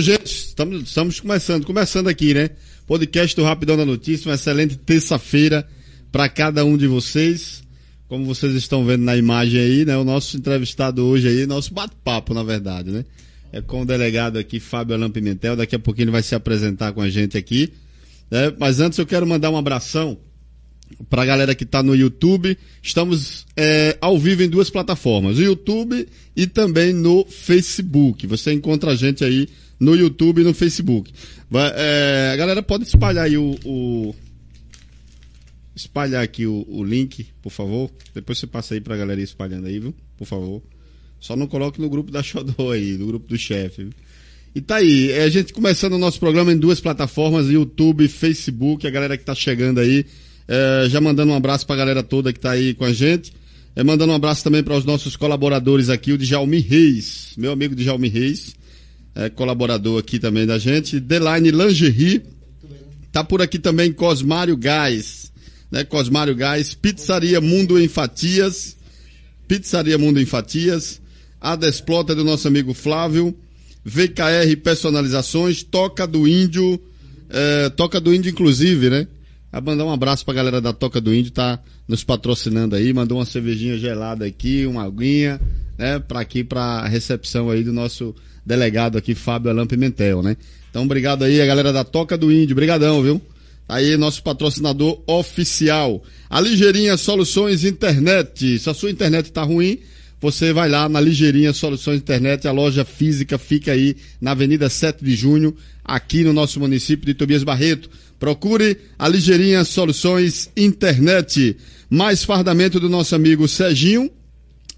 Gente, estamos, estamos começando, começando aqui, né? Podcast do Rapidão da Notícia, uma excelente terça-feira para cada um de vocês. Como vocês estão vendo na imagem aí, né? O nosso entrevistado hoje aí, nosso bate-papo, na verdade, né? É com o delegado aqui, Fábio Alain Pimentel. Daqui a pouquinho ele vai se apresentar com a gente aqui. Né? Mas antes eu quero mandar um abração para a galera que está no YouTube. Estamos é, ao vivo em duas plataformas, o YouTube e também no Facebook. Você encontra a gente aí no YouTube e no Facebook. Vai, é, a galera pode espalhar aí o, o espalhar aqui o, o, link, por favor. Depois você passa aí pra galera espalhando aí, viu? Por favor. Só não coloque no grupo da Xodó aí, no grupo do chefe. E tá aí, é a gente começando o nosso programa em duas plataformas, YouTube e Facebook, a galera que tá chegando aí, é, já mandando um abraço pra galera toda que tá aí com a gente. É, mandando um abraço também para os nossos colaboradores aqui, o Djalmi Reis, meu amigo Djalmi Reis, é, colaborador aqui também da gente. Deline Lingerie, tá por aqui também Cosmário Gás, né? Cosmário Gás, Pizzaria Mundo em Fatias, Pizzaria Mundo em Fatias, a Desplota do nosso amigo Flávio, VKR Personalizações, Toca do Índio, é, Toca do Índio inclusive, né? A mandar um abraço pra galera da Toca do Índio, tá nos patrocinando aí, mandou uma cervejinha gelada aqui, uma aguinha, né, para aqui para recepção aí do nosso delegado aqui Fábio Alain Pimentel, né? Então obrigado aí a galera da Toca do Índio, brigadão, viu? Aí nosso patrocinador oficial. A Ligeirinha Soluções Internet. Se a sua internet tá ruim, você vai lá na Ligeirinha Soluções Internet, a loja física fica aí na Avenida 7 de Junho, aqui no nosso município de Tobias Barreto. Procure a Ligeirinha Soluções Internet. Mais fardamento do nosso amigo Serginho.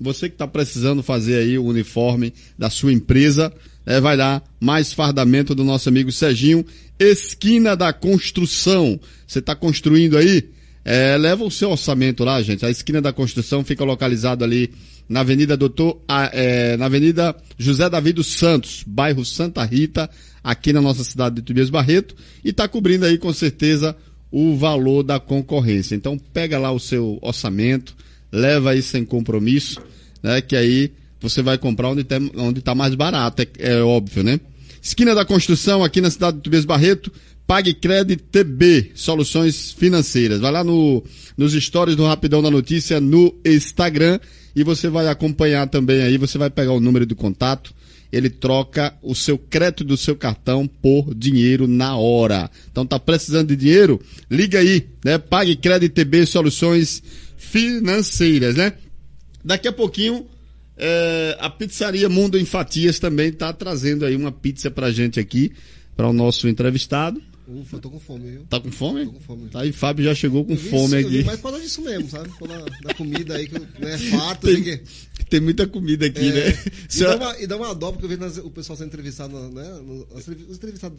Você que está precisando fazer aí o uniforme da sua empresa, é, vai lá, mais fardamento do nosso amigo Serginho, esquina da construção. Você está construindo aí? É, leva o seu orçamento lá, gente. A esquina da construção fica localizado ali na Avenida Doutor, é, na Avenida José Davi dos Santos, bairro Santa Rita, aqui na nossa cidade de Tobias Barreto, e está cobrindo aí com certeza o valor da concorrência. Então pega lá o seu orçamento, leva aí sem compromisso, né? Que aí você vai comprar onde está onde tá mais barato, é, é, óbvio, né? Esquina da Construção, aqui na cidade de Tobias Barreto, Pague Crédito TB, soluções financeiras. Vai lá no, nos stories do Rapidão da Notícia no Instagram e você vai acompanhar também aí, você vai pegar o número do contato, ele troca o seu crédito do seu cartão por dinheiro na hora. Então tá precisando de dinheiro? Liga aí, né? Pague Crédito TB Soluções Financeiras, né? Daqui a pouquinho é, a pizzaria Mundo em Fatias também tá trazendo aí uma pizza pra gente aqui, para o nosso entrevistado. Ufa, tô com fome, viu? Tá com fome? Tô com fome. Tá aí, Fábio já chegou com fome isso, aqui. Mas causa disso mesmo, sabe? Por da, da comida aí, que né, farto, tem, que... tem muita comida aqui, é, né? E, dá uma, e dá uma dó, porque eu vejo nas, o pessoal sendo entrevistado, né? Os entrevistados,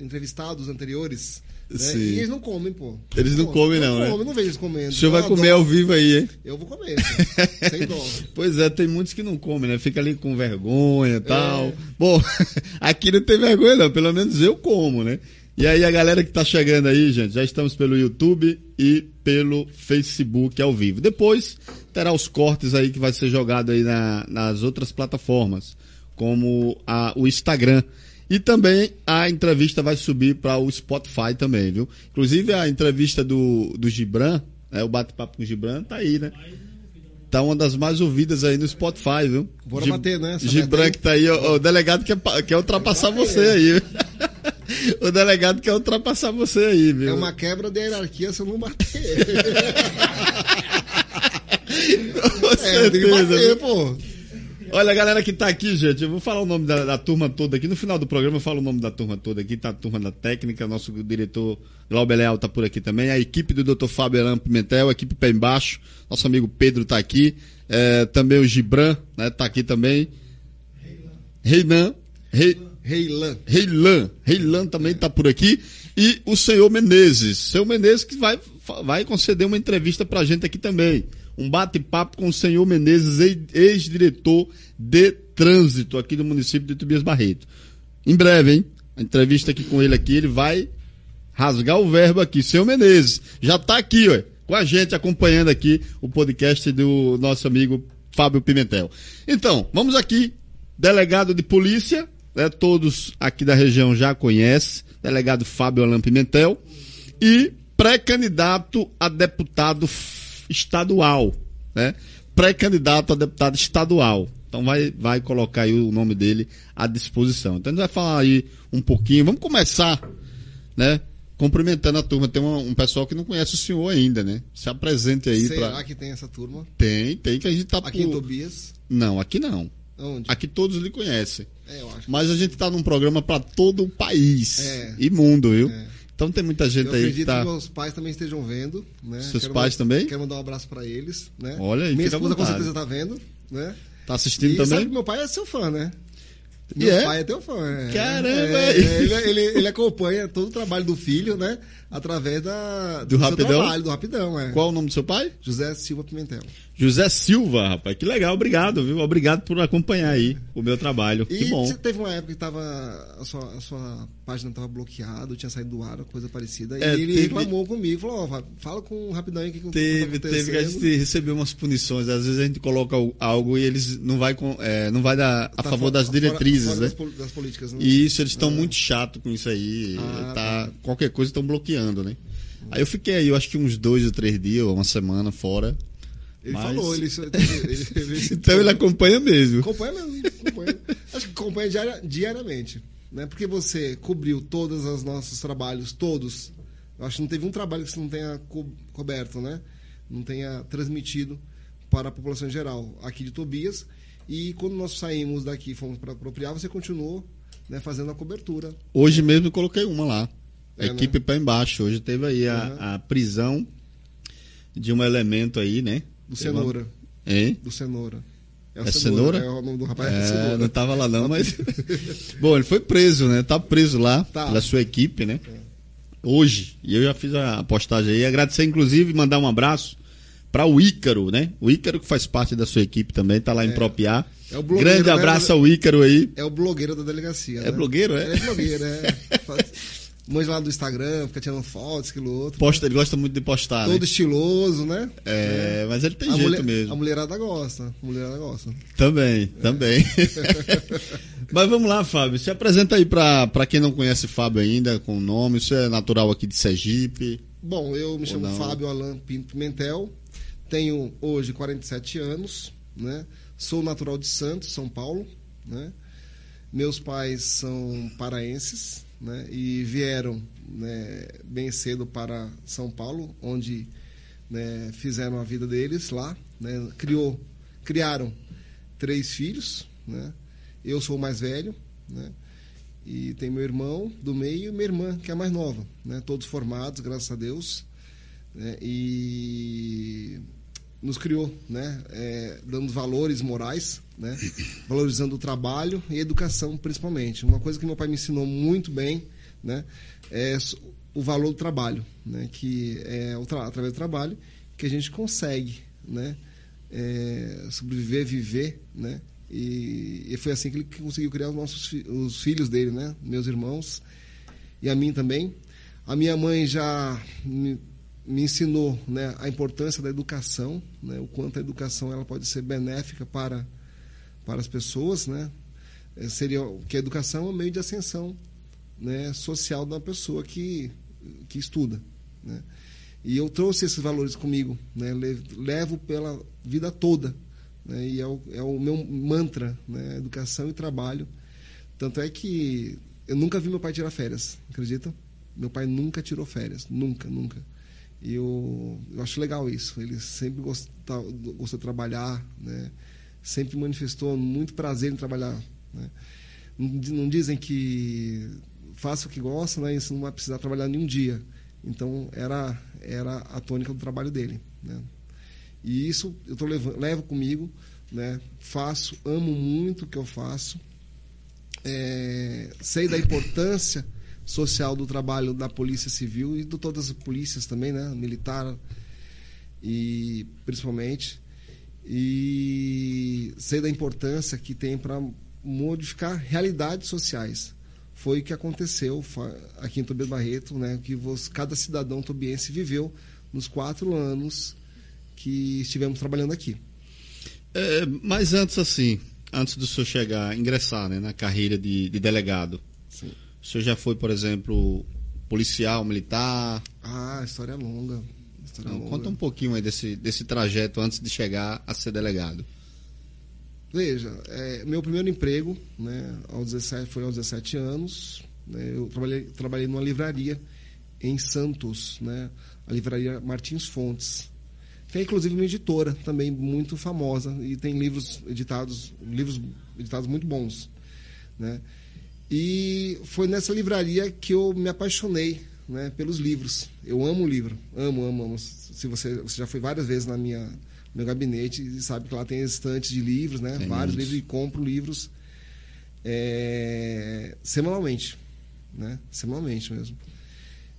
entrevistados anteriores. Né? E eles não comem, pô. Eles não, não comem, não, não né? Comem, não vejo eles comendo. O senhor vai comer dó. ao vivo aí, hein? Eu vou comer, sem dó. Pois é, tem muitos que não comem, né? Fica ali com vergonha e tal. É. Bom, aqui não tem vergonha, não. Pelo menos eu como, né? E aí a galera que tá chegando aí, gente, já estamos pelo YouTube e pelo Facebook ao vivo. Depois terá os cortes aí que vai ser jogado aí na, nas outras plataformas, como a, o Instagram. E também a entrevista vai subir para o Spotify também, viu? Inclusive a entrevista do, do Gibran, né, o bate-papo com o Gibran, tá aí, né? Tá uma das mais ouvidas aí no Spotify, viu? Bora Gib bater, né? Gibran que tá aí, o, o delegado quer, quer ultrapassar você aí. o delegado quer ultrapassar você aí, viu? É uma quebra de hierarquia se eu não bater. Com certeza. Bater, pô. Olha, a galera que tá aqui, gente, eu vou falar o nome da, da, turma toda aqui. No final do programa eu falo o nome da turma toda aqui. Tá a turma da técnica, nosso diretor Glauber Leal tá por aqui também. A equipe do Dr. Fábio Elan Pimentel, a equipe pé embaixo. Nosso amigo Pedro tá aqui. É, também o Gibran, né, tá aqui também. Reinan. Reinan. Reilan. Reilan. Reilan também está por aqui. E o senhor Menezes. Senhor Menezes que vai, vai conceder uma entrevista para a gente aqui também. Um bate-papo com o senhor Menezes, ex-diretor de trânsito aqui do município de Tobias Barreto. Em breve, hein? A entrevista aqui com ele aqui, ele vai rasgar o verbo aqui. Senhor Menezes, já está aqui, ó, com a gente, acompanhando aqui o podcast do nosso amigo Fábio Pimentel. Então, vamos aqui, delegado de polícia, né, todos aqui da região já conhecem, delegado Fábio Alain Pimentel, e pré-candidato a deputado estadual, né? Pré-candidato a deputado estadual. Então vai, vai colocar aí o nome dele à disposição. Então a gente vai falar aí um pouquinho. Vamos começar, né? Cumprimentando a turma. Tem um, um pessoal que não conhece o senhor ainda, né? Se apresente aí. Será pra... que tem essa turma? Tem, tem que a gente tá Aqui por... em Tobias? Não, aqui não. Onde? Aqui todos lhe conhecem. É. Mas a gente tá num programa para todo o país é. e mundo, viu? É. Então tem muita gente eu aí que tá. que meus pais também estejam vendo, né? Seus quero pais também? Quero mandar um abraço para eles, né? Olha aí, Minha esposa com certeza tá vendo, né? Tá assistindo e também? Sabe que meu pai é seu fã, né? Meu é? pai é teu fã. É. Caramba! É, ele, ele, ele, acompanha todo o trabalho do filho, né? Através da, do, do Rapidão? trabalho, do Rapidão, é. Qual o nome do seu pai? José Silva Pimentel. José Silva, rapaz. Que legal, obrigado, viu? Obrigado por acompanhar aí o meu trabalho. E que bom. teve uma época que tava, a, sua, a sua página estava bloqueada, tinha saído do ar, coisa parecida. É, e ele teve... reclamou comigo, falou, ó, fala com o Rapidão aí que Teve, tá teve que a gente recebeu umas punições. Às vezes a gente coloca algo e eles não vai, é, não vai dar a tá favor das diretrizes, fora, né? Das, das políticas, né? Isso, eles estão ah. muito chato com isso aí. Ah, tá, tá. Qualquer coisa estão bloqueando, né? Aí eu fiquei aí, eu acho que uns dois ou três dias, uma semana fora. Ele Mas... falou, ele, ele, ele Então ele acompanha mesmo. Acompanha mesmo, acompanha. Acho que acompanha diari diariamente. Né? Porque você cobriu todos os nossos trabalhos, todos. Eu acho que não teve um trabalho que você não tenha co coberto, né? Não tenha transmitido para a população em geral, aqui de Tobias. E quando nós saímos daqui e fomos para apropriar, você continuou né, fazendo a cobertura. Hoje mesmo eu coloquei uma lá. É, equipe né? para embaixo. Hoje teve aí a, uhum. a prisão de um elemento aí, né? Do Cenoura. Hein? Do Cenoura. É, é cenoura? É o nome do rapaz é, é Cenoura. Não tava lá não, mas... Bom, ele foi preso, né? Tá preso lá tá. pela sua equipe, né? É. Hoje. E eu já fiz a postagem aí. Agradecer, inclusive, mandar um abraço para o Ícaro, né? O Ícaro que faz parte da sua equipe também, tá lá em é. Propiar. É o Grande abraço da... ao Ícaro aí. É o blogueiro da delegacia. É né? blogueiro, é? É blogueiro, é. manja lá do Instagram, fica tirando fotos, aquilo outro. Posta, né? Ele gosta muito de postar, Todo né? estiloso, né? É, é, mas ele tem a jeito mulher, mesmo. A mulherada gosta. A mulherada gosta. Também, é. também. mas vamos lá, Fábio. Se apresenta aí para quem não conhece Fábio ainda, com o nome. Você é natural aqui de Sergipe? Bom, eu me chamo Fábio Alain Pinto Pimentel. Tenho hoje 47 anos, né? Sou natural de Santos, São Paulo, né? Meus pais são paraenses, né, e vieram né, bem cedo para São Paulo, onde né, fizeram a vida deles lá, né, criou, criaram três filhos, né, eu sou o mais velho, né, e tem meu irmão do meio e minha irmã, que é a mais nova, todos formados, graças a Deus, e nos criou, né, é, dando valores morais, né, valorizando o trabalho e a educação principalmente. Uma coisa que meu pai me ensinou muito bem, né, é o valor do trabalho, né, que é através do trabalho que a gente consegue, né, é, sobreviver, viver, né, e, e, foi assim que ele conseguiu criar os nossos os filhos dele, né, meus irmãos e a mim também. A minha mãe já me, me ensinou né, a importância da educação, né, o quanto a educação ela pode ser benéfica para, para as pessoas, né? É, seria que a educação é um meio de ascensão né, social da pessoa que, que estuda. Né? E eu trouxe esses valores comigo, né? levo pela vida toda. Né? E é o, é o meu mantra, né? educação e trabalho. Tanto é que eu nunca vi meu pai tirar férias, acredita? Meu pai nunca tirou férias, nunca, nunca. E eu, eu acho legal isso. Ele sempre gostou, gostou de trabalhar, né? sempre manifestou muito prazer em trabalhar. Né? Não, dizem que faça o que gosta, né? isso não vai precisar trabalhar nenhum dia. Então, era, era a tônica do trabalho dele. Né? E isso eu tô levando, levo comigo, né? faço, amo muito o que eu faço. É, sei da importância social do trabalho da Polícia Civil e de todas as polícias também, né? Militar e principalmente. E sei da importância que tem para modificar realidades sociais. Foi o que aconteceu aqui em Tobias Barreto, né? Que cada cidadão tobiense viveu nos quatro anos que estivemos trabalhando aqui. É, mas antes, assim, antes do senhor chegar, ingressar né, na carreira de, de delegado. O senhor já foi, por exemplo, policial, militar? Ah, história longa. História longa. Conta um pouquinho aí desse, desse trajeto antes de chegar a ser delegado. Veja, é, meu primeiro emprego né, aos 17, foi aos 17 anos. Né, eu trabalhei, trabalhei numa livraria em Santos, né, a livraria Martins Fontes que é inclusive uma editora também muito famosa e tem livros editados, livros editados muito bons, né? E foi nessa livraria que eu me apaixonei, né, pelos livros. Eu amo o livro, amo, amo, amo. Se você, você já foi várias vezes na minha meu gabinete e sabe que lá tem estantes de livros, né? Tem vários livros e compro livros é, semanalmente, né? Semanalmente mesmo.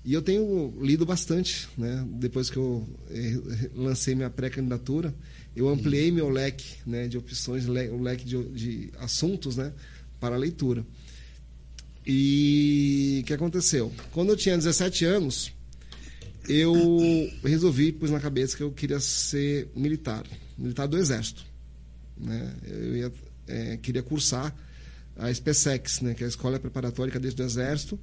E eu tenho lido bastante, né? Depois que eu eh, lancei minha pré-candidatura, eu ampliei meu leque né, de opções, o leque de, de assuntos né, para a leitura. E o que aconteceu? Quando eu tinha 17 anos, eu resolvi, pus na cabeça que eu queria ser militar, militar do Exército. Né? Eu ia, é, queria cursar a SPSEX, né, que é a Escola Preparatória Cadete do Exército,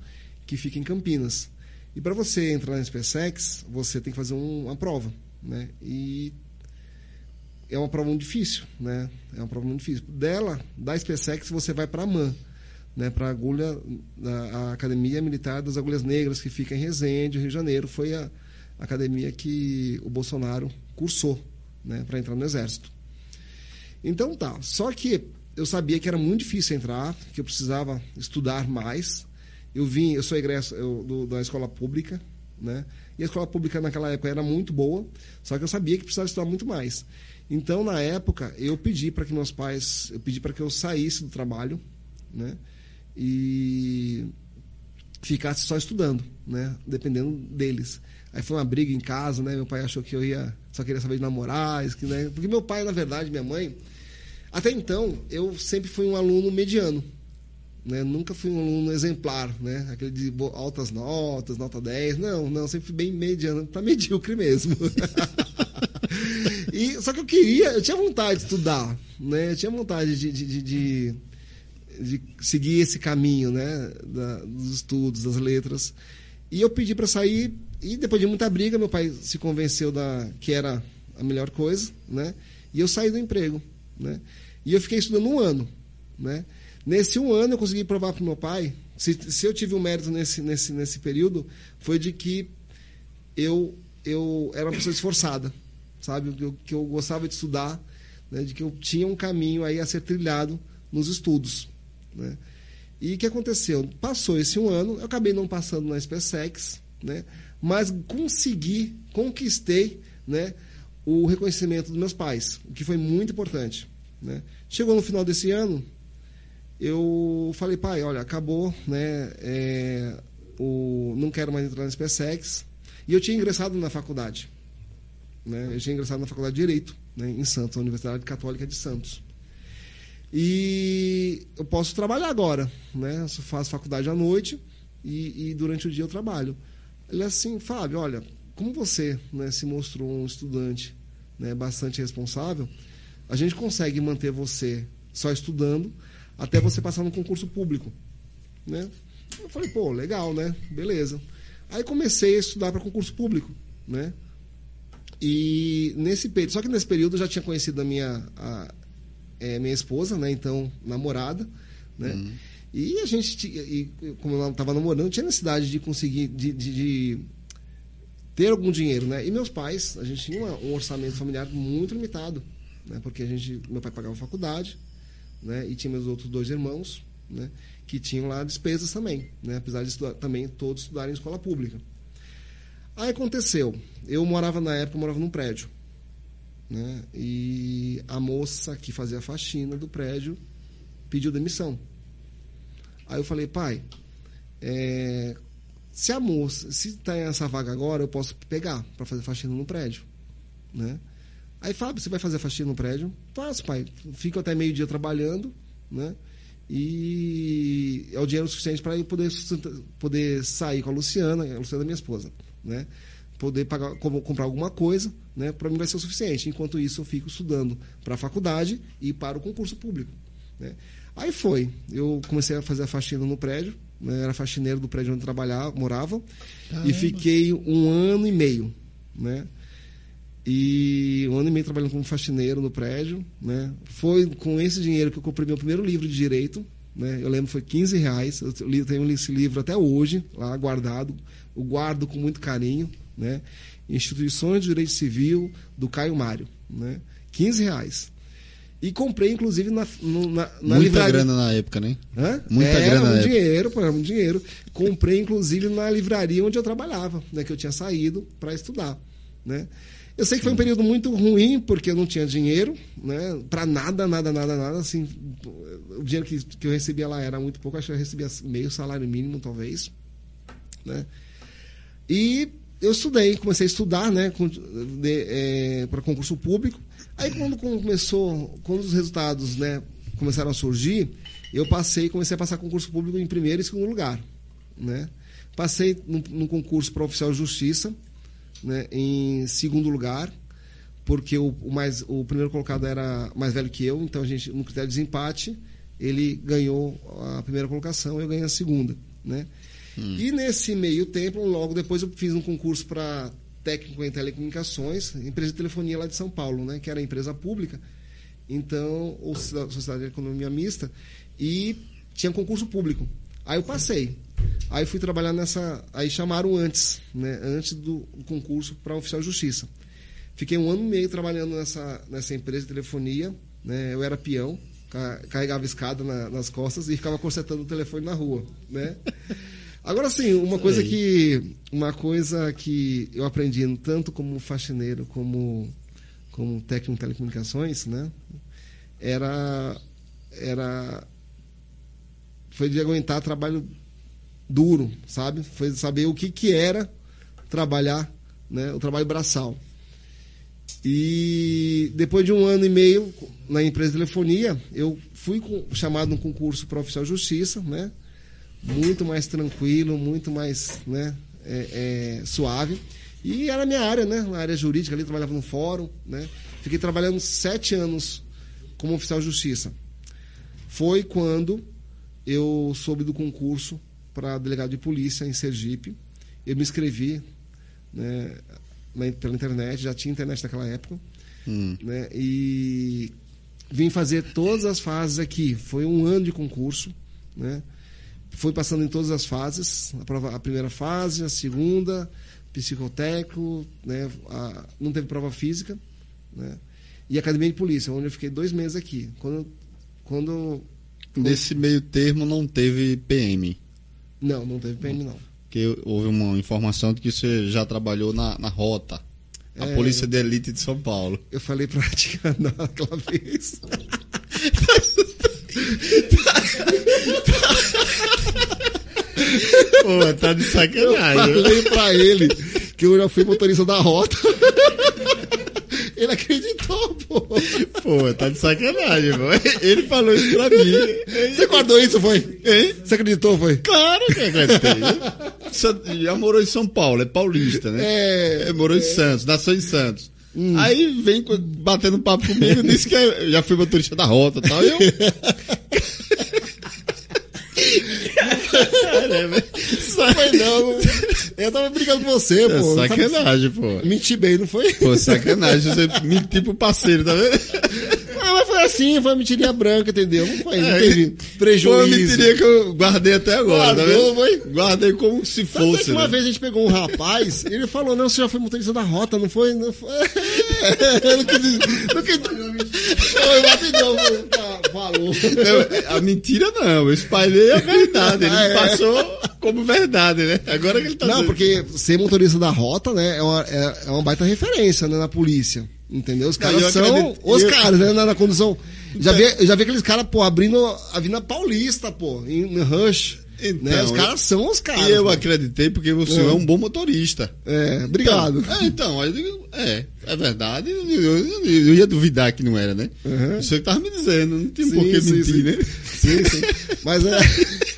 que fica em Campinas. E para você entrar na SpaceX, você tem que fazer um, uma prova, né? E é uma prova muito difícil, né? É uma prova muito difícil. Dela, da SpaceX, você vai para a MAN, né? Para a agulha, a, Academia Militar das Agulhas Negras, que fica em Resende, Rio de Janeiro. Foi a academia que o Bolsonaro cursou, né? Para entrar no Exército. Então tá. Só que eu sabia que era muito difícil entrar, que eu precisava estudar mais, eu vim, eu sou egresso eu, do, da escola pública, né? E a escola pública naquela época era muito boa, só que eu sabia que precisava estudar muito mais. Então, na época, eu pedi para que meus pais, eu pedi para que eu saísse do trabalho, né? E ficasse só estudando, né? Dependendo deles. Aí foi uma briga em casa, né? Meu pai achou que eu ia só queria saber de namorar, né? Porque meu pai, na verdade, minha mãe, até então, eu sempre fui um aluno mediano. Né? Nunca fui um aluno exemplar, né? Aquele de altas notas, nota 10. Não, não, sempre fui bem mediano, para medíocre mesmo. e, só que eu queria, eu tinha vontade de estudar, né? Eu tinha vontade de, de, de, de, de seguir esse caminho, né? Da, dos estudos, das letras. E eu pedi para sair, e depois de muita briga, meu pai se convenceu da que era a melhor coisa, né? E eu saí do emprego, né? E eu fiquei estudando um ano, né? Nesse um ano eu consegui provar para meu pai, se, se eu tive um mérito nesse, nesse, nesse período, foi de que eu, eu era uma pessoa esforçada, sabe? Que eu, que eu gostava de estudar, né? de que eu tinha um caminho aí a ser trilhado nos estudos. Né? E o que aconteceu? Passou esse um ano, eu acabei não passando na SpaceX, né? mas consegui, conquistei né? o reconhecimento dos meus pais, o que foi muito importante. Né? Chegou no final desse ano, eu falei, pai, olha, acabou, né? É, o, não quero mais entrar na SpaceX. E eu tinha ingressado na faculdade. Né? Eu tinha ingressado na faculdade de Direito, né? em Santos, na Universidade Católica de Santos. E eu posso trabalhar agora, né? Eu faço faculdade à noite e, e durante o dia eu trabalho. Ele é assim, Fábio, olha, como você né, se mostrou um estudante né, bastante responsável, a gente consegue manter você só estudando, até você passar no concurso público. Né? Eu falei, pô, legal, né? Beleza. Aí comecei a estudar para concurso público, né? E nesse período, só que nesse período eu já tinha conhecido a minha, a, é, minha esposa, né? Então, namorada, né? Uhum. E a gente, e, como eu estava namorando, tinha necessidade de conseguir, de, de, de, ter algum dinheiro, né? E meus pais, a gente tinha uma, um orçamento familiar muito limitado, né? Porque a gente, meu pai pagava faculdade, né? E tinha meus outros dois irmãos, né? Que tinham lá despesas também, né? Apesar de estudar, também todos estudarem em escola pública. Aí aconteceu, eu morava na época, morava num prédio, né? E a moça que fazia a faxina do prédio pediu demissão. Aí eu falei, pai, é, se a moça, se está essa vaga agora, eu posso pegar para fazer faxina no prédio, né? Aí, Fábio, você vai fazer faxina no prédio? Faço, pai. Fico até meio-dia trabalhando, né? E é o dinheiro suficiente para eu poder, poder sair com a Luciana, a Luciana é minha esposa, né? Poder pagar, comprar alguma coisa, né? Para mim vai ser o suficiente. Enquanto isso, eu fico estudando para a faculdade e para o concurso público. Né? Aí foi. Eu comecei a fazer a faxina no prédio, né? era faxineiro do prédio onde trabalhava, morava, Caramba. e fiquei um ano e meio, né? E um ano e meio trabalhando como faxineiro no prédio, né? Foi com esse dinheiro que eu comprei meu primeiro livro de direito, né? Eu lembro foi 15 reais. Eu tenho esse livro até hoje lá guardado. O guardo com muito carinho, né? Instituições de Direito Civil do Caio Mário, né? 15 reais. E comprei, inclusive, na, na, na Muita livraria. grana na época, né? Hã? Muita era grana. Era um dinheiro, pô, era um dinheiro. Comprei, inclusive, na livraria onde eu trabalhava, né? Que eu tinha saído para estudar, né? Eu sei que foi um período muito ruim, porque eu não tinha dinheiro, né? Para nada, nada, nada, nada. Assim, o dinheiro que, que eu recebia lá era muito pouco, acho que eu recebia meio salário mínimo, talvez. Né? E eu estudei, comecei a estudar, né? É, para concurso público. Aí quando começou, quando os resultados, né, começaram a surgir, eu passei, comecei a passar concurso público em primeiro e segundo lugar, né? Passei no, no concurso para oficial de justiça né, em segundo lugar, porque o, o, mais, o primeiro colocado era mais velho que eu, então a gente, no critério de desempate, ele ganhou a primeira colocação, eu ganhei a segunda. Né? Hum. E nesse meio tempo, logo depois, eu fiz um concurso para técnico em telecomunicações, empresa de telefonia lá de São Paulo, né, que era empresa pública, então, ou Sociedade de Economia Mista, e tinha concurso público. Aí eu passei. Aí fui trabalhar nessa. Aí chamaram antes, né? Antes do concurso para oficial de justiça. Fiquei um ano e meio trabalhando nessa, nessa empresa de telefonia. Né? Eu era peão, carregava escada na, nas costas e ficava consertando o telefone na rua, né? Agora sim, uma coisa que uma coisa que eu aprendi tanto como faxineiro como como técnico de telecomunicações, né? Era era foi de aguentar trabalho duro, sabe? Foi saber o que, que era trabalhar, né? O trabalho braçal. E depois de um ano e meio na empresa de telefonia, eu fui chamado no concurso para oficial de justiça, né? Muito mais tranquilo, muito mais né? É, é, suave. E era a minha área, né? Na área jurídica ali, trabalhava no fórum, né? Fiquei trabalhando sete anos como oficial de justiça. Foi quando eu soube do concurso para delegado de polícia em Sergipe. Eu me inscrevi né, pela internet, já tinha internet naquela época. Hum. Né, e vim fazer todas as fases aqui. Foi um ano de concurso. Né, foi passando em todas as fases. A, prova, a primeira fase, a segunda, psicotécnico, né, a, não teve prova física. Né, e academia de polícia, onde eu fiquei dois meses aqui. Quando, quando Nesse meio termo não teve PM. Não, não teve PM, não. Porque houve uma informação de que você já trabalhou na, na rota. A é, Polícia de Elite de São Paulo. Eu falei pra ti naquela vez. Pô, tá de sacanagem. Eu falei pra ele que eu já fui motorista da rota. Ele acreditou, pô. Pô, tá de sacanagem, pô. Ele falou isso pra mim. Você guardou isso, foi? Hein? Você acreditou, foi? Claro que acreditei. Já morou em São Paulo, é paulista, né? É. Morou em Santos, nasceu em Santos. Hum. Aí vem batendo papo comigo, disse que é, já fui motorista da rota e tal. E eu. Caramba. Foi não. Eu tava brincando com você, é pô. Sacanagem, pô. Menti bem, não foi? Pô, sacanagem. Você mentiu pro parceiro, tá vendo? Ah, mas foi assim, foi uma mentirinha branca, entendeu? Não foi, não é, teve prejuízo. Foi uma mentirinha que eu guardei até agora, tá Guardou, tá vendo? Foi? Guardei como se fosse. Até que uma né? vez a gente pegou um rapaz, ele falou, não, você já foi motorista da rota, não foi? Não foi. não quis... Não quis... Foi, batidão, tá, falou. a mentira não, eu espalhei a verdade, ele ah, passou como verdade, né? Agora que ele tá Não, porque ser motorista da rota, né, é uma, é, é uma baita referência né, na polícia. Entendeu? Os caras são acredito, os eu... caras, né? Na, na condução. Já vi, já vi aqueles caras, pô, abrindo a Vina Paulista, pô, em, Rush. Então, né? Os caras são os caras. E eu pô. acreditei porque o senhor é. é. um bom motorista. É, obrigado. Então, é, então é, é verdade. Eu, eu, eu, ia duvidar que não era, né? Uhum. O senhor que tava me dizendo, não tinha por que mentir, sim. né? Sim, sim. Mas é.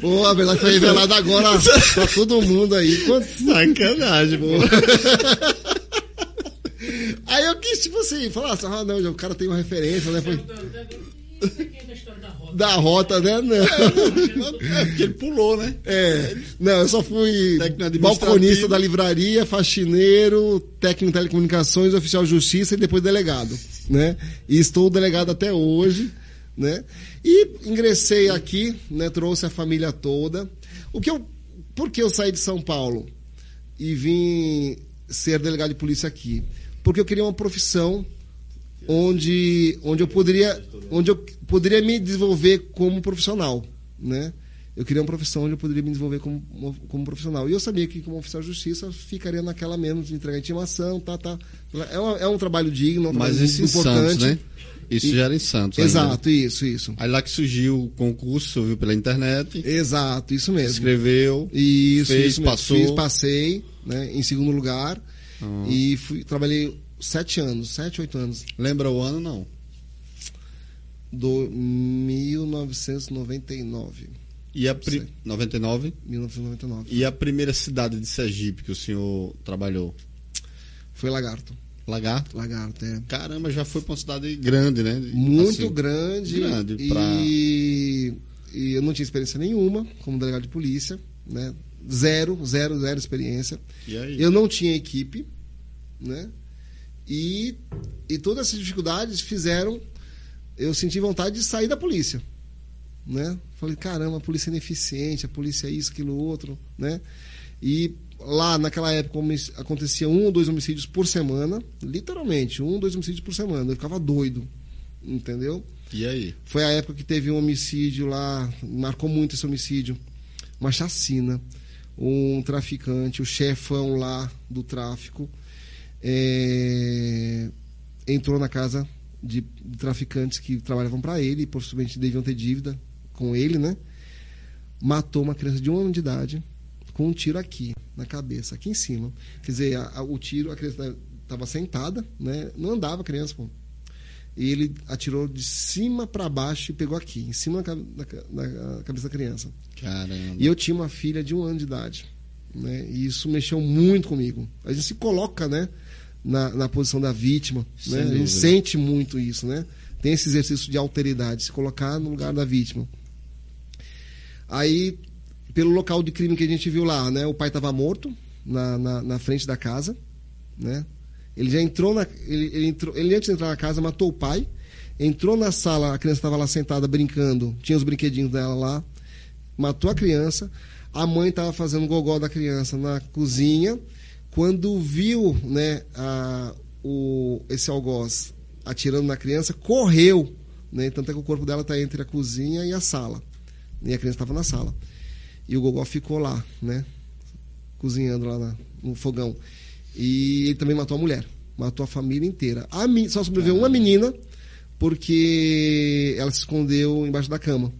Pô, a verdade foi revelada agora pra todo mundo aí. Sacanagem, pô. Aí eu quis, tipo assim, falar assim, ah, não, o cara tem uma referência, né? Foi... Da rota, né? Não. É, porque ele pulou, né? É. Não, eu só fui balconista da livraria, faxineiro, técnico de telecomunicações, oficial de justiça e depois delegado, né? E estou delegado até hoje, né? E ingressei aqui, né? Trouxe a família toda. O que eu... Por que eu saí de São Paulo e vim ser delegado de polícia aqui? Porque eu queria uma profissão onde, onde eu poderia onde eu poderia me desenvolver como profissional, né? Eu queria uma profissão onde eu poderia me desenvolver como, como profissional. E eu sabia que, como oficial de justiça, ficaria naquela menos de entregar intimação, tá, tá. É, uma, é um trabalho digno, é um Mas trabalho importante. Santos, né? Isso e, já era em Santos. Exato, ainda. isso, isso. Aí lá que surgiu o concurso, viu pela internet. Exato, isso mesmo. Escreveu. Isso, fez, isso passou. Fiz, passei, né, em segundo lugar. Uhum. E fui, trabalhei sete anos, sete, oito anos. Lembra o ano, não? Do 1999. E a pri... 99? 1999. E a primeira cidade de Sergipe que o senhor trabalhou? Foi Lagarto. Lagarto? Lagarto, é. Caramba, já foi para uma cidade grande, né? Muito assim, grande. Grande pra... e... e eu não tinha experiência nenhuma como delegado de polícia, né? Zero, zero, zero experiência. E aí? Eu não tinha equipe, né? E, e todas essas dificuldades fizeram eu senti vontade de sair da polícia. Né? Falei, caramba, a polícia é ineficiente, a polícia é isso, aquilo, outro. Né? E lá naquela época acontecia um ou dois homicídios por semana, literalmente, um ou dois homicídios por semana. Eu ficava doido, entendeu? E aí? Foi a época que teve um homicídio lá, marcou muito esse homicídio, uma chacina. Um traficante, o chefão lá do tráfico, é, entrou na casa de, de traficantes que trabalhavam para ele, e possivelmente deviam ter dívida com ele, né? Matou uma criança de um ano de idade com um tiro aqui, na cabeça, aqui em cima. Quer dizer, a, a, o tiro, a criança estava sentada, né? Não andava a criança, pô. E ele atirou de cima para baixo e pegou aqui, em cima da, da, da, cabeça da criança. Caramba. E eu tinha uma filha de um ano de idade. Né? E isso mexeu muito comigo. A gente se coloca, né? na, na posição da vítima. Né? A gente sente muito isso, né? Tem esse exercício de alteridade, se colocar no lugar da vítima. Aí, pelo local de crime que a gente viu lá, né? O pai estava morto na, na, na, frente da casa, né? Ele já entrou na. Ele, ele, entrou, ele antes de entrar na casa matou o pai, entrou na sala, a criança estava lá sentada brincando, tinha os brinquedinhos dela lá, matou a criança. A mãe estava fazendo gogó da criança na cozinha quando viu né, a, o, esse algoz atirando na criança, correu. Né, tanto é que o corpo dela está entre a cozinha e a sala. E a criança estava na sala. E o Gogó ficou lá, né? Cozinhando lá na, no fogão. E ele também matou a mulher. Matou a família inteira. A, só sobreviveu uma menina, porque ela se escondeu embaixo da cama.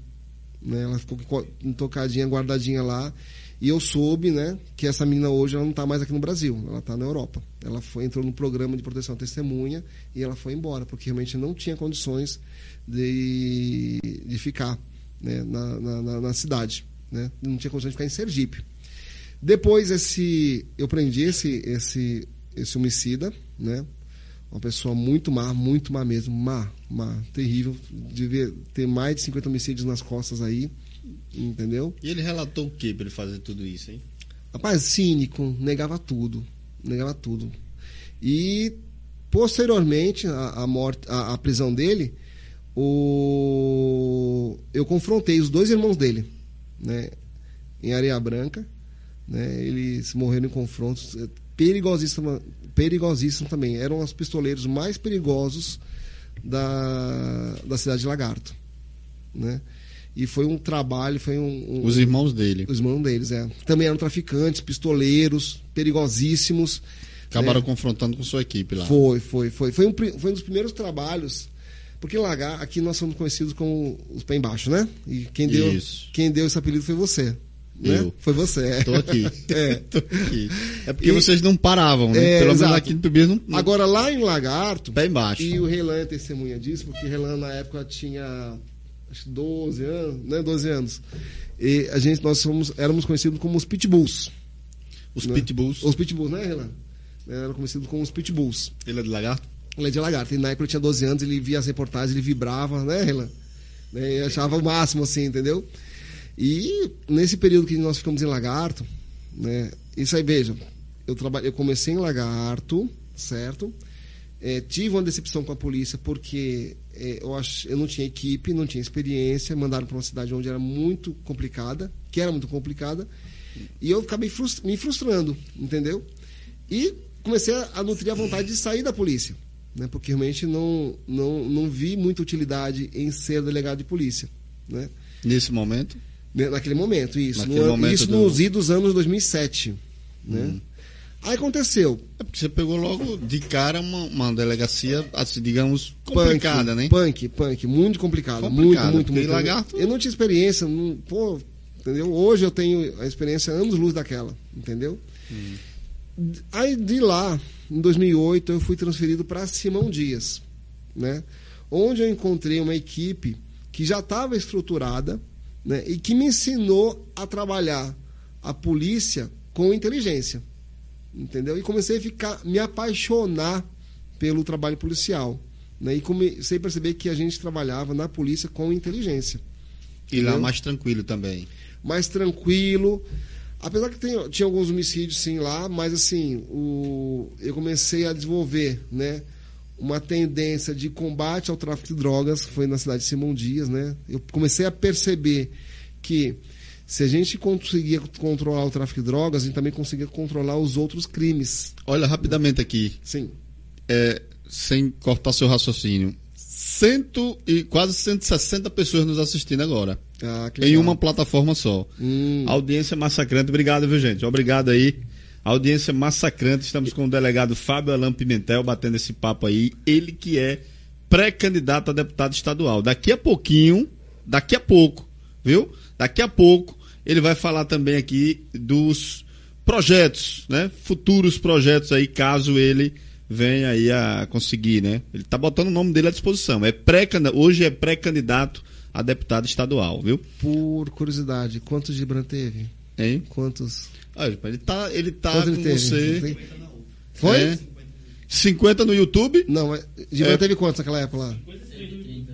Né? Ela ficou tocadinha, guardadinha lá. E eu soube, né, que essa menina hoje ela não está mais aqui no Brasil, ela está na Europa. Ela foi, entrou no programa de proteção à testemunha e ela foi embora, porque realmente não tinha condições de, de ficar né, na, na, na, cidade. Né? Não tinha condições de ficar em Sergipe. Depois esse, eu prendi esse, esse, esse homicida, né? Uma pessoa muito má, muito má mesmo, má, má, terrível. Devia ter mais de 50 homicídios nas costas aí. Entendeu? E ele relatou o que para ele fazer tudo isso, hein? Rapaz, cínico, negava tudo. Negava tudo. E posteriormente a, a morte, a, a, prisão dele, o... eu confrontei os dois irmãos dele, né? Em Areia Branca, né? Eles morreram em confrontos é, perigosíssimos, perigosíssimo também. Eram os pistoleiros mais perigosos da, da cidade de Lagarto, né? E foi um trabalho, foi um, um, Os irmãos dele. Os irmãos deles, é. Também eram traficantes, pistoleiros, perigosíssimos. Acabaram né? confrontando com sua equipe lá. Foi, foi, foi. Foi um, foi um dos primeiros trabalhos. Porque lá, aqui nós somos conhecidos como os pé embaixo, né? E quem deu, Isso. quem deu esse apelido foi você. Né? Eu. Foi você. Estou aqui. É. Tô aqui. É porque e, vocês não paravam, né? É, Pelo menos aqui no Tubias não, não. Agora lá em Lagarto. Pé embaixo. E o Relan é testemunha disso, porque Relan na época tinha acho 12 anos, né? 12 anos. E a gente, nós somos, éramos conhecidos como os pitbulls. Os né? pitbulls? Os pitbulls, né, Renan? Era conhecido como os pitbulls. Ele é de lagarto? Lei de Lagarto. E na época eu tinha 12 anos, ele via as reportagens, ele vibrava, né, Relan? Eu achava o máximo, assim, entendeu? E nesse período que nós ficamos em Lagarto, né? Isso aí, veja, eu, trabalhei, eu comecei em Lagarto, certo? É, tive uma decepção com a polícia porque é, eu, ach, eu não tinha equipe, não tinha experiência, mandaram para uma cidade onde era muito complicada, que era muito complicada, e eu acabei me frustrando, entendeu? E comecei a, a nutrir a vontade de sair da polícia, né? porque realmente não, não, não vi muita utilidade em ser delegado de polícia. Né? Nesse momento? Né, naquele momento, isso. Naquele no, momento isso do... nos idos anos 2007. Né? Hum. Aí aconteceu. É porque você pegou logo de cara uma, uma delegacia, assim, digamos, complicada, punk, né? Punk, punk, muito complicado. Complicado, muito, muito, muito. Lagarto... Eu não tinha experiência, não, pô, entendeu? Hoje eu tenho a experiência anos luz daquela, entendeu? Hum. Aí de lá, em 2008, eu fui transferido para Simão Dias, né? Onde eu encontrei uma equipe que já estava estruturada, né? E que me ensinou a trabalhar a polícia com inteligência entendeu? E comecei a ficar, me apaixonar pelo trabalho policial, né? E comecei a perceber que a gente trabalhava na polícia com inteligência. E entendeu? lá mais tranquilo também. Mais tranquilo. Apesar que tem, tinha alguns homicídios sim lá, mas assim, o, eu comecei a desenvolver, né? Uma tendência de combate ao tráfico de drogas, foi na cidade de Simão Dias, né? Eu comecei a perceber que se a gente conseguia controlar o tráfico de drogas, a gente também conseguia controlar os outros crimes. Olha, rapidamente aqui. Sim. É, sem cortar seu raciocínio. Cento e quase 160 pessoas nos assistindo agora. Ah, em uma plataforma só. Hum. Audiência massacrante. Obrigado, viu, gente? Obrigado aí. Audiência massacrante. Estamos com o delegado Fábio Alain Pimentel batendo esse papo aí. Ele que é pré-candidato a deputado estadual. Daqui a pouquinho, daqui a pouco, viu? Daqui a pouco ele vai falar também aqui dos projetos, né? Futuros projetos aí, caso ele venha aí a conseguir, né? Ele está botando o nome dele à disposição. É pré hoje é pré-candidato a deputado estadual, viu? Por curiosidade, quantos Gibran teve? Hein? Quantos? Ah, ele tá, ele tá com ele você. Foi? É, 50 no YouTube? Não, mas Gibran é... teve quantos naquela época lá?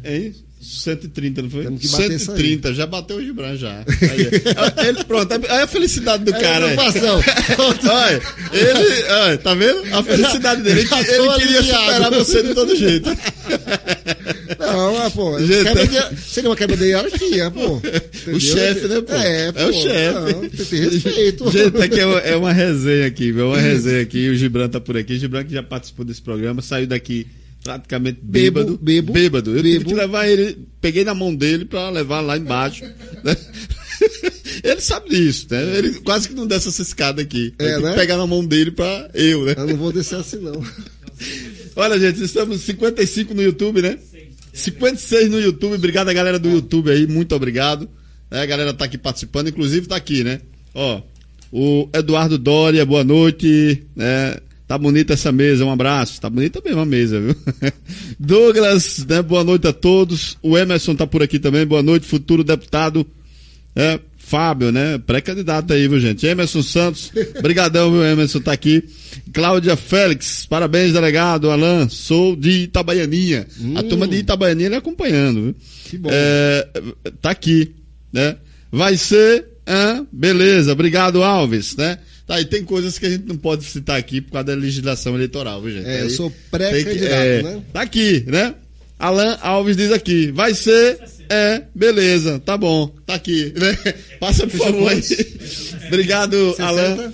É isso? 130, não foi? Temos que bater 130, já bateu o Gibran já. Aí, ele, pronto, aí a felicidade do é cara. olha, ele, olha, tá vendo? A felicidade dele. Ele, ele queria superar você de todo jeito. Não, pô. Gente, de, seria uma quebra de hierarquia, pô. Entendeu? O chefe, né, pô? É, pô, é o chefe. tem respeito. Gente, aqui é uma, é uma resenha aqui, viu? Uma resenha aqui. O Gibran tá por aqui. O Gibran que já participou desse programa, saiu daqui praticamente bêbado. Bebo, bêbado. Eu bebo. tive que levar ele, peguei na mão dele para levar lá embaixo. Né? ele sabe disso, né? Ele quase que não desce essa escada aqui. É, né? pegar na mão dele para eu, né? Eu não vou descer assim, não. Olha, gente, estamos 55 no YouTube, né? 56 no YouTube. Obrigado a galera do YouTube aí, muito obrigado. É, a galera tá aqui participando, inclusive tá aqui, né? Ó, o Eduardo Dória, boa noite. Né? Tá bonita essa mesa, um abraço. Tá bonita mesmo a mesa, viu? Douglas, né? Boa noite a todos. O Emerson tá por aqui também. Boa noite, futuro deputado. É, Fábio, né? Pré-candidato aí, viu, gente? Emerson Santos, brigadão, viu, Emerson, tá aqui. Cláudia Félix, parabéns, delegado. Alain, sou de Itabaianinha. Hum. A turma de Itabaianinha ele acompanhando, viu? Que bom. É, tá aqui, né? Vai ser, ah, beleza, obrigado, Alves, né? Tá, e tem coisas que a gente não pode citar aqui por causa da legislação eleitoral, viu, gente? É, Aí, eu sou pré-candidato, é, né? Tá aqui, né? Alan Alves diz aqui, vai ser, é, beleza, tá bom, tá aqui, né? Passa por favor aí. Obrigado, 60? Alan.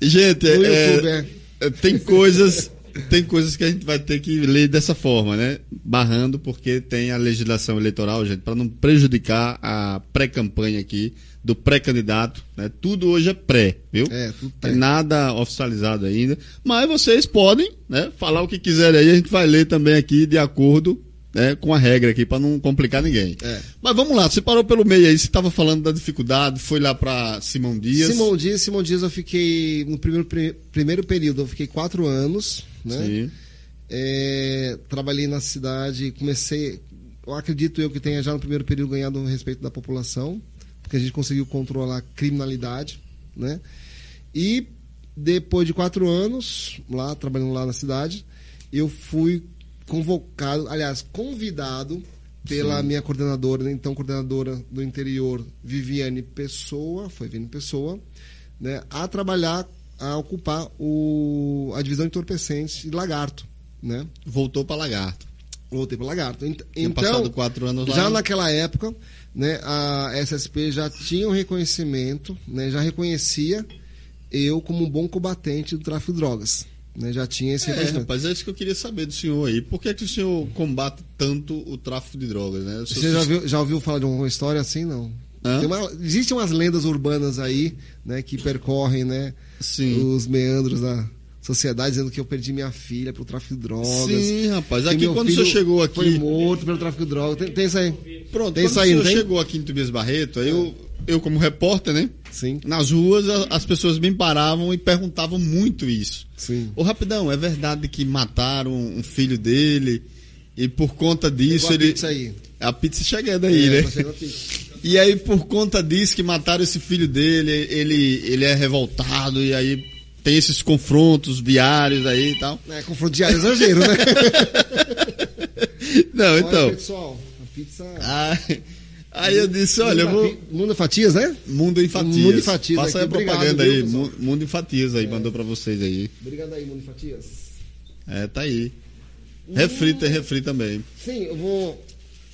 Gente, é, é, é, tem coisas tem coisas que a gente vai ter que ler dessa forma, né? Barrando, porque tem a legislação eleitoral, gente, para não prejudicar a pré-campanha aqui do pré-candidato. Né? Tudo hoje é pré, viu? É, tudo pré. Tem nada oficializado ainda. Mas vocês podem né, falar o que quiserem aí, a gente vai ler também aqui de acordo né, com a regra aqui, para não complicar ninguém. É. Mas vamos lá, você parou pelo meio aí, você estava falando da dificuldade, foi lá para Simão Dias. Simão Dias, Simão Dias eu fiquei, no primeiro, primeiro período, eu fiquei quatro anos, né? Sim. É, trabalhei na cidade, comecei, eu acredito eu que tenha já no primeiro período ganhado o respeito da população, porque a gente conseguiu controlar a criminalidade, né? E depois de quatro anos lá, trabalhando lá na cidade, eu fui convocado, aliás, convidado pela Sim. minha coordenadora, então coordenadora do interior, Viviane Pessoa, foi Viviane Pessoa, né, a trabalhar, a ocupar o, a divisão de entorpecentes de Lagarto, né? Voltou para Lagarto. Voltei para Lagarto. Então, quatro anos lá. já naquela época, né, a SSP já tinha um reconhecimento, né, já reconhecia eu como um bom combatente do tráfico de drogas. Né, já tinha esse é, rapaz, é isso que eu queria saber do senhor aí. Por que, é que o senhor combate tanto o tráfico de drogas? Né? Você já, viu, já ouviu falar de uma história assim? Não. Uma, existem umas lendas urbanas aí, né, que percorrem, né, Sim. os meandros da, sociedade dizendo que eu perdi minha filha pelo tráfico de drogas. Sim, rapaz. Aqui quando o senhor chegou aqui. Foi morto pelo tráfico de drogas. Tem, tem isso aí. Pronto, tem quando isso aí, o senhor chegou aqui em Tobias Barreto, aí eu, eu, como repórter, né? Sim. Nas ruas, as pessoas me paravam e perguntavam muito isso. Sim. Ô, rapidão, é verdade que mataram um filho dele e por conta disso Chegou ele. A pizza aí. A pizza chegando aí, é, né? E aí, por conta disso que mataram esse filho dele, ele, ele é revoltado e aí tem esses confrontos viários aí e tal. É, confronto diário é exagero, né? Não, então. Olha, pessoal, a pizza. Ah, aí eu disse, olha, eu vou. Mundo em Fatias, né? Mundo em Fatias. Mundo em Fatias. Faça aí a propaganda aí. Mundo em Fatias aí, é. mandou pra vocês aí. Obrigado aí, Mundo em Fatias. É, tá aí. Refri, tem refri também. Sim, eu vou.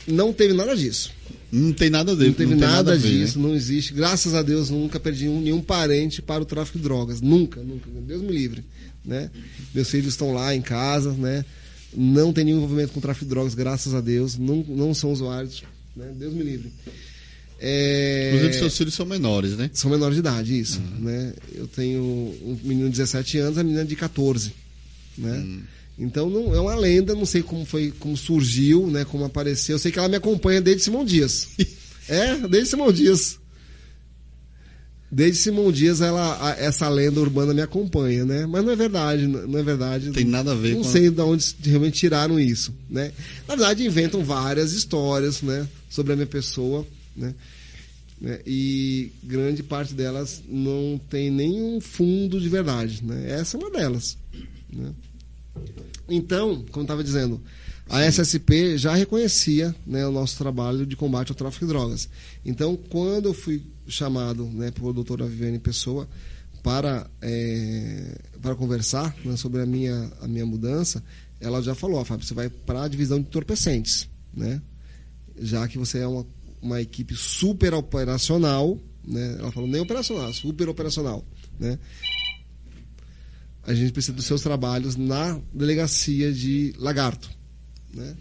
Não teve nada disso. Não tem nada dele. Não teve não nada, nada ver, disso, né? não existe. Graças a Deus, nunca perdi um, nenhum parente para o tráfico de drogas. Nunca, nunca. Deus me livre. Né? Meus filhos estão lá em casa, né? Não tem nenhum envolvimento com tráfico de drogas, graças a Deus. Não, não são usuários. Né? Deus me livre. É... Inclusive, seus filhos são menores, né? São menores de idade, isso. Uhum. Né? Eu tenho um menino de 17 anos, a menina de 14. Né? Uhum. Então não, é uma lenda, não sei como foi, como surgiu, né, como apareceu. Eu sei que ela me acompanha desde Simão Dias. é, desde Simão Dias. Desde Simão Dias ela, essa lenda urbana me acompanha, né? Mas não é verdade, não é verdade. Tem nada a ver não com. Sei de onde realmente tiraram isso, né? Na verdade inventam várias histórias, né, sobre a minha pessoa, né? né? E grande parte delas não tem nenhum fundo de verdade, né? Essa é uma delas, né? Então, como estava dizendo, a SSP já reconhecia né, o nosso trabalho de combate ao tráfico de drogas. Então, quando eu fui chamado né, por doutora Viviane Pessoa para, é, para conversar né, sobre a minha, a minha mudança, ela já falou, Fábio, você vai para a divisão de entorpecentes, né? já que você é uma, uma equipe super operacional, né? ela falou nem operacional, super operacional, né? A gente precisa dos seus trabalhos na delegacia de Lagarto. Né?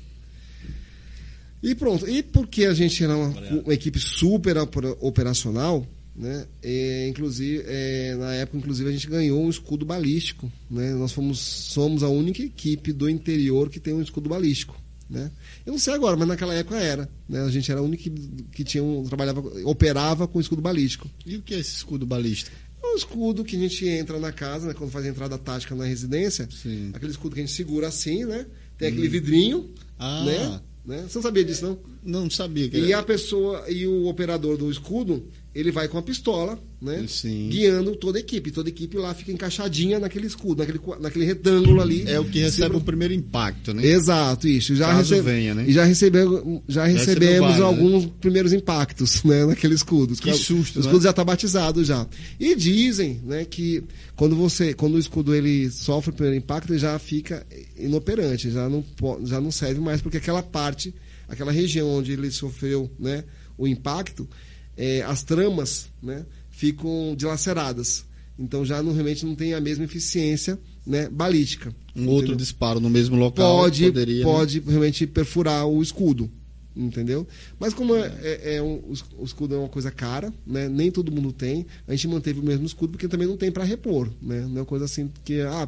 E pronto. E porque a gente era uma, uma equipe super operacional, né? É, inclusive, é, na época, inclusive, a gente ganhou um escudo balístico. Né? Nós fomos, somos a única equipe do interior que tem um escudo balístico. Né? Eu não sei agora, mas naquela época era. Né? A gente era a única que, que tinha um, trabalhava, operava com escudo balístico. E o que é esse escudo balístico? É um escudo que a gente entra na casa, né, quando faz a entrada tática na residência. Sim. Aquele escudo que a gente segura assim, né? Tem aquele hum. vidrinho, ah. né? né? Você não sabia disso, não? Não sabia. Que e a pessoa, e o operador do escudo, ele vai com a pistola, né? Sim. Guiando toda a equipe. Toda a equipe lá fica encaixadinha naquele escudo, naquele, naquele retângulo ali. É o que recebe o primeiro impacto, né? Exato, isso. Já Caso recebe... venha, né? E já, recebe... já recebemos vários, alguns né? primeiros impactos, né? Naquele escudo. Que susto, O escudo né? já está batizado já. E dizem, né, que quando você, quando o escudo ele sofre o primeiro impacto, ele já fica inoperante, já não, já não serve mais, porque aquela parte, aquela região onde ele sofreu, né, o impacto, é, as tramas né, ficam dilaceradas. Então já não, realmente não tem a mesma eficiência né, balística. Um entendeu? outro disparo no mesmo local pode, poderia. Né? Pode né? realmente perfurar o escudo. Entendeu? Mas como é, é, é um, o escudo é uma coisa cara, né? nem todo mundo tem, a gente manteve o mesmo escudo porque também não tem para repor. Né? Não é uma coisa assim que, ah,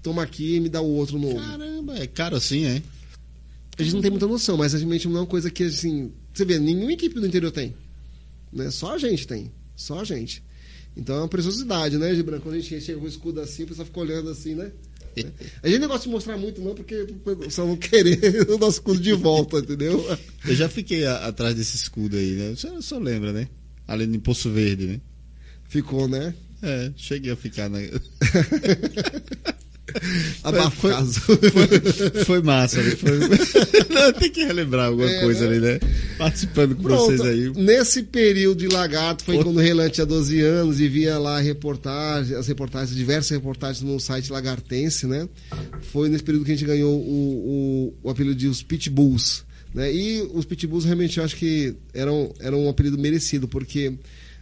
toma aqui e me dá o outro novo. Caramba, é caro assim, é? A gente não tem muita noção, mas realmente não é uma coisa que, assim, você vê, nenhuma equipe do interior tem. Né? Só a gente tem. Só a gente. Então é uma preciosidade, né, Gibran? Quando a gente chega com o escudo assim, o pessoal fica olhando assim, né? A gente não gosta de mostrar muito, não, porque só vão querer o nosso escudo de volta, entendeu? Eu já fiquei a, atrás desse escudo aí, né? Você só lembra, né? Ali no Poço Verde, né? Ficou, né? É, cheguei a ficar na. Foi, foi, foi, massa, né? Foi... Não, tem que relembrar alguma é, coisa né? ali, né? Participando com Pronto, vocês aí. Nesse período de lagarto foi quando o Relan tinha 12 anos e via lá reportagens, as reportagens, diversas reportagens no site lagartense, né? Foi nesse período que a gente ganhou o, o, o apelido de os Pitbulls. Né? E os Pitbulls realmente eu acho que eram, eram um apelido merecido, porque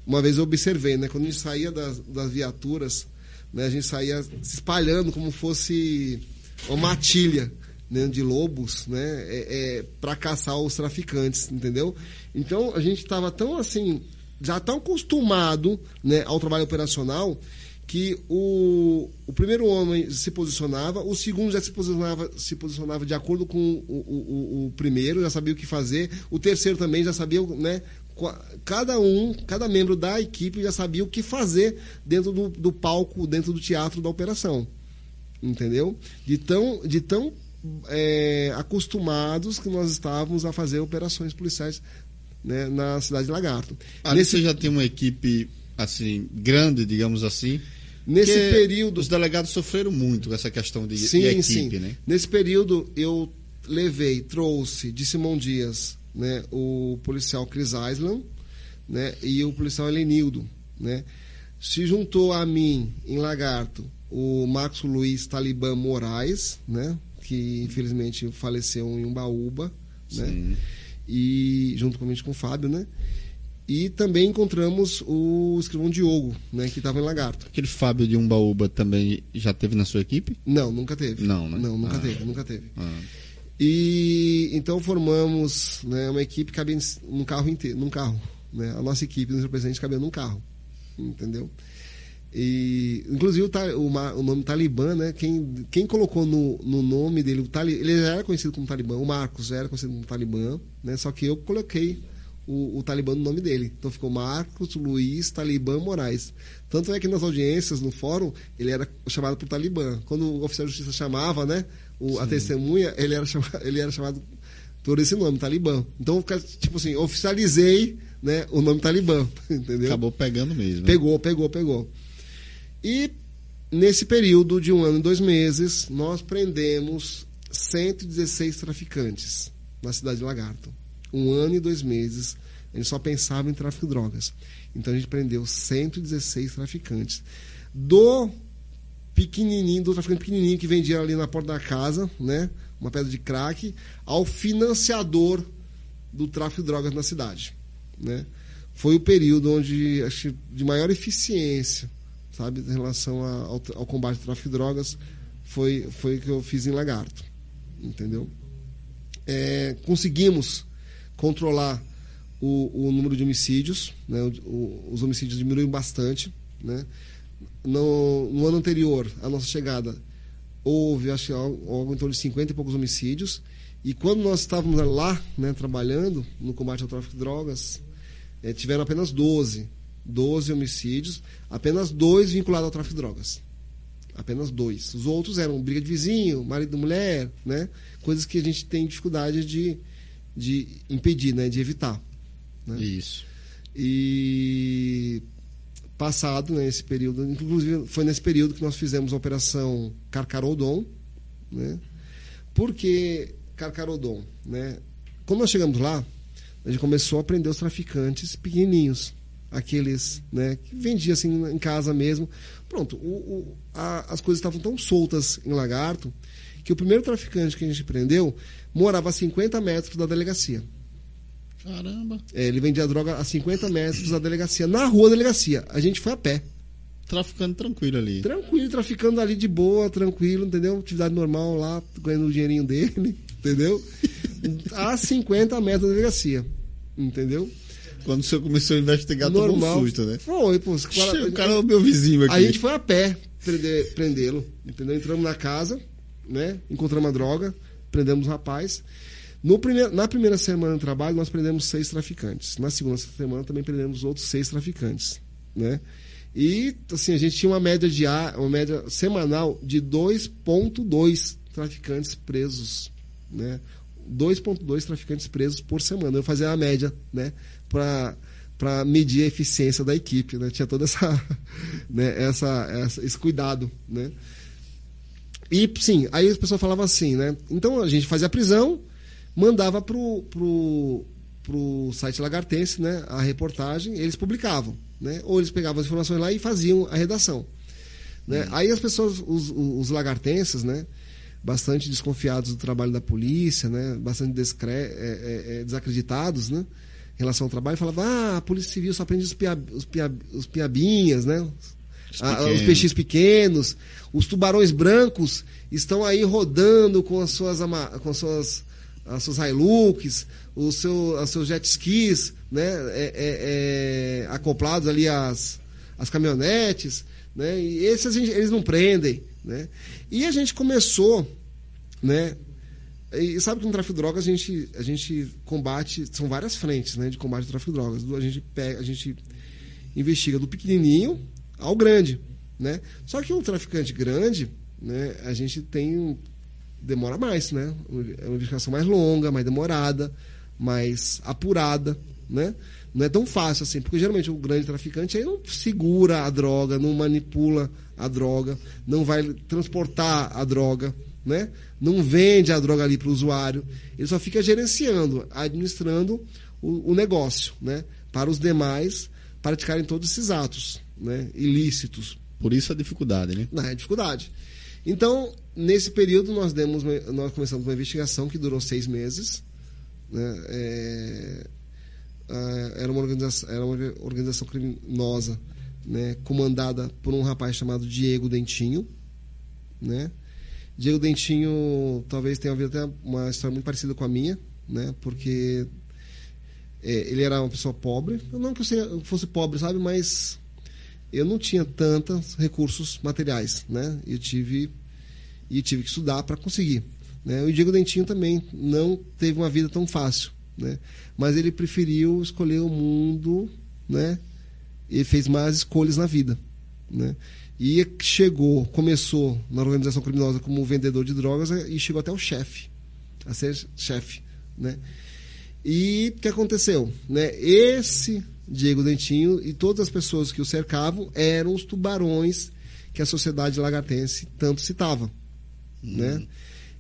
uma vez eu observei, né? Quando a gente saía das, das viaturas né? A gente saía se espalhando como fosse uma matilha né, de lobos né, é, é para caçar os traficantes, entendeu? Então a gente estava tão assim, já tão acostumado né, ao trabalho operacional que o, o primeiro homem se posicionava, o segundo já se posicionava, se posicionava de acordo com o, o, o primeiro, já sabia o que fazer, o terceiro também já sabia né, cada um, cada membro da equipe já sabia o que fazer dentro do, do palco, dentro do teatro da operação. Entendeu? De tão, de tão é, acostumados que nós estávamos a fazer operações policiais né, na cidade de Lagarto. Ali Nesse... você já tem uma equipe assim grande, digamos assim. Nesse período. Os delegados sofreram muito com essa questão de, sim, de equipe, sim. né? Nesse período eu levei, trouxe de Simão Dias né, o policial Chris Island né, e o policial Helenildo. Né. Se juntou a mim, em Lagarto, o Marcos Luiz Talibã Moraes, né, que infelizmente faleceu em Umbaúba, né, e juntamente com o Fábio, né, e também encontramos o escrivão Diogo, né, que estava em Lagarto. Aquele Fábio de Umbaúba também já teve na sua equipe? Não, nunca teve. Não, né? Não, nunca ah. teve, nunca teve. Ah. E então formamos né, uma equipe cabia num carro inteiro, num carro. Né? A nossa equipe, nosso representante, cabia num carro. Entendeu? E, inclusive o, o, o, nome Talibã, né? Quem, quem colocou no, no nome dele, o Tali, ele já era conhecido como Talibã, o Marcos já era conhecido como Talibã, né? Só que eu coloquei o, o Talibã no nome dele. Então ficou Marcos Luiz Talibã Moraes. Tanto é que nas audiências, no fórum, ele era chamado por Talibã. Quando o oficial de justiça chamava, né? O, a testemunha, ele era, chamado, ele era chamado por esse nome, Talibã. Então, tipo assim, oficializei né, o nome Talibã, entendeu? Acabou pegando mesmo. Né? Pegou, pegou, pegou. E nesse período de um ano e dois meses, nós prendemos 116 traficantes na cidade de Lagarto. Um ano e dois meses, a gente só pensava em tráfico de drogas. Então a gente prendeu 116 traficantes. Do pequenininho, do traficante pequenininho que vendia ali na porta da casa, né? Uma pedra de crack, ao financiador do tráfico de drogas na cidade, né? Foi o período onde acho de maior eficiência, sabe, em relação a, ao, ao, combate ao tráfico de drogas, foi foi que eu fiz em Lagarto, entendeu? É, conseguimos controlar o, o, número de homicídios, né? O, o, os homicídios diminuíram bastante, né? No, no ano anterior à nossa chegada, houve acho, algo em torno de 50 e poucos homicídios. E quando nós estávamos lá, né, trabalhando no combate ao tráfico de drogas, é, tiveram apenas 12. 12 homicídios, apenas dois vinculados ao tráfico de drogas. Apenas dois. Os outros eram briga de vizinho, marido e mulher, né? Coisas que a gente tem dificuldade de, de impedir, né? De evitar. Né? Isso. E passado, né, período, inclusive foi nesse período que nós fizemos a operação Carcarodon, né? Por que Carcarodon, né? Quando nós chegamos lá, a gente começou a prender os traficantes pequenininhos, aqueles, né, que vendiam assim em casa mesmo. Pronto, o, o, a, as coisas estavam tão soltas em Lagarto que o primeiro traficante que a gente prendeu morava a 50 metros da delegacia. Caramba. É, ele vendia droga a 50 metros da delegacia, na rua da delegacia. A gente foi a pé. Traficando tranquilo ali. Tranquilo, traficando ali de boa, tranquilo, entendeu? Atividade normal lá, ganhando o dinheirinho dele, entendeu? a 50 metros da delegacia, entendeu? Quando o senhor começou a investigar, Normal, tomou um susto, né? Foi, pô. Cara, o cara é o meu vizinho aqui. A gente foi a pé prendê-lo, entendeu? Entramos na casa, né? Encontramos a droga, prendemos o rapaz. Na primeira semana de trabalho, nós prendemos seis traficantes. Na segunda semana, também prendemos outros seis traficantes. Né? E assim, a gente tinha uma média, de, uma média semanal de 2,2 traficantes presos. Né? 2,2 traficantes presos por semana. Eu fazia a média né? para para medir a eficiência da equipe, né? Tinha todo essa, né? essa, essa, esse cuidado, né? E sim, aí as pessoas falavam assim, né? Então a gente fazia a prisão, mandava pro, pro, pro site Lagartense, né? A reportagem, eles publicavam, né? Ou eles pegavam as informações lá e faziam a redação. Né? Hum. Aí as pessoas, os, os lagartenses, né? Bastante desconfiados do trabalho da polícia, né? Bastante descre... É, é, é, desacreditados, né? Em relação ao trabalho, falavam, ah, a Polícia Civil só prende os, pia... os, pia... os piabinhas, né? Os, os peixes pequenos, os tubarões brancos estão aí rodando com as suas, com as suas, as suas Hilux, os seu, os seus jet skis, né? É, é, é, acoplados ali às, às caminhonetes, né? E esses gente, eles não prendem, né? E a gente começou, né? E sabe que no tráfico de drogas a gente, a gente combate, são várias frentes, né, de combate ao tráfico de drogas. A gente pega, a gente investiga do pequenininho ao grande, né? Só que um traficante grande, né, a gente tem demora mais, né? É uma investigação mais longa, mais demorada, mais apurada, né? Não é tão fácil assim, porque geralmente o grande traficante aí não segura a droga, não manipula a droga, não vai transportar a droga, né? Não vende a droga ali para o usuário, ele só fica gerenciando, administrando o, o negócio, né? Para os demais praticarem todos esses atos, né? Ilícitos. Por isso a dificuldade, né? Não, é a dificuldade. Então, nesse período, nós, demos, nós começamos uma investigação que durou seis meses. Né? É, era, uma organização, era uma organização criminosa né? comandada por um rapaz chamado Diego Dentinho. Né? Diego Dentinho talvez tenha havido até uma história muito parecida com a minha, né? porque é, ele era uma pessoa pobre. Não que eu fosse pobre, sabe? Mas eu não tinha tantos recursos materiais, né? Eu tive e tive que estudar para conseguir. Né? O Diego Dentinho também não teve uma vida tão fácil, né? Mas ele preferiu escolher o mundo, né? E fez mais escolhas na vida, né? E chegou, começou na organização criminosa como vendedor de drogas e chegou até o chefe, a ser chefe, né? E o que aconteceu, né? Esse Diego Dentinho e todas as pessoas que o cercavam eram os tubarões que a sociedade lagartense tanto citava. Né?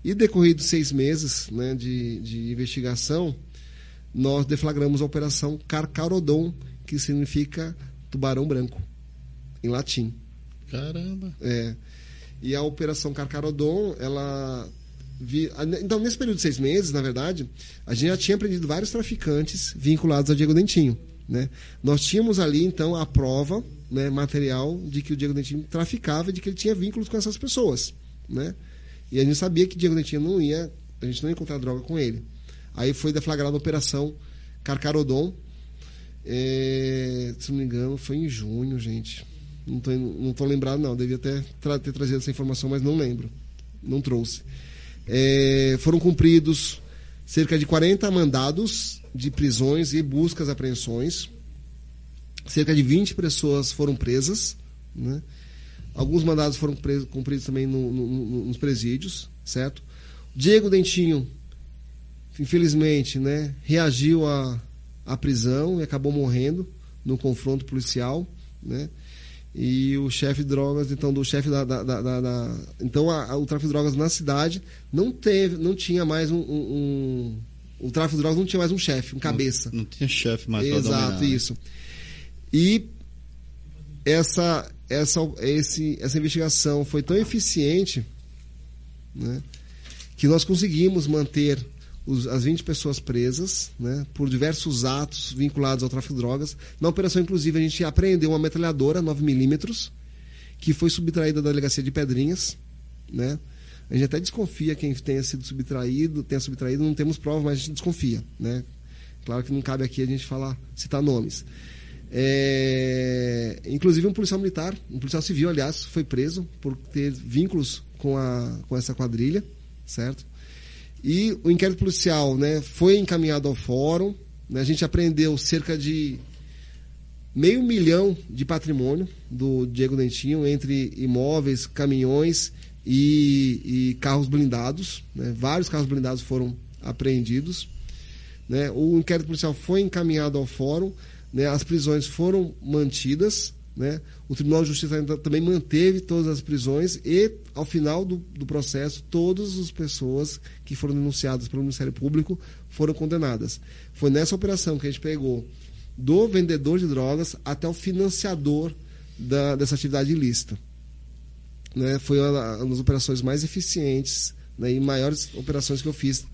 E decorridos seis meses né, de, de investigação, nós deflagramos a Operação Carcarodon, que significa tubarão branco, em latim. Caramba! É. E a Operação Carcarodon, ela. Então, nesse período de seis meses, na verdade, a gente já tinha prendido vários traficantes vinculados a Diego Dentinho. Né? Nós tínhamos ali, então, a prova né, material de que o Diego Dentinho traficava e de que ele tinha vínculos com essas pessoas. Né? E a gente sabia que Diego Dentinho não ia, a gente não ia encontrar droga com ele. Aí foi deflagrada a operação Carcarodon. É, se não me engano, foi em junho, gente. Não estou não tô lembrado, não. Devia até tra ter trazido essa informação, mas não lembro. Não trouxe. É, foram cumpridos cerca de 40 mandados de prisões e buscas apreensões. Cerca de 20 pessoas foram presas. Né? Alguns mandados foram presos, cumpridos também no, no, nos presídios, certo? Diego Dentinho, infelizmente, né, reagiu à, à prisão e acabou morrendo no confronto policial, né? E o chefe de drogas, então, do chefe da, da, da, da então a, a, o tráfico de drogas na cidade não teve, não tinha mais um, um, um o tráfico de drogas não tinha mais um chefe, um cabeça. Não, não tinha chefe mais Exato, dominar, né? isso. E essa, essa, esse, essa investigação foi tão eficiente né, que nós conseguimos manter os, as 20 pessoas presas né, por diversos atos vinculados ao tráfico de drogas. Na operação, inclusive, a gente apreendeu uma metralhadora 9mm que foi subtraída da delegacia de Pedrinhas. Né? A gente até desconfia quem tenha sido subtraído, tenha subtraído, não temos prova, mas a gente desconfia. Né? Claro que não cabe aqui a gente falar, citar nomes. É, inclusive um policial militar, um policial civil, aliás, foi preso por ter vínculos com, a, com essa quadrilha, certo? E o inquérito policial né, foi encaminhado ao fórum. Né, a gente apreendeu cerca de meio milhão de patrimônio do Diego Dentinho, entre imóveis, caminhões e, e carros blindados. Né, vários carros blindados foram apreendidos. Né, o inquérito policial foi encaminhado ao fórum. Né, as prisões foram mantidas. Né? O Tribunal de Justiça também manteve todas as prisões e, ao final do, do processo, todas as pessoas que foram denunciadas pelo Ministério Público foram condenadas. Foi nessa operação que a gente pegou do vendedor de drogas até o financiador da, dessa atividade ilícita. Né? Foi uma, uma das operações mais eficientes né, e maiores operações que eu fiz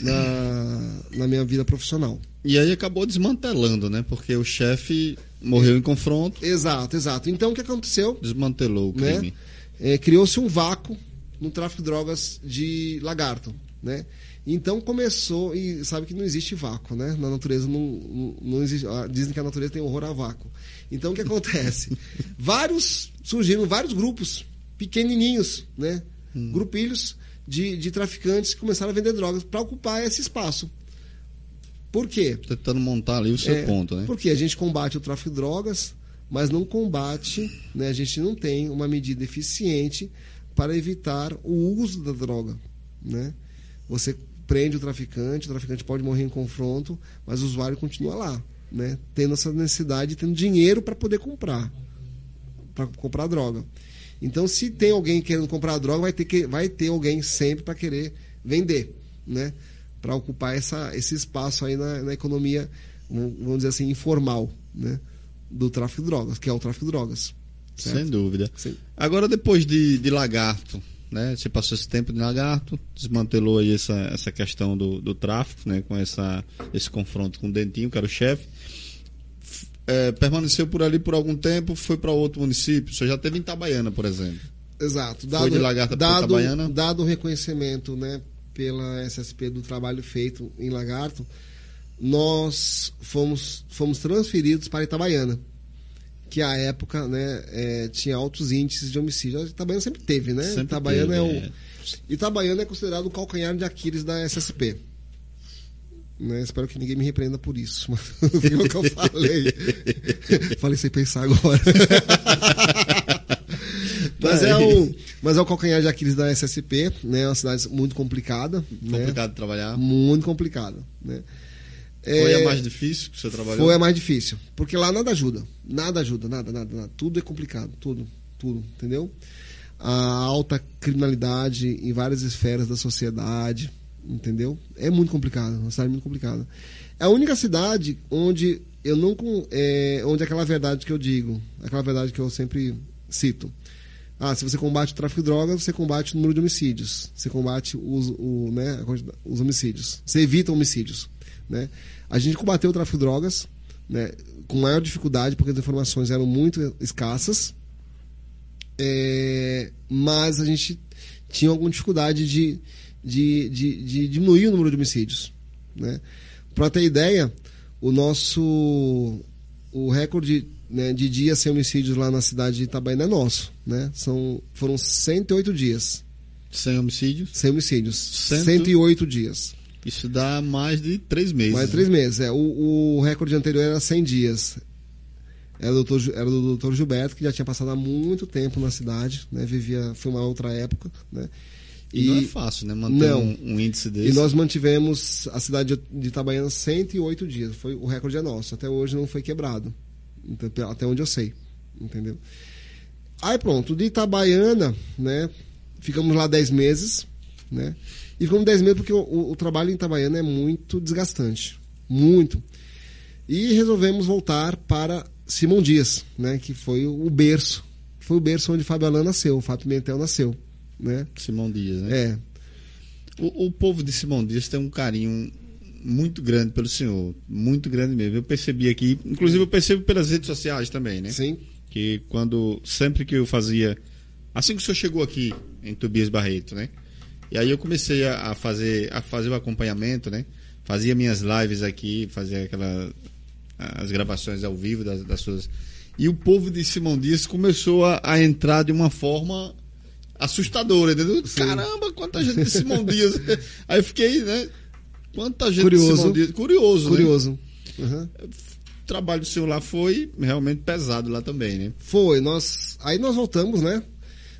na, na minha vida profissional. E aí acabou desmantelando, né? Porque o chefe morreu em confronto. Exato, exato. Então o que aconteceu? Desmantelou o né? crime. Né? É, Criou-se um vácuo no tráfico de drogas de lagarto, né? Então começou, e sabe que não existe vácuo, né? Na natureza não, não, não existe. Ah, dizem que a natureza tem horror a vácuo. Então o que acontece? vários, surgiram vários grupos pequenininhos, né? Hum. Grupilhos de, de traficantes que começaram a vender drogas para ocupar esse espaço. Por quê? Tentando montar ali o seu é, ponto, né? Porque a gente combate o tráfico de drogas, mas não combate, né? a gente não tem uma medida eficiente para evitar o uso da droga. Né? Você prende o traficante, o traficante pode morrer em confronto, mas o usuário continua lá, né? tendo essa necessidade, tendo dinheiro para poder comprar, para comprar droga. Então, se tem alguém querendo comprar droga, vai ter, que, vai ter alguém sempre para querer vender, né? Para ocupar essa, esse espaço aí na, na, economia, vamos dizer assim, informal, né? Do tráfico de drogas, que é o tráfico de drogas. Certo? Sem dúvida. Sim. Agora, depois de, de lagarto, né? Você passou esse tempo de lagarto, desmantelou aí essa, essa questão do, do tráfico, né? Com essa, esse confronto com o Dentinho, que era o chefe é, permaneceu por ali por algum tempo, foi para outro município. Você já teve em Itabaiana, por exemplo. Exato. Dado, foi de Lagarta para Itabaiana? Dado o reconhecimento né, pela SSP do trabalho feito em Lagarto, nós fomos, fomos transferidos para Itabaiana, que à época né, é, tinha altos índices de homicídio. Itabaiana sempre teve, né? Sempre Itabaiana teve, é o. É. Itabaiana é considerado o calcanhar de Aquiles da SSP. Né? Espero que ninguém me repreenda por isso. Mas o que eu falei. falei sem pensar agora. mas, é o, mas é o calcanhar de Aquiles da SSP, né? É uma cidade muito complicada. Né? Complicado né? de trabalhar. Muito complicada. Né? Foi é, a mais difícil que você trabalhou? Foi a mais difícil. Porque lá nada ajuda. Nada ajuda, nada, nada, nada. Tudo é complicado. Tudo, tudo. Entendeu? A alta criminalidade em várias esferas da sociedade entendeu? É muito complicado, uma cidade muito complicada. É a única cidade onde eu não é, onde aquela verdade que eu digo, aquela verdade que eu sempre cito. Ah, se você combate o tráfico de drogas, você combate o número de homicídios, você combate os, o, né, os homicídios, você evita homicídios, né? A gente combateu o tráfico de drogas, né, com maior dificuldade porque as informações eram muito escassas, é, mas a gente tinha alguma dificuldade de de, de, de diminuir o número de homicídios. Né? Para ter ideia, o nosso o recorde né, de dias sem homicídios lá na cidade de Itabaiana é nosso. Né? São, foram 108 dias. Sem homicídios? Sem homicídios. Cento... 108 dias. Isso dá mais de três meses. Mais de três né? meses. É. O, o recorde anterior era 100 dias. Era do, doutor, era do doutor Gilberto, que já tinha passado há muito tempo na cidade, né? Vivia, foi uma outra época, né? E, e não é fácil, né? Manter não. Um, um, índice desse. E nós mantivemos a cidade de Itabaiana 108 dias. Foi, o recorde é nosso. Até hoje não foi quebrado. Então, até onde eu sei. Entendeu? Aí pronto, de Itabaiana, né? Ficamos lá 10 meses, né? E ficamos 10 meses porque o, o trabalho em Itabaiana é muito desgastante. Muito. E resolvemos voltar para Simão Dias, né? Que foi o berço. Foi o berço onde Fábio Alain nasceu, o Fábio Pimentel nasceu né? Simão Dias, né? É. O, o povo de Simão Dias tem um carinho muito grande pelo senhor, muito grande mesmo. Eu percebi aqui, inclusive eu percebo pelas redes sociais também, né? Sim. Que quando, sempre que eu fazia, assim que o senhor chegou aqui em Tobias Barreto, né? E aí eu comecei a, fazer, a fazer o acompanhamento, né? Fazia minhas lives aqui, fazia aquela, as gravações ao vivo das, das suas. E o povo de Simão Dias começou a, a entrar de uma forma assustadora, entendeu? Sim. Caramba, quanta gente de Simão Dias. Aí fiquei, né? Quanta gente curioso. de Simão Dias. Curioso, Curioso. Né? Uhum. O trabalho do senhor lá foi realmente pesado lá também, né? Foi. Nós, aí nós voltamos, né?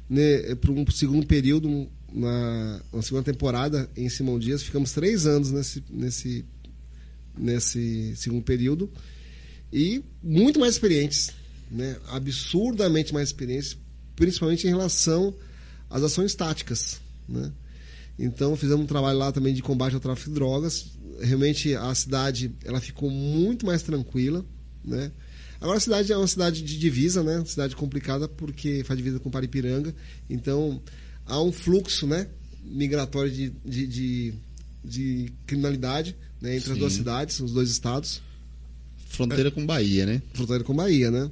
né para um segundo período, na, na, segunda temporada em Simão Dias. Ficamos três anos nesse, nesse, nesse segundo período. E muito mais experientes. né, absurdamente mais experiência, principalmente em relação às ações táticas. Né? Então fizemos um trabalho lá também de combate ao tráfico de drogas. Realmente a cidade ela ficou muito mais tranquila. Né? Agora a cidade é uma cidade de divisa, né? Cidade complicada porque faz divisa com Paripiranga. Então há um fluxo né, migratório de, de, de, de criminalidade né, entre Sim. as duas cidades, os dois estados. Fronteira é. com Bahia, né? Fronteira com Bahia, né?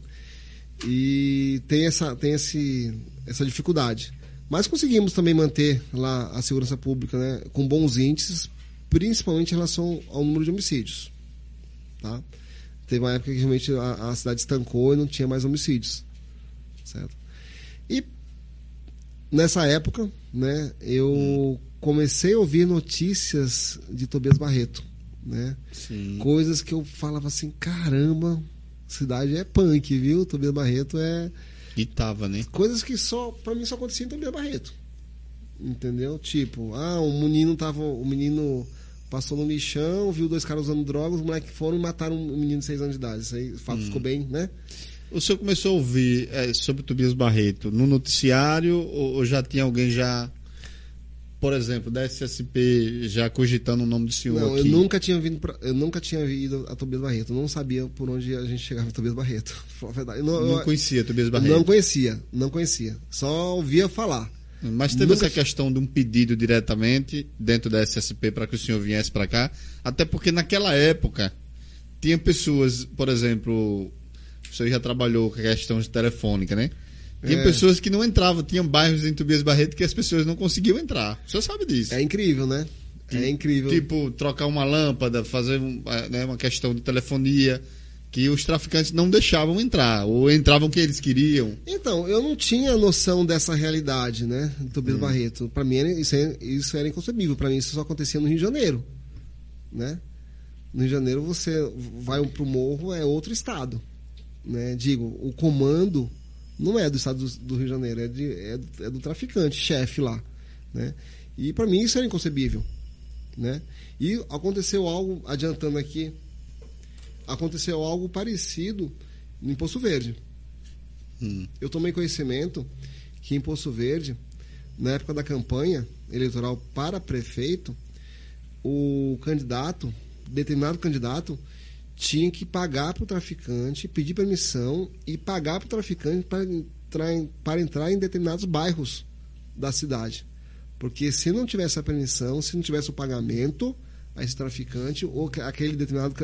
E tem essa, tem esse, essa dificuldade. Mas conseguimos também manter lá a segurança pública né, com bons índices, principalmente em relação ao número de homicídios. Tá? Teve uma época que realmente a, a cidade estancou e não tinha mais homicídios. Certo? E nessa época, né, eu comecei a ouvir notícias de Tobias Barreto né? Sim. Coisas que eu falava assim, caramba, cidade é punk, viu? Tobias Barreto é. E tava, né? Coisas que só, pra mim, só acontecia em Tobias Barreto. Entendeu? Tipo, ah, o menino tava. O menino passou no lixão, viu dois caras usando drogas, os moleques foram e mataram um menino de 6 anos de idade. Isso aí, o fato hum. ficou bem, né? O senhor começou a ouvir é, sobre Tobias Barreto no noticiário ou, ou já tinha alguém já por exemplo, da SSP já cogitando o nome do senhor não, aqui? eu nunca tinha vindo pra, eu nunca tinha ido a Tobias Barreto, eu não sabia por onde a gente chegava em Tobias Barreto. Eu não, não eu, conhecia Tobias Barreto? Não conhecia, não conhecia. Só ouvia falar. Mas teve nunca... essa questão de um pedido diretamente dentro da SSP para que o senhor viesse para cá, até porque naquela época tinha pessoas, por exemplo, o senhor já trabalhou com a questão de telefônica, né? Tinha é. pessoas que não entravam, tinha bairros em Tobias Barreto que as pessoas não conseguiam entrar. O senhor sabe disso. É incrível, né? É incrível. Tipo, trocar uma lâmpada, fazer é, né, uma questão de telefonia, que os traficantes não deixavam entrar, ou entravam que eles queriam. Então, eu não tinha noção dessa realidade, né, do Tobias hum. Barreto. Para mim, isso, é, isso era inconcebível. Para mim, isso só acontecia no Rio de Janeiro, né? No Rio de Janeiro, você vai pro morro, é outro estado, né? Digo, o comando não é do estado do, do Rio de Janeiro, é, de, é, do, é do traficante, chefe lá. Né? E para mim isso era inconcebível. Né? E aconteceu algo, adiantando aqui, aconteceu algo parecido em Poço Verde. Hum. Eu tomei conhecimento que em Poço Verde, na época da campanha eleitoral para prefeito, o candidato, determinado candidato, tinha que pagar para o traficante, pedir permissão e pagar para o traficante para entrar, em, para entrar em determinados bairros da cidade. Porque se não tivesse a permissão, se não tivesse o pagamento a esse traficante ou aquele determinado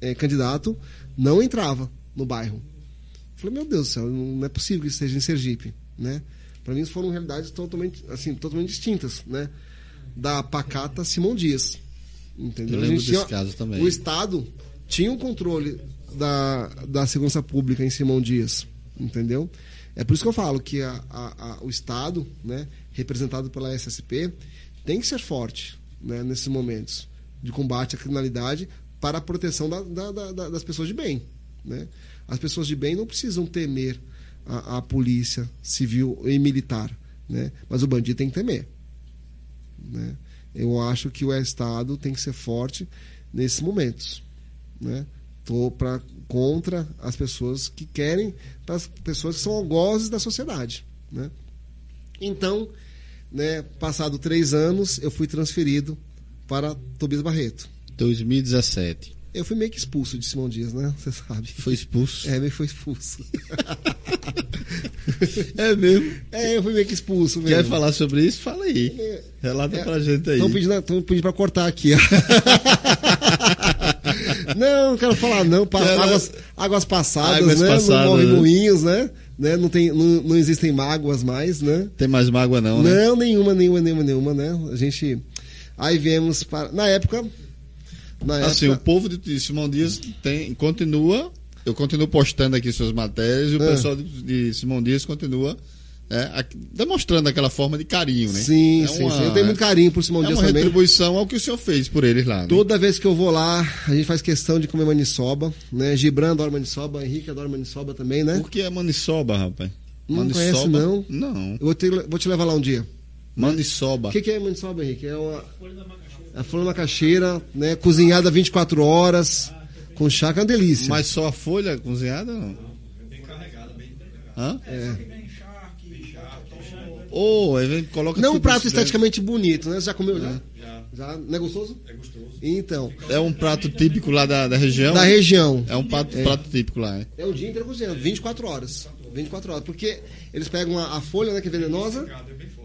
é, candidato não entrava no bairro. Eu falei, meu Deus do céu, não é possível que isso seja em Sergipe, né? Para mim, foram realidades totalmente, assim, totalmente distintas, né? Da pacata Simão Dias. Entendeu? Eu lembro desse tinha, caso também. O Estado tinha um controle da, da segurança pública em Simão Dias, entendeu? É por isso que eu falo que a, a, a, o Estado, né, representado pela SSP, tem que ser forte né, nesses momentos de combate à criminalidade para a proteção da, da, da, das pessoas de bem. Né? As pessoas de bem não precisam temer a, polícia civil e militar, né? mas o bandido tem que temer. Né? Eu acho que o Estado tem que ser forte nesses momentos né? Tô pra, contra as pessoas que querem, para as pessoas que são algozes da sociedade, né? Então, né, passado três anos, eu fui transferido para Tobias Barreto. 2017. Eu fui meio que expulso de Simão Dias, né? Você sabe. Foi expulso? É, meio que foi expulso. é mesmo? É, eu fui meio que expulso mesmo. Quer falar sobre isso? Fala aí. É, Relata é, pra gente aí. Estão pedindo, pedindo pra cortar aqui. não, não quero falar não. Pa águas, águas passadas, águas né? Passadas, não morre né? moinhos, né? né? Não, tem, não, não existem mágoas mais, né? Tem mais mágoa não, né? Não, nenhuma, nenhuma, nenhuma, nenhuma, né? A gente... Aí viemos para... Na época... Na assim, época... o povo de Simão Dias tem, continua... Eu continuo postando aqui suas matérias e o é. pessoal de, de Simão Dias continua é, demonstrando aquela forma de carinho, né? Sim, é sim, uma, sim. Eu tenho muito carinho por Simão é Dias também. É uma retribuição ao que o senhor fez por eles lá. Né? Toda vez que eu vou lá, a gente faz questão de comer maniçoba, né? Gibran adora maniçoba, Henrique adora maniçoba também, né? Por que é maniçoba, rapaz? Não maniçoba? conhece, não? Não. Eu vou te, vou te levar lá um dia. Maniçoba. O que, que é maniçoba, Henrique? É uma... A folha da macaxeira, né? Cozinhada 24 horas, com chá, que é uma delícia. Mas só a folha cozinhada, não? carregada, bem Hã? É. Ou oh, vem, coloca Não um prato esteticamente dentro. bonito, né? Você já comeu já? Já. Já? Não é gostoso? É gostoso. Então. É um prato típico lá da, da região? Da região. É um prato, é. prato típico lá, é? É o dia inteiro cozinhando, 24 horas. 24 horas. Porque eles pegam a, a folha, né, que é venenosa,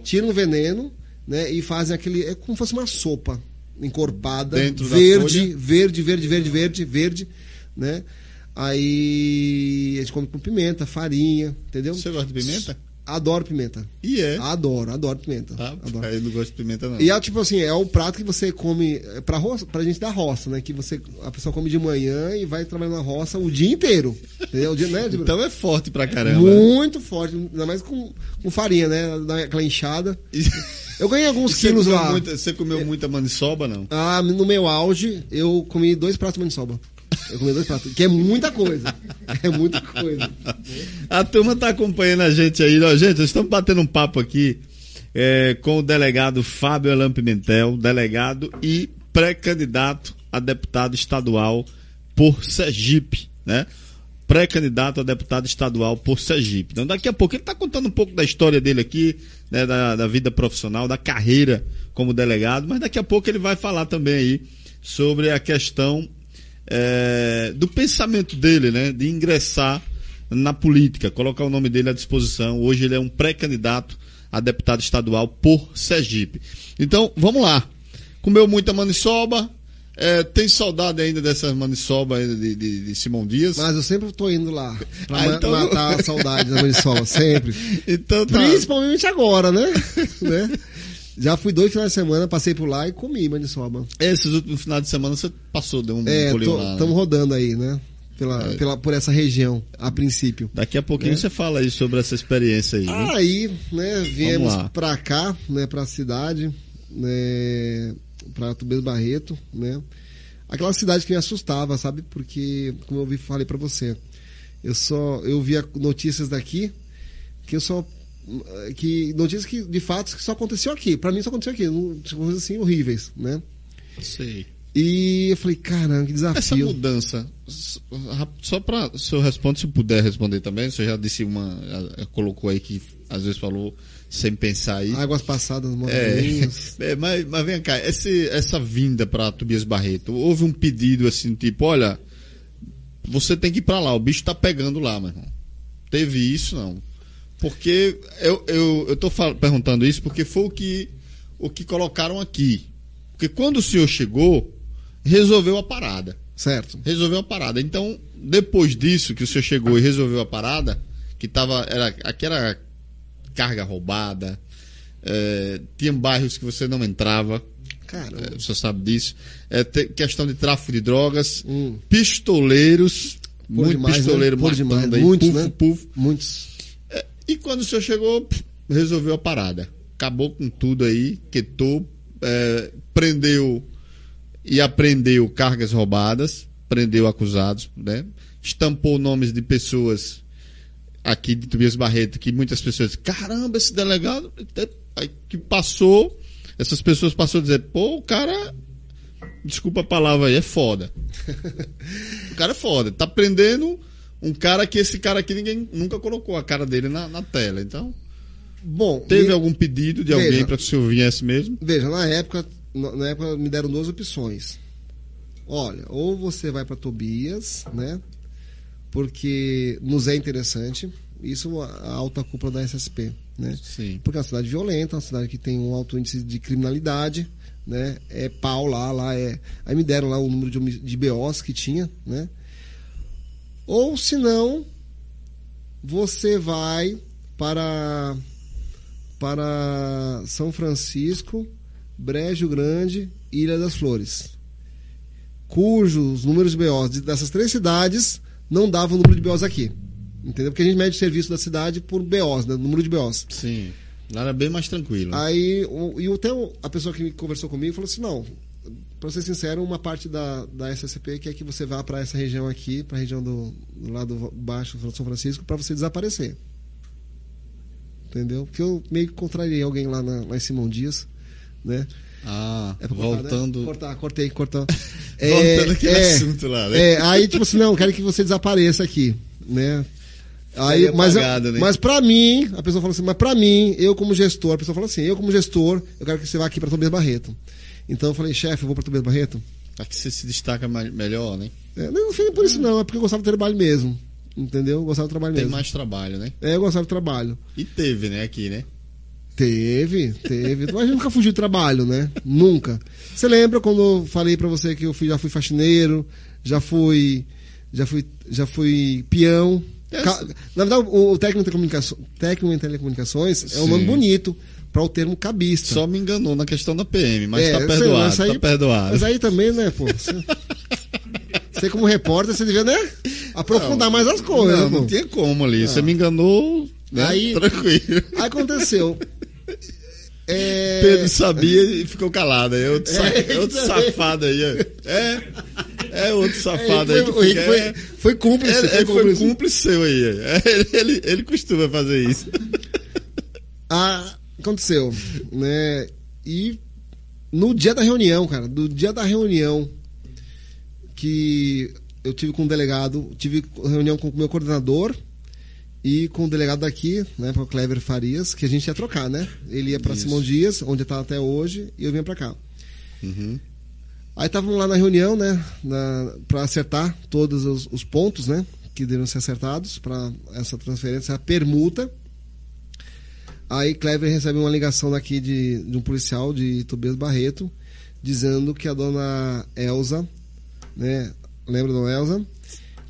tiram o veneno, né, e fazem aquele. É como se fosse uma sopa encorpada, Dentro verde, verde, verde, verde, verde, verde, né? Aí a gente come com pimenta, farinha, entendeu? Você gosta de pimenta? Adoro pimenta. E é? Adoro, adoro pimenta. Ah, adoro. Eu não gosto de pimenta, não. E é tipo assim, é o prato que você come é pra, roça, pra gente da roça, né? Que você, a pessoa come de manhã e vai trabalhar na roça o dia inteiro. Entendeu? O dia, né? então é forte pra caramba. Muito forte, ainda mais com, com farinha, né? Dá aquela inchada. Eu ganhei alguns quilos lá. Muita, você comeu é. muita maniçoba, não? Ah, no meu auge, eu comi dois pratos de maniçoba. Eu comi dois pratos, que é muita coisa. É muita coisa. A turma tá acompanhando a gente aí. Ó, gente, nós estamos batendo um papo aqui é, com o delegado Fábio Elan Pimentel, delegado e pré-candidato a deputado estadual por Sergipe, né? Pré-candidato a deputado estadual por Sergipe. Então, daqui a pouco ele está contando um pouco da história dele aqui, né, da, da vida profissional, da carreira como delegado, mas daqui a pouco ele vai falar também aí sobre a questão é, do pensamento dele, né, de ingressar na política, colocar o nome dele à disposição. Hoje ele é um pré-candidato a deputado estadual por Sergipe. Então, vamos lá. Comeu muita maniçoba, é, tem saudade ainda dessas maniçoba de, de, de, Simão Dias? Mas eu sempre estou indo lá para ah, então... matar a saudade da maniçoba, sempre. Então tá. Principalmente agora, né? né? Já fui dois finais de semana, passei por lá e comi maniçoba. Esses últimos finais de semana você passou, deu um é, pulinho lá. Estamos né? rodando aí, né? Pela, é. pela, por essa região, a princípio. Daqui a pouquinho é. você fala aí sobre essa experiência aí. Né? Aí, né, viemos para cá, né, para a cidade, né, para Tubes Barreto, né? Aquela cidade que me assustava, sabe? Porque, como eu vi, falei para você, eu só eu via notícias daqui que eu só que notícias que de fatos que só aconteceu aqui. Para mim só aconteceu aqui, coisas assim horríveis, né? Sei. E eu falei, caramba, que desafio. Essa mudança, só para o senhor responder, se puder responder também, senhor já disse uma, colocou aí que às vezes falou sem pensar aí. Águas passadas, é, é, mas, mas vem cá, esse, essa vinda para Tobias Barreto, houve um pedido assim, tipo, olha, você tem que ir para lá, o bicho tá pegando lá, meu irmão. Teve isso, não. Porque eu, eu, eu tô perguntando isso porque foi o que, o que colocaram aqui. Porque quando o senhor chegou, resolveu a parada. Certo. Resolveu a parada. Então, depois disso que o senhor chegou e resolveu a parada, que tava. Era, aqui era carga roubada, é, tinha bairros que você não entrava. Cara, é, você sabe disso. É, questão de tráfico de drogas, hum. pistoleiros, Por muito demais, pistoleiro né? matando demais. aí, muitos, puf, né? Puf. Muitos. E quando o senhor chegou, resolveu a parada. Acabou com tudo aí, quietou, é, prendeu e apreendeu cargas roubadas, prendeu acusados, né? Estampou nomes de pessoas aqui de Tobias Barreto, que muitas pessoas, caramba, esse delegado que passou, essas pessoas passou a dizer, pô, o cara, desculpa a palavra aí, é foda. o cara é foda, tá prendendo um cara que esse cara aqui ninguém nunca colocou a cara dele na, na tela. Então, bom, teve algum pedido de veja, alguém para que o senhor viesse mesmo? Veja, na época, na época me deram duas opções. Olha, ou você vai para Tobias, né? Porque nos é interessante. Isso a alta cúpula da SSP, né? Sim. Porque é uma cidade violenta, uma cidade que tem um alto índice de criminalidade, né? É pau lá, lá é. Aí me deram lá o número de, de BOs que tinha, né? Ou se não, você vai para para São Francisco, Brejo Grande Ilha das Flores, cujos números de BOs dessas três cidades não davam o número de BOs aqui. Entendeu? Porque a gente mede o serviço da cidade por BOs, né? número de BOs. Sim. Lá era bem mais tranquilo. Aí, o, e até a pessoa que conversou comigo falou assim: não, para ser sincero, uma parte da, da SSP quer que você vá para essa região aqui, para a região do, do lado baixo do São Francisco, para você desaparecer. Entendeu? Porque eu meio que contrariei alguém lá, na, lá em Simão Dias, né? Ah, é voltando. Né? Cortar, cortei, cortou. é, voltando aquele é, assunto lá, né? É, aí, tipo assim, não, quero que você desapareça aqui, né? Aí, mas, apagado, né? mas pra mim, a pessoa fala assim, mas pra mim, eu como gestor, a pessoa fala assim, eu como gestor, eu quero que você vá aqui pra Tobias Barreto. Então eu falei, chefe, eu vou pra Tobias Barreto. Aqui você se destaca mais, melhor, né? É, não foi por isso não, é porque eu gostava do trabalho mesmo. Entendeu? Eu gostava do trabalho Tem mesmo. Tem mais trabalho, né? É, eu gostava do trabalho. E teve, né, aqui, né? Teve, teve. Mas nunca fugiu do trabalho, né? Nunca. Você lembra quando eu falei para você que eu fui, já fui faxineiro, já fui, já fui, já fui peão. Na verdade, o técnico de telecomunicações, técnico em telecomunicações é um nome bonito para o termo cabista. Só me enganou na questão da PM, mas é, tá perdoado, sei, aí, tá perdoado. Mas aí também, né, pô? Você, você como repórter, você devia, né? Aprofundar não, mais as coisas. Não, não tinha como ali. Não. Você me enganou, né? Aí, Tranquilo. Aí aconteceu. É... Pedro sabia e ficou calado. É outro, é, outro safado aí. É, é outro safado é, aí. Foi, foi, foi cúmplice. Ele, foi, cúmplice. foi cúmplice seu aí. É, ele, ele, ele costuma fazer isso. Ah, aconteceu. Né? E no dia da reunião, cara, do dia da reunião que eu tive com o delegado, tive reunião com o meu coordenador e com o delegado daqui, né, o Clever Farias, que a gente ia trocar, né? Ele ia para Simão Dias, onde está até hoje, e eu vinha para cá. Uhum. Aí estávamos lá na reunião, né, para acertar todos os, os, pontos, né, que deveriam ser acertados para essa transferência, a permuta. Aí Clever recebe uma ligação daqui de, de um policial de Tobias Barreto, dizendo que a dona Elza, né, lembra da dona Elza?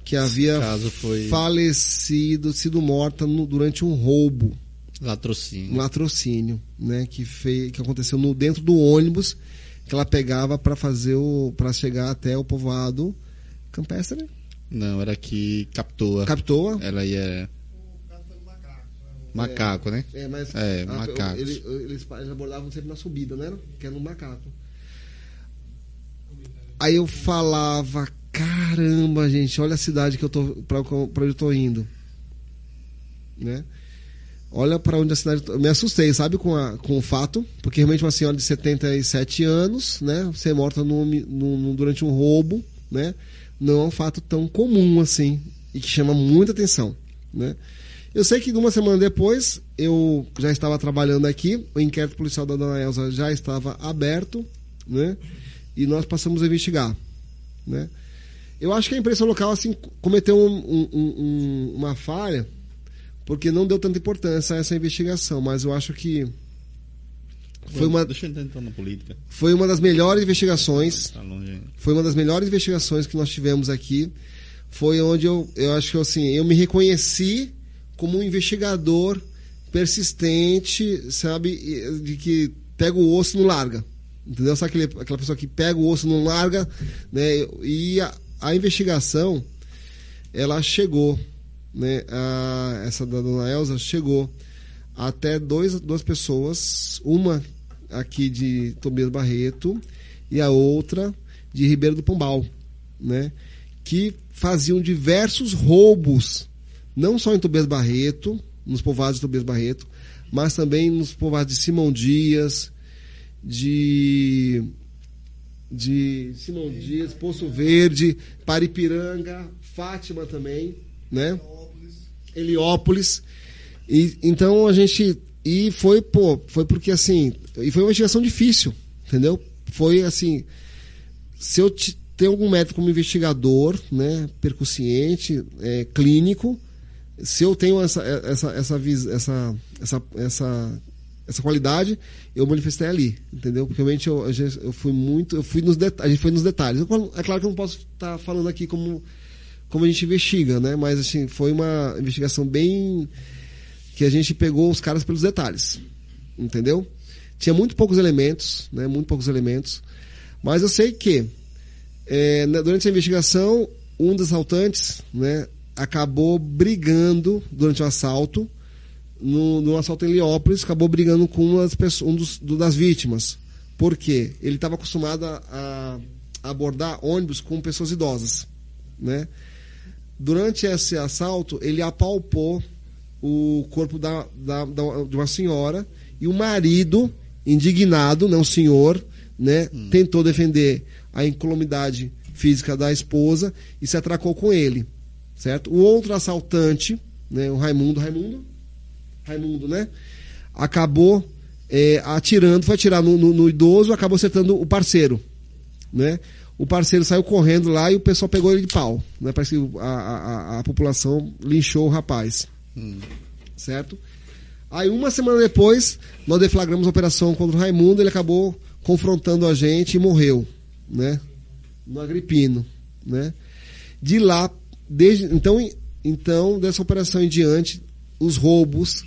que havia foi... falecido, sido morta no, durante um roubo. Latrocínio. Um latrocínio, né? Que, fez, que aconteceu no, dentro do ônibus que ela pegava para fazer o. para chegar até o povoado campestre. Não, era que Captoa. Captoa? Ela ia. Macaco, né? É, mas. É, ah, macaco. Eles, eles, abordavam sempre na subida, né? Que era no macaco. Aí eu falava, caramba, gente, olha a cidade que eu tô para onde eu tô indo, né? Olha para onde a cidade. Eu me assustei, sabe, com, a, com o fato, porque realmente uma senhora de 77 anos, né, ser morta no, no, durante um roubo, né, não é um fato tão comum assim e que chama muita atenção, né? Eu sei que uma semana depois eu já estava trabalhando aqui, o inquérito policial da dona Elza já estava aberto, né? E nós passamos a investigar, né? Eu acho que a imprensa local assim cometeu um, um, um, uma falha porque não deu tanta importância a essa investigação, mas eu acho que foi uma deixa eu entrar na política. Foi uma das melhores investigações. Tá foi uma das melhores investigações que nós tivemos aqui. Foi onde eu, eu acho que assim, eu me reconheci como um investigador persistente, sabe, de que pega o osso e não larga. Entendeu? Sabe aquele, aquela pessoa que pega o osso e não larga, né? E a, a investigação ela chegou, né? A, essa da dona Elza chegou até dois, duas pessoas, uma aqui de Tobias Barreto e a outra de Ribeiro do Pombal, né? Que faziam diversos roubos, não só em Tobias Barreto, nos povoados de Tobias Barreto, mas também nos povoados de Simão Dias, de de Simão Dias, Poço Verde, Paripiranga, Fátima também, né? Heliópolis. E, então a gente. E foi, pô, foi porque assim. E foi uma investigação difícil, entendeu? Foi assim. Se eu tenho algum método como investigador, né? Percussiente, é, clínico, se eu tenho essa, essa, essa, essa, essa, essa essa qualidade eu manifestei ali, entendeu? Porque realmente eu, eu fui muito, eu fui nos a gente foi nos detalhes. é claro que eu não posso estar falando aqui como como a gente investiga, né? Mas assim, foi uma investigação bem que a gente pegou os caras pelos detalhes, entendeu? Tinha muito poucos elementos, né? Muito poucos elementos, mas eu sei que é, durante a investigação um dos assaltantes, né? Acabou brigando durante o assalto no, no assalto em Heliópolis, acabou brigando com uma das pessoas, um dos, do, das vítimas. Por quê? Ele estava acostumado a, a, abordar ônibus com pessoas idosas. Né? Durante esse assalto, ele apalpou o corpo da, da, da, de uma senhora e o marido, indignado, não senhor, né, hum. tentou defender a incolumidade física da esposa e se atracou com ele. Certo? O outro assaltante né? O Raimundo, Raimundo, Raimundo, né? Acabou é, atirando, foi atirar no, no, no, idoso, acabou acertando o parceiro, né? O parceiro saiu correndo lá e o pessoal pegou ele de pau, né? Parece que a, a, a população linchou o rapaz, hum. certo? Aí uma semana depois, nós deflagramos a operação contra o Raimundo, ele acabou confrontando a gente e morreu, né? No Agripino, né? De lá, desde então, então dessa operação em diante, os roubos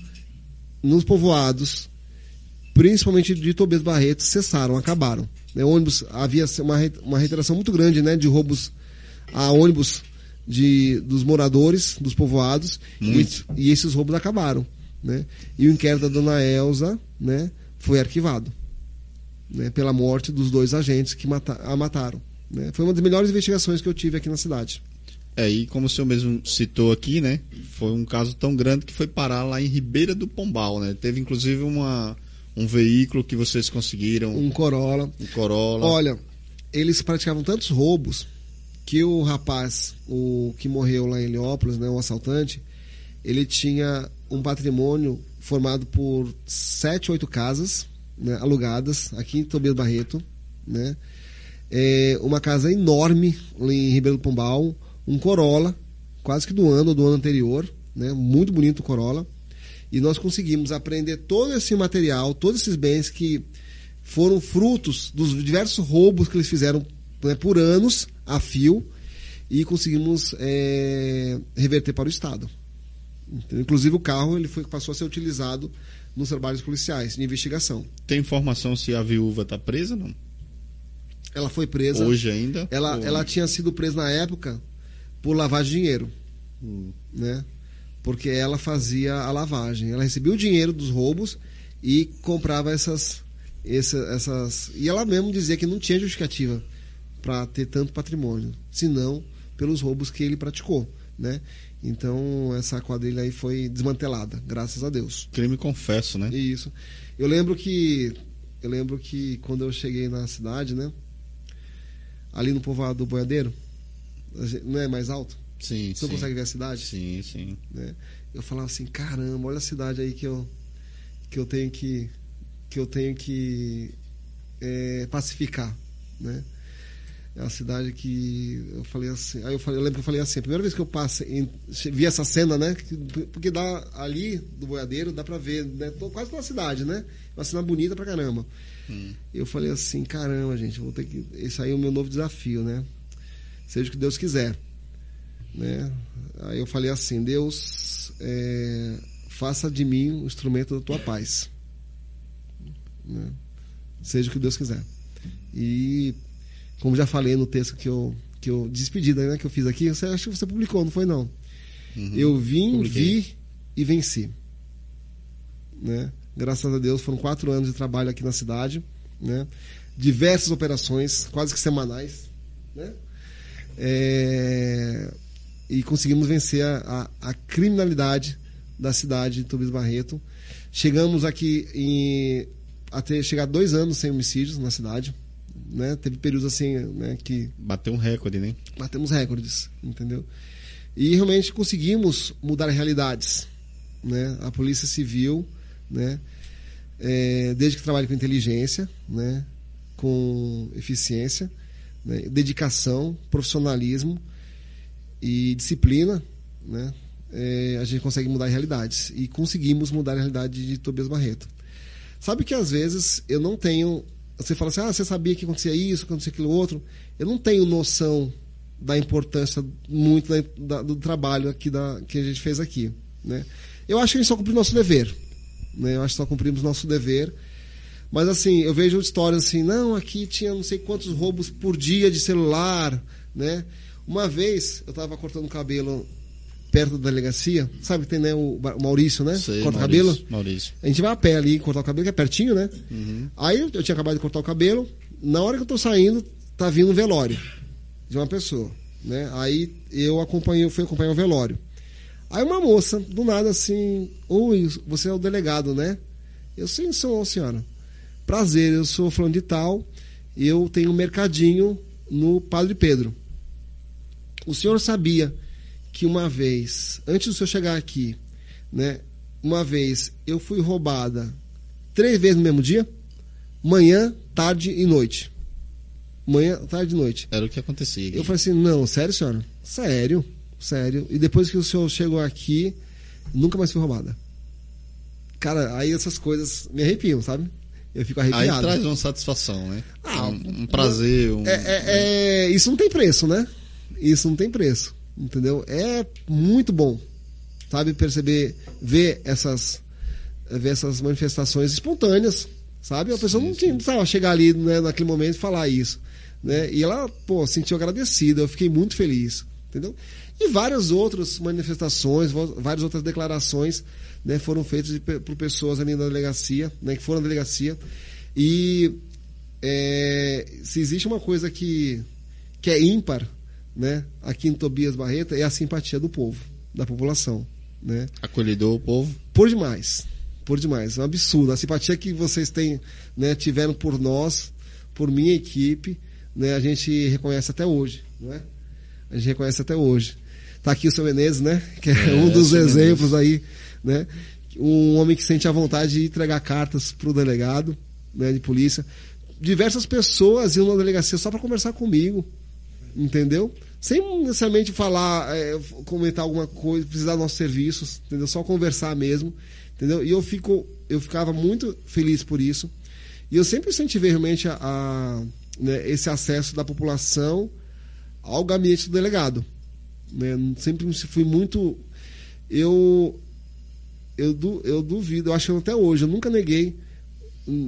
nos povoados, principalmente de Tobias Barreto, cessaram, acabaram. Né? Ônibus, havia uma, uma reiteração muito grande né, de roubos a ônibus de, dos moradores, dos povoados, e, e, esses roubos acabaram. Né? E o inquérito da dona Elza né, foi arquivado né, pela morte dos dois agentes que mata a mataram. Né? Foi uma das melhores investigações que eu tive aqui na cidade. É, e como o senhor mesmo citou aqui, né? Foi um caso tão grande que foi parar lá em Ribeira do Pombal, né? Teve inclusive uma, um veículo que vocês conseguiram. Um Corolla. Um Corolla. Olha, eles praticavam tantos roubos que o rapaz, o que morreu lá em Heliópolis, né, o assaltante, ele tinha um patrimônio formado por sete, oito casas né, alugadas aqui em Tobias Barreto, né? É uma casa enorme em Ribeiro do Pombal, um Corolla, quase que do ano, do ano anterior, né? Muito bonito o Corolla. E nós conseguimos aprender todo esse material, todos esses bens que foram frutos dos diversos roubos que eles fizeram né, por anos a fio e conseguimos é, reverter para o Estado. Então, inclusive o carro ele foi, passou a ser utilizado nos trabalhos policiais de investigação. Tem informação se a viúva está presa não? Ela foi presa. Hoje ainda? Ela, ela tinha sido presa na época por lavagem de dinheiro. Né? Porque ela fazia a lavagem. Ela recebia o dinheiro dos roubos e comprava essas, essas, essas. E ela mesmo dizia que não tinha justificativa para ter tanto patrimônio, senão pelos roubos que ele praticou. Né? Então essa quadrilha aí foi desmantelada, graças a Deus. Crime confesso, né? Isso. Eu lembro que eu lembro que quando eu cheguei na cidade, né? Ali no povoado do Boiadeiro, não é mais alto? Sim, Você sim. consegue ver a cidade? Sim, sim. Né? Eu falava assim, caramba, olha a cidade aí que eu que eu tenho que que eu tenho que é, pacificar, né? É uma cidade que eu falei assim. Aí eu, falei, eu lembro que eu falei assim, a primeira vez que eu passei, vi essa cena, né? Porque dá ali do boiadeiro, dá pra ver, né? Tô quase toda a cidade, né? Uma cena bonita pra caramba. Hum. Eu falei assim, caramba, gente, vou ter que. Esse aí é o meu novo desafio, né? Seja o que Deus quiser. Né? Aí eu falei assim, Deus, é, faça de mim um instrumento da tua paz. Né? Seja o que Deus quiser. E como já falei no texto que eu, que eu despedida né, que eu fiz aqui, você acho que você publicou, não foi não? Uhum. Eu vim, Publiquei. vi e venci. Né? Graças a Deus foram quatro anos de trabalho aqui na cidade, né? Diversas operações, quase que semanais, né? É... E conseguimos vencer a, a, a, criminalidade da cidade de Tobias Barreto. Chegamos aqui em até chegar dois anos sem homicídios na cidade, né? Teve períodos assim, né, que bateu um recorde, né? Batemos recordes, entendeu? E realmente conseguimos mudar realidades, né? A Polícia Civil, né? É, desde que trabalha com inteligência, né? Com eficiência, né? dedicação, profissionalismo e disciplina, né? É, a gente consegue mudar realidades e conseguimos mudar a realidade de Tobias Barreto. Sabe que às vezes eu não tenho você fala assim, ah, você sabia que acontecia isso, acontecia aquilo outro. Eu não tenho noção da importância muito da, da, do trabalho aqui da, que a gente fez aqui. Né? Eu acho que a gente só cumpriu nosso dever. Né? Eu acho que só cumprimos nosso dever. Mas assim, eu vejo histórias assim, não, aqui tinha não sei quantos roubos por dia de celular, né? Uma vez eu estava cortando o cabelo perto da delegacia, sabe que tem né, o Maurício, né? Sei, corta Maurício, cabelo. Maurício. A gente vai a pé ali cortar o cabelo, que é pertinho, né? Uhum. Aí eu, tinha acabado de cortar o cabelo, na hora que eu tô saindo, tá vindo um velório de uma pessoa, né? Aí eu acompanhei, fui acompanhar o velório. Aí uma moça, do nada assim, oi, você é o delegado, né? Eu sim sou, senhora. Prazer, eu sou fulano de tal, eu tenho um mercadinho no Padre Pedro. O senhor sabia que uma vez, antes do senhor chegar aqui, né? Uma vez eu fui roubada três vezes no mesmo dia, manhã, tarde e noite. Manhã, tarde e noite. Era o que acontecia. Aqui. Eu falei assim, não, sério, senhora? Sério, sério. E depois que o senhor chegou aqui, nunca mais fui roubada. Cara, aí essas coisas me arrepiam, sabe? Eu fico arrepiado. Aí traz uma satisfação, né? Ah, um, um prazer. Um... É, é, é, isso não tem preço, né? Isso não tem preço, entendeu? É muito bom, sabe? Perceber, ver essas, ver essas manifestações espontâneas, sabe? A pessoa sim, não tinha, precisava chegar ali né, naquele momento e falar isso, né? E ela, pô, sentiu agradecida, eu fiquei muito feliz, entendeu? E várias outras manifestações, várias outras declarações né, foram feitas por pessoas ali na delegacia, né, que foram na delegacia. E é, se existe uma coisa que, que é ímpar né, aqui em Tobias Barreto, é a simpatia do povo, da população. Né? Acolhedor o povo? Por demais. Por demais. É um absurdo. A simpatia que vocês têm, né, tiveram por nós, por minha equipe, né, a gente reconhece até hoje. Não é? A gente reconhece até hoje. Está aqui o seu Menezes, né? Que é, é um dos exemplos Menezes. aí, né? Um homem que sente a vontade de entregar cartas para o delegado né, de polícia. Diversas pessoas iam na delegacia só para conversar comigo, entendeu? Sem necessariamente falar, é, comentar alguma coisa, precisar dos nossos serviços, entendeu? Só conversar mesmo, entendeu? E eu fico, eu ficava muito feliz por isso. E eu sempre incentivei realmente a, a né, esse acesso da população ao gabinete do delegado. Né? Sempre fui muito. Eu, eu, du, eu duvido, eu acho que até hoje, eu nunca neguei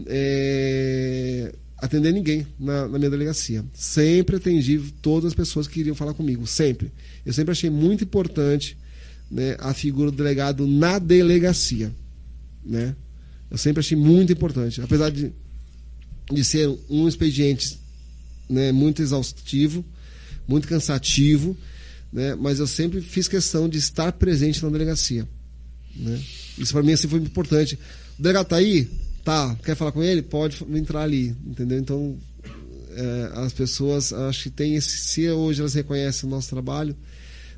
é, atender ninguém na, na, minha delegacia. Sempre atendi todas as pessoas que queriam falar comigo, sempre. Eu sempre achei muito importante né, a figura do delegado na delegacia. Né? Eu sempre achei muito importante. Apesar de, de ser um expediente né, muito exaustivo, muito cansativo, né? mas eu sempre fiz questão de estar presente na delegacia. Né? Isso para mim assim, foi importante. O delegado está aí? Tá. Quer falar com ele? Pode entrar ali. Entendeu? Então, é, as pessoas, acho que tem esse. Se hoje elas reconhecem o nosso trabalho,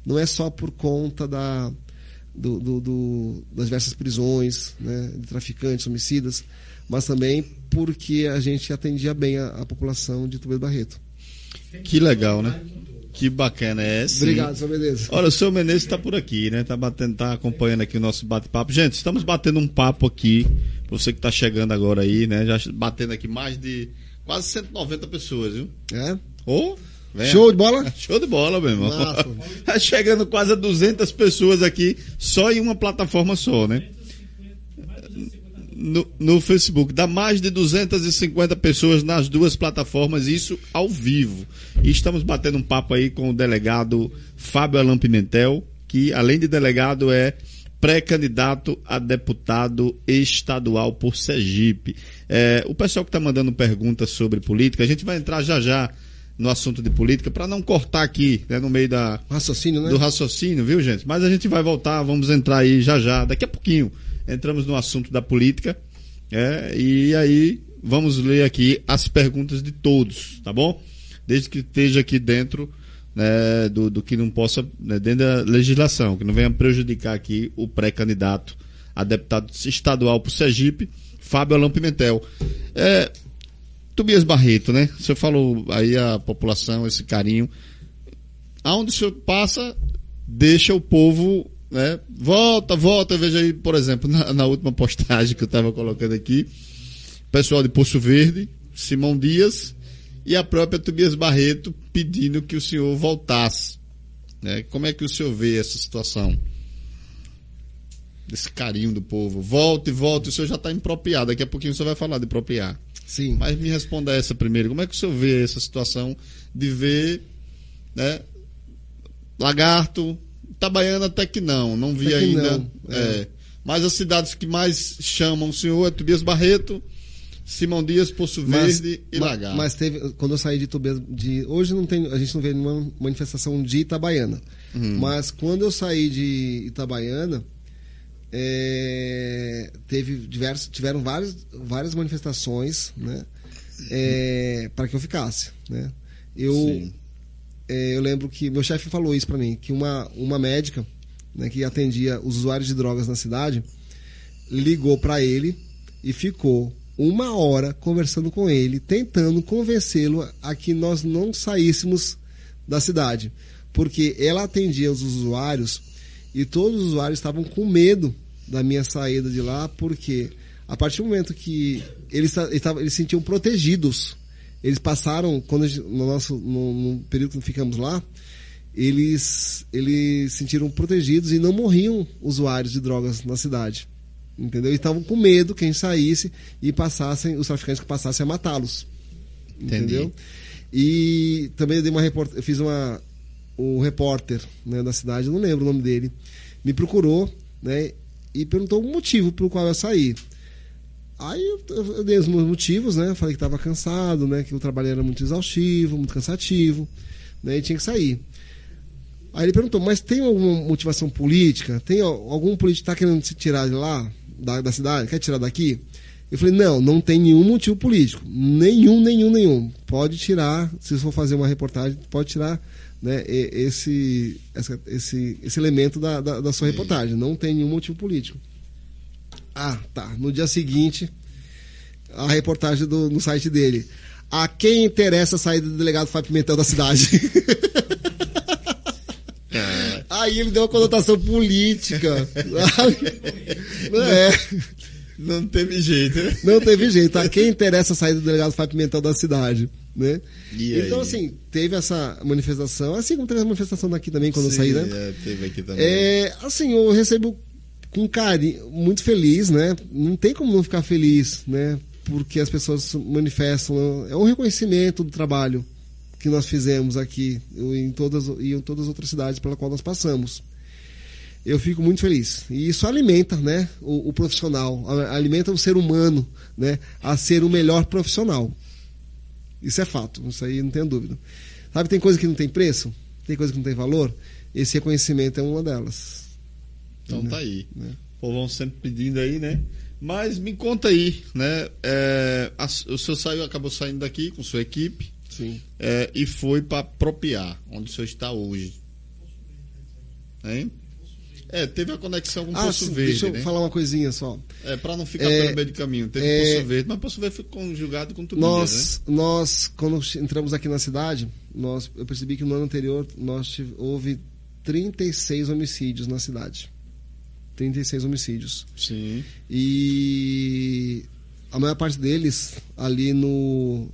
não é só por conta da, do, do, do, das diversas prisões né, de traficantes, homicidas, mas também porque a gente atendia bem a, a população de Tubelo Barreto. Que legal, né? Que bacana é esse. Obrigado, seu Menezes. Olha, o seu Menezes está por aqui, né? Está batendo, tá acompanhando aqui o nosso bate-papo. Gente, estamos batendo um papo aqui, você que está chegando agora aí, né? Já batendo aqui mais de quase 190 pessoas, viu? É? Ô, oh, Show de bola? Show de bola, meu irmão. Tá chegando quase a 200 pessoas aqui, só em uma plataforma só, né? No, no Facebook. Dá mais de 250 pessoas nas duas plataformas, isso ao vivo. E estamos batendo um papo aí com o delegado Fábio Alan Pimentel, que além de delegado é pré-candidato a deputado estadual por Sergipe. É, o pessoal que está mandando perguntas sobre política, a gente vai entrar já já no assunto de política para não cortar aqui né, no meio da raciocínio, né? do raciocínio, viu gente? Mas a gente vai voltar, vamos entrar aí já já, daqui a pouquinho entramos no assunto da política. É, e aí vamos ler aqui as perguntas de todos, tá bom? Desde que esteja aqui dentro né, do, do, que não possa, né, dentro da legislação, que não venha prejudicar aqui o pré-candidato a deputado estadual por Sergipe, Fábio Alain Pimentel. É, Tobias Barreto, né? Você falou aí a população, esse carinho. Aonde o senhor passa, deixa o povo né? Volta, volta, veja aí, por exemplo, na, na última postagem que eu estava colocando aqui, pessoal de Poço Verde, Simão Dias e a própria Tobias Barreto pedindo que o senhor voltasse. Né? Como é que o senhor vê essa situação? Desse carinho do povo. Volta e volta, o senhor já está impropriado. Daqui a pouquinho o senhor vai falar de propriar. Sim. Mas me responda essa primeiro. Como é que o senhor vê essa situação de ver né, lagarto, Itabaiana até que não, não vi até ainda. Não, é. É. Mas as cidades que mais chamam o senhor é Tobias Barreto, Simão Dias, Poço Verde mas, e Lagar. Mas teve, quando eu saí de Tobias, de, hoje não tem, a gente não vê nenhuma manifestação de Itabaiana. Uhum. Mas quando eu saí de Itabaiana, é, teve diversos, tiveram várias, várias manifestações, né? É, para que eu ficasse, né? Eu, é, eu lembro que meu chefe falou isso para mim, que uma, uma médica né, que atendia os usuários de drogas na cidade ligou para ele e ficou uma hora conversando com ele, tentando convencê-lo a que nós não saíssemos da cidade. Porque ela atendia os usuários e todos os usuários estavam com medo da minha saída de lá, porque a partir do momento que eles, eles, eles se sentiam protegidos, eles passaram, quando no nosso no, no período que ficamos lá, eles, eles se sentiram protegidos e não morriam usuários de drogas na cidade. Entendeu? E estavam com medo quem saísse e passassem, os traficantes que passassem a matá-los. Entendeu? E também eu dei uma report... eu fiz uma o repórter né, da cidade, não lembro o nome dele, me procurou, né, e perguntou o motivo pelo qual eu saí. Aí eu, eu dei os meus motivos, né? Falei que estava cansado, né? Que o trabalho era muito exaustivo, muito cansativo, né? E tinha que sair. Aí ele perguntou, mas tem alguma motivação política? Tem algum político que está querendo se tirar de lá? da, da cidade, quer tirar daqui? Eu falei, não, não tem nenhum motivo político. Nenhum, nenhum, nenhum. Pode tirar, se for fazer uma reportagem, pode tirar né, esse, esse, esse elemento da, da, da sua reportagem. Não tem nenhum motivo político. Ah, tá. No dia seguinte, a reportagem do, no site dele. A quem interessa a saída do delegado Fábio Pimentel da cidade? Aí ele deu uma conotação política. Não é. Não teve jeito, né? Não teve jeito. A quem interessa sair do delegado Fábio Pimentel da cidade, né? então, assim, teve essa manifestação, assim como teve a manifestação daqui também, quando Sim, eu saí, né? É, teve aqui também. É, assim, eu recebo com carinho, muito feliz, né? Não tem como não ficar feliz, né? Porque as pessoas manifestam, é um reconhecimento do trabalho, que nós fizemos aqui em todas, e em todas as outras cidades pela qual nós passamos. Eu fico muito feliz. E isso alimenta né, o, o profissional, alimenta o ser humano né, a ser o melhor profissional. Isso é fato, isso aí não tem dúvida. Sabe, tem coisa que não tem preço, tem coisa que não tem valor. Esse reconhecimento é uma delas. Então né? tá aí. Né? Pô, vão sempre pedindo aí, né? Mas me conta aí, né? É, a, o seu saiu, acabou saindo daqui com sua equipe. Sim. É, e foi para Apropriar, onde o senhor está hoje. Hein? É, teve a conexão com o ah, Poço sim, Verde. Deixa eu né? falar uma coisinha só. É, para não ficar é, pelo meio do caminho. Teve é, Poço Verde, mas Poço Verde foi conjugado com tudo nós, né? Nós, quando entramos aqui na cidade, nós, eu percebi que no ano anterior nós tive, houve 36 homicídios na cidade. 36 homicídios. Sim. E a maior parte deles ali no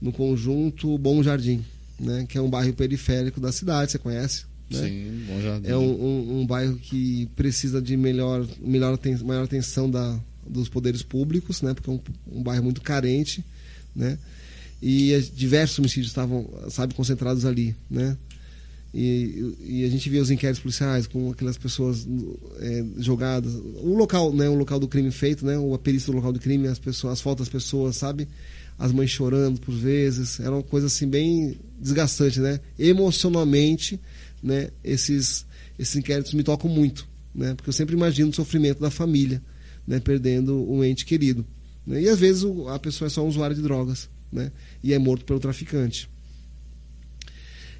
no conjunto Bom Jardim, né? que é um bairro periférico da cidade, você conhece? Né? Sim, Bom Jardim. É um, um, um, bairro que precisa de melhor, melhor maior atenção da, dos poderes públicos, né? porque é um, um bairro muito carente, né? e diversos homicídios estavam, sabe, concentrados ali, né? E, e, a gente via os inquéritos policiais com aquelas pessoas é, jogadas o local né o local do crime feito né o perícia do local do crime as pessoas as fotos das pessoas sabe as mães chorando por vezes, era uma coisa assim bem desgastante, né? Emocionalmente, né? Esses, esses inquéritos me tocam muito, né? Porque eu sempre imagino o sofrimento da família, né? Perdendo um ente querido. Né? E às vezes a pessoa é só um usuário de drogas, né? E é morto pelo traficante.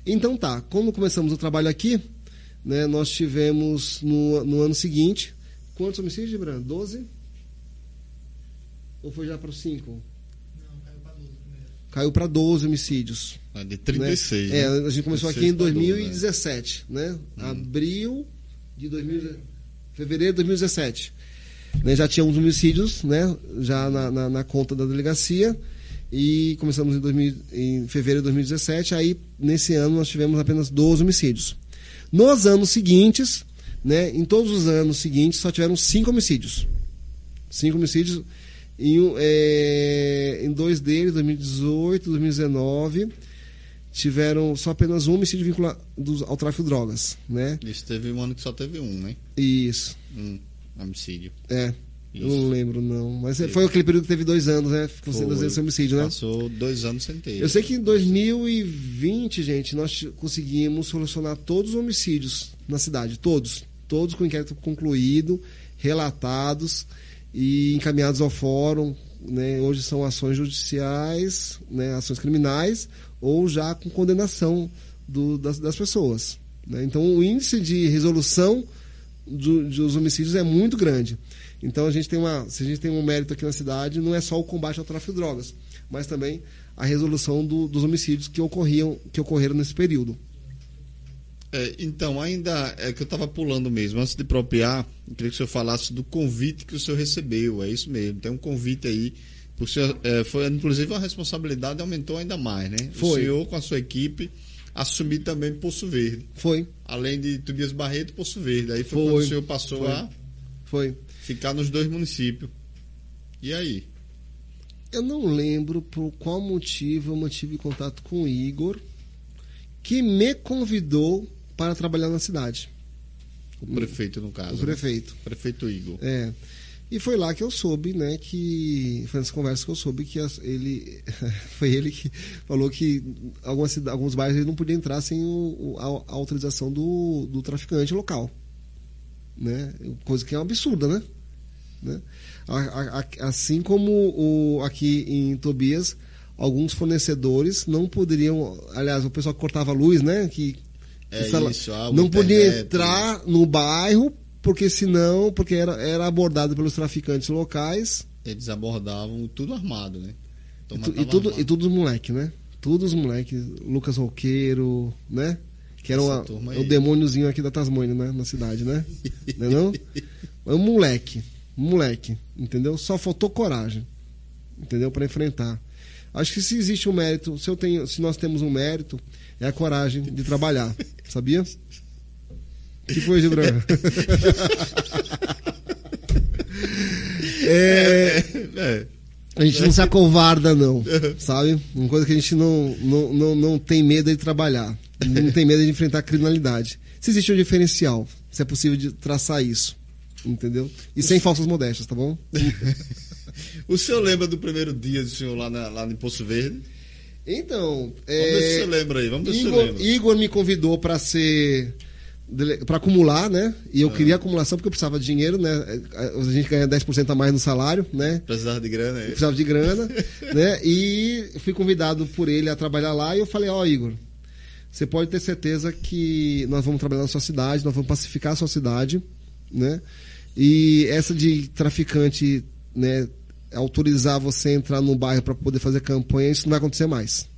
Então tá, quando começamos o trabalho aqui, né? Nós tivemos no, no ano seguinte, quantos homicídios, Gibran? 12? Ou foi já para os 5? caiu para 12 homicídios. Ah, de 36. Né? É, a gente começou aqui em 2017, 12, né? né? Hum. Abril de 2000, fevereiro de 2017. Né? Já tínhamos homicídios, né? Já na, na, na, conta da delegacia. E começamos em, 2000, em fevereiro de 2017. Aí, nesse ano, nós tivemos apenas 12 homicídios. Nos anos seguintes, né? Em todos os anos seguintes, só tiveram 5 homicídios. 5 homicídios em, é, em dois deles, 2018 2019, tiveram só apenas um homicídio vinculado ao tráfico de drogas, né? Isso teve um ano que só teve um, né? Isso. Um homicídio. É. Isso. Eu não lembro, não. Mas foi aquele período que teve dois anos, né? Ficou sendo dois anos homicídio, né? Passou dois anos sem ter. Eu sei que em 2020, gente, nós conseguimos solucionar todos os homicídios na cidade. Todos. Todos com inquérito concluído, relatados e encaminhados ao fórum. Né? Hoje são ações judiciais, né? ações criminais, ou já com condenação do, das, das, pessoas. Né? Então, o índice de resolução do, dos homicídios é muito grande. Então, a gente tem uma, se a gente tem um mérito aqui na cidade, não é só o combate ao tráfico de drogas, mas também a resolução do, dos homicídios que ocorriam, que ocorreram nesse período. É, então, ainda é que eu estava pulando mesmo. Antes de propriar, eu queria que o senhor falasse do convite que o senhor recebeu. É isso mesmo. Tem um convite aí. O senhor, é, foi, inclusive, a responsabilidade aumentou ainda mais, né? Foi. O senhor, com a sua equipe, assumir também Poço Verde. Foi. Além de Tobias Barreto, Poço Verde. Aí foi, foi. quando o senhor passou foi. a foi. Ficar nos dois municípios. E aí? Eu não lembro por qual motivo eu mantive contato com o Igor, que me convidou para trabalhar na cidade. O prefeito, no caso. O prefeito. Né? Prefeito Igor. É. E foi lá que eu soube, né, que. Foi nessa conversa que eu soube que ele. foi ele que falou que algumas, alguns bairros ele não podia entrar sem o, a, a, autorização do, do traficante local. Né? Coisa que é uma absurda, né? né? Assim como o, aqui em Tobias, alguns fornecedores não poderiam. Aliás, o pessoal que cortava a luz, né? Que é isso, não podia entrar no bairro, porque senão, porque era, era abordado pelos traficantes locais. Eles abordavam tudo armado, né? Então, e, tu, e, tudo, e tudo os moleques, né? Todos os moleques, Lucas Roqueiro, né? Que era uma, o demôniozinho aqui da Tasmânia, né? Na cidade, né? não é não? É um moleque, um moleque, entendeu? Só faltou coragem, entendeu? Para enfrentar. Acho que se existe um mérito, se eu tenho, se nós temos um mérito, é a coragem de trabalhar. Sabia? que foi, Gibran? é, é, a gente não se acovarda, não. Sabe? Uma coisa que a gente não, não, não, não tem medo de trabalhar. Não tem medo de enfrentar a criminalidade. Se existe um diferencial, se é possível de traçar isso. Entendeu? E sem falsas modéstias, tá bom? o senhor lembra do primeiro dia do senhor lá, na, lá no Poço Verde? Então. É, Vamos ver se você lembra aí. Vamos ver Igor, se você lembra. Igor me convidou para ser. Para acumular, né? E eu ah. queria acumulação porque eu precisava de dinheiro, né? A gente ganha 10% a mais no salário, né? Precisava de grana, é? Precisava de grana, né? E fui convidado por ele a trabalhar lá e eu falei: Ó, oh, Igor, você pode ter certeza que nós vamos trabalhar na sua cidade, nós vamos pacificar a sua cidade, né? E essa de traficante, né? autorizar você a entrar no bairro para poder fazer campanha, isso não vai acontecer mais.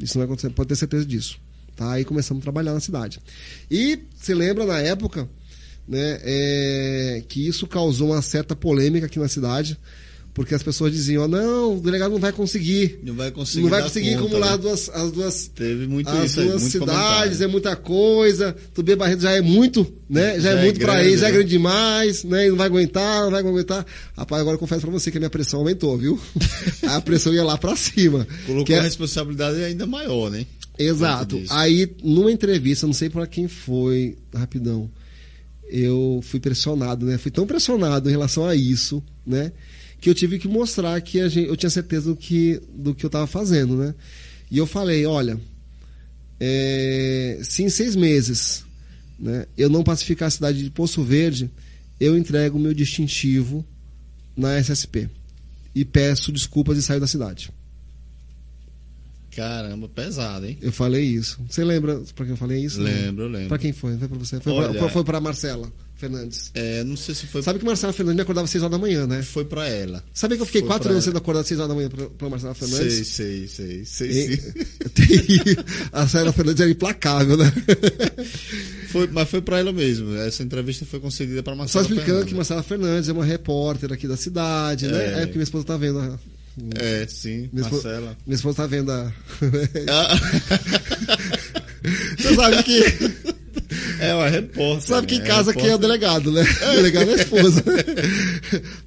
Isso não vai acontecer, pode ter certeza disso. Tá? Aí começamos a trabalhar na cidade. E se lembra na época né, é, que isso causou uma certa polêmica aqui na cidade, porque as pessoas diziam, oh, não, o delegado não vai conseguir. Não vai conseguir. Não vai conseguir conta, acumular né? duas, as duas. Teve muito as isso duas aí, cidades, é muita coisa. Tubê Barreto já é muito, né? Já, já é, é muito para ele, já é né? grande demais, né? E não vai aguentar, não vai aguentar. Rapaz, agora eu confesso para você que a minha pressão aumentou, viu? a pressão ia lá para cima. Colocou que é... a responsabilidade ainda maior, né? Exato. Aí, numa entrevista, não sei para quem foi, rapidão, eu fui pressionado, né? Fui tão pressionado em relação a isso, né? que eu tive que mostrar que gente, eu tinha certeza do que, do que eu estava fazendo, né? E eu falei, olha, é, se em seis meses né, eu não pacificar a cidade de Poço Verde, eu entrego o meu distintivo na SSP. E peço desculpas e saio da cidade. Caramba, pesado, hein? Eu falei isso. Você lembra para quem eu falei isso? Lembro, lembro. Para quem foi? Foi para você? Foi Olha, para Marcela. Fernandes. É, não sei se foi. Sabe que Marcela Fernandes me acordava às 6 horas da manhã, né? Foi pra ela. Sabe que eu fiquei foi quatro anos sendo acordado às 6 horas da manhã pra, pra Marcela Fernandes? Sei, sei, sei. sei a Marcela Fernandes era implacável, né? Foi, mas foi pra ela mesmo. Essa entrevista foi concedida pra Marcela Só explicando Fernandes. que Marcela Fernandes é uma repórter aqui da cidade, né? é. né? É porque minha esposa tá vendo a, é, sim, minha Marcela. Esposa, minha esposa tá vendo a. Ah. Você sabe que. É uma repórter. Sabe que em né? casa é quem é o delegado, né? O delegado é a esposa.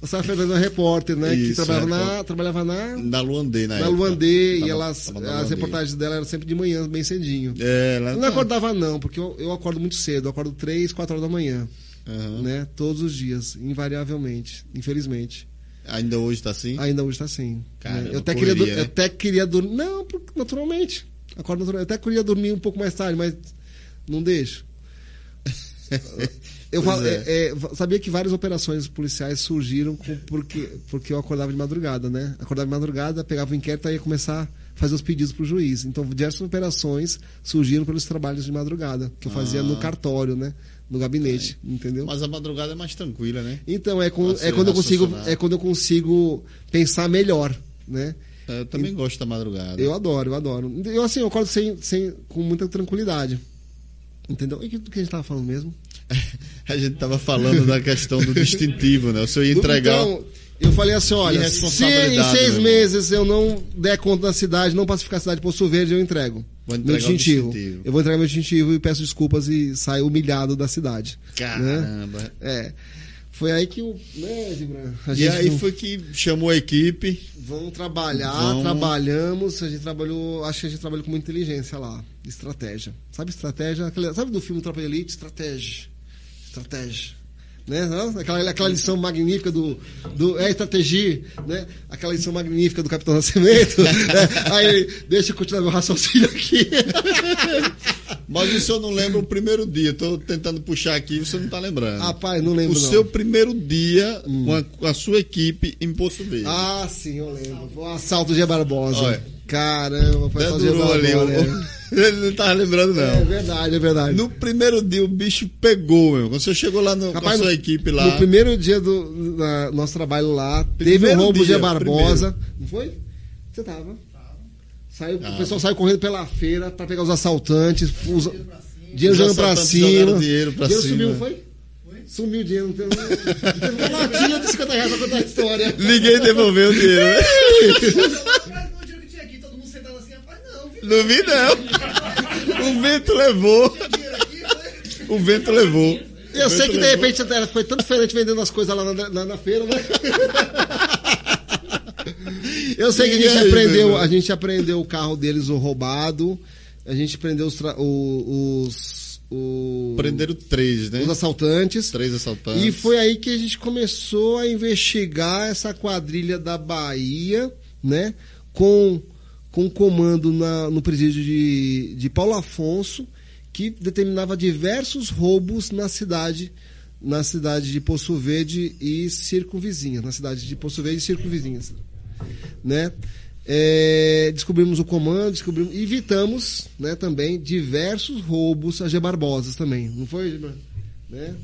O Sara Fernandes é uma repórter, né? Isso, que trabalhava, é na, trabalhava na. Na Luandê, na, na Luandê, e elas, as reportagens dela eram sempre de manhã, bem cedinho. É, ela não tá... acordava, não, porque eu, eu acordo muito cedo, eu acordo 3, 4 horas da manhã. Uhum. Né? Todos os dias, invariavelmente, infelizmente. Ainda hoje está assim? Ainda hoje está assim. Cara, né? eu, até queria, né? eu até queria dormir. Não, naturalmente. Acordo naturalmente. Eu até queria dormir um pouco mais tarde, mas não deixo. eu é. É, sabia que várias operações policiais surgiram com, porque, porque eu acordava de madrugada, né? Acordava de madrugada, pegava o inquérito e ia começar a fazer os pedidos para o juiz. Então, diversas operações surgiram pelos trabalhos de madrugada, que eu fazia Ah. no cartório, né? No gabinete, entendeu? Mas a madrugada é mais tranquila, né? Então, é, com- é quando eu consigo, é quando eu consigo pensar melhor, né? Eu também gosto da madrugada. Eu adoro, eu adoro. Eu assim, eu acordo sem, sem, com muita tranquilidade. Entendeu? E o que a gente tava falando mesmo? A gente tava falando da questão do distintivo, né? O senhor ia entregar. Então, eu falei assim, olha, se em seis meu meses eu não der conta da cidade, não pacificar a cidade de Poço Verde, eu entrego. Meu distintivo. distintivo. Eu vou entregar meu distintivo e peço desculpas e saio humilhado da cidade. né? Caramba. É. Foi aí que o. Né, E aí não- foi que chamou a equipe. Vamos trabalhar, Vamos. trabalhamos. A gente trabalhou, acho que a gente trabalhou com muita inteligência lá, estratégia. Sabe estratégia? Aquele- sabe do filme Tropa de Elite? Estratégia. Estratégia. Né? Não? Aquela, aquela lição magnífica do, do. É estratégia, né? Aquela lição magnífica do Capitão Nascimento. né? Aí deixa eu continuar meu raciocínio aqui. Mas o senhor não lembra o primeiro dia. Tô tentando puxar aqui, você não tá lembrando. Rapaz, não lembro o não. seu primeiro dia com, a, com a sua equipe em Poço Verde. Ah, sim, eu lembro. O assalto de Barbosa. Olha. Caramba, foi Dedurou ali. O- né? Ele não tava lembrando, não. É verdade, é verdade. No primeiro dia o bicho pegou, meu. Quando você chegou lá no, com a Rapaz, sua equipe lá. No primeiro dia do da- nosso trabalho lá, teve um Primeiro roubo dia, de Barbosa. Não foi? Você tava? Saiu, Tava. O pessoal saiu correndo pela feira pra pegar os assaltantes. Os, dinheiro Os jogando pra cima. dinheiro pra cima. sumiu, foi? Sumiu o dinheiro. Não teve, não teve uma notinha de 50 reais pra contar a história. Ninguém devolveu o dinheiro. não, vi, não. O vento levou. O vento levou. Eu sei que de repente até foi tão diferente vendendo as coisas lá na, na- na feira, né? Eu sei que a gente aprendeu, a gente aprendeu o carro deles, o roubado. A gente prendeu os, os, o- Prenderam três, né? os assaltantes. Três assaltantes. E foi aí que a gente começou a investigar essa quadrilha da Bahia, né? Com, com comando na- no presídio de, de Paulo Afonso, que determinava diversos roubos na cidade, na cidade de Poço Verde e circunvizinhas, na cidade de Poço Verde e circunvizinhas, né? É, descobrimos o comando, descobrimos, e evitamos, né, também diversos roubos a G Barbosas também, não foi, né?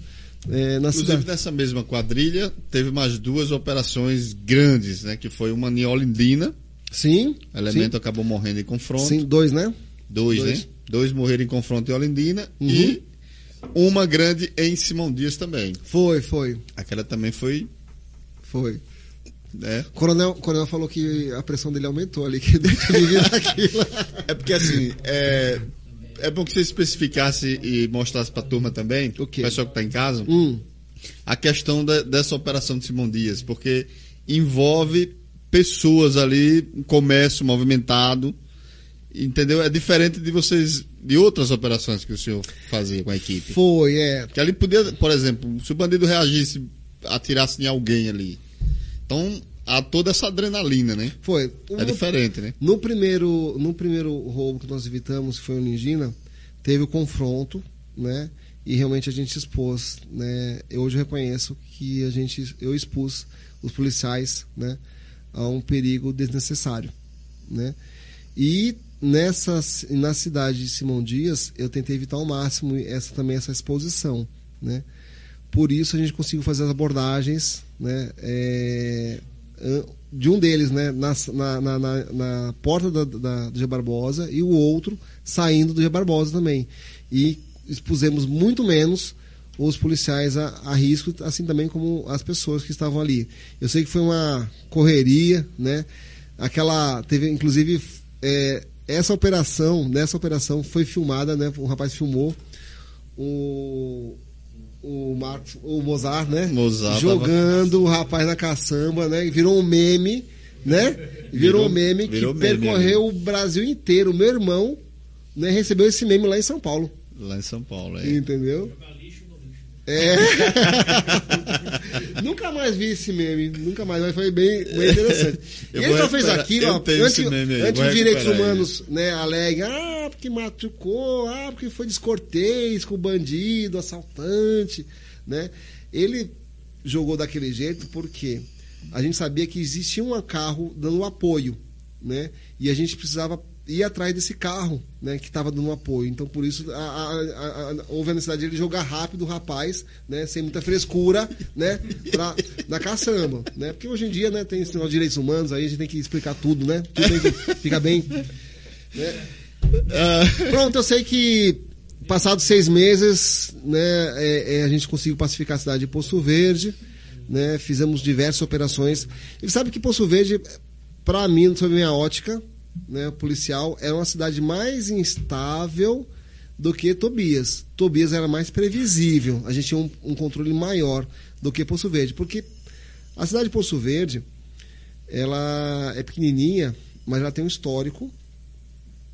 É, na Inclusive, cidade. nessa mesma quadrilha, teve mais duas operações grandes, né? Que foi uma em Olindina. Sim. O elemento acabou morrendo em confronto. Sim, dois, né? Dois, Dois. né? Dois morreram em confronto em Olindina. Uhum. E uma grande em Simão Dias também. Foi, foi, Aquela também foi, foi. O coronel, o coronel falou que a pressão dele aumentou ali, que aquilo. É porque assim, é, é bom que você especificasse e mostrasse pra turma também, O quê? pessoal que tá em casa, Hum, a questão da- dessa operação de Simão Dias, porque envolve pessoas ali, um comércio movimentado, entendeu? É diferente de vocês, de outras operações que o senhor fazia com a equipe. foi, é. Que ali podia, por exemplo, se o bandido reagisse, atirasse em alguém ali. Então, há toda essa adrenalina, né? Foi. É diferente, né? No primeiro, no primeiro roubo que nós evitamos, que foi o Ningina, teve o confronto, né? E realmente a gente expôs, né? Eu hoje reconheço que a gente, eu expus os policiais, né? A um perigo desnecessário, né? E nessa, na cidade de Simão Dias, eu tentei evitar ao máximo essa também essa exposição, né? Por isso a gente conseguiu fazer as abordagens, né? É, de um deles, né? Na, na, na, na- na porta da, da, do G Barbosa e o outro saindo do G Barbosa também. E expusemos muito menos os policiais a, a risco, assim também como as pessoas que estavam ali. Eu sei que foi uma correria, né? Aquela teve, inclusive, é, essa operação, nessa operação foi filmada, né? Um rapaz filmou o o Marcos, o Mozart, né? Mozart jogando o rapaz na caçamba, né? E Virou um meme, né? Virou, Virou- um meme virou que meme, percorreu o Brasil inteiro. Meu irmão, né, recebeu esse meme lá em São Paulo, Lá em São Paulo, é. entendeu? É. nunca mais vi esse meme, nunca mais, mas foi bem, bem interessante. E ele só fez aquilo, ó, antes, vou os direitos humanos né, alegam, ah, porque machucou, ah, porque foi descortês com o bandido, assaltante, né? Ele jogou daquele jeito porque a gente sabia que existia um carro dando apoio, né? E a gente precisava ir atrás desse carro, né, que estava dando apoio. Então, por isso, a, a, a, houve a necessidade de ele jogar rápido o rapaz, né, sem muita frescura, né, pra, na caçamba, né? Porque hoje em dia, né, tem esse negócio de direitos humanos, aí a gente tem que explicar tudo, né? Tudo tem que ficar bem. Né? Uh, pronto, eu sei que passados seis meses, né, é, é, a gente conseguiu pacificar a cidade de Poço Verde, né, fizemos diversas operações. E sabe que Poço Verde, para mim, sob minha ótica, né, policial, era uma cidade mais instável do que Tobias. Tobias era mais previsível, a gente tinha um, um controle maior do que Poço Verde, porque a cidade de Poço Verde, ela é pequenininha, mas ela tem um histórico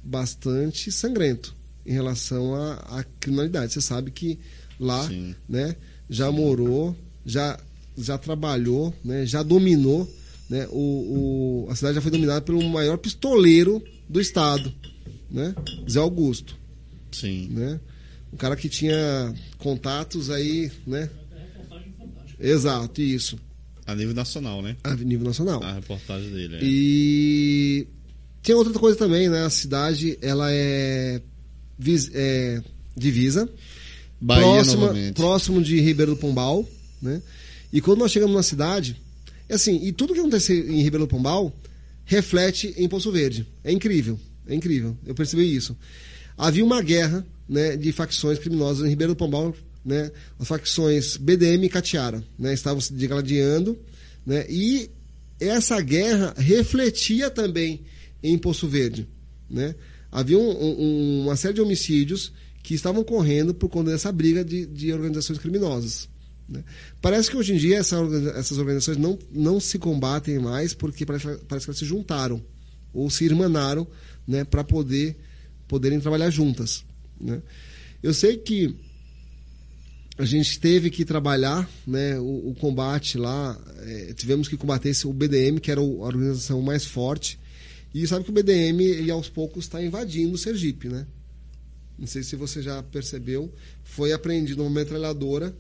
bastante sangrento em relação à, à criminalidade. Você sabe que lá, Sim. né, já morou, já já trabalhou, né, já dominou né? O, o, a cidade já foi dominada pelo maior pistoleiro do estado, né? Zé Augusto. Sim. Né? Um cara que tinha contatos aí, né? Exato, isso. A nível nacional, né? A nível nacional. A reportagem dele. É. E tem outra coisa também, né? A cidade, ela é, é divisa. Bahia, próxima, novamente. próximo de Ribeiro do Pombal, né? E quando nós chegamos na cidade, Assim, e tudo que acontece em Ribeirão Pombal reflete em Poço Verde. É incrível, é incrível. Eu percebi isso. Havia uma guerra né, de facções criminosas em Ribeirão Pombal, né, as facções BDM e Catiara, né, estavam se degladiando, né, e essa guerra refletia também em Poço Verde, né? Havia um, um, uma série de homicídios que estavam correndo por conta dessa briga de, de organizações criminosas. Né? Parece que hoje em dia essa, essas organizações não, não se combatem mais porque parece, parece que elas se juntaram ou se irmanaram né, para poder poderem trabalhar juntas. Né? Eu sei que a gente teve que trabalhar né, o, o combate lá, é, tivemos que combater esse, o BDM, que era a organização mais forte, e sabe que o BDM, ele aos poucos está invadindo o Sergipe, né? Não sei se você já percebeu, foi apreendido uma metralhadora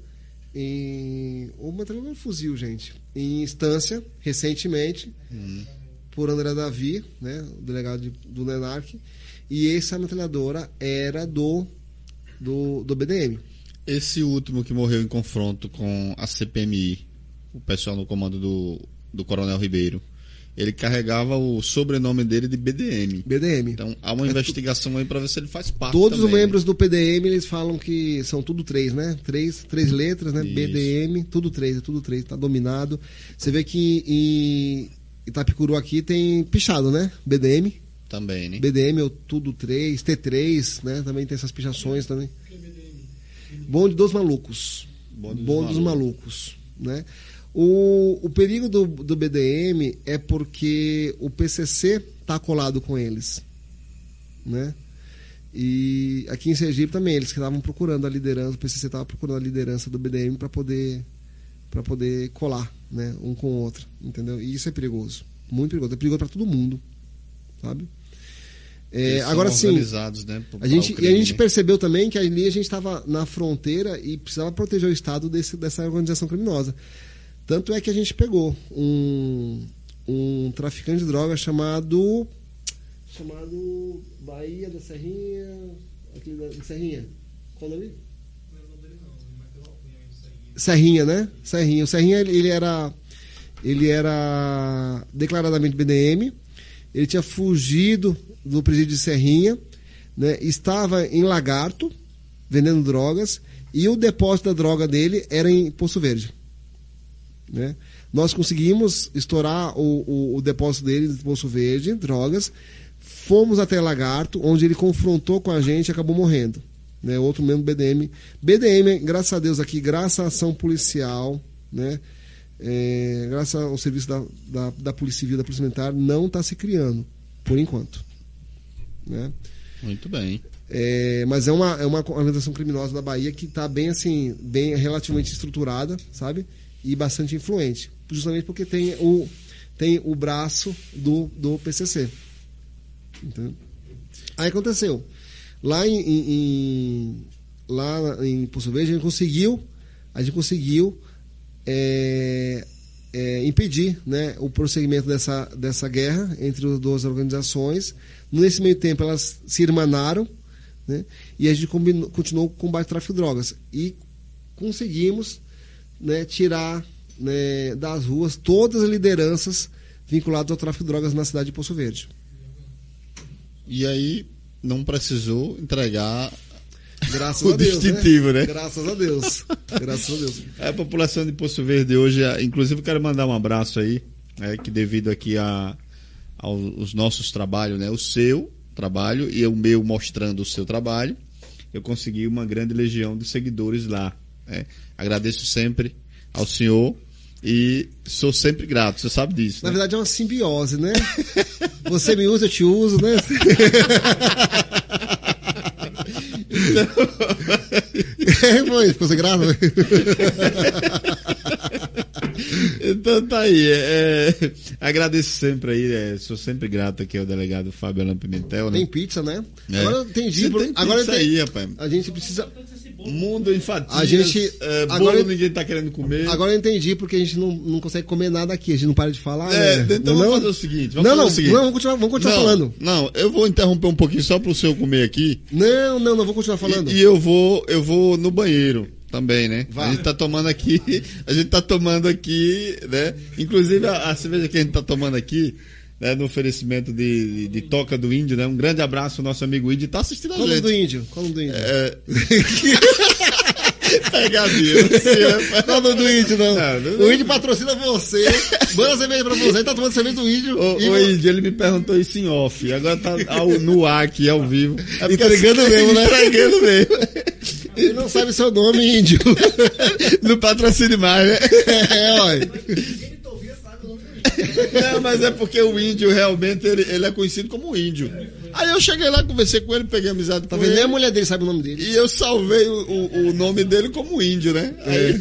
em. Ou metralhadora fuzil, gente. Em instância, recentemente, uhum. por André Davi, né, delegado de, do NENARC. E essa metralhadora era do, do, do BDM. Esse último que morreu em confronto com a CPMI, o pessoal no comando do, do Coronel Ribeiro, ele carregava o sobrenome dele de BDM. BDM. Então há uma é investigação aí para ver se ele faz parte. Todos também. os membros do PDM eles falam que são tudo três, né? Três, três letras, né? Isso. BDM, tudo três, é tudo três, tá dominado. Você vê que em Itapicuru aqui tem pichado, né? BDM. Também, né? BDM, ou tudo três, T3, né? Também tem essas pichações também. Bonde dos malucos. Bonde dos, Bonde dos malucos. malucos, né? O, o perigo do, do BDM é porque o PCC está colado com eles, né? E aqui em Sergipe também, eles que estavam procurando a liderança, o PCC estava procurando a liderança do BDM para poder para poder colar, né, um com o outro, entendeu? E isso é perigoso, muito perigoso, é perigoso para todo mundo, sabe? É, agora sim, né, a gente crime, e a gente percebeu também que ali a gente estava na fronteira e precisava proteger o Estado desse, dessa organização criminosa. Tanto é que a gente pegou um, um traficante de drogas chamado. chamado Bahia da Serrinha. Aquele da, Serrinha. Qual o nome? Serrinha, né? Serrinha. O Serrinha ele era ele era declaradamente BDM. Ele tinha fugido do presídio de Serrinha, né? Estava em Lagarto vendendo drogas e o depósito da droga dele era em Poço Verde. Né? Nós conseguimos estourar o, o, o depósito dele de Poço Verde, drogas. Fomos até Lagarto, onde ele confrontou com a gente e acabou morrendo. Né? Outro membro BDM. BDM, graças a Deus aqui, graças à ação policial, né? É, graças ao serviço da, da, da Polícia Civil, da Polícia Militar, não está se criando, por enquanto. Né? Muito bem. É, mas é uma, é uma organização criminosa da Bahia que está bem assim, bem relativamente estruturada, sabe? E bastante influente, justamente porque tem o, tem o braço do, do PCC. Entendeu? Aí aconteceu. Lá em, em, lá em Poço Verde, a gente conseguiu, a gente conseguiu é, é, impedir né, o prosseguimento dessa, dessa guerra entre as duas organizações. Nesse meio tempo, elas se irmanaram né, e a gente combinou, continuou com o combate ao tráfico de drogas. E conseguimos né, tirar né, das ruas todas as lideranças vinculadas ao tráfico de drogas na cidade de Poço Verde. E aí não precisou entregar Graças o a Deus. distintivo, né? Graças a Deus. Graças a Deus. A população de Poço Verde hoje, inclusive quero mandar um abraço aí, né, que devido aqui a, aos nossos trabalhos, né, o seu trabalho e o meu mostrando o seu trabalho, eu consegui uma grande legião de seguidores lá. Né? Agradeço sempre ao senhor e sou sempre grato, você sabe disso. Na né? verdade é uma simbiose, né? Você me usa, eu te uso, né? É, foi, ficou sem graça? Então tá aí. É, é, agradeço sempre aí, é, sou sempre grato aqui ao delegado Fábio Pimentel. Né? Tem pizza, né? É. Agora eu entendi. Você tem agora pizza entendi- aí, rapaz. A gente precisa. Mundo em fatias, A gente- é, bolo agora- ninguém tá querendo comer. Agora eu entendi porque a gente não, não consegue comer nada aqui, a gente não para de falar. É, né? então Não, vamos não? fazer o seguinte. Vamos Não, fazer não, o seguinte. não, vamos continuar, vamos continuar não, falando. Não, eu vou interromper um pouquinho só pro senhor comer aqui. Não, não, não, vou continuar falando. E, e eu vou, eu vou no banheiro também, né? Vai. A gente tá tomando aqui, a gente tá tomando aqui, né? Inclusive a, a cerveja que a gente tá tomando aqui, né, no oferecimento de, de, de Toca do Índio, né? Um grande abraço ao nosso amigo Índio, tá assistindo a Qual o nome gente. do índio? Qual o nome do índio? É... Pegadinha, não né? Qual o nome do índio, não? Não, não- O índio patrocina você, manda cerveja pra você, tá tomando cerveja do índio. O, e o Índio, ele me perguntou isso em off, agora tá ao, no ar aqui, ao vivo. É porque Entregando assim, mesmo, né? Entregando mesmo. Ele não sabe seu nome, índio. Não patrocine mais, né? É, olha. Não, mas é porque o índio realmente ele, ele é conhecido como índio. Aí eu cheguei lá, conversei com ele, peguei amizade Tá com vendo? Nem a ele. mulher dele sabe o nome dele. E eu salvei o, o, o nome dele como índio, né? Aí,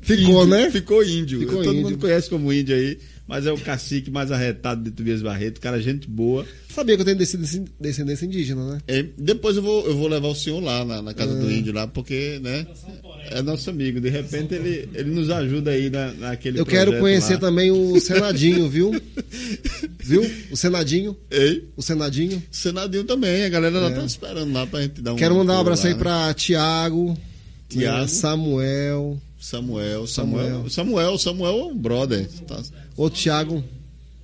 Ficou, índio, né? Ficou índio. Ficou Todo índio. mundo conhece como índio aí, mas é o cacique mais arretado de Tobias Barreto, cara, gente boa. Sabia que eu tenho descendência, indígena, né? É, depois eu vou, eu vou levar o senhor lá na, na casa do índio lá, porque, né? É nosso amigo. De repente ele, ele nos ajuda aí na, naquele Eu quero conhecer lá. também o Senadinho, viu? Viu? O Senadinho. Ei, O Senadinho. Senadinho também, a galera lá É. tá esperando lá pra gente dar um. Quero mandar um abraço lá, aí né? pra Tiago, Tiago. né, Samuel, Samuel, Samuel. Samuel, Samuel, Samuel é um brother. Tá? Outro Tiago.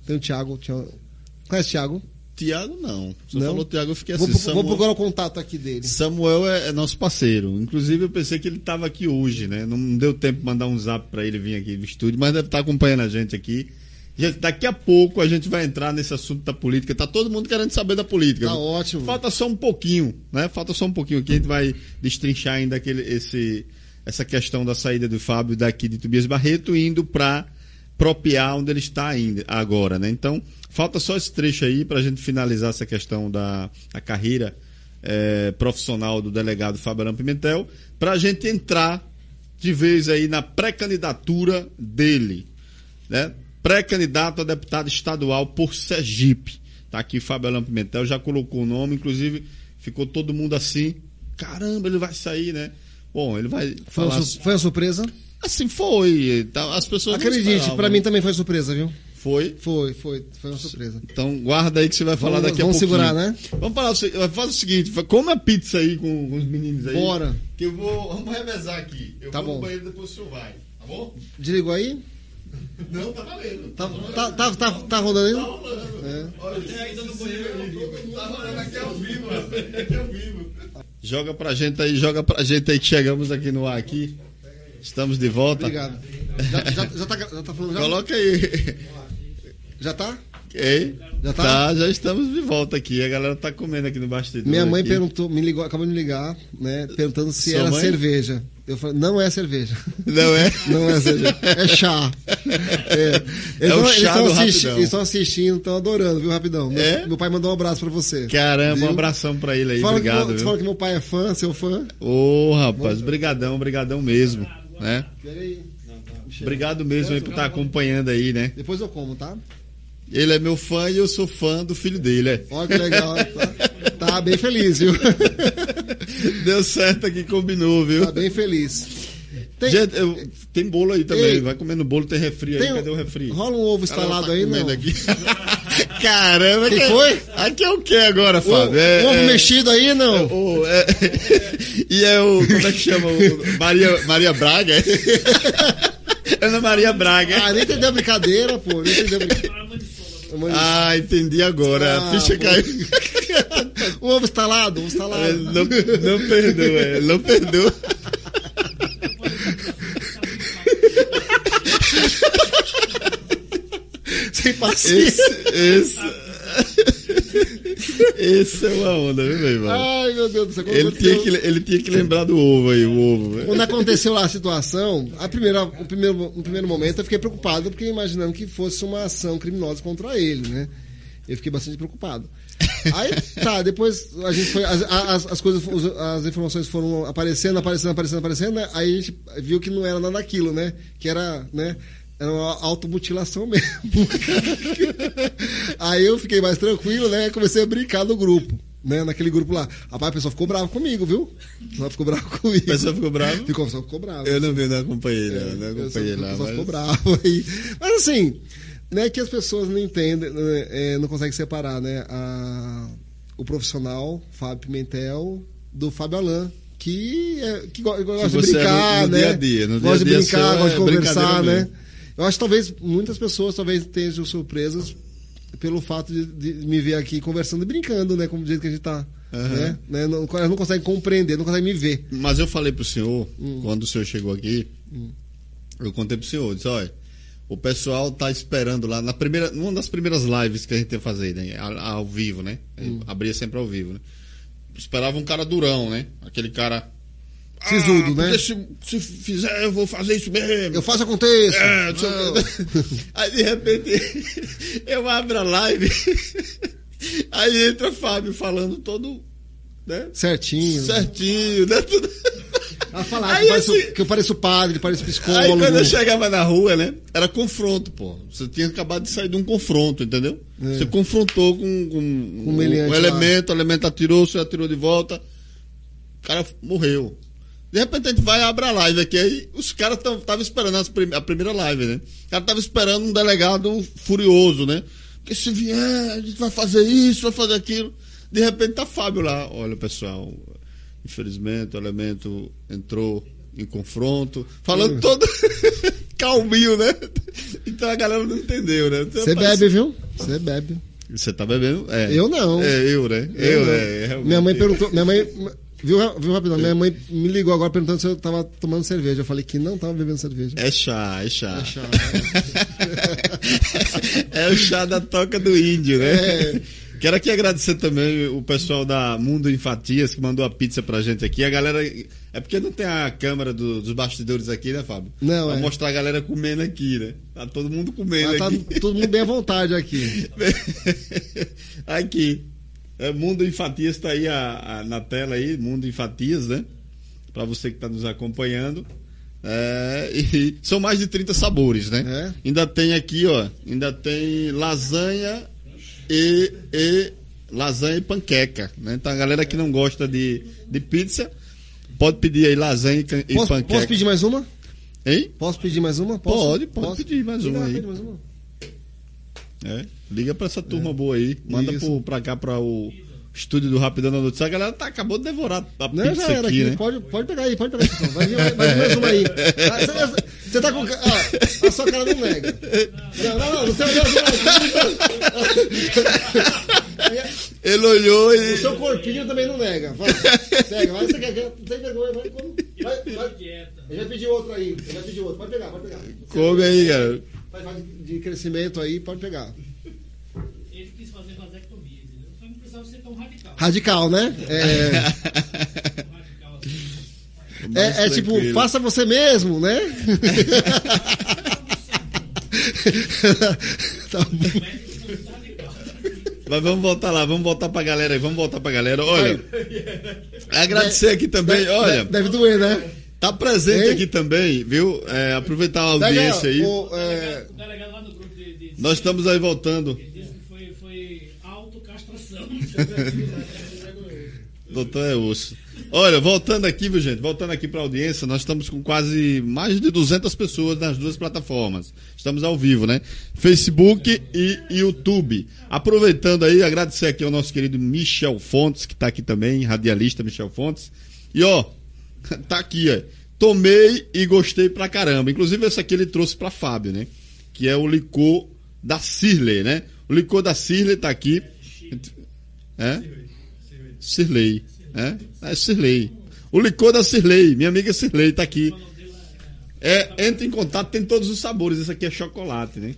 Tem o Tiago. Tiago. Conhece o Tiago? Tiago não. Você Não? falou Tiago, eu fiquei Vou, assim. pro- Samuel, vou procurar o contato aqui dele. Samuel é, é nosso parceiro. Inclusive eu pensei que ele estava aqui hoje, né? Não deu tempo de mandar um zap para ele vir aqui no estúdio, mas deve estar acompanhando a gente aqui. Gente, daqui a pouco a gente vai entrar nesse assunto da política. Tá todo mundo querendo saber da política. Tá ótimo. Falta só um pouquinho, né? Falta só um pouquinho aqui. A gente vai destrinchar ainda aquele, esse, essa questão da saída do Fábio daqui de Tobias Barreto indo para Propiar, onde ele está ainda, agora, né? Então, falta só esse trecho aí para a gente finalizar essa questão da, da carreira eh, profissional do delegado Fábio Arão Pimentel, para a gente entrar de vez aí na pré-candidatura dele, né? Pré-candidato a deputado estadual por Sergipe. Tá aqui Fábio Alan Pimentel, já colocou o nome, inclusive ficou todo mundo assim, caramba, ele vai sair, né? Bom, ele vai Foi falar... foi uma surpresa? Assim foi, tá, as pessoas Acredite, né? mim também foi surpresa, viu? Foi. Foi, foi. Foi uma surpresa. Então guarda aí que você vai falar Vamos- daqui a vamos pouquinho. segurar, né? Vamos falar, o se- faz o seguinte, come a pizza aí com, com os meninos aí. Bora. Que eu vou, vamos revezar aqui. Eu Tá vou bom. no banheiro depois o senhor vai, tá bom? Desligou aí? Não, tá valendo. Tá, tá, tá, tá, tá rodando aí? É. Olha, tá rolando aqui ao vivo. Aqui ao vivo. Joga pra gente aí, joga pra gente aí que chegamos aqui no ar aqui. Estamos de volta. Obrigado. Já, já, já, tá, já tá falando já? Coloca aí. Já tá? Ei, Já tá? já estamos de volta aqui. A galera tá comendo aqui no bastidor. Minha mãe aqui. perguntou, me ligou, acabou de me ligar, né? Perguntando se Sua era mãe? cerveja. Eu falei, não é cerveja. Não é? Não é cerveja. É chá. É, eles o tão- chá eles estão assistindo, estão adorando, viu, Rapidão? Meu, É? meu pai mandou um abraço pra você. Caramba, Viu? um abração pra ele aí. Fala, que, obrigado. meu- viu? fala que meu pai é fã, seu fã. Ô, rapaz, brigadão, brigadão mesmo, né? Obrigado mesmo aí por estar acompanhando aí, né? Depois eu como, tá? Ele é meu fã e eu sou fã do filho dele, é. Olha que legal. Tá, tá bem feliz, viu? Deu certo aqui, combinou, viu? Tá bem feliz. Tem- eu- tem bolo aí também. Ei. Vai comendo bolo, tem refri aí. Tem Cadê o refri? Rola um ovo Ela instalado tá aí, não? Aqui. Caramba, Que que- foi? Aqui é o que agora, O, Fábio? É- ovo é- mexido aí, não? o- é- e é o. Como é que chama? O Maria, Maria Braga? Ana Maria Braga. Ah, nem entendeu a brincadeira, pô. Nem entendeu a brincadeira. Ah, entendi agora. Ah, a ficha pô. caiu. Um ovo instalado, ovo É, instalado. Não, não perdoa, é, não perdoa. Paciência. Esse, esse, esse é uma onda, viu, meu irmão? Ai, meu Deus do céu. Ele tinha, aconteceu- que, ele tinha que lembrar do ovo aí, o ovo. Quando aconteceu lá a situação, a primeira, o primeiro, no primeiro momento eu fiquei preocupado, porque imaginando que fosse uma ação criminosa contra ele, né? Eu fiquei bastante preocupado. Aí, tá, depois a gente foi. As, as, as coisas, as informações foram aparecendo, aparecendo, aparecendo, aparecendo, né? aí a gente viu que não era nada daquilo, né? Que era, né? Era uma automutilação mesmo. aí eu fiquei mais tranquilo, né? Comecei a brincar no grupo. Né, naquele grupo lá. Rapaz, a pessoa ficou brava comigo, viu? A pessoa ficou brava comigo. A pessoa ficou brava? Ficou, a pessoa ficou brava. Eu não vi, não acompanhei, não, não É, só- acompanhei o lá. pessoal Mas... ficou bravo aí. Mas assim, né, que as pessoas não entendem, né, é, não conseguem separar, né, a- o profissional, Fábio Pimentel, do Fábio Alain, que, é, que go- gosta de é brincar, no- no né? dia a dia, no gosta dia a de brincar, seu gosta de é conversar, né? mesmo. Eu acho que talvez muitas pessoas talvez estejam surpresas pelo fato de, de me ver aqui conversando e brincando, né? Como do jeito que a gente tá. Aham. Né? Né? Não, elas não conseguem compreender, não conseguem me ver. Mas eu falei pro senhor, Hum. quando o senhor chegou aqui, eu contei pro senhor, disse, olha, o pessoal tá esperando lá, na primeira, numa das primeiras lives que a gente ia fazer, né? Ao, ao vivo, né? Hum. Abria sempre ao vivo, né? Esperava um cara durão, né? Aquele cara. Sisudo, "Ah, né?" Se, se fizer, eu vou fazer isso mesmo. Eu faço aconteça. É, o. Aí de repente eu abro a live, aí entra Fábio falando todo, né? Certinho. Certinho, né? Tudo... Ela falava Aí que, eu pareço, que eu pareço padre, pareço Aí psicólogo. quando eu chegava na rua, né? Era confronto, pô. Você tinha acabado de sair de um confronto, entendeu? É. Você confrontou com, com Um um, elemento, o elemento atirou, você atirou de volta. O cara morreu. De repente a gente vai e abre a live aqui, aí os caras estavam esperando prim- a primeira live, né? O cara tava esperando um delegado furioso, né? Porque se vier, a gente vai fazer isso, vai fazer aquilo. De repente tá Fábio lá. Olha, pessoal, infelizmente o elemento entrou em confronto, falando todo calminho, né? Então a galera não entendeu, né? Então, Você parece- bebe, viu? Você bebe. Você tá bebendo? É. Eu não. É, eu, né? Eu, né? Realmente. Minha mãe perguntou. Minha mãe. Viu, viu rapidão? Minha mãe me ligou agora perguntando se eu tava tomando cerveja. Eu falei que não tava bebendo cerveja. É chá, é chá. É chá, é o chá da toca do índio, né? É. Quero aqui agradecer também o pessoal da Mundo Enfatias que mandou a pizza pra gente aqui. A galera. É porque não tem a câmera do- dos bastidores aqui, né, Fábio? Não, Pra é. mostrar a galera comendo aqui, né? Tá todo mundo comendo Mas tá aqui. todo mundo bem à vontade aqui. aqui. É, Mundo Enfatias tá aí a- a- na tela aí, Mundo Enfatias, né? Pra você que tá nos acompanhando. É, e são mais de 30 sabores, né? É. Ainda tem aqui, ó, ainda tem lasanha e, e lasanha e panqueca, né? Então a galera que não gosta de, de pizza pode pedir aí lasanha e, e Posso, panqueca. posso pedir mais uma? Hein? Posso pedir mais uma? Posso? Pode, pode Posso? pedir mais uma aí. mais uma. É, liga pra essa turma boa aí. Manda pro, pra cá, pra o estúdio do Rapidão da Notícia. A galera tá, acabou de devorar a Não, pizza já era aqui, aqui. né? Pode, pode pegar aí, pode pegar aí. Vai vir, mais uma aí. Ah, Você, tá com. A sua cara não nega. Não, não, não. O seu, Ele olhou o e. seu corpinho também não nega. Vai, pega, vai, você quer. Não tem vergonha, vai. Vai, vai. Ele vai pedir outro aí. Ele vai pedir outro. Pode pegar, pode pegar. Come aí, cara. De crescimento aí, pode pegar. Ele quis fazer vasectomia, entendeu? Só não precisava ser tão radical. Radical, né? É, assim. É, é tipo, faça você mesmo, né? tá bom. Mas vamos voltar lá, vamos voltar pra galera aí, vamos voltar pra galera. Olha, agradecer aqui também, Deve- olha, Deve doer, né? Tá presente Hein? aqui também, viu? É, aproveitar a audiência aí. o, é, O delegado lá no grupo de, de Nós estamos aí voltando. disse que foi, foi autocastração. Doutor é osso. Olha, voltando aqui, viu, gente? Voltando aqui para a audiência, nós estamos com quase mais de 200 pessoas nas duas plataformas. Estamos ao vivo, né? Facebook e YouTube. Aproveitando aí, agradecer aqui ao nosso querido Michel Fontes, que está aqui também, radialista Michel Fontes. E ó, tá aqui, ó. Tomei e gostei pra caramba. Inclusive, esse aqui ele trouxe pra Fábio, né? Que é o licor da Cirley, né? O licor da Cirley tá aqui. É? Cirley. É? É Cirley. O licor da Cirley. Minha amiga Cirley tá aqui. É, entra em contato, tem todos os sabores. Esse aqui é chocolate, né?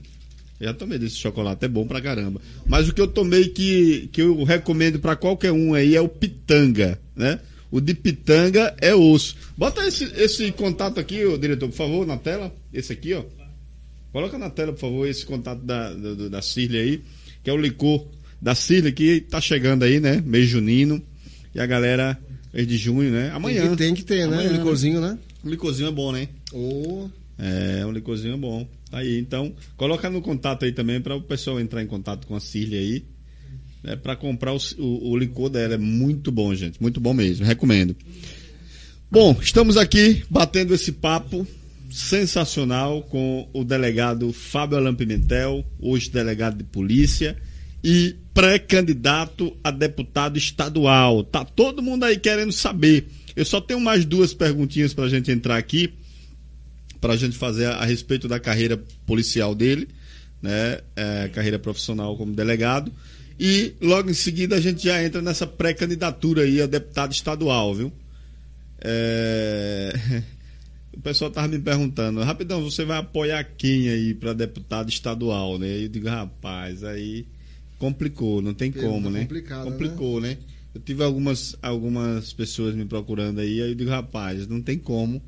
Já tomei desse chocolate, é bom pra caramba. Mas o que eu tomei que, que eu recomendo pra qualquer um aí é o pitanga, né? O de pitanga é osso. Bota esse, esse contato aqui, ô, diretor, por favor, na tela. Esse aqui, ó. Coloca na tela, por favor, esse contato da, da, da Cirle aí, que é o licor da Cirle que tá chegando aí, né? Mês junino. E a galera, mês de junho, né? Amanhã. Tem que, tem que ter, né? Amanhã, Um licorzinho, né? O licorzinho é bom, né? Ô, É, um licorzinho é bom. Tá aí, então, coloca no contato aí também para o pessoal entrar em contato com a Cirle aí. Né, para comprar o, o, o licor dela. É muito bom, gente. Muito bom mesmo. Recomendo. Bom, estamos aqui batendo esse papo sensacional com o delegado Fábio Alan Pimentel, hoje delegado de polícia e pré-candidato a deputado estadual. Tá todo mundo aí querendo saber. Eu só tenho mais duas perguntinhas para a gente entrar aqui, para a gente fazer a, a respeito da carreira policial dele, né? É, carreira profissional como delegado. E logo em seguida a gente já entra nessa pré-candidatura aí a deputado estadual, viu? É... O pessoal tava me perguntando, rapidão, você vai apoiar quem aí para deputado estadual, né? Eu digo, rapaz, aí complicou, não tem Pergunta como, né? complicada, Complicou, né? Eu tive algumas, algumas pessoas me procurando aí, aí eu digo, rapaz, não tem como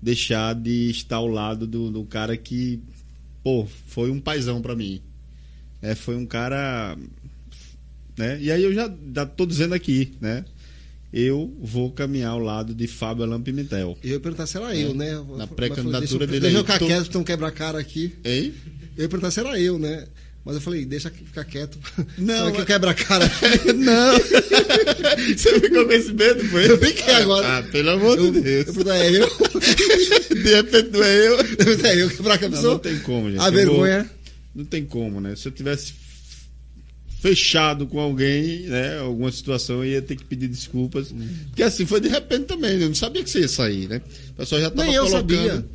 deixar de estar ao lado do, do cara que, pô, foi um paizão para mim. É, foi um cara né? E aí eu já, tô dizendo aqui, né? Eu vou caminhar ao lado de Fábio Alan Pimentel. eu ia perguntar se era eu, né? Na pré-candidatura eu- dele Deixa eu ficar Tô- quieto, então quebrar a cara aqui. Hein? Eu ia perguntar se era eu, né? Mas eu falei, deixa ficar quieto. Não, Só que eu quebra a cara aqui. Não! Você ficou com esse medo, foi? Eu fiquei agora. Ah, pelo amor Eu, de eu Deus. perguntar, é eu? De repente não é eu. Eu é eu quebrar a Não, pessoa? não tem como, gente. A Eu vergonha. vou- Não tem como, né? Se eu tivesse fechado com alguém, né? Alguma situação, eu ia ter que pedir desculpas. Porque assim, foi de repente também, né? Eu não sabia que você ia sair, né? O pessoal já estava colocando. sabia.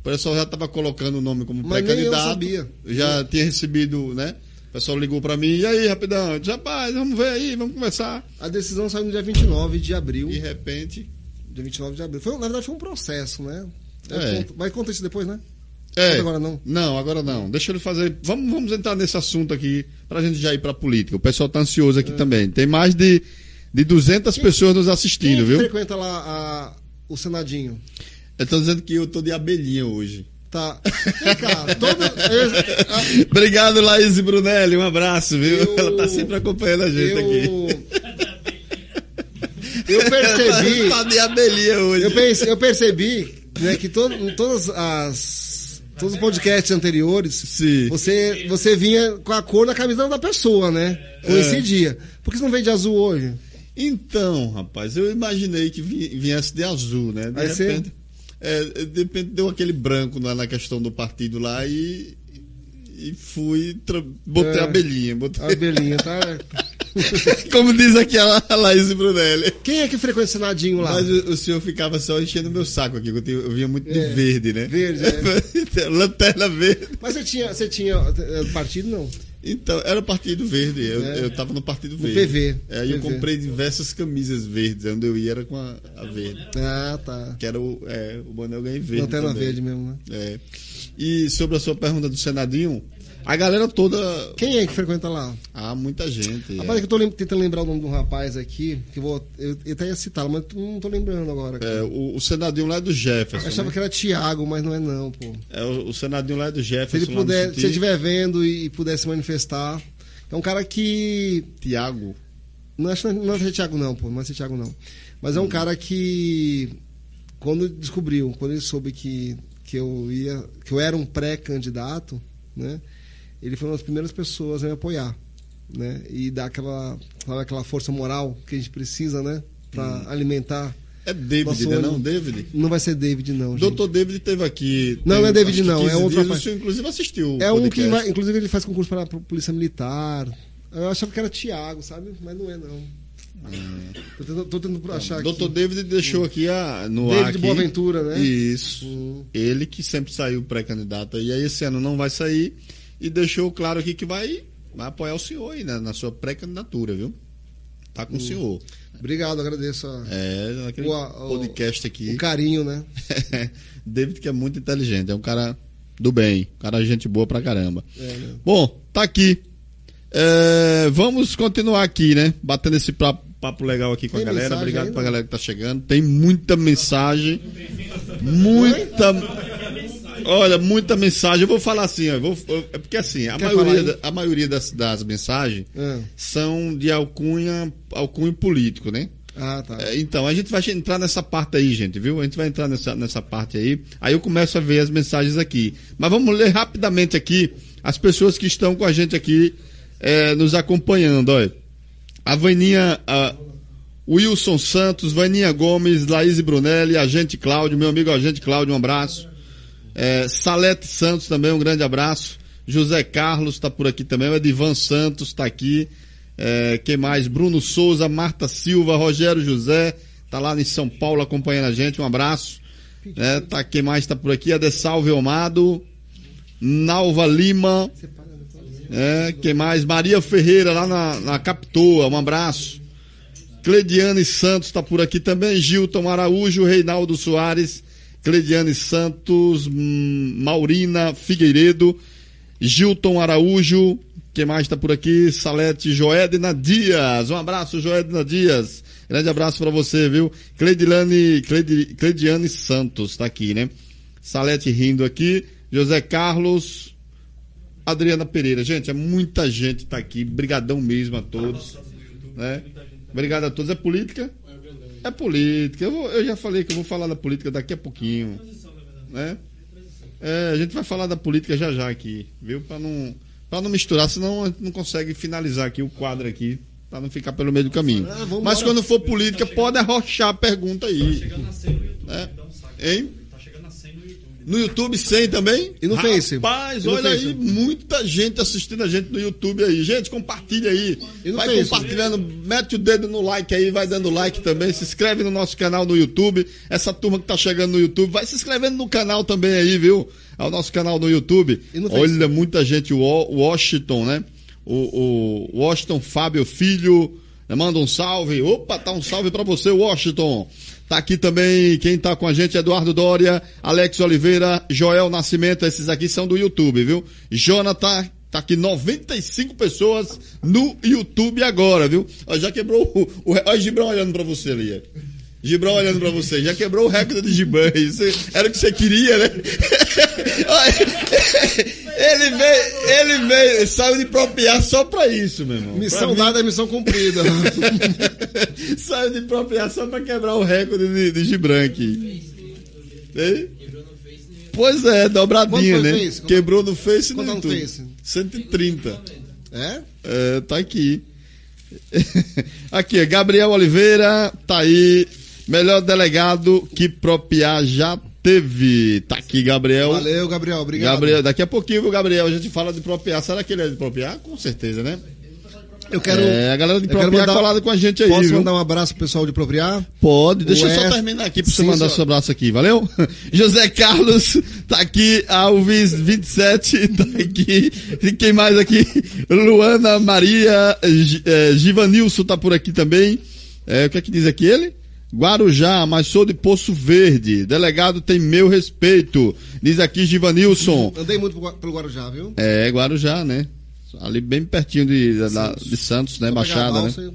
O pessoal já estava colocando o nome como pré-candidato. Já tinha recebido, né? O pessoal ligou pra mim, e aí, rapidão? Eu disse, rapaz, vamos ver aí, vamos conversar. A decisão saiu no dia 29 de abril. De repente. Dia 29 de abril. Foi, na verdade, foi um processo, né? É. Mas conta isso depois, né? É, agora não. Não, agora não. Deixa ele fazer. Vamos, vamos entrar nesse assunto aqui pra gente já ir pra política. O pessoal tá ansioso aqui também. Tem mais de, de 200 pessoas nos Quem é assistindo, que viu? frequenta lá a- o Senadinho? Eu tô dizendo que eu tô de abelhinha hoje. Tá. Vem cá, todo, eu, Obrigado, Laís Brunelli. Um abraço, viu? Eu- Ela tá sempre acompanhando a gente aqui. eu, eu percebi, tá de abelhinha hoje. eu, pense- eu percebi né, que em todas as todos os podcasts anteriores, Sim. você você vinha com a cor da camisa da pessoa, né? Coincidia. Por que você não veio de azul hoje? Então, rapaz, eu imaginei que vi- viesse de azul, né? De Aí você- repente, é, de repente deu aquele branco lá na questão do partido lá e, e fui, botei É. a abelhinha. Botei, A Belinha, tá? como diz aqui a, Laís Brunelli. Quem é que frequenta o Senadinho lá? Mas o, o senhor ficava só enchendo meu saco aqui, eu, tenho- eu vinha muito de É, verde, né? verde, é. Lanterna verde. Mas você tinha, você tinha é, partido não? Então, era o Partido Verde. Eu, É. eu tava no Partido No Verde. PV. É, Aí eu PV. comprei diversas camisas verdes. Onde eu ia era com a, a verde. Ah, tá. Que era o, é, o boné eu ganhei verde. Lanterna verde mesmo, né? É. E sobre a sua pergunta do Senadinho, a galera toda. Quem é que frequenta lá? Há muita gente. Rapaz, é é. que eu tô lem- tentando lembrar o nome do rapaz aqui, que eu vou. Eu, eu até ia citá-lo, mas não tô lembrando agora. É, o, o Senadinho lá é do Jefferson. eu achava né? que era Thiago, mas não é não, pô. É, o, o Senadinho lá é do Jefferson. Se ele puder, se ele estiver vendo e, e puder se manifestar. É um cara que. Tiago. Não acho não é ser Thiago, não, pô. Não é ser Thiago, não. Mas é um cara que. Quando descobriu, quando ele soube que, que eu ia. que eu era um pré-candidato, né? Ele foi uma das primeiras pessoas a me apoiar. Né? E dar aquela, sabe, aquela força moral que a gente precisa, né? para alimentar. É David, né? Não, David. Não vai ser David, não. Doutor David teve aqui. Não, não é David, não, é 15 outro dias. O senhor, inclusive, assistiu. É um que, inclusive, ele faz concurso para a Polícia Militar. Eu achava que era Tiago, sabe? Mas não é, não. Tô tentando, tô tentando achar Doutor aqui. David deixou aqui a, no ar. David Boaventura, né? Isso. Hum. Ele que sempre saiu pré-candidato. E aí esse ano não vai sair. E deixou claro aqui que vai, vai apoiar o senhor aí né, na sua pré-candidatura, viu? Tá Hum. com o senhor. Obrigado, agradeço a- É, O- podcast aqui. o carinho, né? David que é muito inteligente, é um cara do bem, um cara gente boa pra caramba. É, né? Bom, tá aqui. É, vamos continuar aqui, né? Batendo esse papo, papo legal aqui com Tem a galera. Obrigado aí, pra galera que tá chegando. Tem muita mensagem. Muita. Olha, muita mensagem. Eu vou falar assim, ó, vou- é porque assim, a Quer maioria, da- a maioria das, das mensagens Ah. são de alcunha, alcunho político, né? Ah, tá. É, Então, a gente vai entrar nessa parte aí, gente, viu? A gente vai entrar nessa, nessa parte aí. Aí eu começo a ver as mensagens aqui. Mas vamos ler rapidamente aqui as pessoas que estão com a gente aqui é, nos acompanhando. Olha. A Vaninha, a Wilson Santos, Vaninha Gomes, Laís Brunelli, Agente Cláudio, meu amigo Agente Cláudio, um abraço. É, Salete Santos também, um grande abraço. José Carlos está por aqui também. O Edivan Santos está aqui. É, quem mais? Bruno Souza, Marta Silva, Rogério José, tá lá em São Paulo acompanhando a gente. Um abraço. É, tá, quem mais está por aqui? Adesalve Omado, Nalva Lima. É, quem mais? Maria Ferreira lá na, na Capitoa. Um abraço. Cleidiane Santos está por aqui também. Gilton Araújo, Reinaldo Soares, Cleidiane Santos, hum, Maurina Figueiredo, Gilton Araújo. Quem mais está por aqui? Salete Joedna Dias. Um abraço, Joedna Dias. Grande abraço para você, viu? Cleidilane, Cleidi, Cleidiane Santos está aqui, né? Salete rindo aqui. José Carlos, Adriana Pereira. Gente, é muita gente tá aqui. Brigadão mesmo a todos. Né? Obrigado a todos. É política? É política. Eu, vou- eu já falei que eu vou falar da política daqui a pouquinho. Né? É, a gente vai falar da política já já aqui, viu? Para não, pra não misturar, senão a gente não consegue finalizar aqui o quadro aqui. Pra não ficar pelo meio do caminho. Ah, Mas quando for política, pode arrochar a pergunta aí. Chegando na 100 no YouTube. É. Hein? Tá chegando na 100 no YouTube. No YouTube 100 também? E no Face? Rapaz, E no olha Face? aí, muita gente assistindo a gente no YouTube aí. Gente, compartilha aí. Vai Face? compartilhando, mete o dedo no like aí, vai dando like também. Se inscreve no nosso canal no YouTube. Essa turma que tá chegando no YouTube, vai se inscrevendo no canal também aí, viu? Ao nosso canal no YouTube. E no Face? olha, muita gente. O Wa- Washington, né? O, o Washington Fábio Filho. né, Manda um salve. Opa, tá um salve pra você, Washington. Tá aqui também quem tá com a gente, Eduardo Dória, Alex Oliveira, Joel Nascimento, esses aqui são do YouTube, viu? Jonathan, tá aqui 95 pessoas no YouTube agora, viu? Já quebrou o, olha o Gibrão olhando pra você ali. ó. Gibrão olhando pra você, já quebrou o recorde de Gibran. Isso era o que você queria, né? ele veio, ele veio, saiu de propriar só pra isso, meu irmão. Missão Pra dada é missão cumprida. Saiu de propriar só pra quebrar o recorde de, de Gibran aqui. Pois é, dobradinha, né? Face? Quebrou no Face Quanto tá no YouTube. Face? 130. é? É, tá aqui. aqui, Gabriel Oliveira, tá aí. Melhor delegado que propriar já teve. Tá aqui, Gabriel. Valeu, Gabriel. Obrigado. Gabriel, daqui a pouquinho, viu, Gabriel? A gente fala de propriar. Será que ele é de propriar? Com certeza, né? Eu quero. É, a galera de propriar mandar- colada com a gente aí, Posso viu? mandar um abraço pro pessoal de Propriar? Pode, deixa O eu só F- terminar aqui pra você Sim, mandar senhor. seu abraço aqui, valeu? José Carlos tá aqui, Alves 27 tá aqui, e quem mais aqui? Luana Maria, Gi- eh, Givanilson tá por aqui também, É, o que é que diz aqui ele? Guarujá, mas sou de Poço Verde, delegado tem meu respeito, diz aqui Givanilson. Andei muito pelo Guarujá, viu? É, Guarujá, né? Ali bem pertinho de, de Santos, né? Vou pegar a Baixada, né?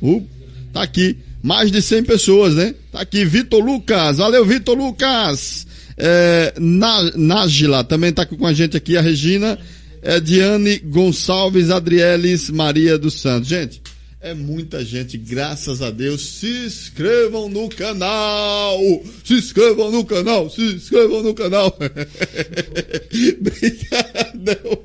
Uh, tá aqui. Mais de 100 pessoas, né? Tá aqui. Vitor Lucas. Valeu, Vitor Lucas. É, Nájila também tá com a gente aqui. A Regina. É, Diane Gonçalves Adrieles Maria dos Santos. Gente, é muita gente, graças a Deus. Se inscrevam no canal. Se inscrevam no canal. Se inscrevam no canal. Obrigadão.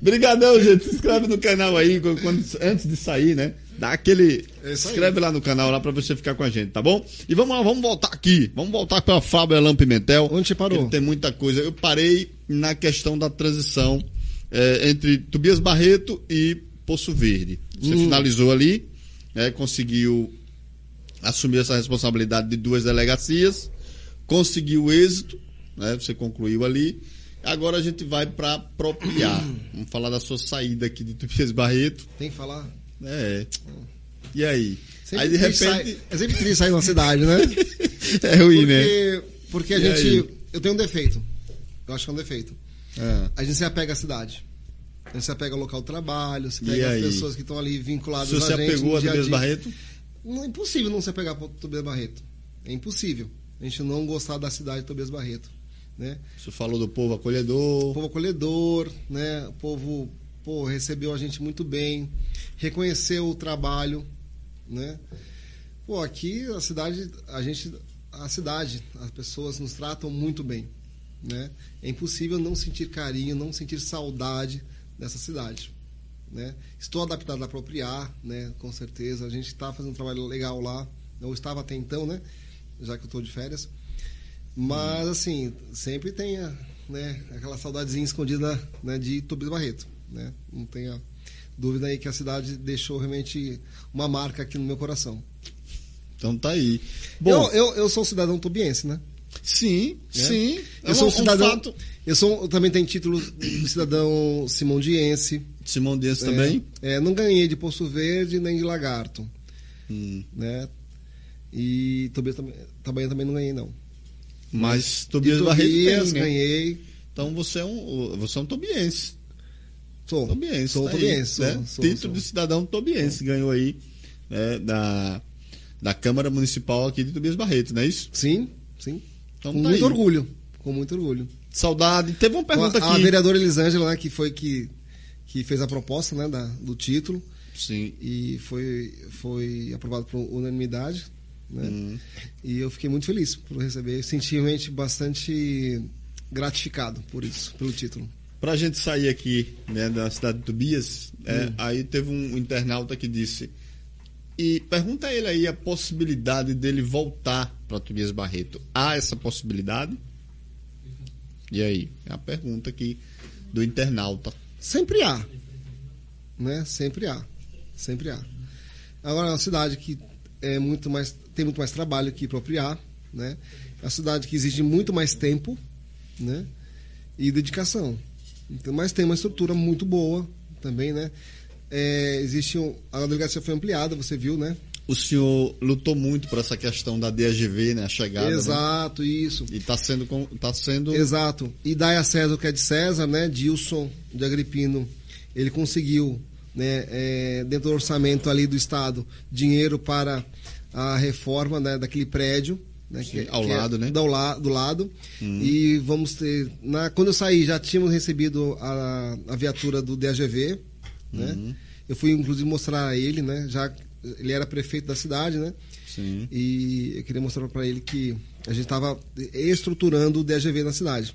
Obrigadão, gente. Se inscreve no canal aí quando- antes de sair, né? Dá aquele. É aí. Inscreve lá no canal lá pra você ficar com a gente, tá bom? E vamos lá, vamos voltar aqui. Vamos voltar pra Fábio Elan Pimentel. Onde você parou? Tem muita coisa. Eu parei na questão da transição eh, entre Tobias Barreto e Poço Verde. Você Hum. finalizou ali, né, conseguiu assumir essa responsabilidade de duas delegacias, conseguiu êxito, né, você concluiu ali. Agora a gente vai para apropriar. Vamos falar da sua saída aqui de Tobias Barreto. Tem que falar. É. E aí? Sempre aí de repente. sai- é sempre triste sair na cidade, né? é ruim, né? Porque, porque a E gente. aí? Eu tenho um defeito. Eu acho que é um defeito. Ah, A gente se apega à cidade. A se apega ao local de trabalho, se E pega aí? pessoas que estão ali vinculadas se você a gente. apegou no a dia Tobias. Barreto? Não, é impossível não se apegar para Tobias Barreto. É impossível. A gente não gostar da cidade de Tobias Barreto. Né? Você falou do povo O acolhedor. povo acolhedor, né? O povo pô, recebeu a gente muito bem, reconheceu o trabalho, né? Pô, aqui a cidade, a gente, a cidade, as pessoas nos tratam muito bem, né? É impossível não sentir carinho, não sentir saudade dessa cidade, né? Estou adaptado a apropriar, né? Com certeza, a gente está fazendo um trabalho legal lá, eu estava até então, né? Já que eu estou de férias, mas, assim, sempre tem a, né, aquela saudadezinha escondida né, de Tobias Barreto. Né? Não tenha dúvida aí que a cidade deixou realmente uma marca aqui no meu coração. Então tá aí. Bom, eu, eu, eu sou cidadão tobiense, né? sim, né? sim. É Eu sou um cidadão. fato. Eu, sou, eu também tenho título de cidadão simondiense. Simão Dias É, também? É, não ganhei de Poço Verde nem de Lagarto. Hum, Né? E Tobias também, também, também não ganhei, não. Mas Tobias Barreto Tobias, tem, né? ganhei. Então você é um, você é um tobiense. Sou. Tobiense. Sou tá aí, tobiense. né? sou- sou- Título sou. de cidadão tobiense ganhou aí né, da, da Câmara Municipal aqui de Tobias Barreto, não é isso? Sim, sim. Então com tá muito aí. orgulho. Com muito orgulho. Saudade. Teve uma pergunta a, a aqui. vereadora Elisângela, né, que foi que, que fez a proposta né, da, do título Sim. e foi, foi aprovado por unanimidade. Né? Hum. E eu fiquei muito feliz por receber. Senti realmente bastante gratificado por isso, pelo título. Pra gente sair aqui né, da cidade de Tobias, é, Hum. aí teve um internauta que disse. E pergunta a ele aí a possibilidade dele voltar para Tobias Barreto. Há essa possibilidade? E aí? É a pergunta aqui do internauta. Sempre há. Né? Sempre há. Sempre há. Agora, é uma cidade que é muito mais, tem muito mais trabalho que apropriar. Né? É uma cidade que exige muito mais tempo né? e dedicação. Então, mas tem uma estrutura muito boa também. Né? É, existe um, a delegacia foi ampliada, você viu, né? O senhor lutou muito por essa questão da DGV, né? A chegada. né? Exato, isso. E está sendo, tá sendo Exato. E dai a César o que é de César, né? Dilson de Agripino, ele conseguiu, né, é, dentro do orçamento ali do Estado, dinheiro para a reforma né, daquele prédio. Né, Sim, ao é lado, né? Do, la- do lado. E vamos ter. Na, quando eu saí, já tínhamos recebido a, a viatura do DAGV. Né? Eu fui, inclusive, mostrar a ele, né? Já, ele era prefeito da cidade, né? Sim. E eu queria mostrar para ele que a gente estava estruturando o DGV na cidade.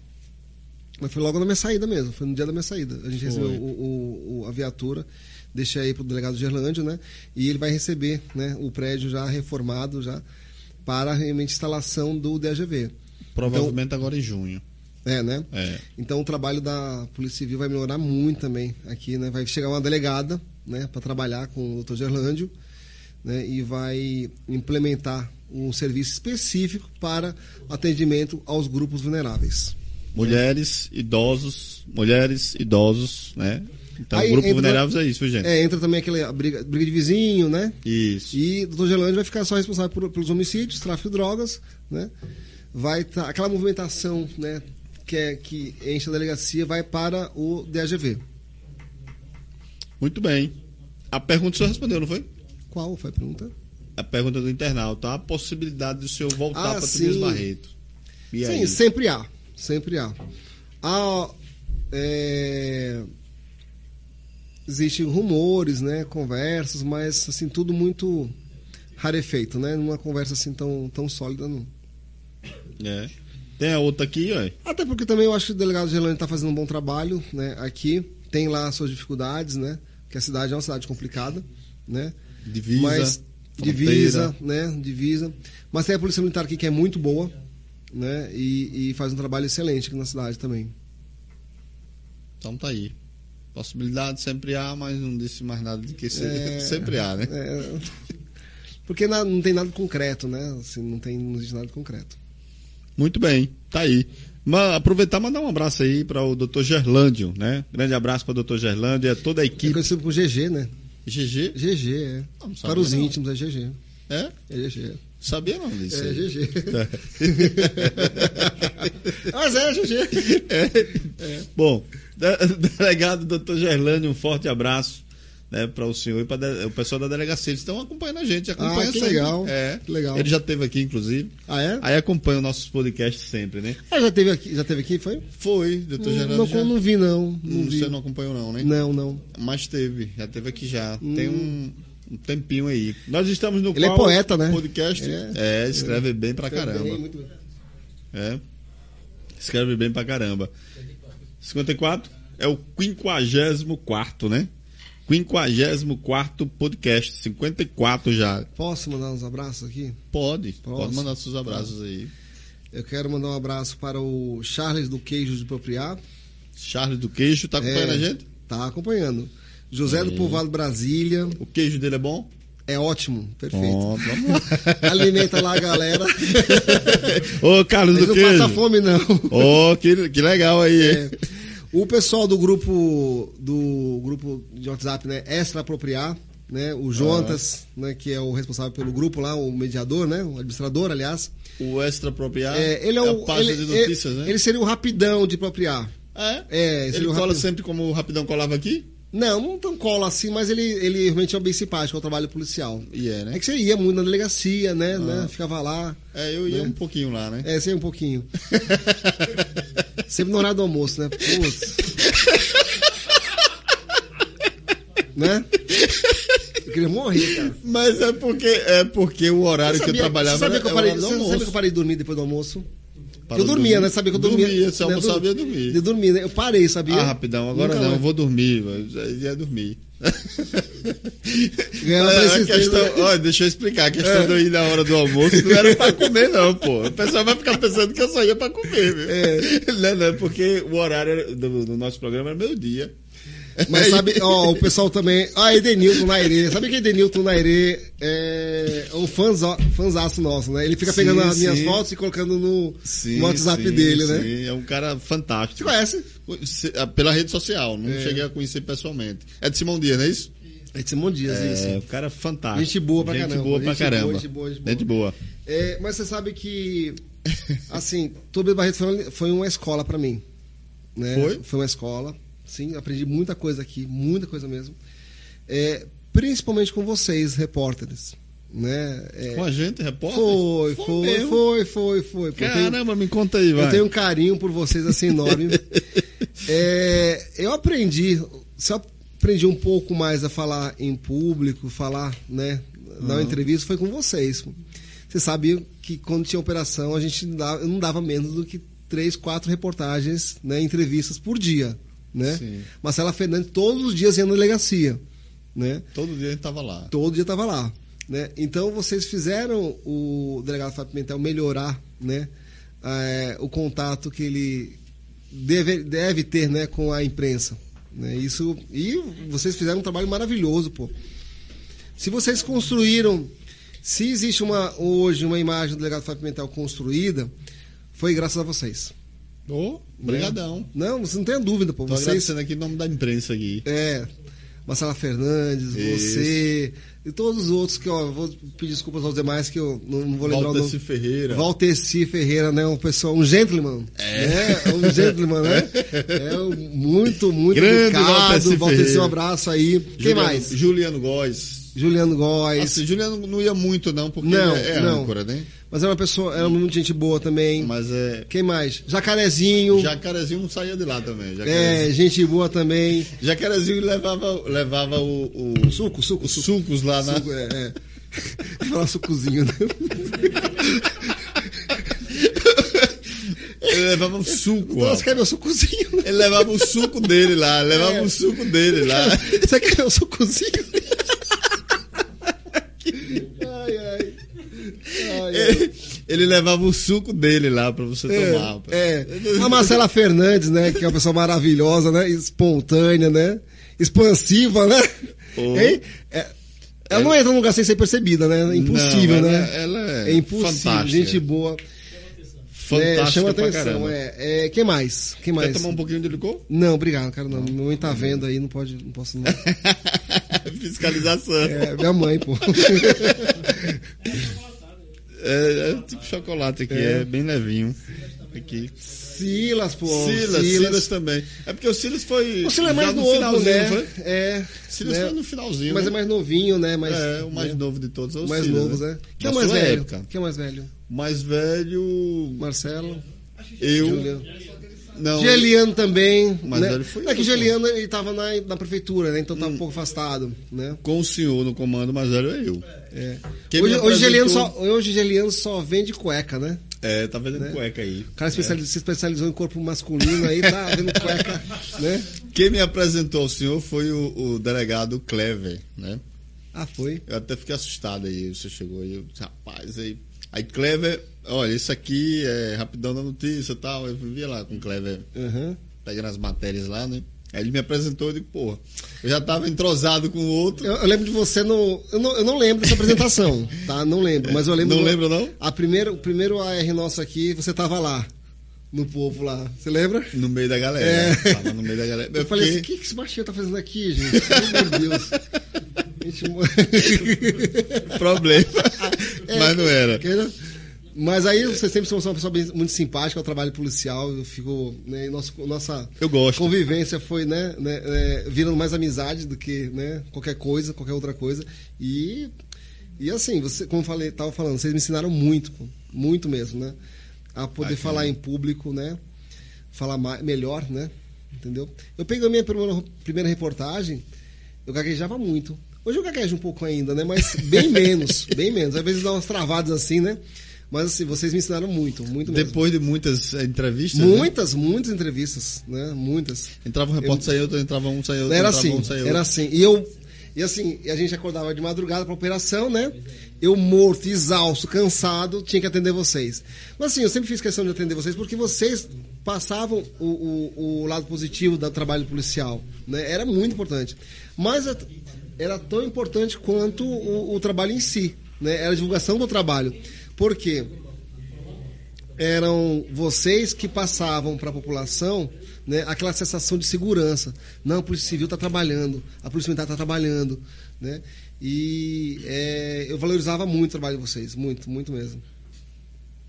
Mas foi logo na minha saída mesmo, foi no dia da minha saída. A gente Foi. recebeu o, o- a viatura, deixei aí para o delegado Gerlândio, né? E ele vai receber né, o prédio já reformado já para realmente instalação do DGV. Provavelmente agora em junho. É, né? É. Então o trabalho da Polícia Civil vai melhorar muito também aqui, né? Vai chegar uma delegada, né, para trabalhar com o Dr. Gerlândio, né, e vai implementar um serviço específico para atendimento aos grupos vulneráveis. Mulheres, idosos, mulheres, idosos, né? Então, Aí grupo vulneráveis é isso, gente. É, entra também aquela briga, briga de vizinho, né? Isso. E o Dr. Gerlândio vai ficar só responsável por- pelos homicídios, tráfico de drogas, né? Vai tá, aquela movimentação, né, que é que enche a delegacia vai para o DAGV. Muito bem. A pergunta o senhor respondeu, não foi? Qual foi a pergunta? A pergunta do internauta. A possibilidade do senhor voltar Ah, para. Tobias Barreto. E Sim, aí? sempre há. Sempre há. Há, é, Existem rumores, né, conversas, mas assim, tudo muito rarefeito, né? Numa conversa assim tão, tão sólida, não. É. Tem a outra aqui, ó. Até porque também eu acho que o delegado Gelane está fazendo um bom trabalho, né? Aqui tem lá as suas dificuldades, né? Que a cidade é uma cidade complicada, né? Divisa, mas divisa, né? Divisa. Mas tem a Polícia Militar aqui que é muito boa, né? E, e faz um trabalho excelente aqui na cidade também. Então tá aí. Possibilidade sempre há, mas não disse mais nada de que. É. sempre há, né? É, porque na- não tem nada concreto, né? Assim, não tem não existe nada concreto. Muito bem, tá aí. Ma- aproveitar e mandar um abraço aí para o Dr. Gerlândio, né? Grande abraço para o Dr. Gerlândio e a toda a É equipe. conhecido por GG, né? GG? GG, é. Não Para os não. íntimos é GG. É? É GG. Sabia não disso. É aí. GG. Tá. Mas é GG. É. Bom, de- delegado Dr. Gerlândio, um forte abraço né, para o senhor e para o pessoal da delegacia. Eles estão acompanhando a gente, acompanha Ah, que sempre. legal, É. que legal. Ele já esteve aqui, inclusive. Ah, é? Aí acompanha os nossos podcasts sempre, né? Ah, já teve aqui, já teve aqui, foi? Foi, doutor Não, Gerlândio. não, já... não vi, não. Não Hum, vi. Você não acompanhou, não, né? Não, não. Mas teve, já teve aqui já. Tem Hum. um, um tempinho aí. Nós estamos no Ele é poeta, né? podcast. É. É, escreve bem pra caramba. Também, muito bem. É. Escreve bem pra caramba. 54 é o 54, né? 54 podcast. 54 já. Posso mandar uns abraços aqui? Pode, Posso? pode mandar seus abraços aí. Eu quero mandar um abraço para o Charles do Queijo de Propriar. Charles do Queijo, tá acompanhando É, a gente? Tá acompanhando. José do Povoado Brasília. O queijo dele é bom? É ótimo, perfeito. Vamos lá. Alimenta lá a galera. Ô, Carlos Mas do não passa Queijo. fome, não. Ô, que, que legal aí, hein? É. O pessoal do grupo do grupo de WhatsApp, né, Extra Apropriar, né, o Jonatas, né, que é o responsável pelo grupo lá, o mediador, né, o administrador, aliás. O extra apropriado. É, ele é, o a página ele, de notícias, ele, né? ele seria o rapidão de apropriar. É? É, Ele cola rapidão. sempre como o Rapidão colava aqui? Não, não tão cola assim, mas ele, ele realmente é bem simpático ao trabalho policial. E é, É né? que você ia muito na delegacia, né, né ficava lá. É, eu ia Né? um pouquinho lá, né? É, sei um pouquinho. Sempre no horário do almoço, né? Putz. né? Eu queria morrer, cara. Mas é porque, é porque o horário que eu trabalhava você sabia que eu era parei, você sabia que eu parei de dormir depois do almoço? Eu dormia, né? Sabia que eu dormia. Dormia, se né? almoçava, Dur- ia dormir. De dormir, né? Eu parei, sabia? Ah, rapidão, agora Nunca não, eu vou dormir. Eu ia dormir. É, a questão, olha, deixa eu explicar, a questão É. de eu ir na hora do almoço não era pra comer, não, pô. O pessoal vai ficar pensando que eu só ia pra comer, viu? É. Não, não, porque o horário do, do nosso programa era meio-dia. Mas sabe, ó, o pessoal também. Ah, Edenilton Nairê. Sabe que Edenilton Nairê é um fãzó- fãzaço nosso, né? Ele fica Sim, pegando as minhas sim. fotos e colocando no, Sim, no WhatsApp dele, né? sim, É um cara fantástico. Você conhece? Ah, Pela rede social, não É. cheguei a conhecer pessoalmente. É de Simão Dias, não é isso? É de Simão Dias, É, isso. o cara é fantástico. Gente boa pra gente caramba, Boa pra gente boa, caramba. gente boa, gente boa. Gente boa. É, mas você sabe que, assim, Tobias Barreto foi, foi uma escola pra mim. Né? Foi? Foi uma escola. Sim, aprendi muita coisa aqui, muita coisa mesmo. É, principalmente com vocês, repórteres. Né? É, Com a gente, repórter? foi, foi, foi, foi, foi. Pô, eu tenho- Caramba, me conta aí, vai. Eu tenho um carinho por vocês assim enorme. É, eu aprendi, só aprendi um pouco mais a falar em público, falar, né, dar uma entrevista foi com vocês. Vocês sabiam que quando tinha operação a gente não dava, eu não dava menos do que três, quatro reportagens, né, entrevistas por dia, né? Sim. Marcela Fernandes todos os dias ia na delegacia, né? Todo dia a gente tava lá. todo dia estava lá. Né? Então vocês fizeram o delegado Fábio Pimentel melhorar né, eh, o contato que ele deve, deve ter né, com a imprensa. Né? Isso, e vocês fizeram um trabalho maravilhoso, pô. Se vocês construíram, se existe uma, hoje uma imagem do delegado Fábio Pimentel construída, foi graças a vocês. Ô, brigadão. Não, você não tem dúvida, pô. Tô Vocês, agradecendo aqui em nome da imprensa aqui. é, Marcela Fernandes, Isso. você e todos os outros que, ó, vou pedir desculpas aos demais que eu não, não vou lembrar o Valteci nome. Ferreira. Valteci Ferreira, né? Um pessoal, um gentleman. É. Um gentleman, né? É um muito, muito Grande educado. Valteci Valteci, Ferreira. um abraço aí. Quem Juliano- mais? Juliano Góes. Juliano Góes. Assim, Juliano não ia muito, não, porque Não, é não. âncora, né? Mas era uma pessoa, era muito gente boa também. Mas é. Quem mais? Jacarezinho. Jacarezinho não saía de lá também. É, gente boa também. Jacarezinho levava, levava o, o- Suco, suco, os suco. sucos lá na. Suco, é, é. Falar sucozinho, né? Ele levava o suco, Então, você quer meu sucozinho? né? Ele levava o suco dele lá, levava É. o suco dele lá. Você quer meu sucozinho? Ele levava o suco dele lá pra você tomar. pô. É, é. A Marcela Fernandes, né? Que é uma pessoa maravilhosa, né? Espontânea, né? Expansiva, né? Oh. Hein? É, ela não entra num lugar sem ser percebida, né? É impossível, Não, né? ela- ela é é impossível. fantástica. Gente boa. Fantástica É, chama atenção. É, é, que mais? Que mais? Quer tomar um pouquinho de licor? Não, obrigado, cara. Não, minha mãe tá vendo aí, não pode, não posso não. Fiscalização. É, É, minha mãe, pô. é tipo chocolate aqui, é. bem levinho. Aqui. Silas, pô. Silas, Silas, também. É porque o Silas foi. O Silas é mais no novo, né? foi? É. Silas né? foi no finalzinho. Mas né? é mais novinho, né? Mais, É, o mais né? novo de todos é o mais Silas, novo, né? Quem é mais velho? época. Quem é mais velho? Mais velho. Marcelo. Eu. Juliano. Não. Geliano também. Mas né? ele foi é que. Geliano ele tava na, na prefeitura, né? Então tava Hum. um pouco afastado, né? Com o senhor no comando, velho é eu. É. Hoje, me hoje, Geliano apresentou- só, hoje Geliano só vende cueca, né? É, tá vendendo cueca aí. O cara especializ- se especializou em corpo masculino aí, tá vendo cueca, né? Quem me apresentou ao senhor foi o, o delegado Clever, né? Ah, foi. Eu até fiquei assustado aí, você chegou aí, eu disse, rapaz, aí. Aí Clever, olha, isso aqui é rapidão da notícia e tal. Eu vivia lá com o Clever Aham. pegando as matérias lá, né? Aí ele me apresentou e digo, porra, eu já tava entrosado com o outro. Eu, eu lembro de você no. Eu não, eu não lembro dessa apresentação, tá? Não lembro, mas eu lembro. Não do- lembra, não? A primeira, o primeiro AR nosso aqui, você tava lá. No povo lá. Você lembra? No meio da galera. É. Tava no meio da galera. Eu falei assim: o que, que esse baixinho tá fazendo aqui, gente? Meu Deus. Problema. É, Mas não era. Queira- Mas aí você sempre foi uma pessoa bem- muito simpática ao trabalho policial. Eu fico. Né, nosso, nossa Eu gosto. convivência foi, né, né, é, virando mais amizade do que né, qualquer coisa, qualquer outra coisa. E, e assim, você, como eu falei, tava falando, vocês me ensinaram muito, muito mesmo, né? A poder Bacana. falar em público, né? Falar mais, melhor, né? Entendeu? Eu peguei a minha primeira, primeira reportagem, eu gaguejava muito. Hoje eu gaguejo um pouco ainda, né? Mas bem menos, bem menos. Às vezes dá umas travadas assim, né? Mas assim, vocês me ensinaram muito, muito mesmo. Depois de muitas eh, entrevistas. né? Muitas, muitas entrevistas, né? Muitas. Entrava um repórter, saía outro, entrava um, saía outro. Era assim, um, saía era outro. assim. E eu e assim, a gente acordava de madrugada para operação, né? Eu morto, exausto, cansado, tinha que atender vocês. Mas assim, eu sempre fiz questão de atender vocês porque vocês passavam o, o, o lado positivo do trabalho policial, né? Era muito importante. Mas é- era tão importante quanto o, o trabalho em si, né? Era a divulgação do trabalho. Por quê? eram vocês que passavam para a população né, aquela sensação de segurança. Não, a Polícia Civil está trabalhando, a Polícia Militar está trabalhando. Né? E é, eu valorizava muito o trabalho de vocês, muito, muito mesmo.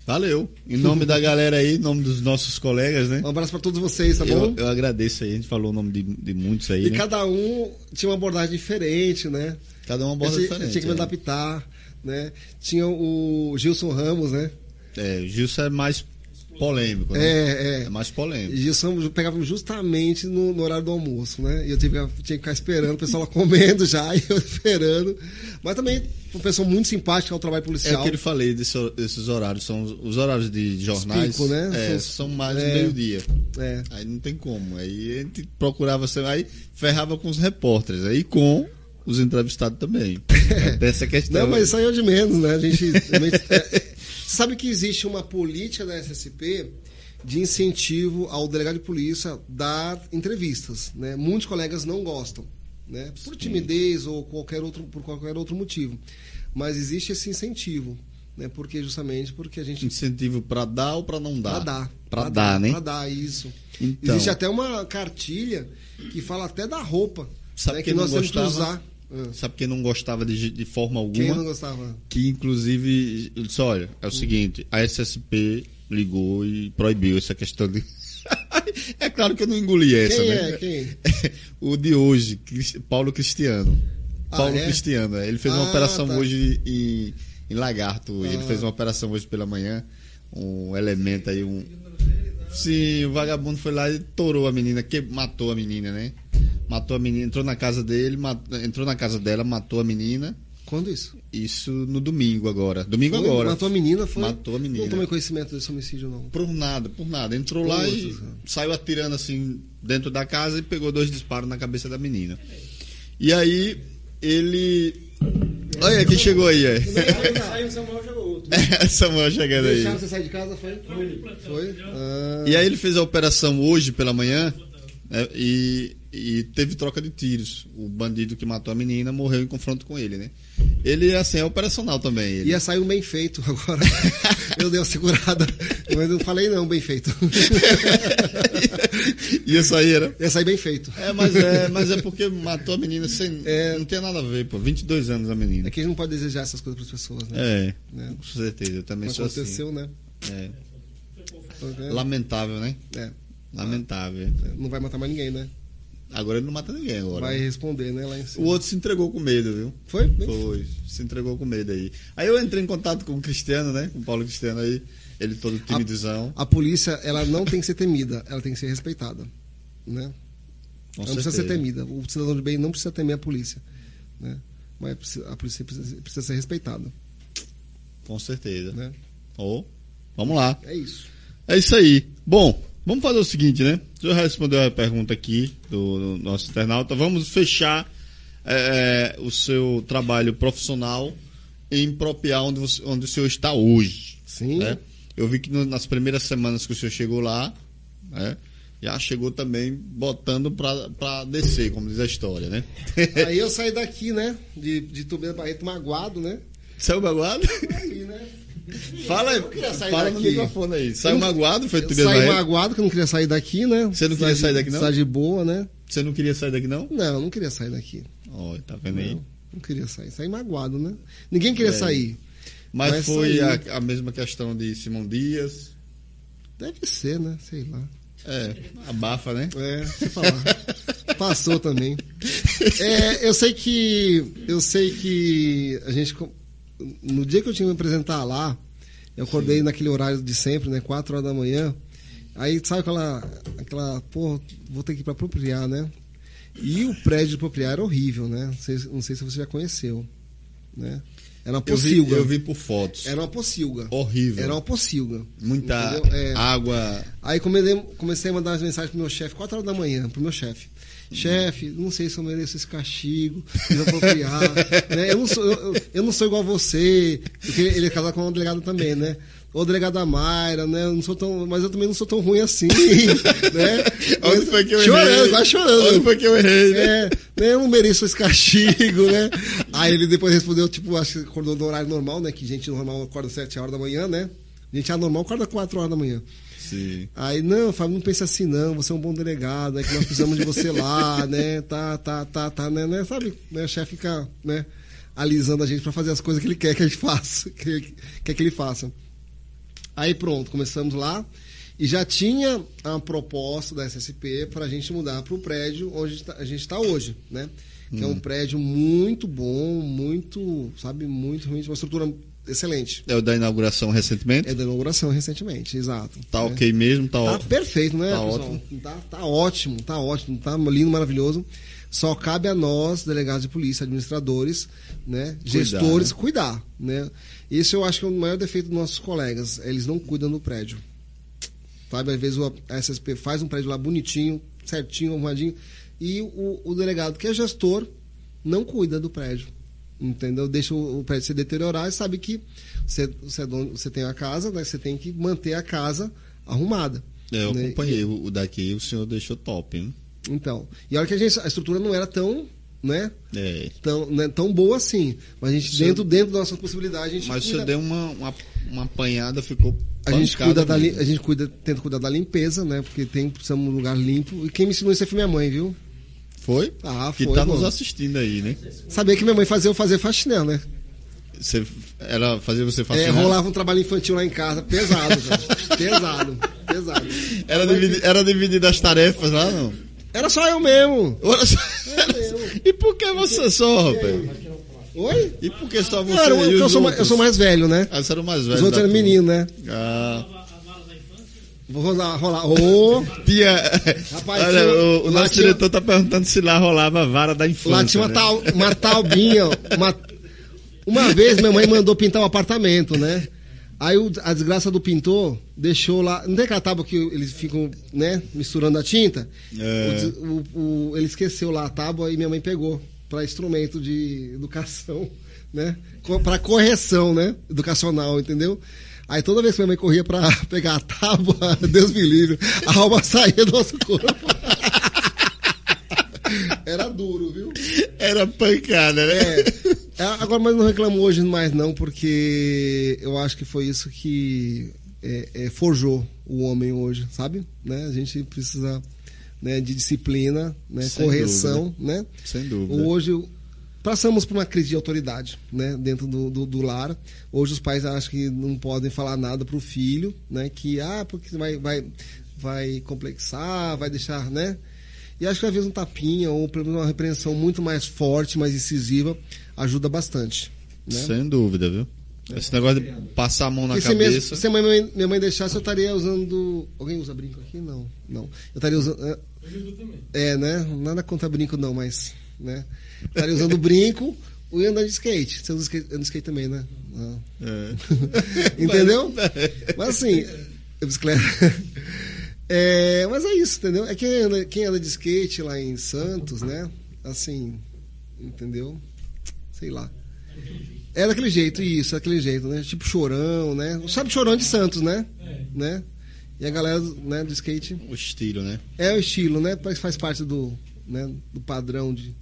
Valeu. Em nome da galera aí, em nome dos nossos colegas, né? Um abraço para todos vocês, tá bom? Eu, eu agradeço aí, a gente falou o nome de, de muitos aí, E né? cada um tinha uma abordagem diferente, né? Cada um diferente. tinha que me é. adaptar, né? Tinha o Gilson Ramos, né? É, o Gilson é mais polêmico, né? É, é. É mais polêmico. Gilson pegávamos justamente no, no horário do almoço, né? E eu tive, que- tinha que ficar esperando, o pessoal lá comendo já, e eu esperando. Mas também uma pessoa muito simpática ao trabalho É policial. o que ele falei desse, desses horários, são os, os horários de jornais. pico, né? É, São- são mais é. meio-dia. É. Aí não tem como. Aí a gente procurava, ser- aí ferrava com os repórteres, aí com os entrevistados também. É dessa questão. Não, mas isso aí é de menos, né? A gente. a gente- é, você sabe que existe uma política da SSP de incentivo ao delegado de polícia dar entrevistas, né? Muitos colegas não gostam, né? Por timidez ou qualquer outro, por qualquer outro motivo. Mas existe esse incentivo, né? Porque justamente porque a gente Incentivo pra dar ou pra não dar? Pra dar. Pra dar, né? Pra dar, isso. Então. Existe até uma cartilha que fala até da roupa. Sabe né, que não nós temos que usar. Ah, Sabe quem não gostava de, de forma alguma? Quem não gostava? Que inclusive ele disse, olha, é o seguinte, a SSP ligou e proibiu essa questão de. é claro que eu não engoli essa, Quem né? é? Quem? o de hoje, Paulo Cristiano. Ah, Paulo é? Cristiano, é. ele fez uma Ah, operação tá. hoje em, em Lagarto. hoje. Ele Ah. fez uma operação hoje pela manhã. Um elemento aí, um. Sim, o vagabundo foi lá e torou a menina, que matou a menina, né? Matou a menina, entrou na casa dele, entrou na casa dela, matou a menina. Quando isso? Isso no domingo agora. Domingo Foi? agora. Matou a menina, foi? Matou a menina. Não tomei conhecimento desse homicídio, não. Por nada, por nada. Entrou lá e Putz, cara. saiu atirando assim dentro da casa e pegou dois disparos na cabeça da menina. E aí ele. Olha quem chegou aí, é. Aí o Samuel jogou outro. Samuel chegando aí. Deixaram você sair de casa, foi? Foi? entendeu? Ah, E aí ele fez a operação hoje pela manhã né, e, e teve troca de tiros. O bandido que matou a menina morreu em confronto com ele, né? Ele, assim, é operacional também. Ele. ia sair um bem feito agora. eu dei uma segurada. Eu não falei não, bem feito. Ia sair, era? ia sair bem feito. É, mas é, mas é porque matou a menina sem. É. Não tem nada a ver, pô. 22 anos a menina. É que a gente não pode desejar essas coisas para as pessoas, né? É, Né? com certeza. Eu também Mas sou aconteceu, né? assim. É. É. Lamentável, né? É. Lamentável. Não vai matar mais ninguém, né? Agora ele não mata ninguém agora. Vai responder, né? Lá em O cima. outro se entregou com medo, viu? Foi? Bem- Foi, se entregou com medo aí. Aí eu entrei em contato com o Cristiano, né? Com o Paulo Cristiano aí. Ele todo timidezão. A polícia, ela não tem que ser temida, ela tem que ser respeitada, né? Com Ela não precisa ser certeza. temida. O cidadão de bem não precisa temer a polícia, né? Mas a polícia precisa, precisa ser respeitada, Com certeza. né? Ó, vamos lá. É isso. É isso aí. Bom, vamos fazer o seguinte, né? Você já respondeu a pergunta aqui do, do nosso internauta. Vamos fechar é, o seu trabalho profissional em Propiar, onde, você- onde o senhor está hoje. Sim. né? Eu vi que no- nas primeiras semanas que o senhor chegou lá, né? Já chegou também botando pra, pra descer, como diz a história, né? Aí eu saí daqui, né? De, de Tobias Barreto magoado, né? Saiu magoado? Aí, né? Fala aí, Eu queria sair fala no microfone aí. Saiu magoado, foi Eu Tobias saí magoado, que eu não queria sair daqui, né? Você não queria sair daqui, não? Cidade boa, né? Você não queria sair daqui, não? Não, eu não queria sair daqui. Ó, tá vendo aí? Não, não queria sair. Saí magoado, né? Ninguém queria É. sair. Mas, Mas foi a, a mesma questão de Simão Dias. Deve ser, né? Sei lá. É, abafa, né? É, deixa eu falar. Passou também. É, eu sei que. Eu sei que a gente. No dia que eu tinha que me apresentar lá, eu acordei naquele horário de sempre, né? 4 horas da manhã. Aí sabe aquela. aquela. Porra, vou ter que ir pra apropriar, né? E o prédio de apropriar era horrível, né? Não sei, não sei se você já conheceu. Né? Era uma Eu vi, pocilga. eu vi por fotos. Era uma pocilga. Horrível. Era uma pocilga. Muita? É. água. Aí comecei, comecei a mandar as mensagens pro meu chefe, 4 horas da manhã, pro meu chefe. Chefe, não sei se eu mereço esse castigo, desapropriar. né? eu, não sou, eu, eu não sou igual a você, porque ele é casado com uma delegada também, né? Ou delegada Mayra, né? Eu não sou tão, mas eu também não sou tão ruim assim, né? Onde Mas- foi que eu chorando, errei? quase chorando. Onde foi que eu errei, né? É, né, eu não mereço esse castigo, né? Aí ele depois respondeu, tipo, acho que acordou no horário normal, né? Que gente normal acorda 7 horas da manhã, né? Gente anormal acorda 4 horas da manhã. Sim. Aí, não, Fábio, não pense assim não, você é um bom delegado, é que nós precisamos de você lá, né? Tá, tá, tá, tá, né? né? Sabe, né? O chefe fica, né? Alisando a gente pra fazer as coisas que ele quer que a gente faça, que ele quer que ele faça. Aí pronto, começamos lá e já tinha a proposta da SSP para a gente mudar para o prédio onde tá- a gente está hoje, né? Que é um prédio muito bom, muito, sabe, muito ruim, uma estrutura excelente. É o da inauguração recentemente? É da inauguração recentemente, exato. Tá né? ok mesmo? Tá, Tá ó- perfeito, né? Tá pessoal? ótimo. Tá, tá ótimo, tá ótimo, tá lindo, maravilhoso. Só cabe a nós, delegados de polícia, administradores, né, gestores, cuidar, né? Esse eu acho que é o maior defeito dos nossos colegas, eles não cuidam do prédio. Sabe, às vezes o- a SSP faz um prédio lá bonitinho, certinho, arrumadinho, e o, o delegado que é gestor não cuida do prédio. Entendeu? Deixa o, o prédio se deteriorar e sabe que você, você, é dono- você tem a casa, né? Você tem que manter a casa arrumada. É, eu né? acompanhei o o daqui o senhor deixou top, hein? Então, e a hora que a gente, a estrutura não era tão, né, É. tão, né, tão boa assim, mas a gente dentro dentro da nossa possibilidade, a gente Mas o cuida, senhor deu uma, uma, uma apanhada, ficou. a gente cuida da a gente cuida, tenta cuidar da limpeza, né, porque tem precisamos de um lugar limpo. E quem me ensinou isso foi minha mãe, viu? Foi? Ah, que foi, tá nos mano. assistindo aí, né? Sabia que minha mãe fazia eu fazer faxinel, né? Você, ela fazia você É, fazer. rolava um trabalho infantil lá em casa, pesado, pesado, pesado. Era, dividi, era dividido as tarefas lá, não? Era só eu mesmo. Olha só. mesmo. E por que você só, rapaz? Oi? E por que só você? Não, era e eu os sou, mais, eu sou mais velho, né? Ah, você era o mais velho. Os outros eram meninos, né? Ah, As malas da infância? Vou rolar, rolar. Ô, tia. Rapaz, olha, tinha- o, o nosso tinha- diretor tá perguntando se lá rolava a vara da infância. Lá tinha uma, né? tal, uma taubinha. Uma, uma vez minha mãe mandou pintar um apartamento, né? Aí o- a desgraça do pintor deixou lá. Não tem aquela tábua que eles ficam, né, misturando a tinta? É. O o- o- ele esqueceu lá a tábua e minha mãe pegou para instrumento de educação. né? Para correção, né? Educacional, entendeu? Aí toda vez que minha mãe corria para pegar a tábua, Deus me livre, a alma saía do nosso corpo. Era duro, viu? Era pancada, né? É, é, agora, mas não reclamo hoje mais não, porque eu acho que foi isso que é, é, forjou o homem hoje, sabe? Né? A gente precisa né, de disciplina, né, Sem correção, dúvida. né? Sem dúvida. Hoje passamos por uma crise de autoridade, né, dentro do, do, do lar. Hoje os pais acham que não podem falar nada para o filho, né, que ah, porque vai, vai, vai complexar, vai deixar, né? E acho que às vezes um tapinha ou pelo menos uma repreensão muito mais forte, mais incisiva, ajuda bastante. Né? Sem dúvida, viu? Esse negócio de passar a mão na se, mesmo, cabeça. se a minha mãe, minha mãe deixasse, eu estaria usando. Alguém usa brinco aqui? Não. Não. Eu estaria usando. é. É, né? Nada contra brinco, não, mas. Né? Estaria usando brinco e andando de skate. Você usa skate, anda de skate também, né? É. Entendeu? Mas assim, bicicleta. É, mas é isso, entendeu? É quem anda, quem anda de skate lá em Santos, né? Assim, entendeu? Sei lá. É daquele jeito, isso, é daquele jeito, né? Tipo chorão, né? Sabe chorão de Santos, né? É. Né? E a galera né, do skate O estilo, né? é o estilo, né? Faz parte do, né, do padrão de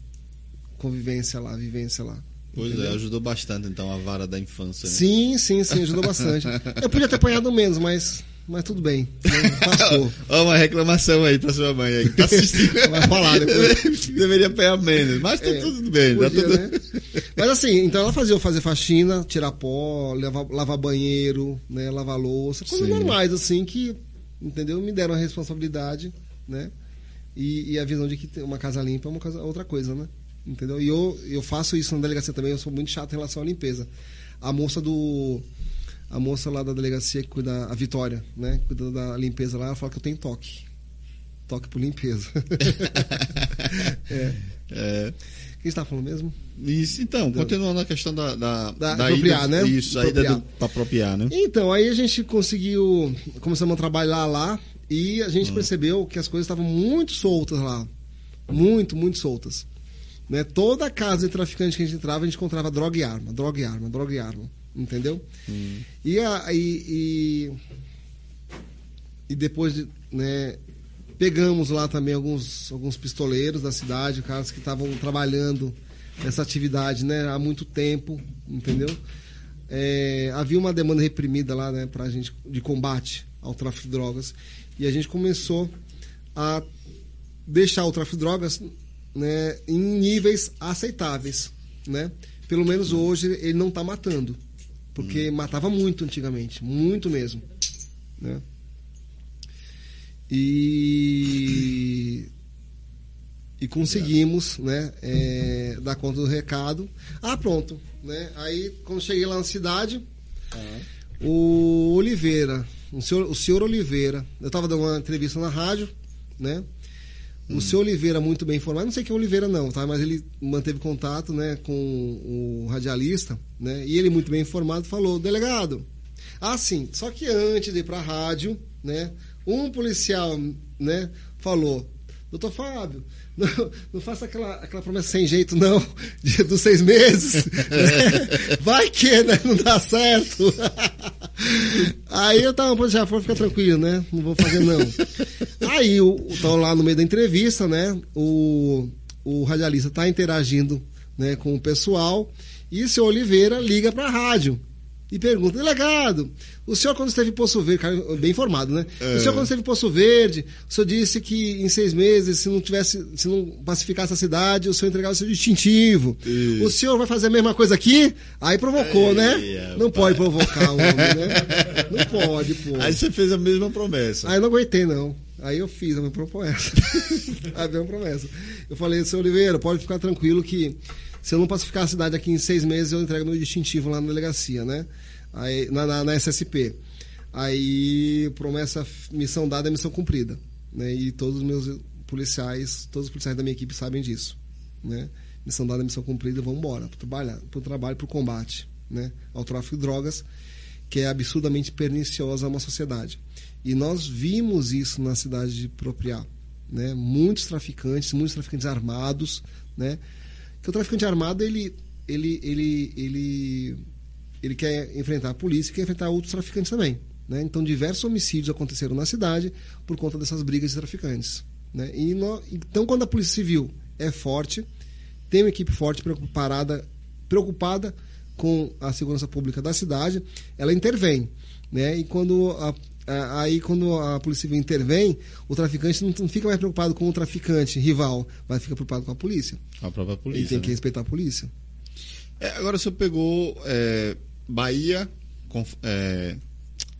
convivência lá, vivência lá. Pois é, Entendeu? ajudou bastante então a vara da infância, né? Sim, sim, sim, ajudou bastante. Eu podia ter apanhado menos, mas, mas tudo bem. Passou. Ó, uma reclamação aí pra sua mãe aí. que Tá assistindo. Vai falar depois. Deveria apanhar menos, mas tá É, tudo bem. Tá podia, tudo... né? Mas assim, então ela fazia eu fazer faxina, tirar pó, lavar, lavar banheiro, né, lavar louça, coisas Sim. normais, assim, que, entendeu? Me deram a responsabilidade, né? E, e a visão de que uma casa limpa é uma coisa, outra coisa, né? Entendeu? E eu, eu faço isso na delegacia também, eu sou muito chato em relação à limpeza. A moça do. A moça lá da delegacia que cuida, a Vitória, né? Cuida da limpeza lá, ela fala que eu tenho toque. Toque por limpeza. é. É. O que você tá falando mesmo? Isso, então, continuando a questão da, da, Da- da apropriar, ida, né? Isso, a ida Apropriar. pra apropriar, né? Então, aí a gente conseguiu. Começamos a trabalhar lá e a gente percebeu que as coisas estavam muito soltas lá. Muito, muito soltas. Né? Toda casa de traficante que a gente entrava, a gente encontrava droga e arma, droga e arma, droga e arma. Entendeu? E, a, e, e, e depois, de, né, pegamos lá também alguns, alguns pistoleiros da cidade, caras que estavam trabalhando nessa atividade né, há muito tempo, entendeu? É, havia uma demanda reprimida lá né, pra gente de combate ao tráfico de drogas e a gente começou a deixar o tráfico de drogas né, em níveis aceitáveis, né? Pelo menos hoje ele não está matando, porque matava muito antigamente, muito mesmo, né? E e conseguimos, né, é, dar conta do recado. Ah, pronto, né? Aí quando cheguei lá na cidade, o Oliveira, o senhor, o senhor Oliveira, eu estava dando uma entrevista na rádio, né? O senhor Oliveira, muito bem informado, não sei quem é Oliveira não, tá? Mas ele manteve contato, né, com o radialista, né? E ele, muito bem informado, falou, delegado, ah, sim, só que antes de ir para a rádio, né, um policial, né, falou, doutor Fábio, não, não faça aquela, aquela promessa sem jeito, não, de- dos seis meses. né? Vai que né, não dá certo. Aí eu tava, pô, já foi ficar tranquilo, né? Não vou fazer, não. Aí, o, lá no meio da entrevista, né? O, o radialista tá interagindo né, com o pessoal e o seu Oliveira liga pra rádio e pergunta, delegado, o senhor quando esteve em Poço Verde, cara, bem informado, né? O senhor quando esteve em Poço Verde, o senhor disse que em seis meses, se não tivesse, se não pacificasse a cidade, o senhor entregava o seu distintivo. Isso. O senhor vai fazer a mesma coisa aqui? Aí provocou, né? rapaz. Não pode provocar o homem, né? Não pode, pô. Aí você fez a mesma promessa. Aí eu não aguentei, não. Aí eu fiz a minha promessa. a minha promessa. Eu falei, seu Oliveira, pode ficar tranquilo que se eu não pacificar a cidade aqui em seis meses, eu entrego meu distintivo lá na delegacia, né? Aí, na, na, na SSP. Aí, promessa, missão dada é missão cumprida. Né? E todos os meus policiais, todos os policiais da minha equipe sabem disso. Né? Missão dada missão cumprida, vamos embora. Para o trabalho, para o combate né? ao tráfico de drogas, que é absurdamente perniciosa a uma sociedade. E nós vimos isso na cidade de Propriá. Né? Muitos traficantes, muitos traficantes armados, né? Que o traficante armado, ele, ele, ele, ele, ele quer enfrentar a polícia e quer enfrentar outros traficantes também. Né? Então, diversos homicídios aconteceram na cidade por conta dessas brigas de traficantes. Né? E nó- então, quando a Polícia Civil é forte, tem uma equipe forte preocupada, preocupada com a segurança pública da cidade, ela intervém. Né? E quando a, a- aí, quando a Polícia Civil intervém, o traficante não, não fica mais preocupado com o traficante rival, mas fica preocupado com a polícia. A própria polícia. tem né? que respeitar a polícia. É, agora o senhor pegou é, Bahia, com- é,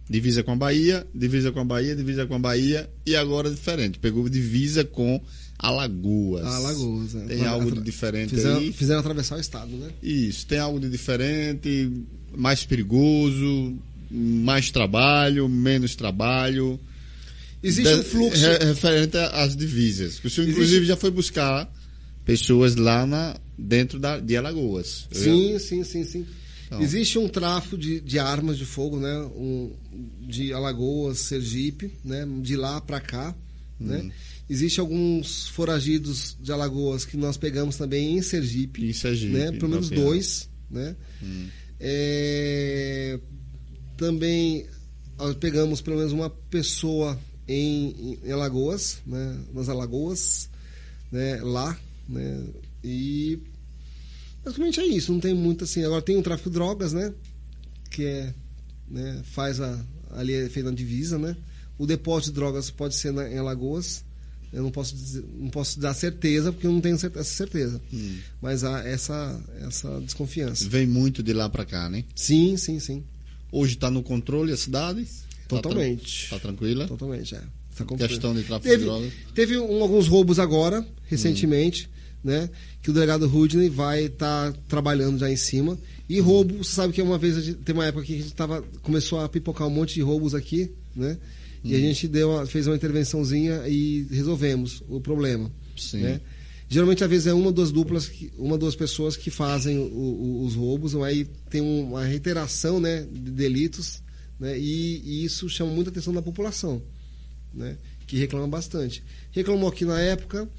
divisa com a Bahia, divisa com a Bahia, divisa com a Bahia, e agora diferente. Pegou divisa com Alagoas. Alagoas. né? Tem algo de diferente fizeram, aí? Fizeram atravessar o estado, né? Isso, tem algo de diferente, mais perigoso, mais trabalho, menos trabalho. Existe De- um fluxo. re- referente às divisas. O senhor, Existe- inclusive, já foi buscar pessoas lá na, dentro da, de Alagoas. Sim, sim, sim, sim. Então. Existe um tráfico de, de armas de fogo, né? Um, de Alagoas, Sergipe, né? De lá para cá, Hum. né? Existe alguns foragidos de Alagoas que nós pegamos também em Sergipe, Em Sergipe, né? Pelo menos dois, né? Hum. É, Também pegamos pelo menos uma pessoa em, em Alagoas, né? Nas Alagoas, né? Lá, né? E basicamente é isso. Não tem muito assim. Agora tem o tráfico de drogas, né? Que é, né? Faz a ali é feito na divisa, né? O depósito de drogas pode ser na, em Alagoas. Eu não posso dizer, não posso dar certeza porque eu não tenho essa certeza. Hum. Mas há essa essa desconfiança. Vem muito de lá para cá, né? Sim, sim, sim. Hoje está no controle a cidade? Tá Totalmente. tran- Tá tranquila? Totalmente, é. Tá Questão de tráfico Teve, de drogas. teve um- alguns roubos agora, recentemente, né? Que o delegado Rudney vai estar trabalhando já em cima. E roubo, você sabe que uma vez, gente- tem uma época que a gente tava, começou a pipocar um monte de roubos aqui, né? E a gente deu uma- fez uma intervençãozinha e resolvemos o problema. Sim. Né? Geralmente, às vezes, é uma ou duas duplas, que- uma ou duas pessoas que fazem o- o- os roubos, aí tem uma reiteração né, de delitos, né, e, e isso chama muita atenção da população, né, que reclama bastante. Reclamou aqui na época,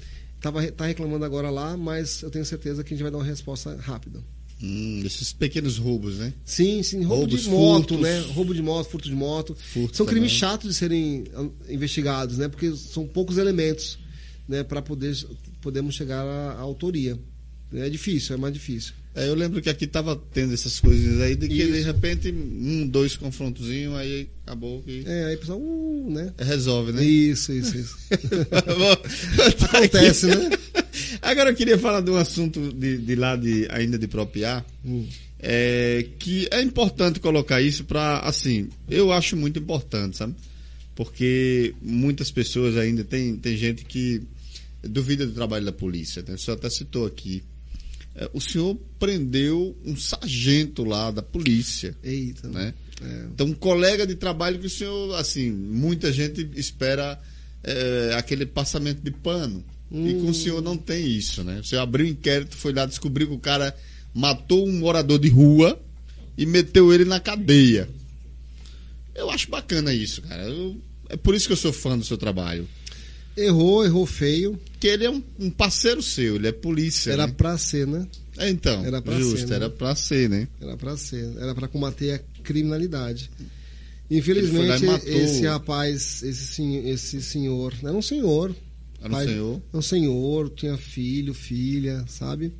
estava tá reclamando agora lá, mas eu tenho certeza que a gente vai dar uma resposta rápida. Hum, esses pequenos roubos, né? Sim, sim, roubo Roubos, de moto, furtos. né? Roubo de moto, furto de moto. Furto são crimes também. chatos de serem ah, investigados, né? Porque são poucos elementos, né? Para poder podermos chegar à, à autoria. É difícil, é mais difícil. É, eu lembro que aqui tava tendo essas coisas aí, de que de Isso. repente um, dois confrontozinhos, aí acabou que É, aí pessoal, uh, né? resolve, né? Isso, isso, isso. Tá Acontece, aqui. né? Agora eu queria falar de um assunto de, de lá de, ainda de Propriar, Hum. é, que é importante colocar isso para assim, eu acho muito importante, sabe? Porque muitas pessoas ainda tem, tem gente que duvida do trabalho da polícia, né? O senhor até citou aqui. É, o senhor prendeu um sargento lá da polícia, Eita. né? É. Então, um colega de trabalho que o senhor, assim, muita gente espera é, aquele passamento de pano. E com o senhor não tem isso, né? O senhor abriu o inquérito, foi lá, descobriu que o cara matou um morador de rua e meteu ele na cadeia. Eu acho bacana isso, cara. Eu- é por isso que eu sou fã do seu trabalho. Errou, errou feio. Porque ele é um, um parceiro seu, ele é polícia. Era né? pra ser, né? É, então, era pra justo, ser, né? era pra ser, né? Era pra ser. Era pra combater a criminalidade. Infelizmente, esse rapaz, esse, esse senhor, era um senhor. Era um pai- senhor. É um senhor, tinha filho, filha, sabe?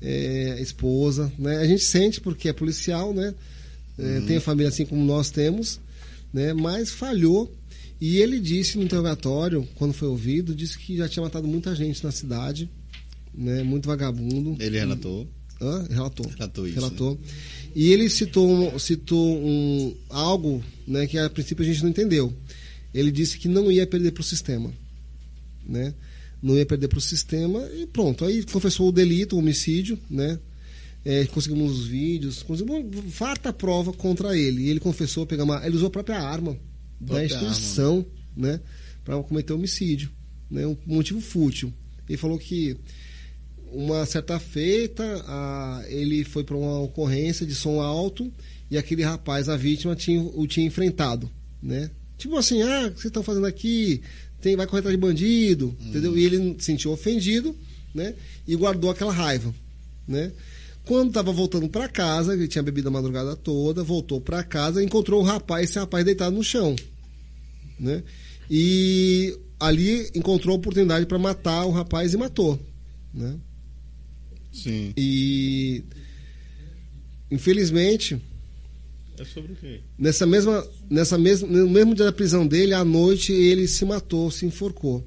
É, esposa, né? A gente sente porque é policial, né? É, Uhum. Tem a família assim como nós temos, né? Mas falhou. E ele disse no interrogatório, quando foi ouvido, disse que já tinha matado muita gente na cidade, né? Muito vagabundo. Ele relatou. Hã? Relatou. Relatou isso, Relatou. E ele citou, citou um, algo né, que a princípio a gente não entendeu. Ele disse que não ia perder para o sistema. Né? Não ia perder para o sistema e pronto. Aí confessou o delito, o homicídio, né? É, conseguimos os vídeos, conseguimos farta prova contra ele. E ele confessou pegar uma. Ele usou a própria arma da instituição, né? Para cometer homicídio. Né? Um motivo fútil. Ele falou que uma certa feita, a- ele foi para uma ocorrência de som alto e aquele rapaz, a vítima, tinha, o tinha enfrentado, né? Tipo assim, ah, o que vocês estão fazendo aqui? Tem, vai correr atrás de bandido, entendeu? E ele se sentiu ofendido, né? E guardou aquela raiva, né? Quando estava voltando para casa, ele tinha bebido a madrugada toda, voltou para casa, encontrou o rapaz, esse rapaz deitado no chão, né? E ali encontrou a oportunidade para matar o rapaz e matou, né? Sim. E infelizmente É sobre o quê? nessa mesma nessa mesma no mesmo dia da prisão dele à noite ele se matou, se enforcou,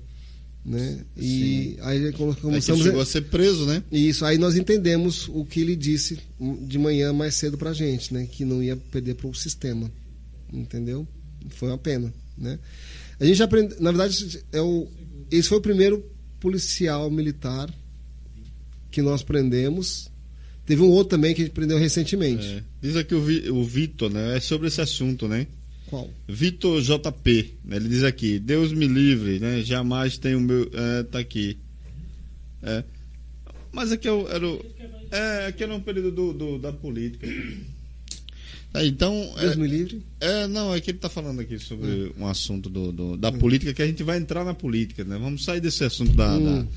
né? E aí come- É começamos chegou a ser preso, né? Isso, aí nós entendemos o que ele disse de manhã mais cedo pra gente, né? Que não ia perder pro sistema. Entendeu? Foi uma pena, né? A gente aprende, na verdade, é o, esse foi o primeiro policial militar que nós prendemos. Teve um outro também que a gente prendeu recentemente. É. Diz aqui o, Vi- o Vitor, né? É sobre esse assunto, né? Qual? Vitor JP, né? ele diz aqui, Deus me livre, né? Jamais tem o meu. É, tá aqui. É. Mas aqui é o- era o. É, aqui era um período do, do- da política. É, então. Deus É, me livre. é, não, é que ele tá falando aqui sobre um assunto do, do- da política que a gente vai entrar na política, né? Vamos sair desse assunto da, Hum.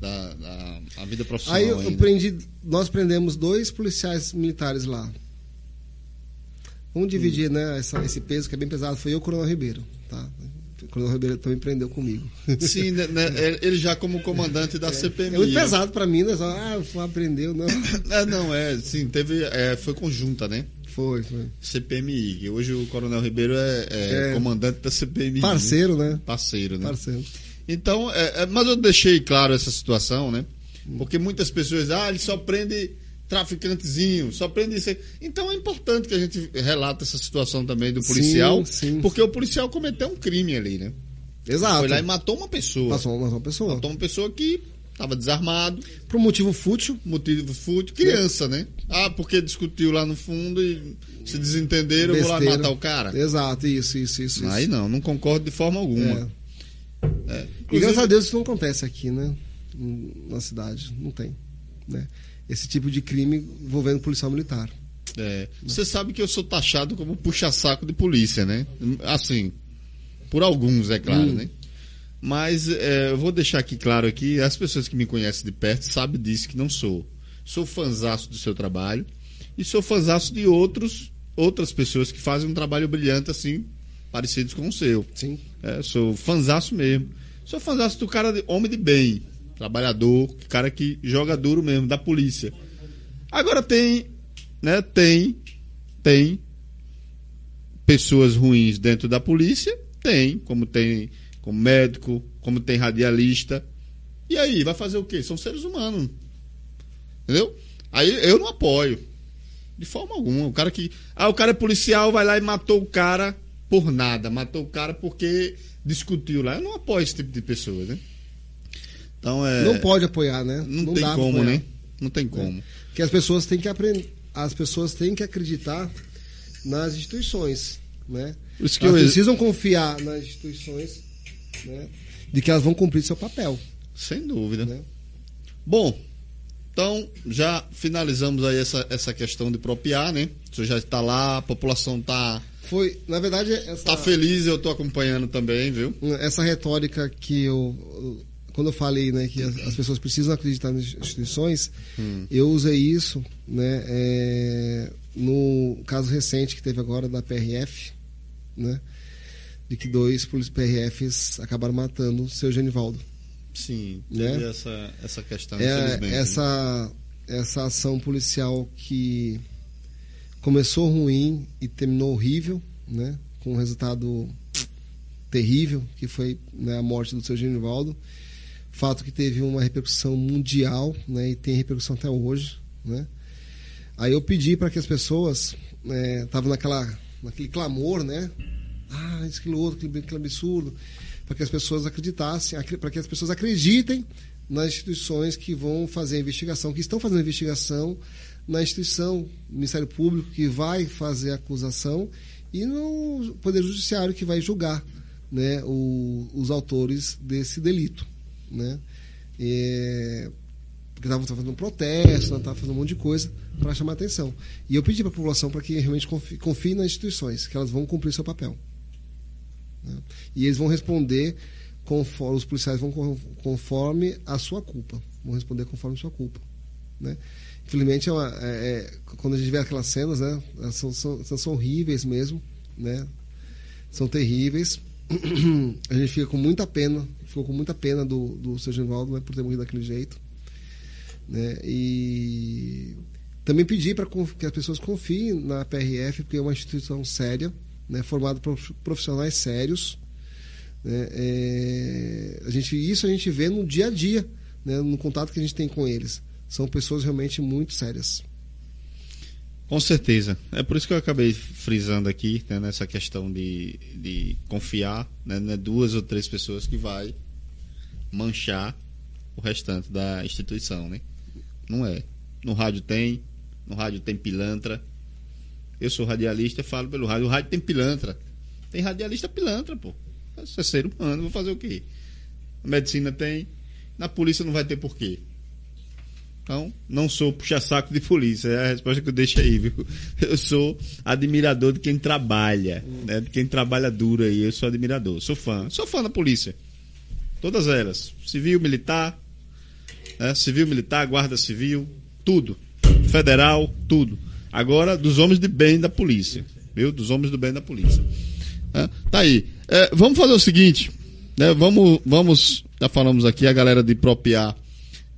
da, da, da- vida profissional. Aí eu, eu prendi, nós prendemos dois policiais militares lá. Vamos dividir, né, essa- esse peso que é bem pesado. Foi eu e o Coronel Ribeiro, tá? O Coronel Ribeiro também prendeu comigo. Sim, né, né, ele já como comandante da CPMI. É muito né? pesado pra mim, né? Só, ah, foi, aprendeu, não. É, não, é, sim, teve, é, foi conjunta, né? Foi, foi. CPMI, que hoje o Coronel Ribeiro é, é É. comandante da CPMI. Parceiro, né? né? Parceiro, né? Parceiro. Então, é, é, mas eu deixei claro essa situação, né? Porque muitas pessoas, ah, ele só prende traficantezinho, só prende isso. Então é importante que a gente relate essa situação também do Sim, policial, sim. porque o policial cometeu um crime ali, né? Exato. Foi lá e matou uma pessoa. Uma, uma pessoa. Matou uma pessoa que estava desarmado, Por um motivo fútil. motivo fútil, criança, né? Ah, porque discutiu lá no fundo e se desentenderam, eu vou lá besteira. matar o cara. Exato, isso, isso, isso. isso. Aí não, não concordo de forma alguma. É. É. E graças a Deus isso não acontece aqui, né? Na cidade. Não tem. Né? Esse tipo de crime envolvendo policial militar. É, você sabe que eu sou taxado como puxa-saco de polícia, né? Assim, por alguns, é claro, Hum. né? Mas é, eu vou deixar aqui claro aqui, as pessoas que me conhecem de perto sabem disso que não sou. Sou fanzaço do seu trabalho e sou fanzaço de outros, outras pessoas que fazem um trabalho brilhante assim, parecidos com o seu. Sim. É, sou fanzaço mesmo. Sou fanzaço do cara, de, homem de bem, trabalhador, cara que joga duro mesmo, da polícia. Agora tem, né, tem, tem pessoas ruins dentro da polícia, tem, como tem como médico, como tem radialista. E aí, vai fazer o quê? São seres humanos. Entendeu? Aí eu não apoio. De forma alguma. O cara que. Ah, o cara é policial, vai lá e matou o cara por nada. Matou o cara porque discutiu lá. Eu não apoio esse tipo de pessoa, né? Então é. Não pode apoiar, né? Não, tem dá pra como, né? Não tem como. que as pessoas têm que aprender, as pessoas têm que acreditar nas instituições, né? Por isso que elas eu- precisam confiar nas instituições, né? De que elas vão cumprir seu papel, Sem dúvida. né? Bom, então já finalizamos aí essa, essa questão de propiar, né? O senhor já está lá, a população está Foi, na verdade, essa tá feliz, eu estou acompanhando também, viu? essa retórica que eu quando eu falei, né, que as, as pessoas precisam acreditar nas instituições, eu usei isso, né, é, no caso recente que teve agora da PRF, né, de que dois PRFs acabaram matando o seu Genivaldo. Sim, Né? essa, essa questão, É, né? essa, essa ação policial que começou ruim e terminou horrível, né? Com um resultado terrível, que foi né, a morte do seu Genivaldo. Fato que teve uma repercussão mundial, né? E tem repercussão até hoje, né? Aí eu pedi para que as pessoas estavam naquela naquele clamor, né? Ah, isso, aquilo outro, aquele, aquele absurdo, para que as pessoas acreditassem, para que as pessoas acreditem nas instituições que vão fazer a investigação, que estão fazendo a investigação, na instituição, Ministério Público, que vai fazer a acusação, e no Poder Judiciário, que vai julgar né, o, os autores desse delito. Né? É, porque estavam fazendo um protesto, estavam fazendo um monte de coisa para chamar atenção. E eu pedi para a população para que realmente confie, confie nas instituições, que elas vão cumprir seu papel. Né? E eles vão responder conforme os policiais vão conforme a sua culpa, vão responder conforme a sua culpa. né? Infelizmente, é uma- é- é- quando a gente vê aquelas cenas, né? São, são, são horríveis mesmo, né? São terríveis. A gente fica com muita pena, ficou com muita pena do, do seu Genivaldo, né? Por ter morrido daquele jeito, né? E também pedir para que as pessoas confiem na PRF, porque é uma instituição séria, né? Formada por profissionais sérios, né? É, a gente, isso a gente vê no dia a dia, né? no contato que a gente tem com eles. São pessoas realmente muito sérias. Com certeza. É por isso que eu acabei frisando aqui, né, nessa questão de, de confiar, né, é duas ou três pessoas que vai manchar o restante da instituição, né? Não é. No rádio tem, no rádio tem pilantra. Eu sou radialista, falo pelo rádio. O rádio tem pilantra. Tem radialista pilantra, pô. Isso é ser humano, vou fazer o quê? Na medicina tem, na polícia não vai ter porquê. Então, não sou puxa-saco de polícia, é a resposta que eu deixo aí, viu? Eu sou admirador de quem trabalha, né? De quem trabalha duro aí, eu sou admirador. Sou fã. Sou fã da polícia. Todas elas. Civil, militar, né? civil, militar, guarda civil, tudo. Federal, tudo. Agora, dos homens de bem da polícia, viu? Dos homens do bem da polícia. É, tá aí. É, vamos fazer o seguinte, né? Vamos, vamos, já falamos aqui, a galera de Propiar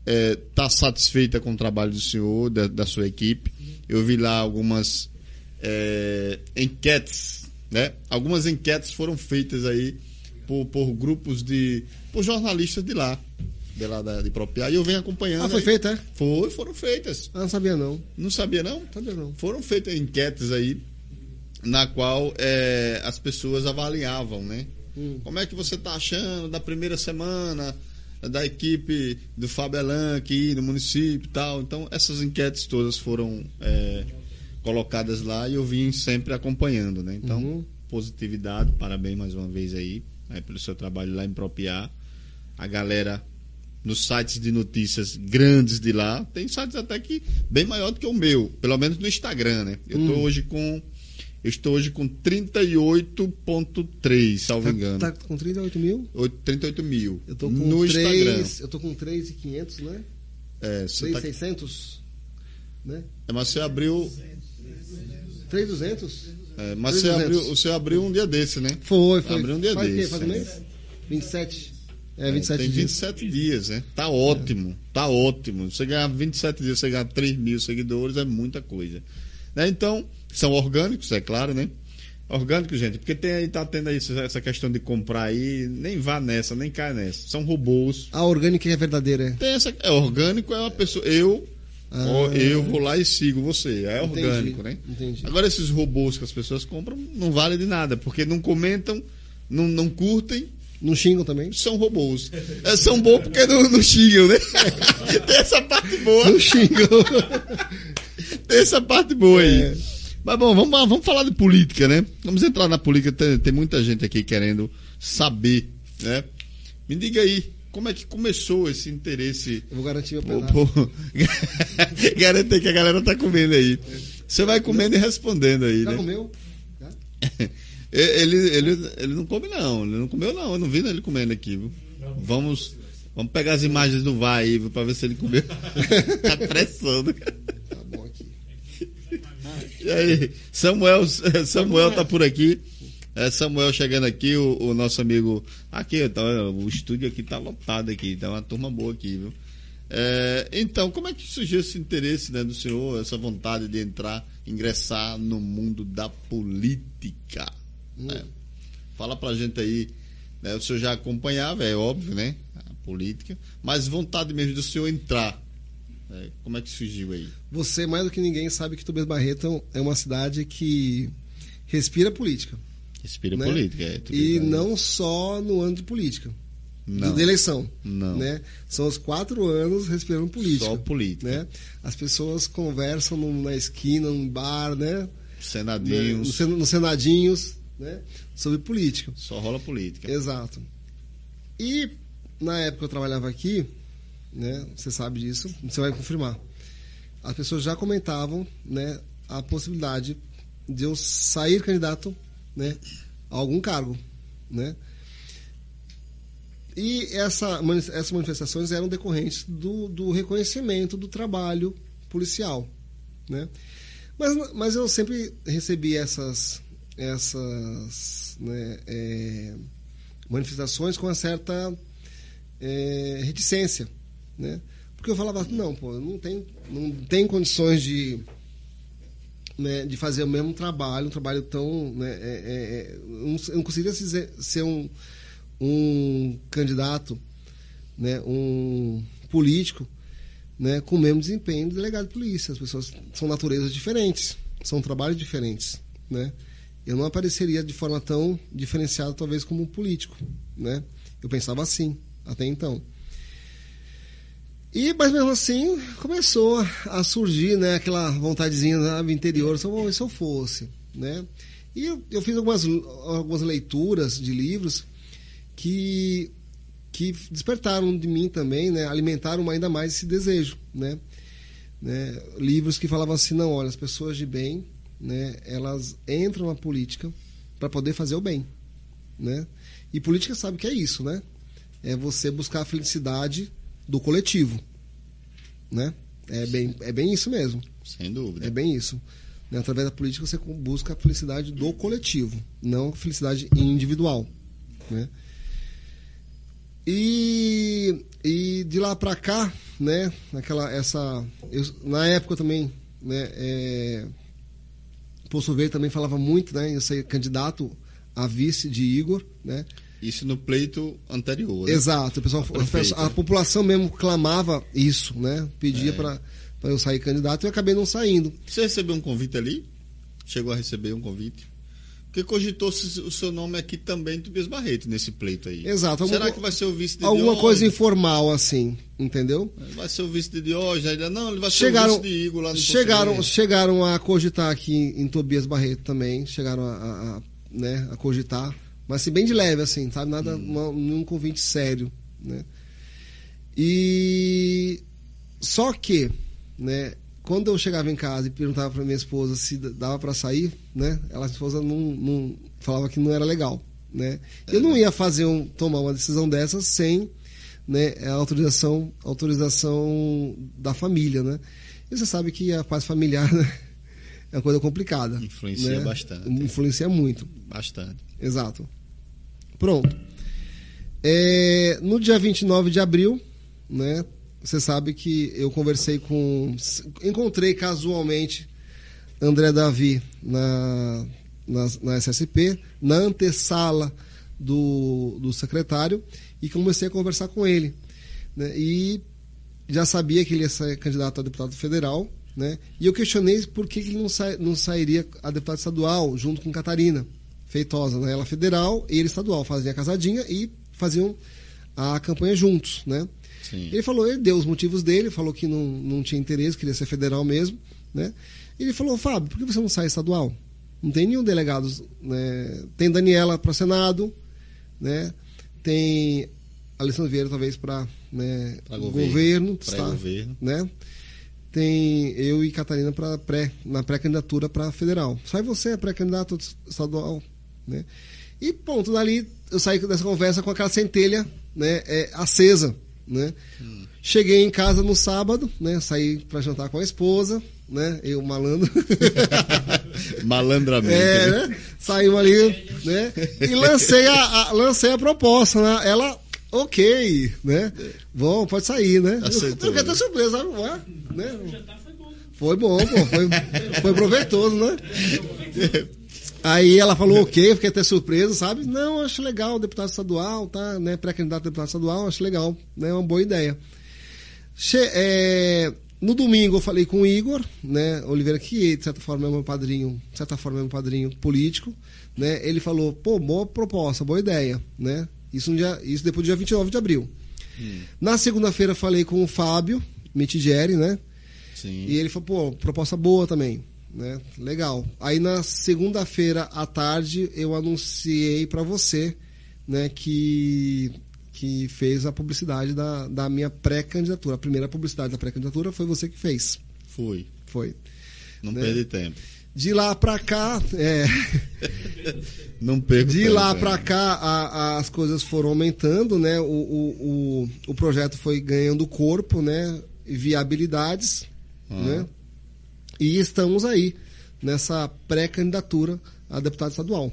está satisfeita com o trabalho do senhor, da, da sua equipe. Eu vi lá algumas é, enquetes, né? Algumas enquetes foram feitas aí por, por grupos de, por jornalistas de lá, de lá da, de Propiar, e eu venho acompanhando. Ah, foi aí. feito, é? Foi, foram feitas. Ah, não sabia não. Não sabia não? Sabia não. Foram feitas enquetes aí na qual é, as pessoas avaliavam, né? Hum. Como é que você está achando da primeira semana da equipe do Fabelan aqui no município e tal? Então, essas enquetes todas foram é, colocadas lá e eu vim sempre acompanhando, né? Então, Uhum. positividade, parabéns mais uma vez aí né, pelo seu trabalho lá em Propiar. A galera nos sites de notícias grandes de lá, tem sites até que bem maior do que o meu, pelo menos no Instagram, né? Eu tô Hum. hoje com eu estou hoje com 38.3, salvo engano. Tá, tá com 38 mil? Oito- 38 mil. Eu tô com no 3, Instagram. eu tô com 3,500, né? É, você tá, 3,600, né? é, mas você abriu. 3,200? é, mas você 3.200. abriu, você abriu um dia desse, né? Foi, foi. Abriu um dia faz o desse, Faz um é. mês? 27. É, 27 Tem dias. 27 dias, né? Tá ótimo, tá ótimo. Você ganhar 27 dias, você ganhar 3 mil seguidores é muita coisa. Né? Então, são orgânicos, é claro, né? Orgânicos, gente, porque tem aí, tá tendo aí essa questão de comprar aí, nem vá nessa, nem cai nessa. São robôs. A orgânica é verdadeira, é. Tem essa, é orgânico, é uma pessoa. Eu, Ah. eu vou lá e sigo você. É Entendi, orgânico, né? entendi. Agora, esses robôs que as pessoas compram não vale de nada, porque não comentam, não, não curtem, Não xingam também? são robôs. É, são bons porque não, não xingam, né? Tem essa parte boa. Não xingam. Tem essa parte boa aí. É. Mas bom, vamos, vamos falar de política, né? Vamos entrar na política. Tem, tem muita gente aqui querendo saber, né? Me diga aí, como é que começou esse interesse Eu vou garantir meu pedaço. pô. Garanta aí que a galera tá comendo aí. Você vai comendo e respondendo aí, Já né? comeu? Já? Ele, ele, ele não come, não. Ele não comeu, não. Eu não vi ele comendo aqui, viu? Vamos, vamos pegar as imagens do VAR aí, viu, pra ver se ele comeu. tá pressando. Tá bom aqui. E aí, Samuel, Samuel tá por aqui. É, Samuel chegando aqui, o, o nosso amigo. Aqui, tá, o estúdio aqui tá lotado aqui, tá uma turma boa aqui, viu? É, então, como é que surgiu esse interesse né, do senhor, essa vontade de entrar, ingressar no mundo da política? Né? Fala pra gente aí. Né, o senhor já acompanhava, é óbvio, né? A política, mas vontade mesmo do senhor entrar. né, como é que surgiu aí? Você, mais do que ninguém, sabe que Tobias Barreto é uma cidade que respira política. Respira né? política, é. E não só no ano de política. Não. De eleição. Não. Né? São os quatro anos respirando política. Só política. Né? As pessoas conversam na esquina, num bar, né? né? Senadinhos. No, sen- nos senadinhos, né? Sobre política. Só rola política. Exato. E na época que eu trabalhava aqui, né, você sabe disso, você vai confirmar. As pessoas já comentavam, né, a possibilidade de eu sair candidato, né, a algum cargo, né? e essa, essas manifestações eram decorrentes do, do reconhecimento do trabalho policial, né? Mas, mas eu sempre recebi essas, essas né, é, manifestações com uma certa é, reticência, né? Porque eu falava, não, pô, não tem, não tem condições de, né, de fazer o mesmo trabalho, um trabalho tão, né, é, é, é, eu não- conseguiria ser um, um candidato, né, um político, né, com o mesmo desempenho do delegado de polícia. As pessoas são naturezas diferentes, são trabalhos diferentes, né? Eu não apareceria de forma tão diferenciada, talvez, como um político, né? Eu pensava assim, até então. E, mas mesmo assim, começou a surgir, né, aquela vontadezinha do interior, só "Oh, se eu fosse, né? E eu, eu fiz algumas, algumas leituras de livros que que despertaram de mim também, né, alimentaram ainda mais esse desejo, né? né? Livros que falavam assim, não, olha, as pessoas de bem, né, elas entram na política para poder fazer o bem, né? E política sabe que é isso, né? É você buscar a felicidade do coletivo, né? É bem, é bem isso mesmo. Sem dúvida. É bem isso. Né? Através da política você busca a felicidade do coletivo, não a felicidade individual. Né? E, e de lá para cá, né? Aquela, essa, eu, na época também, né? É, Poço Verde também falava muito, né? Eu ser candidato a vice de Igor, né? Isso no pleito anterior. né? Exato, o pessoal, A a, população mesmo clamava isso, né? Pedia É. para para eu sair candidato e eu acabei não saindo. Você recebeu um convite ali? Chegou a receber um convite? Porque cogitou-se o seu nome aqui também, Tobias Barreto, nesse pleito aí. Exato, Será alguma- que vai ser o vice de Alguma coisa informal assim, entendeu? Vai ser o vice de Diógenes ainda? Não, ele vai Chegaram, ser o vice de Igor lá no chegaram, chegaram a cogitar aqui em Tobias Barreto também, chegaram a, a- a, né, a cogitar, mas assim, bem de leve, assim, sabe? Nada, Hum. uma- nenhum convite sério, né? E só que, né, quando eu chegava em casa e perguntava para minha esposa se dava para sair, né, ela a esposa não, não falava que não era legal, né? Eu não ia fazer um, tomar uma decisão dessas sem né, a autorização, autorização da família, né? E você sabe que a paz familiar né, é uma coisa complicada. Influencia né? bastante. Influencia muito. Bastante. Exato. Pronto. É, no dia 29 de abril, né? Você sabe que eu conversei com. Encontrei casualmente André Davi na, na, na SSP, na antessala do, do secretário, e comecei a conversar com ele. Né? E já sabia que ele ia ser candidato a deputado federal, né? E eu questionei por que ele não, sai, não sairia a deputado estadual junto com Catarina Feitosa, né? Ela federal e ele estadual, faziam a casadinha e faziam a campanha juntos, né? Sim. Ele falou, ele deu os motivos dele, falou que não, não tinha interesse, queria ser federal mesmo, né? Ele falou, Fábio, por que você não sai estadual? Não tem nenhum delegado, né? Tem Daniela para Senado, né? Tem Alessandro Vieira talvez para né, governo, governo, está, pré-governo. né? Tem eu e Catarina para pré, na pré-candidatura para federal. Sai você, pré-candidato estadual, né? E ponto, dali eu saí dessa conversa com aquela centelha, né, é, acesa, né? Cheguei em casa no sábado, né, saí para jantar com a esposa, né? Eu malandro. Malandramente. É, né? né? Saímos ali, né? E lancei a, a- lancei a proposta, né? Ela, ok, né? Bom, pode sair, né? Aceitou, eu fiquei né? até surpreso, sabe? Ué, né? O jantar foi bom. Foi bom, pô. Foi, foi proveitoso, né? Aí ela falou ok, fiquei até surpreso, sabe? Não, acho legal, deputado estadual, tá? Né? Pré-candidato a deputado estadual, acho legal, né? Uma boa ideia. Che- é, no domingo eu falei com o Igor, né? Oliveira, que de certa forma é meu padrinho, de certa forma é meu padrinho político, né? Ele falou, pô, boa proposta, boa ideia, né? Isso, no dia, isso depois do dia 29 de abril. Na segunda-feira falei com o Fábio Mitigieri, né? Sim. E ele falou, pô, proposta boa também, né? Legal. Aí na segunda-feira à tarde eu anunciei para você, né, que que fez a publicidade da, da minha pré-candidatura. A primeira publicidade da pré-candidatura foi você que fez. Fui. Foi. Não Né? perdi tempo. De lá para cá, é, Não perco de tempo, lá é. para cá a- a- as coisas foram aumentando, né? O, o, o, o projeto foi ganhando corpo, né? E viabilidades, Ah. né? E estamos aí nessa pré-candidatura a deputado estadual,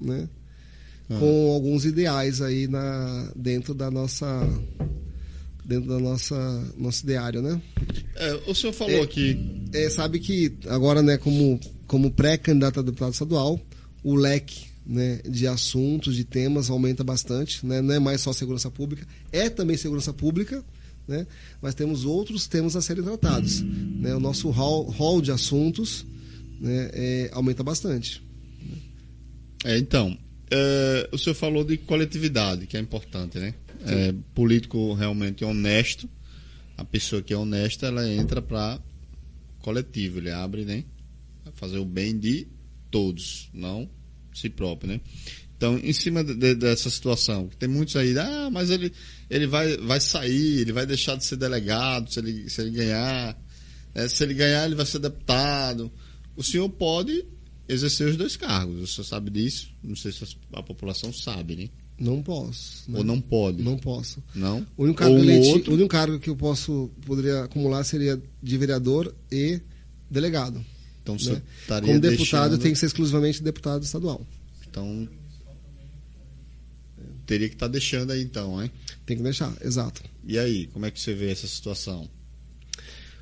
né? Ah. Com alguns ideais aí na dentro da nossa dentro da nossa nosso ideário, né? É, o senhor falou É. aqui. É, sabe que agora, né, como, como pré-candidato a deputado estadual, o leque né, de assuntos, de temas aumenta bastante. Né? Não é mais só segurança pública, é também segurança pública, né? mas temos outros temas a serem tratados. Né? O nosso hall, hall de assuntos né, é, aumenta bastante. É, então, é, o senhor falou de coletividade, que é importante, né? É, político realmente honesto, a pessoa que é honesta, ela entra para coletivo, ele abre, né? Fazer o bem de todos, não si próprio, né? Então, em cima de- de- dessa situação, tem muitos aí, ah, mas ele, ele vai, vai sair, ele vai deixar de ser delegado se ele, se ele ganhar, né? se ele ganhar, ele vai ser deputado. O senhor pode exercer os dois cargos, o senhor sabe disso? Não sei se a população sabe, né? Não posso. né? Ou não pode? Não posso. Não? O único, cargo eleti- outro, o único cargo que eu posso poderia acumular seria de vereador e delegado. então né? Como deputado, deixando... tenho que ser exclusivamente deputado estadual. Então, teria que estar deixando aí então, hein? Tem que deixar, exato. E aí, como é que você vê essa situação?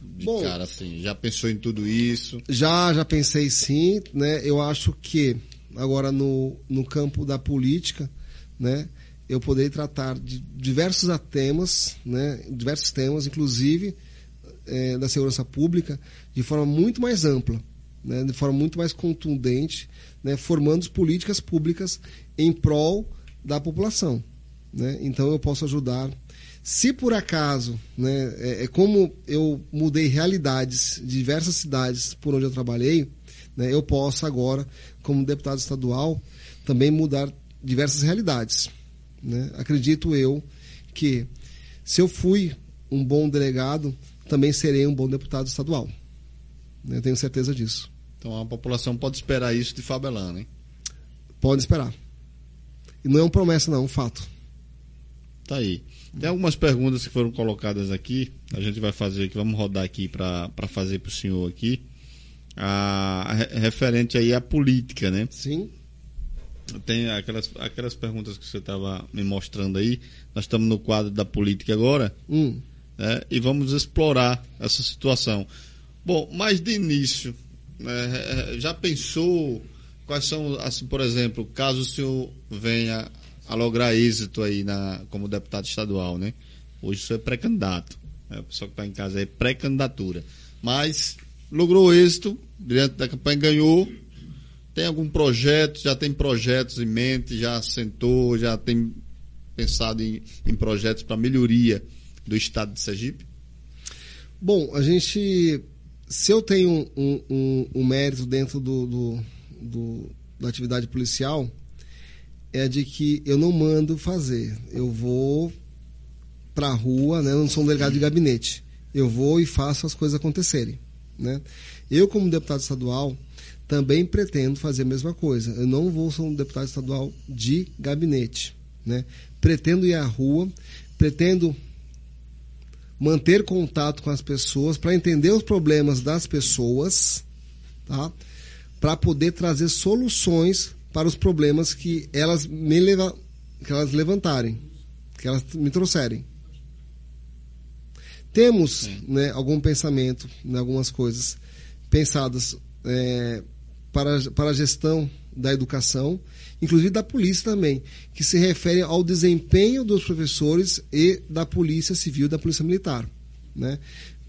De Bom- cara assim, já pensou em tudo isso? Já, já pensei sim, né? Eu acho que agora no, no campo da política, né? Eu poderia tratar de diversos temas, né? Diversos temas, inclusive eh, da segurança pública, de forma muito mais ampla, né? De forma muito mais contundente, né? Formando políticas públicas em prol da população, né? Então eu posso ajudar. Se por acaso, né, é, é como eu mudei realidades de diversas cidades por onde eu trabalhei, né, eu posso agora, como deputado estadual, também mudar diversas realidades. né? Acredito eu que se eu fui um bom delegado, também serei um bom deputado estadual. né? Eu tenho certeza disso. Então a população pode esperar isso de Fabelano, hein? Pode esperar. E não é uma promessa, não, é um fato. Tá aí. Tem algumas perguntas que foram colocadas aqui. A gente vai fazer aqui, vamos rodar aqui para fazer para o senhor aqui. A, re- referente aí à política, né? Sim? Tem aquelas, aquelas perguntas que você estava me mostrando aí. Nós estamos no quadro da política agora. Hum. né, e vamos explorar essa situação. Bom, mas de início, né, já pensou quais são, assim, por exemplo, caso o senhor venha a lograr êxito aí na, como deputado estadual, né? Hoje o senhor é pré-candidato. Né? O pessoal que está em casa é pré-candidatura. Mas logrou êxito, diante da campanha ganhou. Tem algum projeto, já tem projetos em mente, já sentou, já tem pensado em, em projetos para melhoria do estado de Sergipe? Bom, a gente. Se eu tenho um, um- um mérito dentro do, do- do- da atividade policial, é de que eu não mando fazer. Eu vou pra rua, né? Eu não sou um delegado de gabinete. Eu vou e faço as coisas acontecerem. Né? Eu, como deputado estadual, também pretendo fazer a mesma coisa. Eu não vou ser um deputado estadual de gabinete. Né? Pretendo ir à rua, pretendo manter contato com as pessoas para entender os problemas das pessoas, tá? Para poder trazer soluções para os problemas que elas me leva, que elas levantarem, que elas me trouxerem. Temos né, algum pensamento, né, algumas coisas pensadas é, para, para a gestão da educação, inclusive da polícia também, que se refere ao desempenho dos professores e da polícia civil e da polícia militar. Né?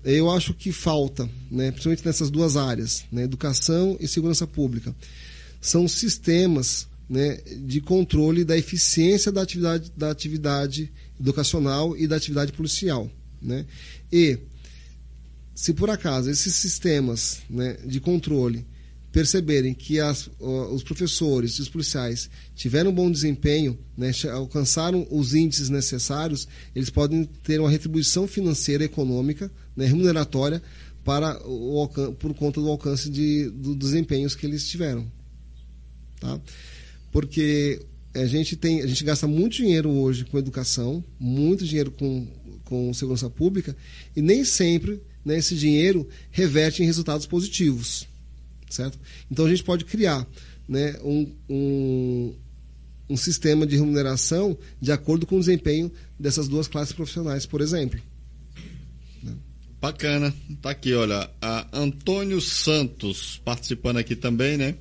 Eu acho que falta, né, principalmente nessas duas áreas, né, educação e segurança pública, são sistemas né, de controle da eficiência da atividade, da atividade educacional e da atividade policial. Né? E, se por acaso esses sistemas né, de controle perceberem que as, os professores e os policiais tiveram um bom desempenho, né, alcançaram os índices necessários, eles podem ter uma retribuição financeira econômica, né, remuneratória, para o, por conta do alcance de, do desempenhos que eles tiveram. Tá? Porque a gente tem, a gente gasta muito dinheiro hoje com educação, muito dinheiro com, com segurança pública, e nem sempre né, esse dinheiro reverte em resultados positivos. Certo? Então a gente pode criar né, um, um, um sistema de remuneração de acordo com o desempenho dessas duas classes profissionais, por exemplo. Bacana. Tá aqui, olha. A Antônio Santos participando aqui também, né?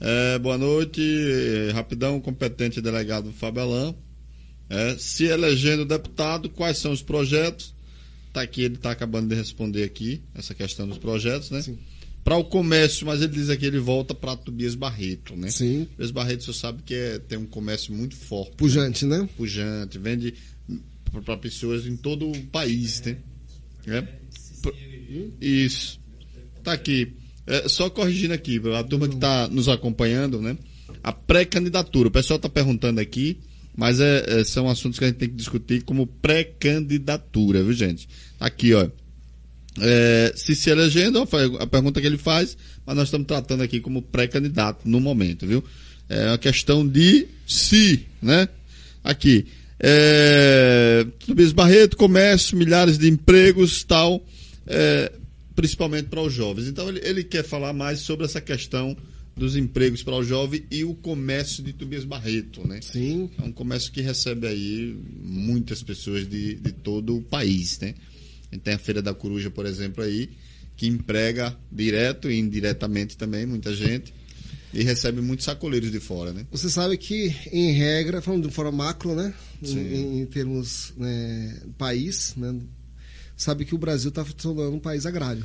É, boa noite. Rapidão, competente delegado Fábio Alain. É, se elegendo deputado, quais são os projetos? Tá aqui, ele tá acabando de responder aqui essa questão dos projetos, né? Sim. Para o comércio, mas ele diz aqui ele volta para Tobias Barreto, né? Sim. Tobias Barreto, você sabe que é, tem um comércio muito forte Pujante, né? pujante, vende para pessoas em todo o país, né? É? Isso. Tá aqui. É, só corrigindo aqui, a turma que está nos acompanhando, né? A pré-candidatura. O pessoal está perguntando aqui, mas é, é, são assuntos que a gente tem que discutir como pré-candidatura, viu, gente? Aqui, ó. É, se se elegendo, a pergunta que ele faz, mas nós estamos tratando aqui como pré-candidato no momento, viu? É uma questão de se, né? Aqui. É, Barreto, comércio, milhares de empregos, tal, é, principalmente para os jovens. Então ele, ele quer falar mais sobre essa questão dos empregos para o jovem e o comércio de Tobias Barreto, né? Sim. É um comércio que recebe aí muitas pessoas de, de todo o país, né? A gente tem a Feira da Coruja, por exemplo, aí, que emprega direto e indiretamente também muita gente e recebe muitos sacoleiros de fora, né? Você sabe que, em regra, falando de forma macro, né? Em, em termos né, país, né? Sabe que o Brasil está tornando um país agrário.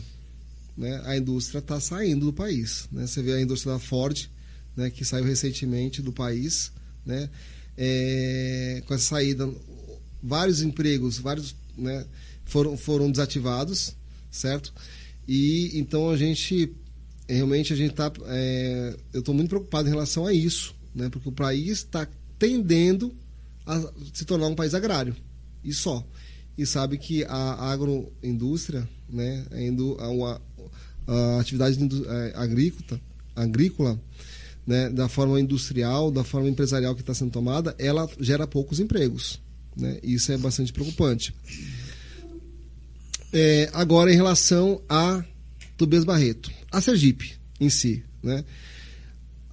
Né? A indústria está saindo do país. Né? Você vê a indústria da Ford, né? que saiu recentemente do país, né? É, com essa saída, vários empregos, vários, né? Foram, foram desativados, certo? E então a gente realmente a gente tá, é, eu estou muito preocupado em relação a isso, né? Porque o país está tendendo a se tornar um país agrário e só. E sabe que a agroindústria, né? A, indu, a, a- a atividade é, agrícola, agrícola, né? Da forma industrial, da forma empresarial que está sendo tomada, ela gera poucos empregos, né? Isso é bastante preocupante. É, agora, em relação a Tobias Barreto, a Sergipe em si, né?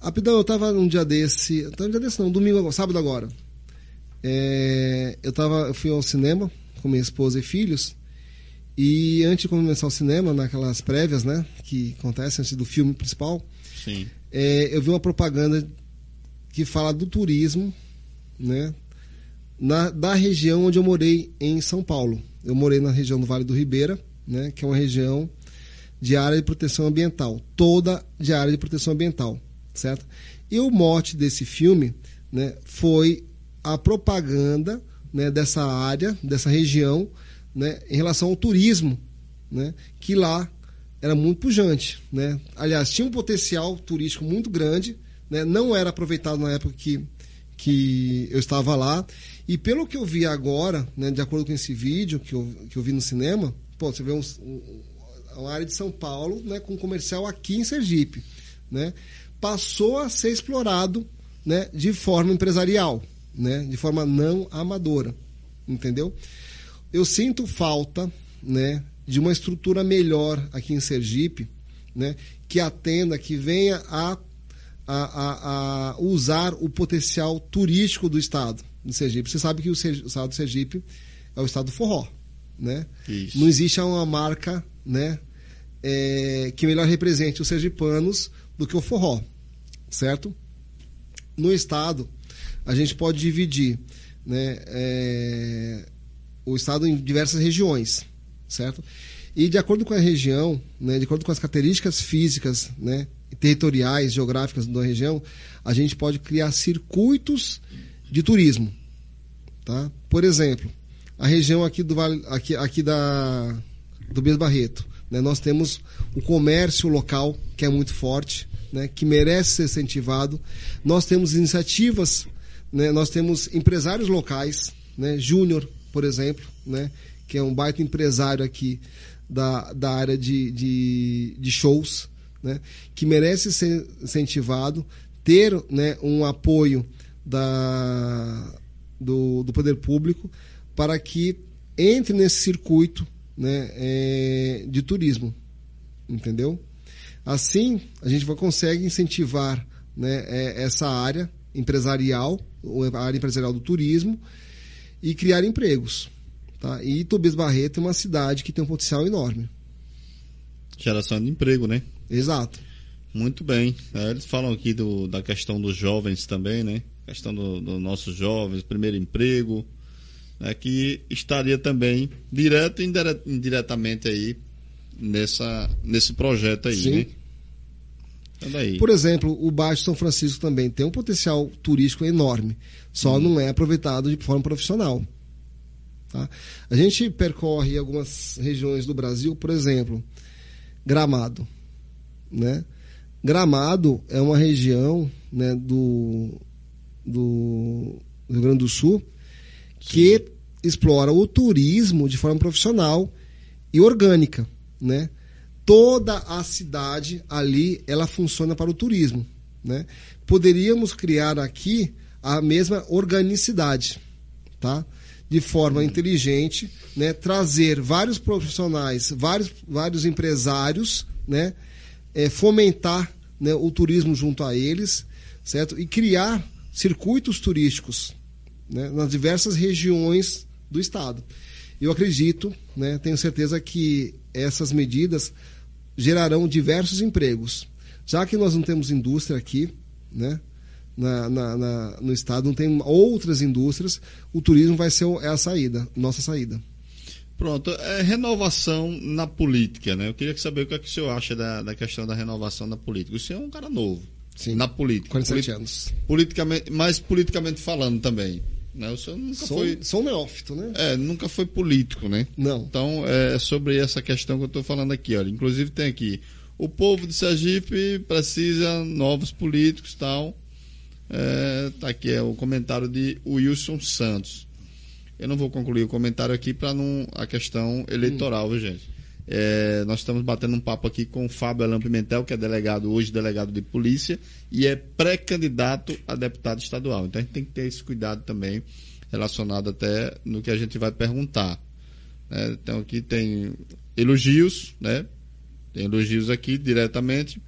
Rapidão, eu estava num dia desse, tava um dia desse não, domingo, agora, sábado agora. É, eu tava, eu fui ao cinema com minha esposa e filhos e antes de começar o cinema, naquelas prévias, né, que acontecem antes do filme principal, Sim. é, eu vi uma propaganda que fala do turismo, né, na, da região onde eu morei em São Paulo. Eu morei na região do Vale do Ribeira, né, que é uma região de área de proteção ambiental, toda de área de proteção ambiental, certo? E o mote desse filme, né, foi a propaganda, né, dessa área, dessa região, né, em relação ao turismo, né, que lá era muito pujante, né? Aliás, tinha um potencial turístico muito grande, né? Não era aproveitado na época que que eu estava lá. E pelo que eu vi agora, né, de acordo com esse vídeo que eu, que eu vi no cinema, pô, você vê um, um, uma área de São Paulo né, com comercial aqui em Sergipe. Né, passou a ser explorado né, de forma empresarial, né, de forma não amadora. Entendeu? Eu sinto falta né, de uma estrutura melhor aqui em Sergipe, né, que atenda, que venha a a, a, a usar o potencial turístico do estado de Sergipe. Você sabe que o, estado de Sergipe é o estado do forró, né? Isso. Não existe uma marca, né, é, que melhor represente os sergipanos do que o forró, certo? No estado, a gente pode dividir, né, é, o estado em diversas regiões, certo? E de acordo com a região, né, de acordo com as características físicas, né, territoriais, geográficas da região, a gente pode criar circuitos de turismo, tá? Por exemplo, a região aqui do Vale, aqui, aqui da do Bento Barreto, né, nós temos o comércio local que é muito forte, né, que merece ser incentivado. Nós temos iniciativas, né, nós temos empresários locais, né, Júnior, por exemplo, né, que é um baita empresário aqui da, da área de, de, de shows, né, que merece ser incentivado, ter né, um apoio da, do, do poder público para que entre nesse circuito né, é, de turismo, entendeu? Assim, a gente vai consegue incentivar né, é, essa área empresarial, a área empresarial do turismo, e criar empregos. Tá? E Tobias Barreto é uma cidade que tem um potencial enorme. Geração de emprego, né? Exato. Muito bem. É, eles falam aqui do, da questão dos jovens também, né? Questão dos do nossos jovens, primeiro emprego, né? que estaria também direto e indiretamente aí nessa, nesse projeto aí, Sim. né? Então Por exemplo, o Baixo São Francisco também tem um potencial turístico enorme, só hum. não é aproveitado de forma profissional. Tá? A gente percorre algumas regiões do Brasil, por exemplo, Gramado. Né? Gramado é uma região né, do, do Rio Grande do Sul que explora o turismo de forma profissional e orgânica. Né? Toda a cidade ali ela funciona para o turismo. Né? Poderíamos criar aqui a mesma organicidade. Tá? de forma inteligente, né, trazer vários profissionais, vários, vários empresários, né, é, fomentar né, o turismo junto a eles, certo? E criar circuitos turísticos né, nas diversas regiões do estado. Eu acredito, né, tenho certeza que essas medidas gerarão diversos empregos. Já que nós não temos indústria aqui, né, na, na, na, no estado, não tem outras indústrias, o turismo vai ser é a saída, nossa saída. Pronto, é renovação na política, né? Eu queria saber o que, é que o senhor acha da, da questão da renovação na política. O senhor é um cara novo. Sim. Na política. 47 anos. Politicamente, mas politicamente falando também. Né? O senhor nunca sou, foi. Sou neófito, né? É, nunca foi político, né? Não. Então, é sobre essa questão que eu estou falando aqui, olha. Inclusive tem aqui. O povo de Sergipe precisa novos políticos tal. É, tá aqui é o comentário de Wilson Santos. Eu não vou concluir o comentário aqui para não a questão eleitoral, hum. gente? É, nós estamos batendo um papo aqui com o Fábio Alain Pimentel, que é delegado, hoje delegado de polícia, e é pré-candidato a deputado estadual. Então a gente tem que ter esse cuidado também, relacionado até no que a gente vai perguntar. É, então aqui tem elogios, né? Tem elogios aqui diretamente,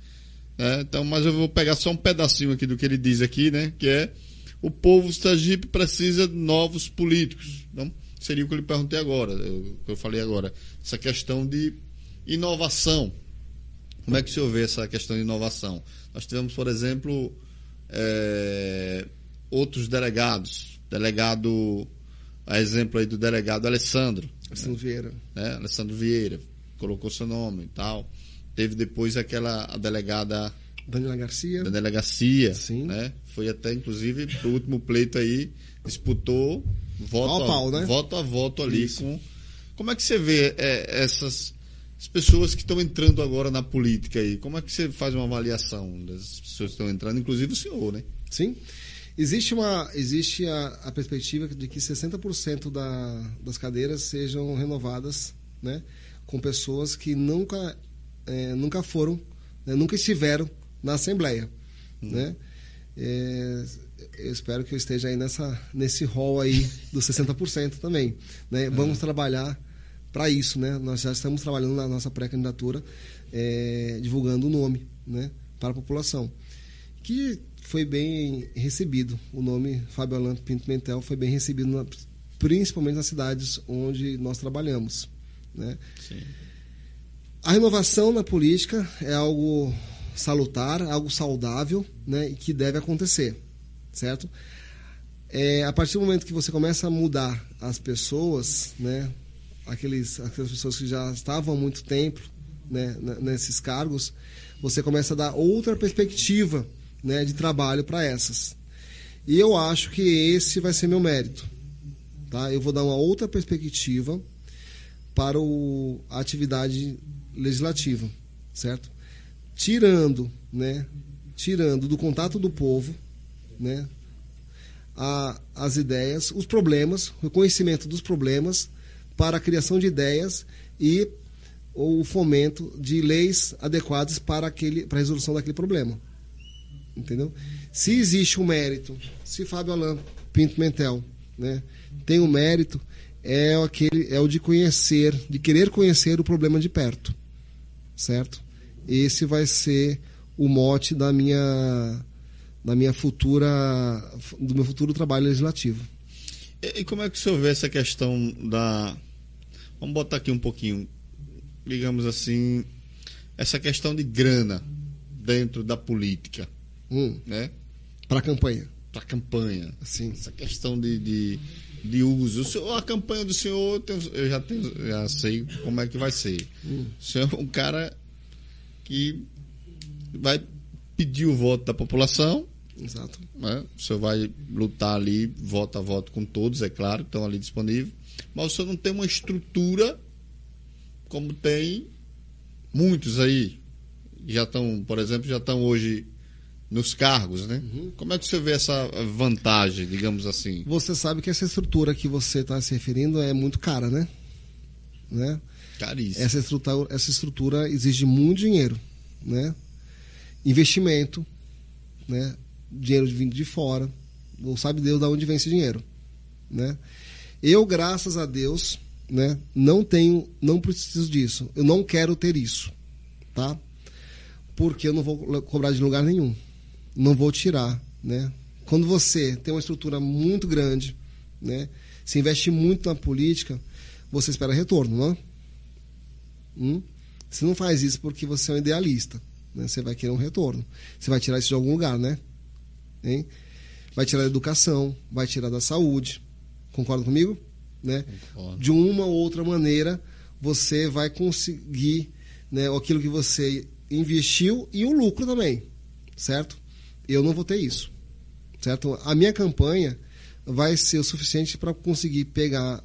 né? Então, mas eu vou pegar só um pedacinho aqui do que ele diz aqui, né? Que é o povo do Sergipe precisa de novos políticos. Então, seria o que eu lhe perguntei agora, o que eu falei agora. Essa questão de inovação. Como é que o senhor vê essa questão de inovação? Nós tivemos, por exemplo, é, outros delegados. Delegado, a exemplo aí do delegado Alessandro. Alessandro né? Vieira. É, Alessandro Vieira. Colocou seu nome e tal. Teve depois aquela a delegada Daniela Garcia. Daniela Garcia, Sim. né? Foi até inclusive pro último pleito aí disputou voto pau, a, né? voto a voto ali Isso. com Como é que você vê é, essas as pessoas que estão entrando agora na política aí? Como é que você faz uma avaliação das pessoas que estão entrando, inclusive o senhor, né? Sim. Existe, uma, existe a, a perspectiva de que 60% da, das cadeiras sejam renovadas, né? Com pessoas que nunca é, nunca foram, né, nunca estiveram na Assembleia. Hum. Né? É, eu espero que eu esteja aí nessa, nesse rol aí dos 60% também. Né? É. Vamos trabalhar para isso. Né? Nós já estamos trabalhando na nossa pré-candidatura, é, divulgando o nome né, para a população. Que foi bem recebido. O nome Fábio Alan Pinto Mentel foi bem recebido, na, principalmente nas cidades onde nós trabalhamos. Né? Sim. A renovação na política é algo salutar, algo saudável, né, e que deve acontecer, certo? É, a partir do momento que você começa a mudar as pessoas, né, aqueles, aquelas pessoas que já estavam há muito tempo né, nesses cargos, você começa a dar outra perspectiva né, de trabalho para essas. E eu acho que esse vai ser meu mérito. Tá? Eu vou dar uma outra perspectiva para o, a atividade legislativa, certo? Tirando, né? Tirando do contato do povo, né? A, as ideias, os problemas, o conhecimento dos problemas para a criação de ideias e o fomento de leis adequadas para, aquele, para a resolução daquele problema. Entendeu? Se existe um mérito, se Fábio Alain Pinto Mentel né, tem um mérito, é, aquele, é o de conhecer, de querer conhecer o problema de perto. Certo? Esse vai ser o mote da minha, da minha futura, do meu futuro trabalho legislativo. E, e como é que o senhor vê essa questão da. Vamos botar aqui um pouquinho, digamos assim, essa questão de grana dentro da política, Hum, né? para a campanha. Para campanha. Sim. Essa questão de, de, de uso. Senhor- a campanha do senhor, eu já, tenho, já sei como é que vai ser. Hum. O senhor é um cara que vai pedir o voto da população, Exato. né? O senhor vai lutar ali, voto a voto com todos, é claro, que estão ali disponíveis. Mas o senhor não tem uma estrutura como tem muitos aí. Já estão, por exemplo, já estão hoje nos cargos, né? Como é que você vê essa vantagem, digamos assim? Você sabe que essa estrutura que você está se referindo é muito cara, né? né? Caríssimo. Essa, estrutura, essa estrutura exige muito dinheiro, né? Investimento, né? Dinheiro vindo de fora. Não sabe Deus de onde vem esse dinheiro, né? Eu, graças a Deus, né? Não tenho, não preciso disso. Eu não quero ter isso, tá? Porque eu não vou cobrar de lugar nenhum. Não vou tirar, né? Quando você tem uma estrutura muito grande, né? Se investe muito na política, você espera retorno, não? Hum? Você não faz isso porque você é um idealista. Né? Você vai querer um retorno. Você vai tirar isso de algum lugar, né? Hein? Vai tirar da educação, vai tirar da saúde. Concorda comigo? Né? De uma ou outra maneira, você vai conseguir né, aquilo que você investiu e o lucro também. Certo? Eu não vou ter isso. Certo? A minha campanha vai ser o suficiente para conseguir pegar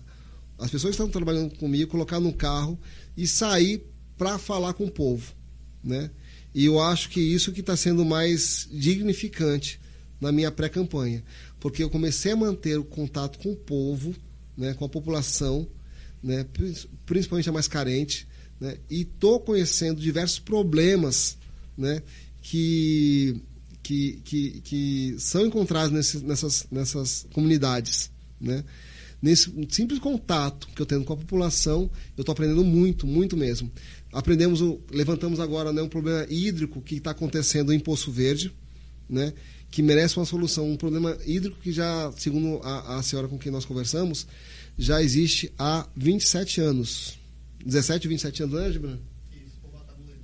as pessoas que estão trabalhando comigo, colocar no carro e sair para falar com o povo, né? E eu acho que isso que está sendo mais dignificante na minha pré-campanha, porque eu comecei a manter o contato com o povo, né, com a população, né, pri- principalmente a mais carente, né, e estou conhecendo diversos problemas, né, que que, que, que são encontrados nesses, nessas, nessas comunidades, né? Nesse simples contato que eu tenho com a população, eu estou aprendendo muito, muito mesmo. Aprendemos, levantamos agora né, um problema hídrico que está acontecendo em Poço Verde, né, que merece uma solução. Um problema hídrico que já, segundo a, a senhora com quem nós conversamos, já existe há 27 anos. 17, 27 anos, né, Gibran?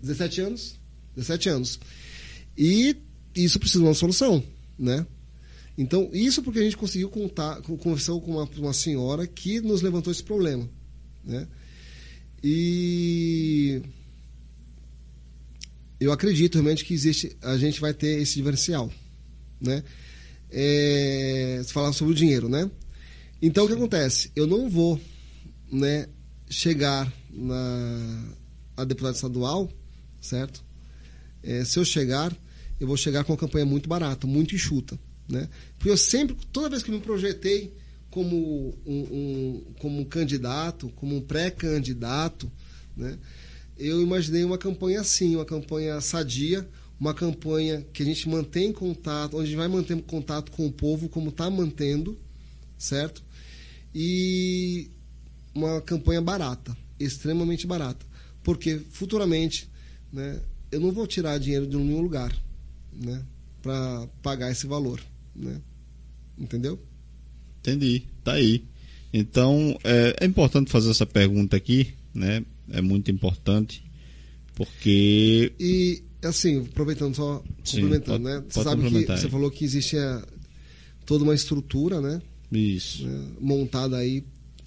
17 anos? 17 anos. E isso precisa de uma solução, né? Então, isso porque a gente conseguiu contar, con- conversou com uma, uma senhora que nos levantou esse problema, né? E eu acredito realmente que existe, a gente vai ter esse diferencial, né? É, falava sobre o dinheiro, né? Então, o que acontece? Eu não vou, né, chegar na a deputada estadual, certo? É, se eu chegar, eu vou chegar com uma campanha muito barata, muito enxuta, né? Porque eu sempre, toda vez que me projetei como um, um- como um candidato, como um pré-candidato, né? Eu imaginei uma campanha assim, uma campanha sadia, uma campanha que a gente mantém contato, onde a gente vai manter contato com o povo como está mantendo, certo? E uma campanha barata, extremamente barata, porque futuramente, né, eu não vou tirar dinheiro de nenhum lugar, né, para pagar esse valor, né? Entendeu? Entendi, tá aí. Então, é, é importante fazer essa pergunta aqui, né? É muito importante, porque E assim, aproveitando só, Sim, complementando, pode- né? Você sabe que você falou que existe a- toda uma estrutura, né, isso. né, montada aí.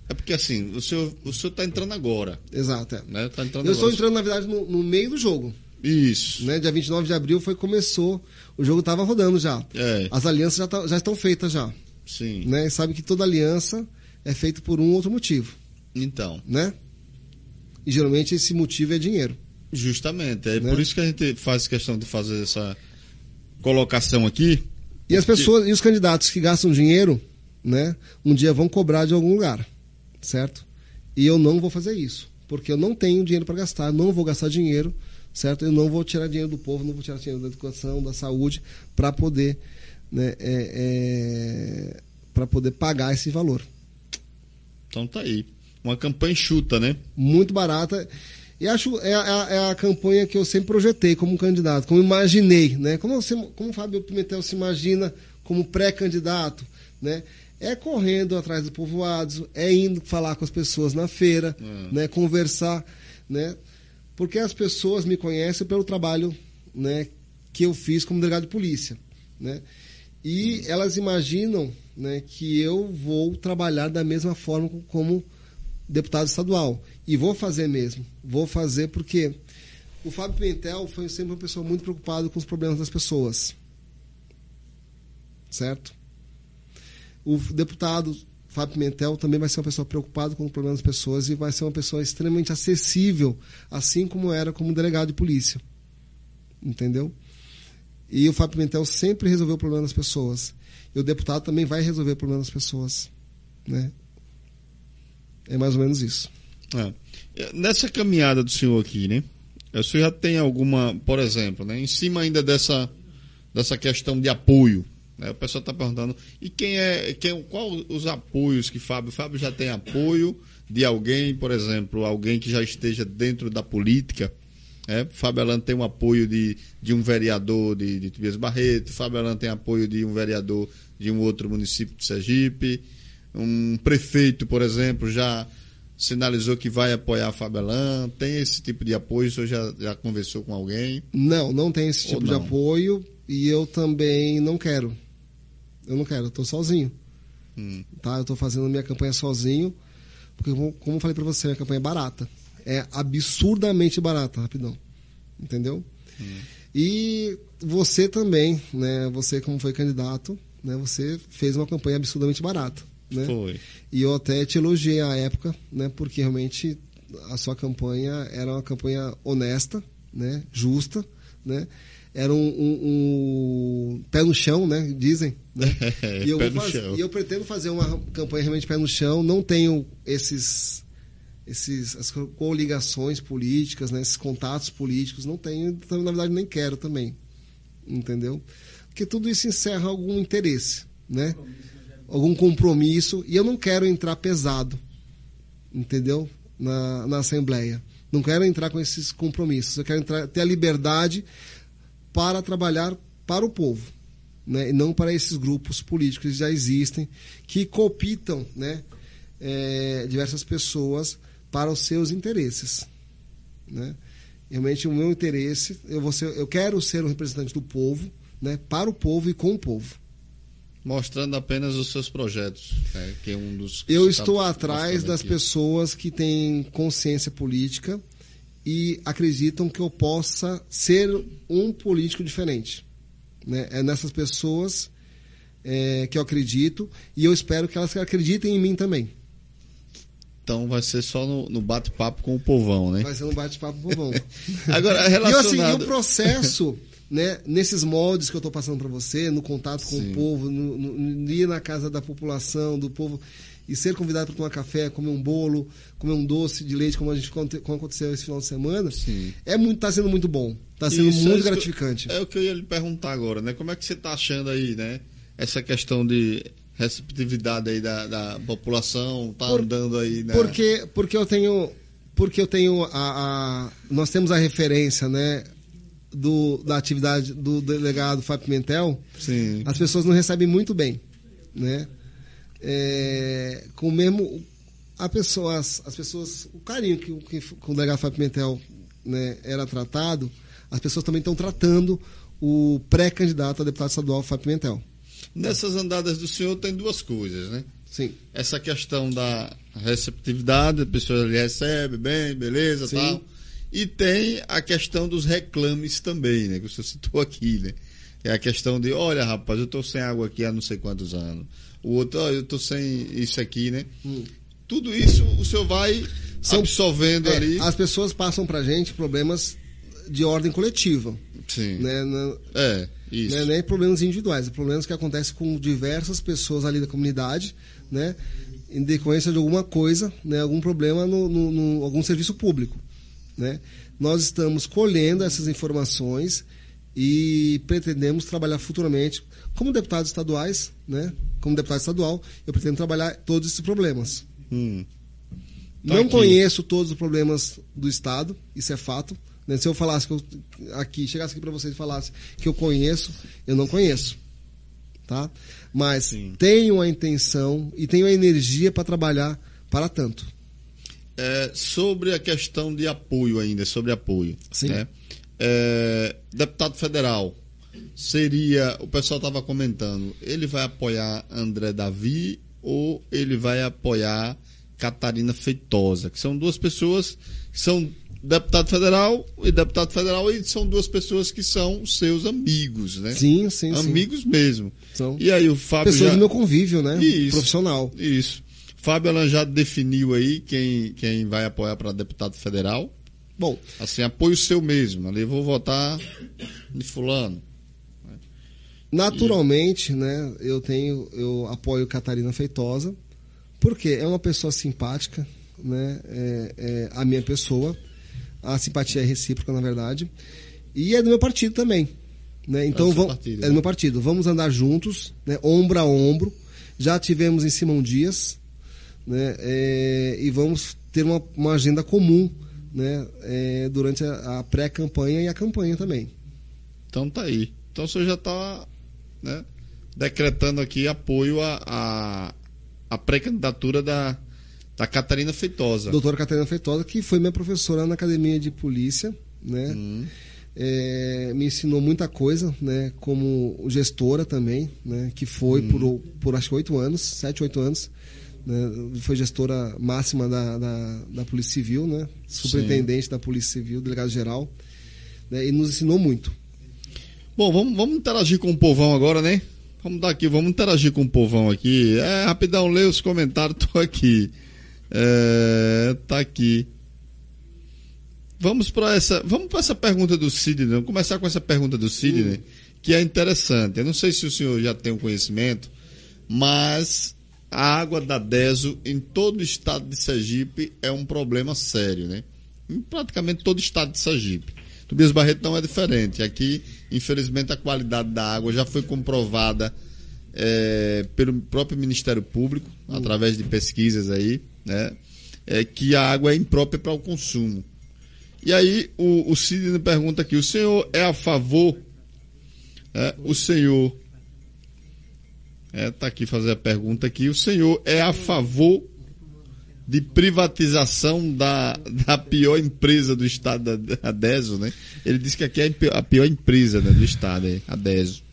É porque assim, o senhor, o senhor tá entrando agora, Exato. é. né? Tá entrando Eu estou entrando, na verdade, no, no meio do jogo. Isso. Né? Dia 29 de abril foi começou, o jogo estava rodando já. É. As alianças já, tá- já estão feitas já. Sim. Né? E sabe que toda aliança é feita por um ou outro motivo. Então, Né? E geralmente esse motivo é dinheiro. Justamente, é Né? por isso que a gente faz questão de fazer essa colocação aqui. E as pessoas, e os candidatos que gastam dinheiro, né, um dia vão cobrar de algum lugar, certo? E eu não vou fazer isso, porque eu não tenho dinheiro para gastar, não vou gastar dinheiro, certo? Eu não vou tirar dinheiro do povo, não vou tirar dinheiro da educação, da saúde, para poder, né, é, é, para poder pagar esse valor. Então tá aí. Uma campanha enxuta, né? Muito barata. E acho é a, é a campanha que eu sempre projetei como candidato, como imaginei, né? Como, você, como o Fábio Pimentel se imagina como pré-candidato, né? É correndo atrás dos povoados, é indo falar com as pessoas na feira, né? Conversar, né? Porque as pessoas me conhecem pelo trabalho, né? Que eu fiz como delegado de polícia, né? E elas imaginam, né? Que eu vou trabalhar da mesma forma como deputado estadual. E vou fazer mesmo. Vou fazer porque o Fábio Pimentel foi sempre uma pessoa muito preocupada com os problemas das pessoas. Certo? O deputado Fábio Pimentel também vai ser uma pessoa preocupada com os problemas das pessoas e vai ser uma pessoa extremamente acessível, assim como era como delegado de polícia. Entendeu? E o Fábio Pimentel sempre resolveu o problema das pessoas. E o deputado também vai resolver o problema das pessoas. Né? É mais ou menos isso. É. Nessa caminhada do senhor aqui, né? O senhor já tem alguma, por exemplo, né? Em cima ainda dessa, dessa questão de apoio. Né? O pessoal está perguntando, e quem é, quem, qual os apoios que Fábio? Fábio já tem apoio de alguém, por exemplo, alguém que já esteja dentro da política. É, Fábio Alan tem um apoio de, de um vereador de, de Tobias Barreto, Fábio Alan tem apoio de um vereador de um outro município de Sergipe, um prefeito, por exemplo, já sinalizou que vai apoiar a Fabelã? Tem esse tipo de apoio? O senhor já, já conversou com alguém? Não, não tem esse tipo de apoio e eu também não quero. Eu não quero, eu estou sozinho. Hum. Tá? Eu estou fazendo minha campanha sozinho, porque, como eu falei para você, a campanha é barata. É absurdamente barata, rapidão. Entendeu? Hum. E você também, né? Você, como foi candidato, né? Você fez uma campanha absurdamente barata. Né? Foi. E eu até te elogiei à época, né? Porque realmente a sua campanha era uma campanha honesta, né? Justa, né? Era um, um, um pé no chão, né? Dizem. Né? e, eu faz... e eu pretendo fazer uma campanha realmente pé no chão. Não tenho esses esses as coligações políticas, né, esses contatos políticos, não tenho, então, na verdade nem quero também, entendeu? Porque tudo isso encerra algum interesse, né? Algum compromisso e eu não quero entrar pesado, entendeu? Na, na Assembleia. Não quero entrar com esses compromissos. Eu quero entrar, ter a liberdade para trabalhar para o povo, né? e não para esses grupos políticos que já existem, que copitam né? É, diversas pessoas para os seus interesses. Né? Realmente, o meu interesse, eu, ser, eu quero ser um representante do povo, né? para o povo e com o povo mostrando apenas os seus projetos, né? que é um dos. Eu estou atrás das aqui. pessoas que têm consciência política e acreditam que eu possa ser um político diferente. Né? É nessas pessoas é, que eu acredito e eu espero que elas acreditem em mim também. Então vai ser só no, no bate-papo com o povão, né? Vai ser no bate-papo com o povão. Agora, relacionado... E assim, o processo né, nesses moldes que eu estou passando para você, no contato com Sim. o povo, no, no, ir na casa da população, do povo, e ser convidado para tomar café, comer um bolo, comer um doce de leite, como a gente como aconteceu esse final de semana, Sim. é muito, tá sendo muito bom, está sendo Isso, muito é gratificante. Eu, é o que eu ia lhe perguntar agora, né? Como é que você está achando aí, né? Essa questão de receptividade aí da, da população, tá Por, andando aí, né? Porque, porque eu tenho porque eu tenho a, a, nós temos a referência, né? Do, da atividade do delegado Fábio Pimentel, Sim. as pessoas não recebem muito bem, né? É, com mesmo a pessoa, as, as pessoas, o carinho que, que com o delegado Fábio Pimentel né, era tratado, as pessoas também estão tratando o pré-candidato a deputado estadual Fábio Pimentel. Nessas andadas do senhor tem duas coisas, né? Sim. Essa questão da receptividade, a pessoa recebe bem, beleza, Sim. tal e tem a questão dos reclames também, né? Que você citou aqui, né? É a questão de, olha, rapaz, eu estou sem água aqui há não sei quantos anos. O outro, oh, eu estou sem isso aqui, né? Hum. Tudo isso o senhor vai São, absorvendo é, ali. As pessoas passam para a gente problemas de ordem coletiva. Sim. Né? Não, é, isso. Né? Nem problemas individuais, é problemas que acontecem com diversas pessoas ali da comunidade, né? em decorrência de alguma coisa, né, algum problema no, no, no algum serviço público. Né? Nós estamos colhendo essas informações e pretendemos trabalhar futuramente como deputados estaduais, né? Como deputado estadual, eu pretendo trabalhar todos esses problemas. Hum. Tá Não aqui. conheço todos os problemas do estado, isso é fato. né? Se eu falasse que eu, aqui, chegasse aqui para vocês e falasse que eu conheço, eu não conheço, tá? Mas Sim. tenho a intenção e tenho a energia para trabalhar para tanto. É, sobre a questão de apoio ainda, sobre apoio. Sim. né? É, deputado federal, seria, o pessoal estava comentando, ele vai apoiar André Davi ou ele vai apoiar Catarina Feitosa, que são duas pessoas que são deputado federal e deputado federal e são duas pessoas que são seus amigos, né? Sim, sim, sim. amigos mesmo. São E aí o Fábio pessoas já... do meu convívio, né? Isso. Profissional. Isso. Fábio Alan já definiu aí quem, quem vai apoiar para deputado federal. Bom, Assim, apoio seu mesmo. Ali vou votar de fulano. Naturalmente, né, eu tenho, eu apoio Catarina Feitosa, porque é uma pessoa simpática, né, é, é a minha pessoa, a simpatia é recíproca, na verdade, e é do meu partido também, né, então É do seu vamos, partido, é né? do meu partido, vamos andar juntos, né, ombro a ombro, já tivemos em Simão Dias, né, é, e vamos ter uma, uma agenda comum, né, é, durante a, a pré-campanha e a campanha também. Então tá aí. Então o senhor já está né, decretando aqui apoio à a, a, pré-candidatura da, da Catarina Feitosa. doutora Catarina Feitosa, que foi minha professora na academia de polícia, né? Hum. É, me ensinou muita coisa, né? Como gestora também, né? Que foi por, por acho que oito anos, sete, oito anos. Né? Foi gestora máxima da, da, da Polícia Civil, né? Superintendente da Polícia Civil, delegado geral. Né? E nos ensinou muito. Bom, vamos, vamos interagir com o povão agora, né? Vamos dar aqui, vamos interagir com o povão aqui. É, rapidão, lê os comentários, tô aqui. É, tá aqui. Vamos para essa, vamos para essa pergunta do Sidney. Vamos começar com essa pergunta do Sidney, que é interessante. Eu não sei se o senhor já tem um conhecimento, mas a água da Deso em todo o estado de Sergipe é um problema sério, né? Em praticamente todo o estado de Sergipe. Tobias Barreto não é diferente. Aqui, infelizmente, a qualidade da água já foi comprovada é, pelo próprio Ministério Público, através de pesquisas aí, né? É, que a água é imprópria para o consumo. E aí o, o Sidney pergunta aqui, o senhor é a favor, é, o senhor, é, tá aqui fazer a pergunta aqui, o senhor é a favor de privatização da, da pior empresa do estado, a Deso, né? Ele disse que aqui é a pior empresa né, do estado, é, a Deso.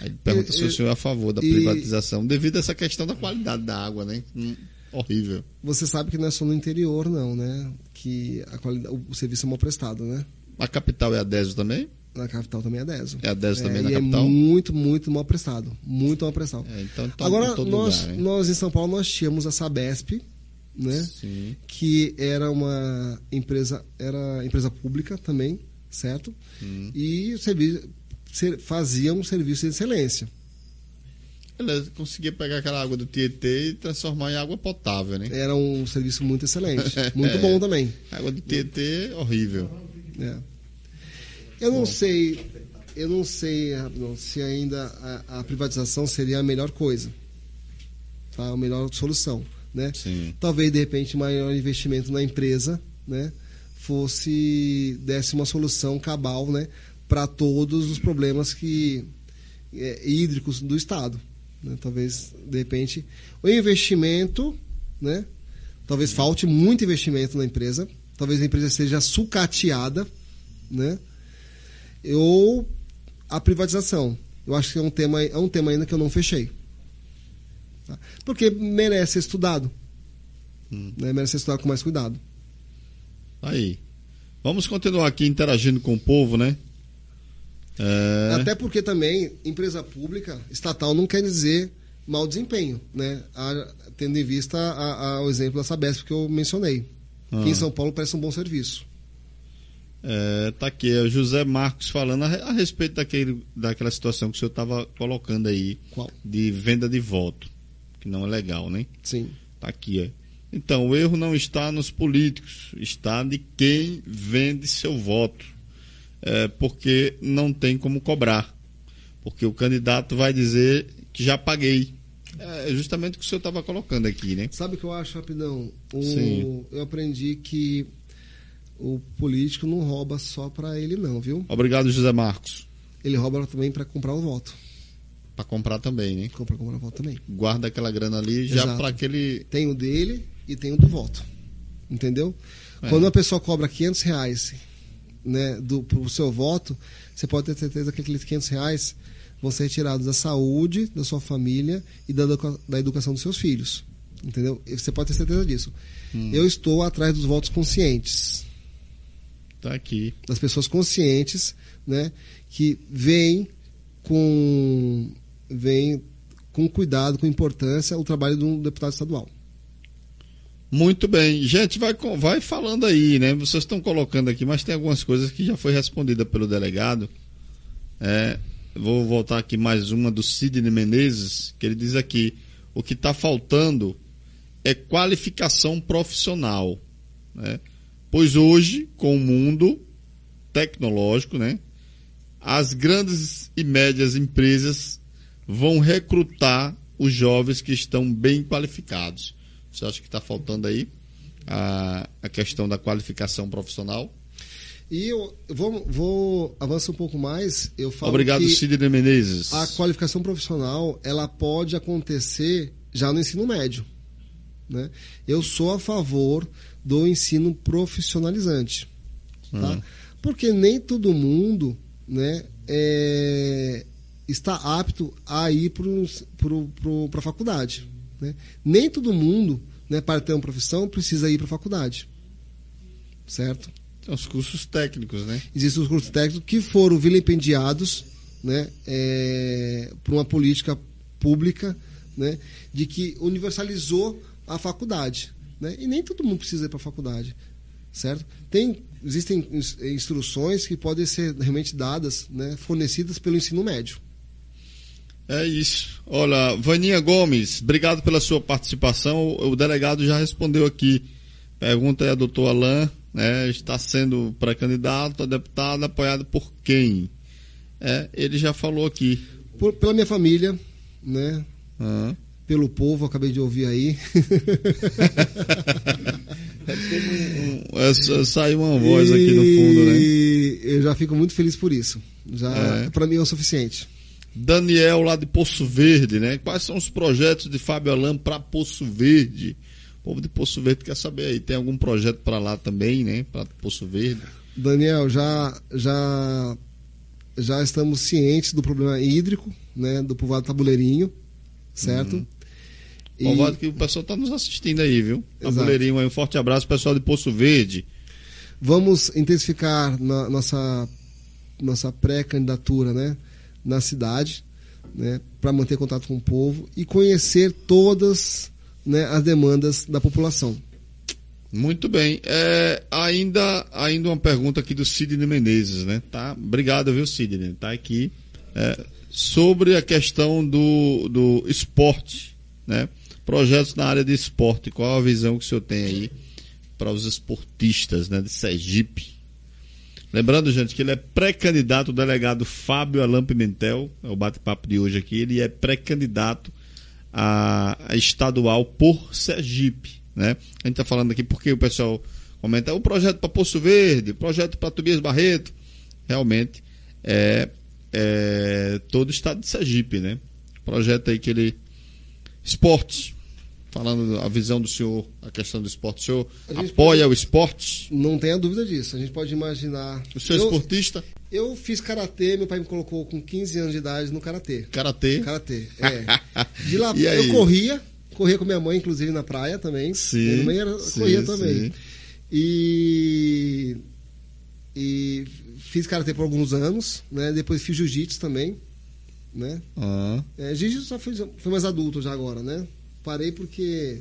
Aí pergunta E- se o e- senhor é a favor da e- privatização, devido a essa questão da qualidade da água, né? Hum, horrível. Você sabe que não é só no interior, não, né? Que a qualidade, o, o serviço é mal prestado, né? A capital é a Deso também? Na capital também é 10. É a Deso também na e capital? É muito, muito mal prestado. Muito mal prestado. É, então tá Agora, em nós, lugar, nós em São Paulo, nós tínhamos a Sabesp, né? Sim. Que era uma empresa, era empresa pública também, certo? Hum. E serviço, ser- fazia um serviço de excelência. Beleza, conseguia pegar aquela água do Tietê e transformar em água potável, né? Era um serviço muito excelente. Muito bom também. A água do Tietê, horrível. É. Eu não sei, eu não sei se ainda a, a privatização seria a melhor coisa, tá? A melhor solução, né? Sim. Talvez de repente maior investimento na empresa, né? Fosse desse uma solução cabal, né? Para todos os problemas que é, hídricos do estado, né? Talvez de repente o investimento, né? Talvez falte muito investimento na empresa, talvez a empresa seja sucateada, né? Ou a privatização. Eu acho que é um tema, é um tema ainda que eu não fechei. Tá? Porque merece ser estudado. Hum. Né? Merece ser estudado com mais cuidado. Aí. Vamos continuar aqui interagindo com o povo, né? É, Até porque também empresa pública, estatal, não quer dizer mau desempenho, né? A- tendo em vista a- a- o exemplo da Sabesp que eu mencionei. Ah. Que em São Paulo presta um bom serviço. É, tá aqui, é o José Marcos falando a, a respeito daquele, daquela situação que o senhor estava colocando aí, Qual? de venda de voto, que não é legal, né? Sim. Tá aqui, é. Então, o erro não está nos políticos, está de quem vende seu voto. É, porque não tem como cobrar. Porque o candidato vai dizer que já paguei. É justamente o que o senhor estava colocando aqui, né? Sabe o que eu acho, rapidão? O- Sim. Eu aprendi que o político não rouba só para ele, não, viu? Obrigado, José Marcos. Ele rouba também para comprar o voto. Para comprar também, né? Compra comprar o voto também. Guarda aquela grana ali já para aquele. Tem o dele e tem o do voto. Entendeu? É. Quando uma pessoa cobra 500 reais né, do, pro seu voto, você pode ter certeza que aqueles 500 reais vão ser retirados da saúde, da sua família e da, da educação dos seus filhos. Entendeu? Você pode ter certeza disso. Hum. Eu estou atrás dos votos conscientes. Tá aqui. das pessoas conscientes, né, que veem com veem com cuidado, com importância o trabalho de um deputado estadual. Muito bem. Gente, vai, vai falando aí, né? Vocês estão colocando aqui, mas tem algumas coisas que já foi respondida pelo delegado. É, vou voltar aqui mais uma do Sidney Menezes, que ele diz aqui: o que está faltando é qualificação profissional. Né? Pois hoje, com o mundo tecnológico, né? As grandes e médias empresas vão recrutar os jovens que estão bem qualificados. Você acha que está faltando aí a, a questão da qualificação profissional? E eu vou, vou avançar um pouco mais. Eu falo Obrigado, que Sidney Menezes. a qualificação profissional ela pode acontecer já no ensino médio. Né? Eu sou a favor do ensino profissionalizante. Tá? Hum. Porque nem todo mundo né, é, está apto a ir para a faculdade. Né? Nem todo mundo, né, para ter uma profissão, precisa ir para a faculdade. Certo? São os cursos técnicos, né? Existem os cursos técnicos que foram vilipendiados né, é, por uma política pública né, de que universalizou a faculdade. Né? E nem todo mundo precisa ir para a faculdade. Certo? Tem, existem ins- instruções que podem ser realmente dadas, né, fornecidas pelo ensino médio. É isso. Olha, Vaninha Gomes, obrigado pela sua participação. O, o delegado já respondeu aqui. Pergunta aí a doutor Alain, né? Está sendo pré-candidato a deputado apoiado por quem? É, ele já falou aqui. Por- pela minha família, né, Ah. Pelo povo, acabei de ouvir aí. Um- essa- saiu uma voz aqui no fundo, né? E eu já fico muito feliz por isso. Já É. para mim é o suficiente. Daniel lá de Poço Verde, né? Quais são os projetos de Fábio Alam para Poço Verde? O povo de Poço Verde quer saber aí, tem algum projeto para lá também, né? Para Poço Verde? Daniel, já já já estamos cientes do problema hídrico, né, do povoado Tabuleirinho, certo? Uhum. E Povoado que o pessoal está nos assistindo aí, viu? Tabuleirinho aí, um forte abraço, pessoal de Poço Verde. vamos intensificar na nossa nossa pré-candidatura, né, na cidade, né, para manter contato com o povo e conhecer todas, né, as demandas da população. Muito bem. É, ainda, ainda uma pergunta aqui do Sidney Menezes, né? Tá? Obrigado, viu, Sidney? Tá aqui. É, sobre a questão do, do esporte, né? Projetos na área de esporte. Qual a visão que o senhor tem aí para os esportistas, né? De Sergipe? Lembrando, gente, que ele é pré-candidato, o delegado Fábio Alain Pimentel, é o bate-papo de hoje aqui, ele é pré-candidato a, a estadual por Sergipe, né? A gente está falando aqui porque o pessoal comenta o projeto para Poço Verde, projeto para Tobias Barreto, realmente é, é todo o estado de Sergipe, né? Projeto aí que ele esporte, falando a visão do senhor, a questão do esporte, o senhor apoia o esporte? Não tenha dúvida disso. A gente pode imaginar. O senhor é esportista? eu fiz karatê, meu pai me colocou com 15 anos de idade no karatê. Karatê? Karatê, é. De lá eu corria, corria com minha mãe, inclusive na praia também. Sim, Minha mãe era, sim, corria também. sim. E, e fiz karatê por alguns anos, né? Depois fiz jiu-jitsu também, né? Ah, É, jiu-jitsu só foi, foi mais adulto já agora, né? Parei porque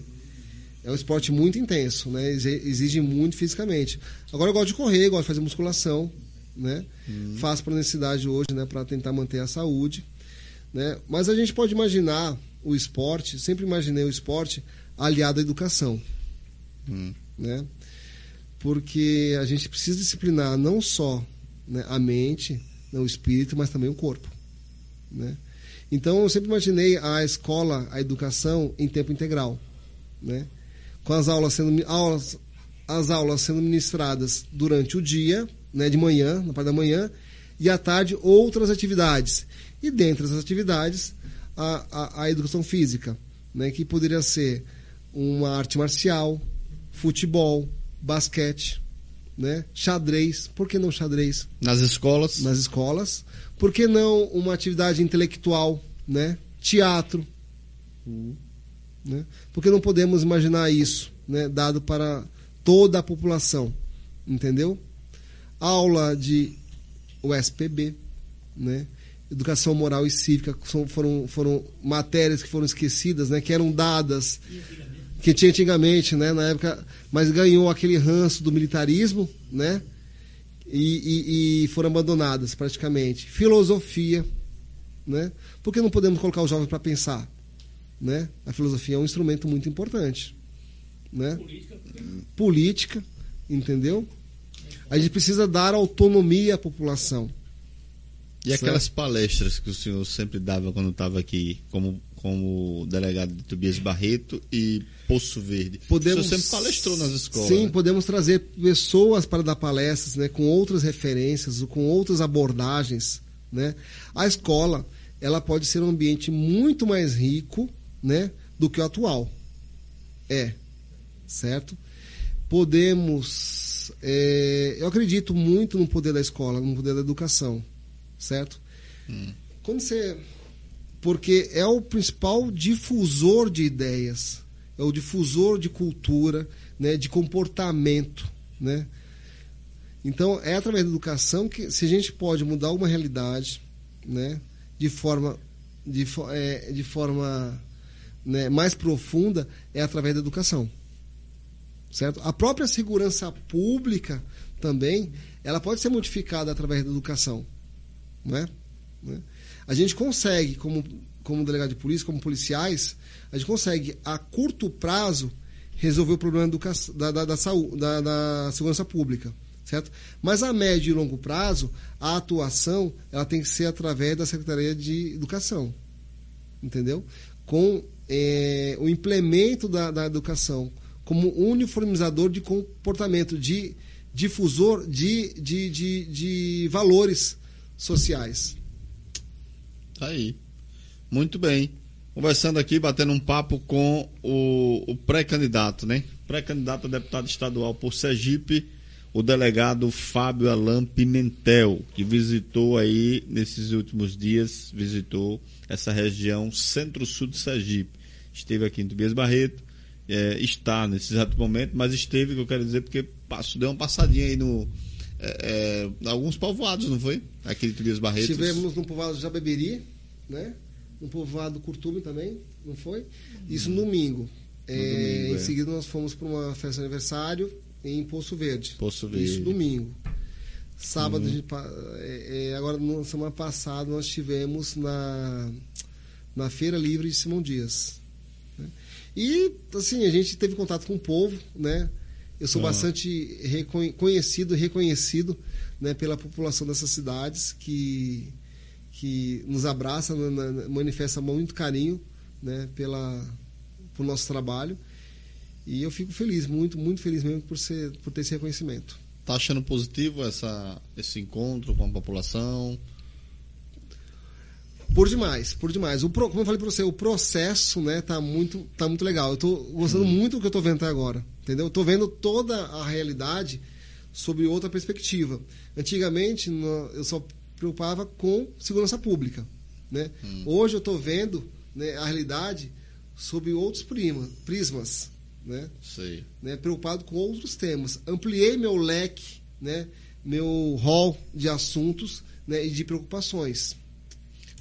é um esporte muito intenso, né? Exige- muito fisicamente. Agora eu gosto de correr, gosto de fazer musculação, né? Faço por necessidade hoje, né? Para tentar manter a saúde, né? Mas a gente pode imaginar o esporte, sempre imaginei o esporte aliado à educação. Hum. Né? Porque a gente precisa disciplinar não só né, a mente, né, o espírito, mas também o corpo. Né? Então, eu sempre imaginei a escola, a educação em tempo integral. Né? Com as aulas sendo, aulas, as aulas sendo ministradas durante o dia, né, de manhã, na parte da manhã, e à tarde outras atividades. E dentre as atividades, a, a, a educação física, né, que poderia ser uma arte marcial, futebol, basquete, né, xadrez. Por que não xadrez? Nas escolas. Nas escolas. Por que não uma atividade intelectual, né? Teatro. Né? Porque não podemos imaginar isso, né? Dado para toda a população, entendeu? Aula de USPB, né? Educação moral e cívica foram, foram matérias que foram esquecidas, né? Que eram dadas que tinha antigamente, né? Na época, mas ganhou aquele ranço do militarismo, né? E, e, e foram abandonadas praticamente. Filosofia, né? Por que não podemos colocar os jovens para pensar? Né? A filosofia é um instrumento muito importante. Né? Política, Política, entendeu? A gente precisa dar autonomia à população. E aquelas palestras que o senhor sempre dava quando estava aqui, como, como delegado de Tobias Barreto e Poço Verde. Podemos, o senhor sempre palestrou nas escolas. Sim, né? podemos trazer pessoas para dar palestras né, com outras referências, com outras abordagens. Né? A escola ela pode ser um ambiente muito mais rico né, do que o atual. É, certo? Podemos. é, eu acredito muito no poder da escola, no poder da educação, certo? Quando você. Porque é o principal difusor de ideias, é o difusor de cultura, né, de comportamento, né? Então, é através da educação que se a gente pode mudar uma realidade, né, de forma de, é, de forma né, mais profunda, é através da educação. Certo? A própria segurança pública também, ela pode ser modificada através da educação, não é? Né? A gente consegue, como, como delegado de polícia, como policiais, a gente consegue, a curto prazo, resolver o problema da, educa- da, da, da, saúde, da, da segurança pública. Certo? Mas a médio e longo prazo, a atuação ela tem que ser através da Secretaria de Educação. Entendeu? Com eh, o implemento da, da educação como uniformizador de comportamento, de difusor de, de, de, de valores sociais. Tá aí. Muito bem. Conversando aqui, batendo um papo com o, o pré-candidato, né? Pré-candidato a deputado estadual por Sergipe, o delegado Fábio Alain Pimentel, que visitou aí nesses últimos dias, visitou essa região centro-sul de Sergipe. Esteve aqui em Tobias Barreto, é, está nesse exato momento, mas esteve, que eu quero dizer, porque passou, deu uma passadinha aí no. É, é, alguns povoados, não foi? Aqui de Tobias Barreto. Estivemos no povoado de Jabeberi, né? no povoado Curtume também, não foi? Isso no domingo. É, domingo, em é. seguida nós fomos para uma festa de aniversário em Poço Verde. Poço Verde. Isso domingo. Sábado, a gente é, é, agora na semana passada nós estivemos na, na Feira Livre de Simão Dias. né? E assim, a gente teve contato com o povo, né? Eu sou Ah. bastante conhecido e reconhecido né, pela população dessas cidades que, que nos abraça, né, né, manifesta muito carinho né, pela, por nosso trabalho. E eu fico feliz, muito, muito feliz mesmo por, ser, por ter esse reconhecimento. Tá achando positivo essa, esse encontro com a população? Por demais, por demais. O, pro- como eu falei para você, o processo, né, tá muito, tá muito legal. Eu tô gostando muito do que eu tô vendo até agora, entendeu? Eu tô vendo toda a realidade sobre outra perspectiva. Antigamente, no- eu só preocupava com segurança pública, né? Hoje eu tô vendo né, a realidade sob outros prima, prismas, né? Sei. né, preocupado com outros temas. Ampliei meu leque, né, meu rol de assuntos né, e de preocupações.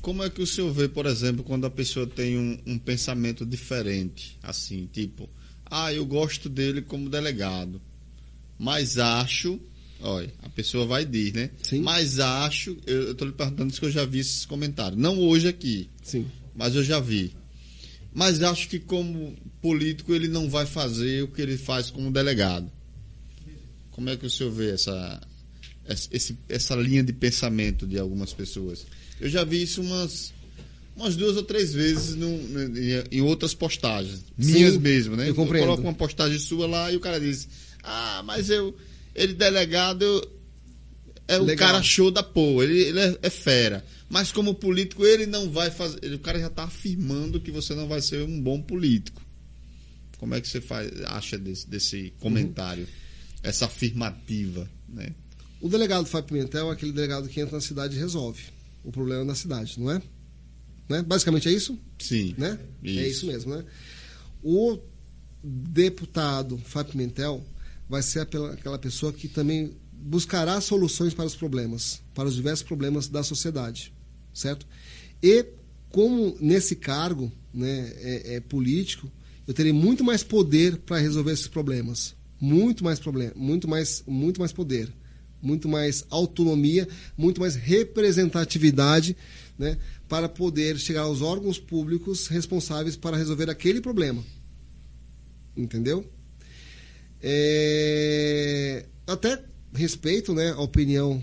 Como é que o senhor vê, por exemplo, quando a pessoa tem um, um pensamento diferente? Assim, tipo, ah, eu gosto dele como delegado, mas acho. Olha, a pessoa vai e diz, né? Sim. Mas acho. Eu, tô lhe perguntando se eu já vi esses comentários. Não hoje aqui, Sim. mas eu já vi. mas acho que como político ele não vai fazer o que ele faz como delegado. Como é que o senhor vê essa, esse, essa linha de pensamento de algumas pessoas? Eu já vi isso umas, umas duas ou três vezes no, em, outras postagens, minhas Sim, mesmo, né? eu compreendo. coloco uma postagem sua lá e o cara diz: Ah, mas eu, ele delegado, eu- é o Legal. cara show da porra, ele, ele é, é fera. Mas como político, ele não vai fazer. ele- o cara já está afirmando que você não vai ser um bom político. Como é que você faz, acha desse, desse comentário? Essa afirmativa, né? O delegado Fábio Pimentel é aquele delegado que entra na cidade e resolve o problema na cidade, não é? Né? Basicamente é isso? Sim. né? Isso. É isso mesmo, né? O deputado Fábio Pimentel vai ser aquela aquela pessoa que também buscará soluções para os problemas, para os diversos problemas da sociedade, certo? E como nesse cargo, né, é, é político, eu terei muito mais poder para resolver esses problemas, muito mais problema, muito mais, muito mais poder, muito mais autonomia, muito mais representatividade, né, para poder chegar aos órgãos públicos responsáveis para resolver aquele problema. Entendeu? É, até respeito né, a opinião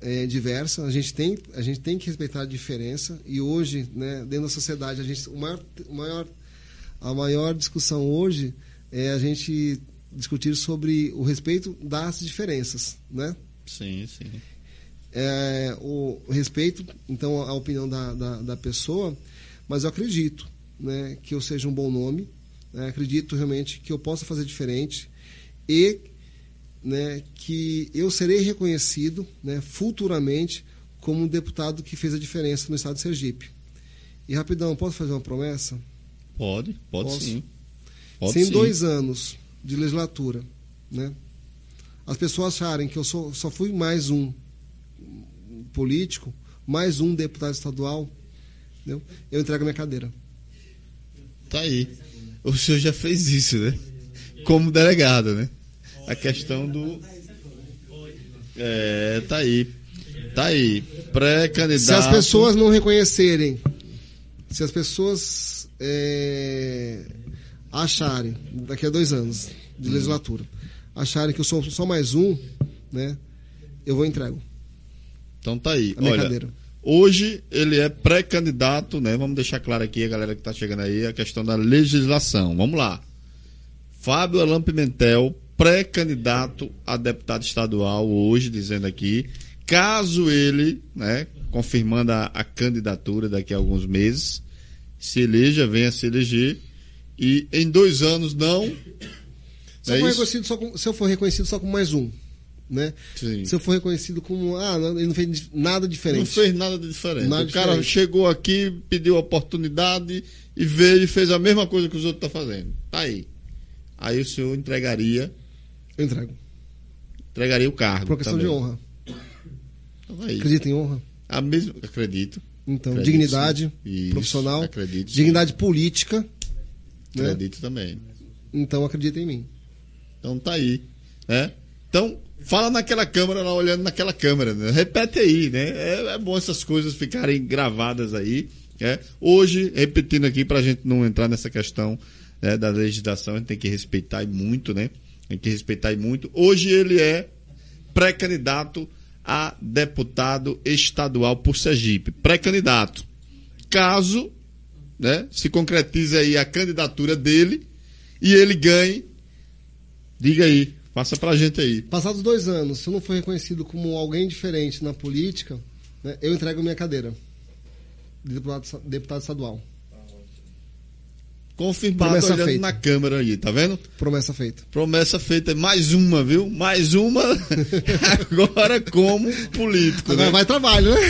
é, diversa, a gente, tem, a gente tem que respeitar a diferença e hoje, né, dentro da sociedade, a, gente, o maior, o maior, a maior discussão hoje é a gente discutir sobre o respeito das diferenças, né? Sim, sim. é, o respeito, então, a opinião da, da, da pessoa, mas eu acredito né, que eu seja um bom nome, né, acredito realmente que eu possa fazer diferente e né, que eu serei reconhecido né, futuramente como um deputado que fez a diferença no estado de Sergipe. E rapidão, posso fazer uma promessa? Pode, pode Posso? sim. Pode Se em sim. dois anos de legislatura, né, as pessoas acharem que eu sou, só fui mais um político, mais um deputado estadual, entendeu? eu entrego minha cadeira. Tá aí. O senhor já fez isso, né? Como delegado, né? A questão do. É, tá aí. Tá aí. Pré-candidato. Se as pessoas não reconhecerem, se as pessoas é, acharem, daqui a dois anos de Hum. legislatura, acharem que eu sou só mais um, né, eu vou entrego Então tá aí. a minha Olha, cadeira. hoje ele é pré-candidato, né? Vamos deixar claro aqui, a galera que tá chegando aí, a questão da legislação. Vamos lá. Fábio Alan Pimentel, pré-candidato a deputado estadual hoje, dizendo aqui, caso ele, né, confirmando a, a candidatura daqui a alguns meses, se eleja, venha se eleger, e em dois anos não. Se, É eu for isso? reconhecido só com- se eu for reconhecido só como mais um, né? Sim. Se eu for reconhecido como, ah, ele não fez nada diferente. Não fez nada de diferente. Nada o cara diferente. chegou aqui, pediu oportunidade e veio e fez a mesma coisa que os outros estão fazendo. Tá aí. Aí o senhor entregaria, Eu entrego. entregaria o cargo. Por questão também. de honra. Então, aí. Acredita em honra? A mesma, acredito. Então, Acredito, dignidade sim. Isso, profissional, acredito, sim. dignidade política, né? Acredito também. Então acredita em mim. Então tá aí. Né? Então, fala naquela câmera lá, olhando naquela câmera. Né? Repete aí, né? É, é bom essas coisas ficarem gravadas aí. né? Hoje, repetindo aqui, pra gente não entrar nessa questão né, da legislação, a gente tem que respeitar muito, né? Tem que respeitar muito. Hoje ele é pré-candidato a deputado estadual por Sergipe. Pré-candidato. Caso né, se concretize aí a candidatura dele e ele ganhe, diga aí, passa pra gente aí. Passados dois anos, se eu não for reconhecido como alguém diferente na política, né, eu entrego minha cadeira de deputado, deputado estadual. Confirmado Promessa olhando feita. na câmera aí, tá vendo? Promessa feita. Promessa feita, mais uma, viu? Mais uma agora como político, Agora né? vai trabalho, né?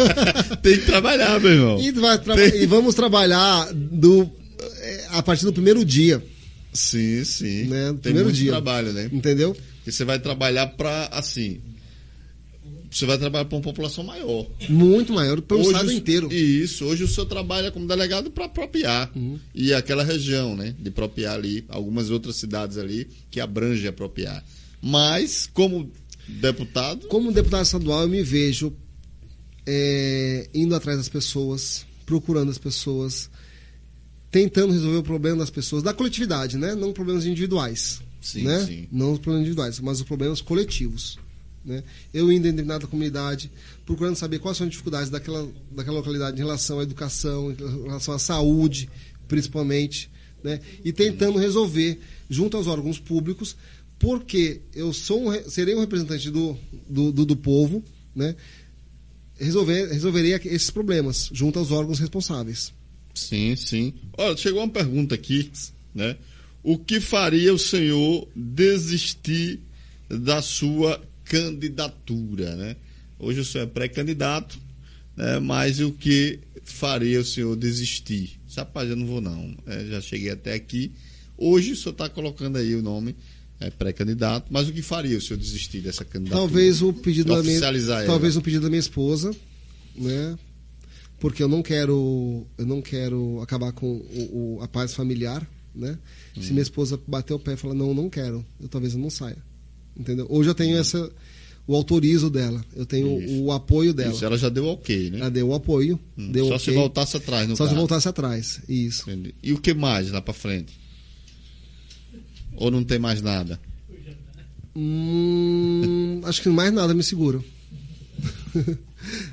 Tem que trabalhar, meu irmão. E, traba- e vamos trabalhar do, é, a partir do primeiro dia, Sim, sim. né? Tem primeiro muito dia. trabalho, né? Entendeu? Porque você vai trabalhar pra, assim, você vai trabalhar pra uma população maior. Muito maior, pelo Hoje estado o- inteiro. Isso, hoje o senhor trabalha como delegado para apropriar. Uhum. E aquela região, né? De apropriar ali, algumas outras cidades ali que abrange apropriar. Mas, como deputado, Como deputado estadual, eu me vejo é, indo atrás das pessoas, procurando as pessoas, tentando resolver o problema das pessoas, da coletividade, né? Não problemas individuais. Sim, né? sim. Não os problemas individuais, mas os problemas coletivos. Né? Eu indo em determinada comunidade, procurando saber quais são as dificuldades daquela, daquela localidade em relação à educação, em relação à saúde, principalmente, né? e tentando resolver junto aos órgãos públicos, porque eu sou um, re- serei um representante do, do, do, do povo, né? Resolver, resolverei esses problemas junto aos órgãos responsáveis. Sim, sim. Olha, chegou uma pergunta aqui, né? O que faria o senhor desistir da sua candidatura, né? Hoje o senhor é pré-candidato, né? Mas o que faria o senhor desistir? Rapaz, eu não vou não. É, já cheguei até aqui. Hoje o senhor está colocando aí o nome é, pré-candidato, mas o que faria o senhor desistir dessa candidatura? Talvez o pedido da minha, ela. talvez o pedido da minha esposa, né? Porque eu não quero, eu não quero acabar com o, o- a paz familiar, né? Hum. Se minha esposa bater o pé e falar não, eu não quero, eu talvez eu não saia, entendeu? Hoje eu tenho essa, o autorizo dela, eu tenho. Isso. o apoio dela. Isso, ela já deu ok, né? Ela deu o apoio, Hum, deu Só ok. se voltasse atrás no Só se caso. voltasse atrás, isso. Entendi. E o que mais lá pra frente? Ou não tem mais nada? Hum, acho que mais nada me segura.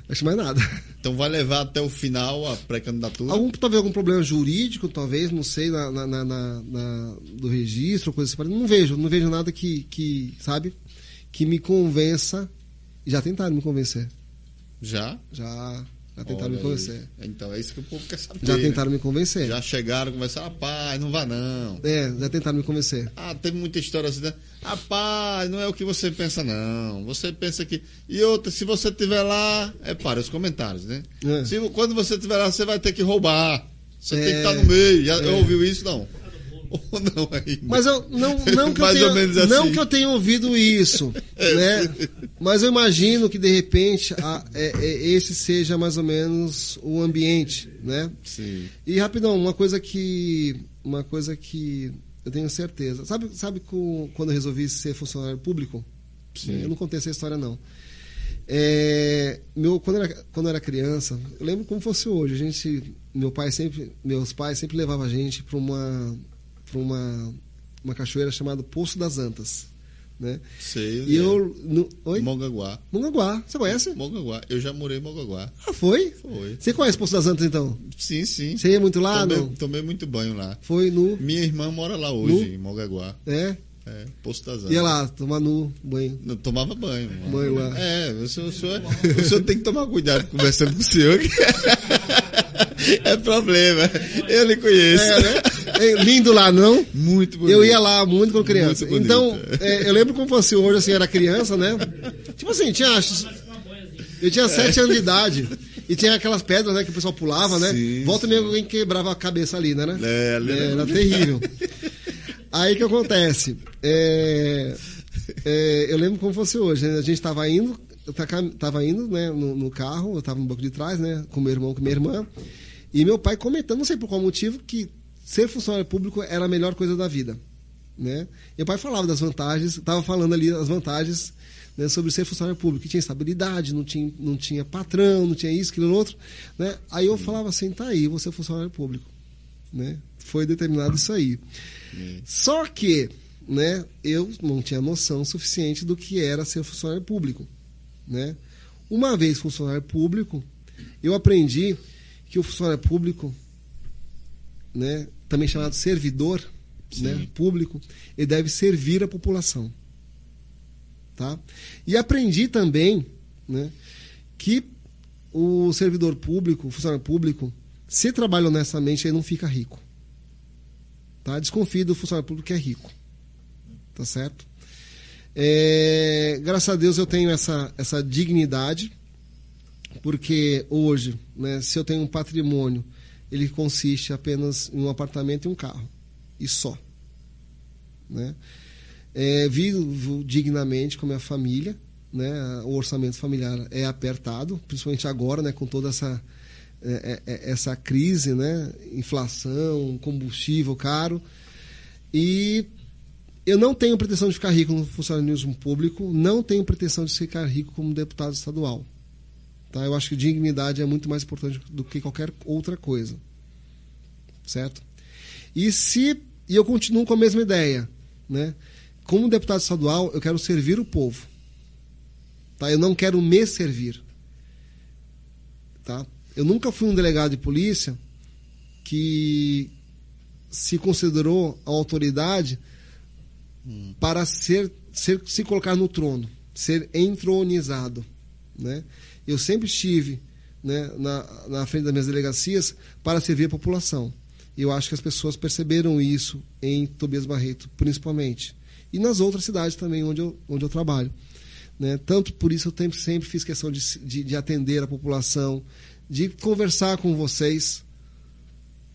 acho mais nada. Então vai levar até o final a pré-candidatura? Algum, talvez algum problema jurídico, talvez, não sei, na, na- na- na- na- do registro, coisa assim. Não vejo, não vejo nada que, que, sabe, que me convença. Já tentaram me convencer. Já? Já, já tentaram Olha me aí. convencer. Então é isso que o povo quer saber. Já né? tentaram me convencer. Já chegaram, conversaram, rapaz, não vá não. É, já tentaram me convencer. Ah, teve muita história assim, né? Rapaz, não é o que você pensa, não. Você pensa que. E outra, se você estiver lá, é para os comentários, né? É. Se, quando você estiver lá, você vai ter que roubar. Você tem que É. estar no meio. Já É. ouviu isso, não? Ou não ainda? Mas eu não, não, que, eu tenha, assim. não que eu tenha ouvido isso, né? Mas eu imagino que de repente a- é- é- esse seja mais ou menos o ambiente, né? Sim. E rapidão, uma coisa que uma coisa que eu tenho certeza. Sabe, sabe com- quando eu resolvi ser funcionário público? Sim. Eu não contei essa história não. É, meu, quando, eu era, quando eu era criança, eu lembro como fosse hoje. A gente, meu pai sempre, meus pais sempre levavam a gente para uma para uma uma cachoeira chamada Poço das Antas, né? Sei. E eu no, oi, Mongaguá. Mongaguá, você conhece? Mongaguá. Eu já morei em Mongaguá. Ah, foi? Foi. Você conhece Poço das Antas então? Sim, sim. Você ia muito lá? tomei, não? tomei muito banho lá. Foi no, Minha irmã mora lá hoje, Nu? em Mongaguá. é? É, Poço das Antas. Ia lá tomar nu banho. Não tomava banho. Banho lá. É, o senhor, o, senhor, o senhor tem que tomar cuidado conversando com o senhor. é problema. Eu lhe conheço. É, né? É, lindo lá, não? Muito bonito. Eu ia lá muito quando criança. Muito então, é, eu lembro como fosse hoje, assim, era criança, né? Tipo assim, tinha. Eu tinha sete anos de idade. E tinha aquelas pedras, né, que o pessoal pulava, né? Sim, Volta mesmo alguém quebrava a cabeça ali, né? né? É, ali era- era terrível. Aí o que acontece? É, é, eu lembro como fosse hoje, né? A gente tava indo, eu taca- tava indo, né, no, no carro, eu tava no banco de trás, né, com meu irmão, com minha irmã, e meu pai comentando, não sei por qual motivo, que ser funcionário público era a melhor coisa da vida, né? Meu pai falava das vantagens, tava falando ali as vantagens né, sobre ser funcionário público, que tinha estabilidade, não tinha, não tinha patrão, não tinha isso, aquilo, outro, né? Aí eu falava assim, tá aí, você é funcionário público, né? Foi determinado isso aí. Só que, né, eu não tinha noção suficiente do que era ser funcionário público, né? Uma vez funcionário público, eu aprendi que o funcionário público, né, também chamado servidor, né, público, ele deve servir a população, tá? E aprendi também, né, que o servidor público, o funcionário público, se trabalha honestamente, ele não fica rico. Tá? Desconfie do funcionário público que é rico. Tá certo? É, graças a Deus eu tenho essa, essa dignidade, porque hoje, né, se eu tenho um patrimônio, ele consiste apenas em um apartamento e um carro. E só. Né? É, vivo dignamente com a minha família. Né? O orçamento familiar é apertado, principalmente agora, né, com toda essa, é, é, é, essa crise, né? inflação, combustível caro. E eu não tenho pretensão de ficar rico no funcionalismo público, não tenho pretensão de ficar rico como deputado estadual. Tá? Eu acho que dignidade é muito mais importante do que qualquer outra coisa. Certo? E se e eu continuo com a mesma ideia, né? Como deputado estadual, eu quero servir o povo. Tá? Eu não quero me servir. Tá? Eu nunca fui um delegado de polícia que se considerou a autoridade para ser, ser, se colocar no trono, ser entronizado. Né? Eu sempre estive né, na, na frente das minhas delegacias para servir a população. Eu acho que as pessoas perceberam isso em Tobias Barreto, principalmente. E nas outras cidades também onde eu, onde eu trabalho. Né? Tanto por isso eu sempre fiz questão de, de, de atender a população, de conversar com vocês,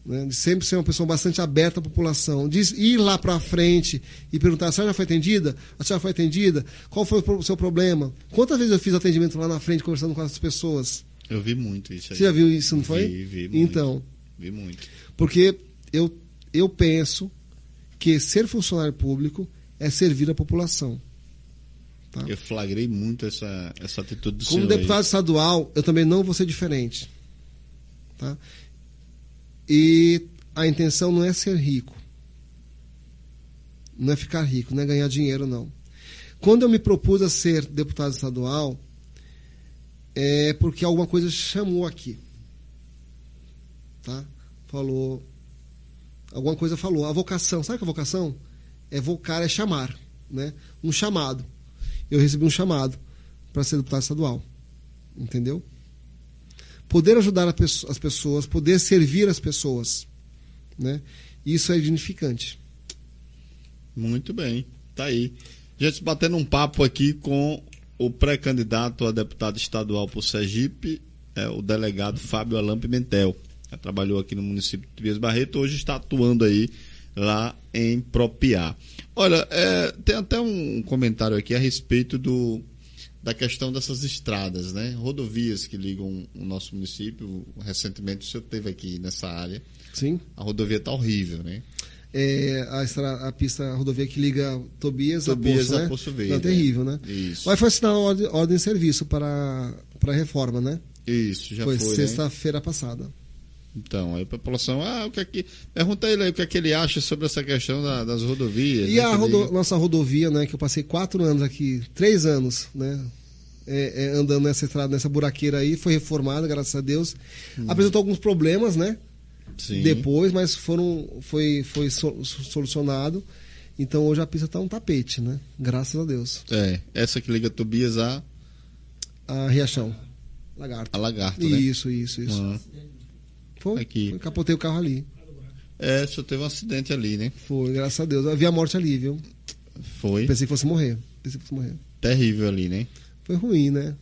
né? de sempre ser uma pessoa bastante aberta à população, de ir lá para frente e perguntar: a senhora já foi atendida? A senhora foi atendida? Qual foi o seu problema? Quantas vezes eu fiz atendimento lá na frente conversando com as pessoas? Eu vi muito isso aí. Você já viu isso, não foi? Vi, vi muito. Então. Vi muito. Porque eu, eu penso que ser funcionário público é servir a população. Tá? Eu flagrei muito essa, essa atitude do Como senhor. Como deputado aí. estadual, eu também não vou ser diferente. Tá? E a intenção não é ser rico. Não é ficar rico, não é ganhar dinheiro, não. Quando eu me propus a ser deputado estadual, é porque alguma coisa chamou aqui. Tá? Falou. Alguma coisa falou. A vocação, sabe o que é vocação? É vocar, é chamar. Né? Um chamado. Eu recebi um chamado para ser deputado estadual. Entendeu? Poder ajudar as pessoas, poder servir as pessoas. Né? Isso é dignificante. Muito bem. Tá aí. Gente, batendo um papo aqui com o pré-candidato a deputado estadual por Sergipe, é o delegado Fábio Alain Pimentel. Já trabalhou aqui no município de Tobias Barreto, hoje está atuando aí lá em Propiá. Olha, é, tem até um comentário aqui a respeito do, da questão dessas estradas, né? Rodovias que ligam o nosso município. Recentemente o senhor esteve aqui nessa área. Sim. A rodovia está horrível, né? É, a, estrada, a pista a rodovia que liga Tobias, Tobias a Poço, né? Poço Verde. Não, terrível, né? Isso. Mas foi assinada a ordem, ordem de serviço para, para a reforma, né? Isso, já foi. Foi sexta-feira né? passada. Então, aí a população, ah, o que é que. Pergunta ele aí o que é que ele acha sobre essa questão da, das rodovias. E né, a rodo, nossa rodovia, né, que eu passei quatro anos aqui, três anos, né? É, é, andando nessa estrada, nessa buraqueira aí, foi reformada, graças a Deus. Hum. Apresentou alguns problemas, né? Sim. Depois, mas foram, foi, foi solucionado. Então hoje a pista está um tapete, né? Graças a Deus. É, essa que liga Tobias a. A Riachão. Lagarto. A Lagarto, né? Isso, isso, isso. Uhum. Foi. Aqui. Capotei o carro ali. É, só teve um acidente ali, né? Foi, graças a Deus. Eu vi a morte ali, viu? Foi. Pensei que fosse morrer. Pensei que fosse morrer. Terrível ali, né? Foi ruim, né?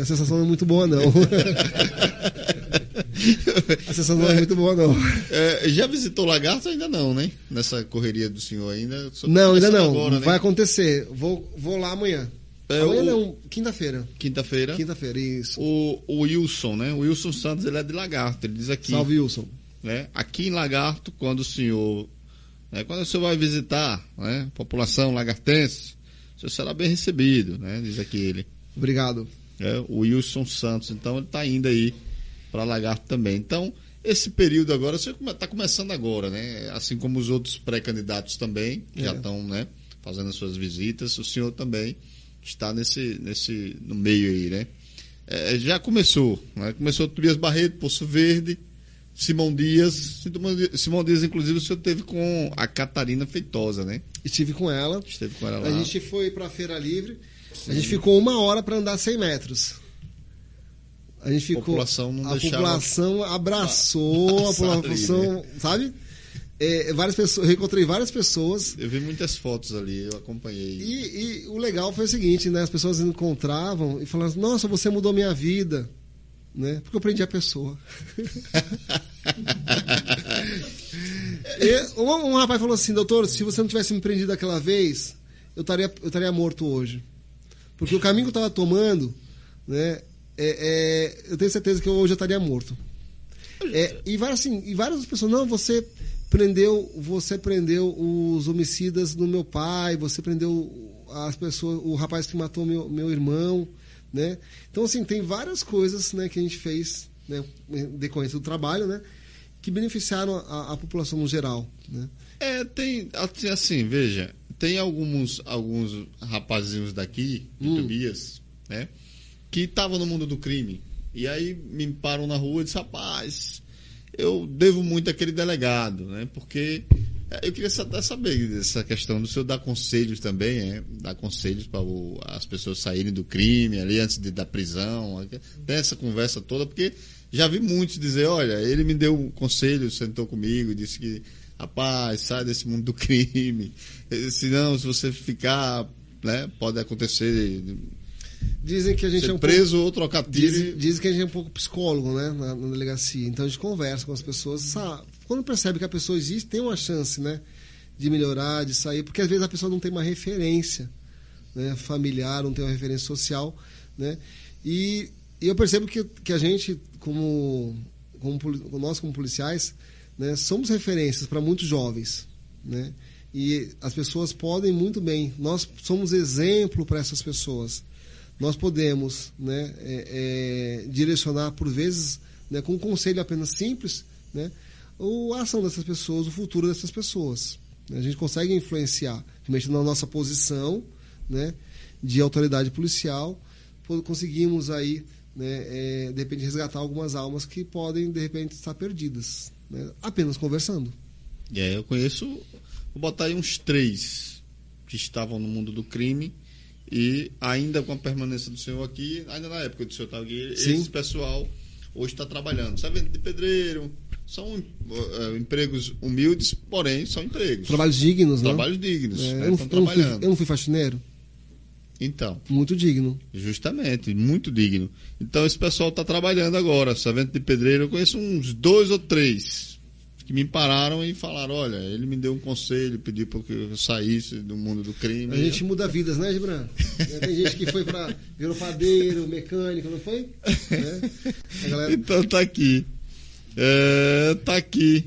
A sensação não é muito boa, não. a sensação não é muito boa, não. É, já visitou Lagarto? Ainda não, né? Nessa correria do senhor ainda? Não, ainda não. Agora, Vai né? acontecer. Vou, vou lá amanhã. É, amanhã o... não, quinta-feira. Quinta-feira? Quinta-feira, isso. O, o Wilson, né? O Wilson Santos, ele é de Lagarto. Ele diz aqui. Salve, Wilson. Né? Aqui em Lagarto, quando o senhor. Né? Quando o senhor vai visitar né? a população lagartense, o senhor será bem recebido, né? Diz aqui ele. Obrigado. É, o Wilson Santos. Então ele está indo aí para Lagarto também. Então, esse período agora, você está começando agora, né? Assim como os outros pré-candidatos também, que É. já estão né, fazendo as suas visitas, o senhor também está nesse, nesse no meio aí, né? É, já começou, né? Começou Tobias Barreto, Poço Verde, Simão Dias. Simão Dias, inclusive, o senhor teve com a Catarina Feitosa, né? Estive com ela. Esteve com ela lá. A gente foi para a Feira Livre. A gente ficou uma hora para andar 100 metros. A gente ficou. população não a deixava população abraçou, a população, sabe? É, várias pessoas, eu encontrei várias pessoas. Eu vi muitas fotos ali, eu acompanhei. E, e o legal foi o seguinte, né? As pessoas encontravam e falavam, nossa, você mudou minha vida. Né? Porque eu prendi a pessoa. E um, um rapaz falou assim, doutor, se você não tivesse me prendido aquela vez, eu estaria, eu estaria morto hoje. Porque o caminho que eu estava tomando, né, é, é, eu tenho certeza que eu hoje eu estaria morto. É, e, várias, assim, e várias pessoas, não, você prendeu, você prendeu os homicidas do meu pai, você prendeu as pessoas, o rapaz que matou meu, meu irmão, né? Então assim, tem várias coisas, né, que a gente fez, né, decorrência do trabalho, né? que beneficiaram a, a população no geral. Né? É, tem, assim, veja, tem alguns, alguns rapazinhos daqui, de Hum. Tobias, né, que estavam no mundo do crime. E aí me param na rua e disse, rapaz, eu devo muito àquele delegado, né, porque é, eu queria saber dessa questão do senhor dar conselhos também, é, dar conselhos para as pessoas saírem do crime ali antes de, da prisão, tem essa conversa toda, porque já vi muitos dizer, olha, ele me deu um conselho, sentou comigo, disse que rapaz, sai desse mundo do crime. Senão, se você ficar, né, pode acontecer Dizem que a gente ser é um preso ou trocar pouco, tiro. dizem, dizem que a gente é um pouco psicólogo, né, na, na delegacia. Então a gente conversa com as pessoas, sabe? Quando percebe que a pessoa existe, tem uma chance, né, de melhorar, de sair, porque às vezes a pessoa não tem uma referência, né, familiar, não tem uma referência social, né? E, e eu percebo que, que a gente, como, como nós como policiais, né, somos referências para muitos jovens, né? E as pessoas podem muito bem. Nós somos exemplo para essas pessoas. Nós podemos, né, é, é, direcionar por vezes, né, com um conselho apenas simples, né, a ação dessas pessoas, o futuro dessas pessoas. A gente consegue influenciar, realmente na nossa posição, né, de autoridade policial, po- conseguimos aí, né, é, de repente resgatar algumas almas que podem de repente estar perdidas, né, apenas conversando. É, eu conheço, vou botar aí uns três que estavam no mundo do crime e ainda com a permanência do senhor aqui, ainda na época do senhor estava aqui, Sim. esse pessoal hoje está trabalhando. Servente de pedreiro, são eh, empregos humildes, porém são empregos. Trabalhos dignos, né? Trabalhos dignos. É, né? eu, não, Estão eu, não fui, trabalhando. eu não fui faxineiro? Então, Muito digno. justamente, muito digno. Então esse pessoal está trabalhando agora. Servente de pedreiro, eu conheço uns dois ou três que me pararam e falaram: olha, ele me deu um conselho, pediu para que eu saísse do mundo do crime. A gente muda vidas, né, Gibran? Tem gente que foi para virou padeiro, mecânico, não foi? A galera Então tá aqui. É, tá aqui.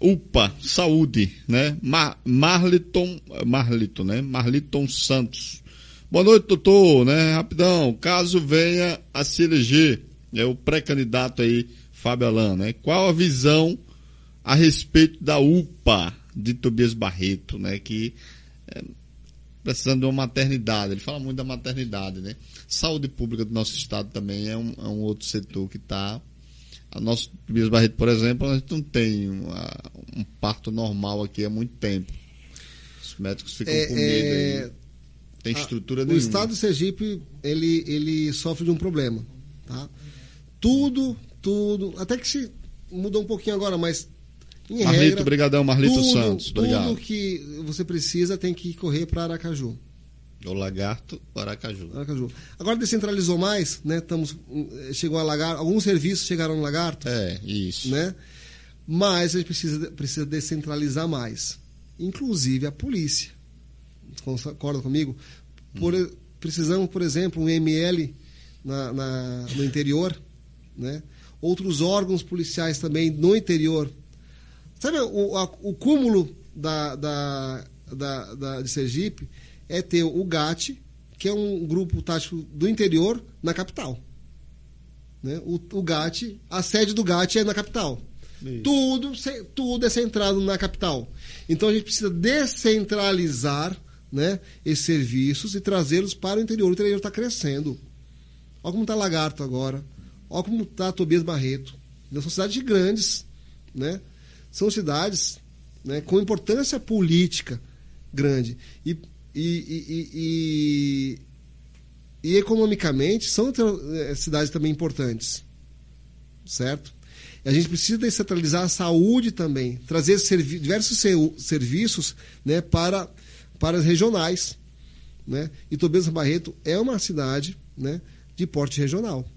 UPA, saúde, né? Mar, Marliton, Marliton, né? Marliton Santos. Boa noite, doutor, né? Rapidão, caso venha a se eleger, é o pré-candidato aí, Fábio Alan, né? Qual a visão a respeito da UPA de Tobias Barreto, né? Que é, precisando de uma maternidade. Ele fala muito da maternidade, né? Saúde pública do nosso estado também é um, é um outro setor que está. A nosso Tobias Barreto, por exemplo, a gente não tem uma- um parto normal aqui há muito tempo. Os médicos ficam É, com medo é, aí. Tem estrutura o nenhuma. estado de Sergipe ele, ele sofre de um problema, tá? Tudo, tudo, até que se mudou um pouquinho agora, mas em Marlito, regra, brigadão, Marlito tudo, Santos, obrigado. Tudo que você precisa tem que correr para Aracaju. O lagarto, o Aracaju. Aracaju. Agora descentralizou mais, né? Estamos, hum, chegou a Lagarto, alguns serviços chegaram no Lagarto, É, isso. né? Mas a gente precisa, precisa descentralizar mais. Inclusive a polícia. Concorda comigo? Por, Precisamos, por exemplo, um ML na, na- no interior, né? outros órgãos policiais também no interior. Sabe o, a- o cúmulo da, da, da, da- de Sergipe é ter o GAT, que é um grupo tático do interior, na capital. Né? O, o GAT, a sede do GAT é na capital. Isso. Tudo, tudo é centrado na capital. Então a gente precisa descentralizar né, esses serviços e trazê-los para o interior. O interior está crescendo. Olha como está Lagarto agora. Olha como está Tobias Barreto. São cidades grandes. Né? São cidades né, com importância política grande. E, e, e, e, e, economicamente são eh, cidades também importantes. Certo? A gente precisa descentralizar a saúde também, trazer servi diversos serviços né, para, para as regionais. Né? E Tobias Barreto é uma cidade né, de porte regional.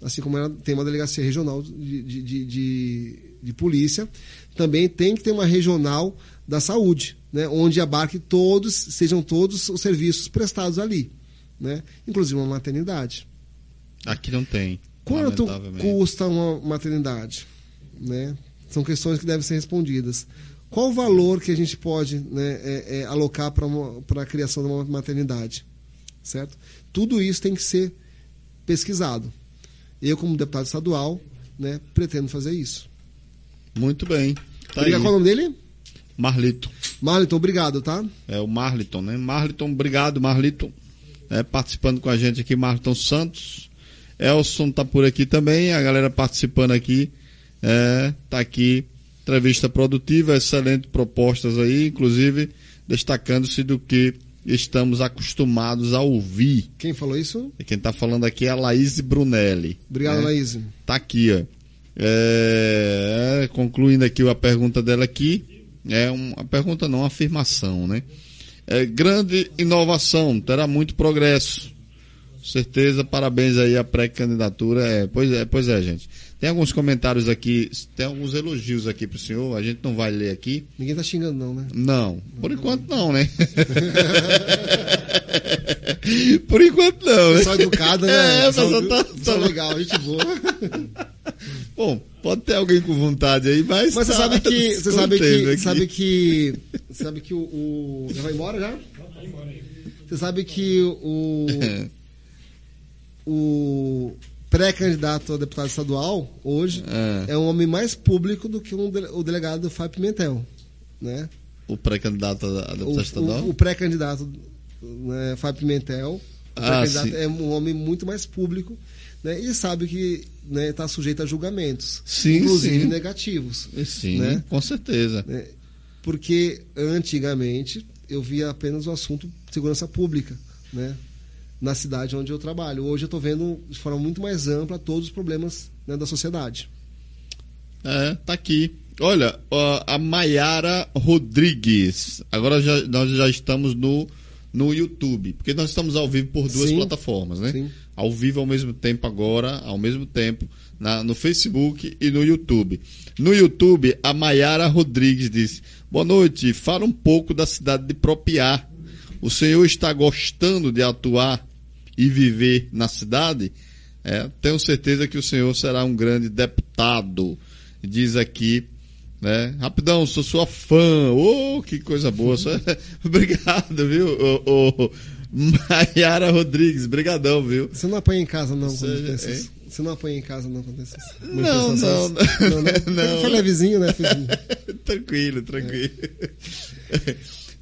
Assim como ela tem uma delegacia regional de, de, de, de polícia, também tem que ter uma regional da saúde, né, onde abarque todos, sejam todos os serviços prestados ali. Né? Inclusive uma maternidade. Aqui não tem. Quanto custa uma maternidade? Né? São questões que devem ser respondidas. Qual o valor que a gente pode né, é, é, alocar para a criação de uma maternidade? Certo? Tudo isso tem que ser pesquisado. Eu, como deputado estadual, né, pretendo fazer isso. Muito bem. Tá Obrigado, aí. qual é o nome dele? Marlito. Marlton, obrigado, tá? É o Marliton, né? Marliton, obrigado, Marliton. É, participando com a gente aqui, Marliton Santos. Elson tá por aqui também, a galera participando aqui. É, tá aqui. Entrevista produtiva, excelente propostas aí, inclusive destacando-se do que estamos acostumados a ouvir. Quem falou isso? E quem tá falando aqui é a Laís Brunelli. Obrigado, né? Laís. Tá aqui, ó. É, concluindo aqui a pergunta dela aqui, é uma pergunta não, uma afirmação, né? É, grande inovação, terá muito progresso. Certeza, parabéns aí à pré-candidatura. É, pois é, pois é, gente. Tem alguns comentários aqui, tem alguns elogios aqui pro senhor, a gente não vai ler aqui. Ninguém tá xingando, não, né? Não, por enquanto não, né? por enquanto não, né? Só educado, né? É, Só- mas tá, só tá- legal, gente boa. Bom, pode ter alguém com vontade aí, mas. Mas você tá sabe que. Você sabe que. aqui. Sabe que. Você sabe que o, o- Já vai embora já? Você sabe que o. o pré-candidato a deputado estadual, hoje, É. é um homem mais público do que um dele- o delegado Fábio Pimentel. Né? O pré-candidato a a O, deputado estadual? o- o pré-candidato né, Fábio Pimentel Ah, é um homem muito mais público né, e sabe que está sujeito a julgamentos, Sim, inclusive sim. negativos. Sim, né? com certeza. né? Porque antigamente eu via apenas o assunto segurança pública, né? Na cidade onde eu trabalho. Hoje eu estou vendo de forma muito mais ampla todos os problemas né, da sociedade. É, tá aqui. Olha, a Maiara Rodrigues. Agora já- nós já estamos no, no YouTube, porque nós estamos ao vivo por duas Sim. plataformas, né? Sim. Ao vivo ao mesmo tempo agora, ao mesmo tempo, na, no Facebook e no YouTube. No YouTube, a Maiara Rodrigues disse: Boa noite, fala um pouco da cidade de Propiá. O senhor está gostando de atuar e viver na cidade? É, tenho certeza que o senhor será um grande deputado. Diz aqui, né? Rapidão, sou sua fã. Oh, que coisa boa. Obrigado, viu? Ô, ô, Maiara Rodrigues, brigadão, viu? Você não apanha em casa, não, quando Você- tem essas- hein? Você não apanha em casa, não, quando tem Não, manifestações? não, não. né? não. Foi levezinho, né? Tranquilo, tranquilo.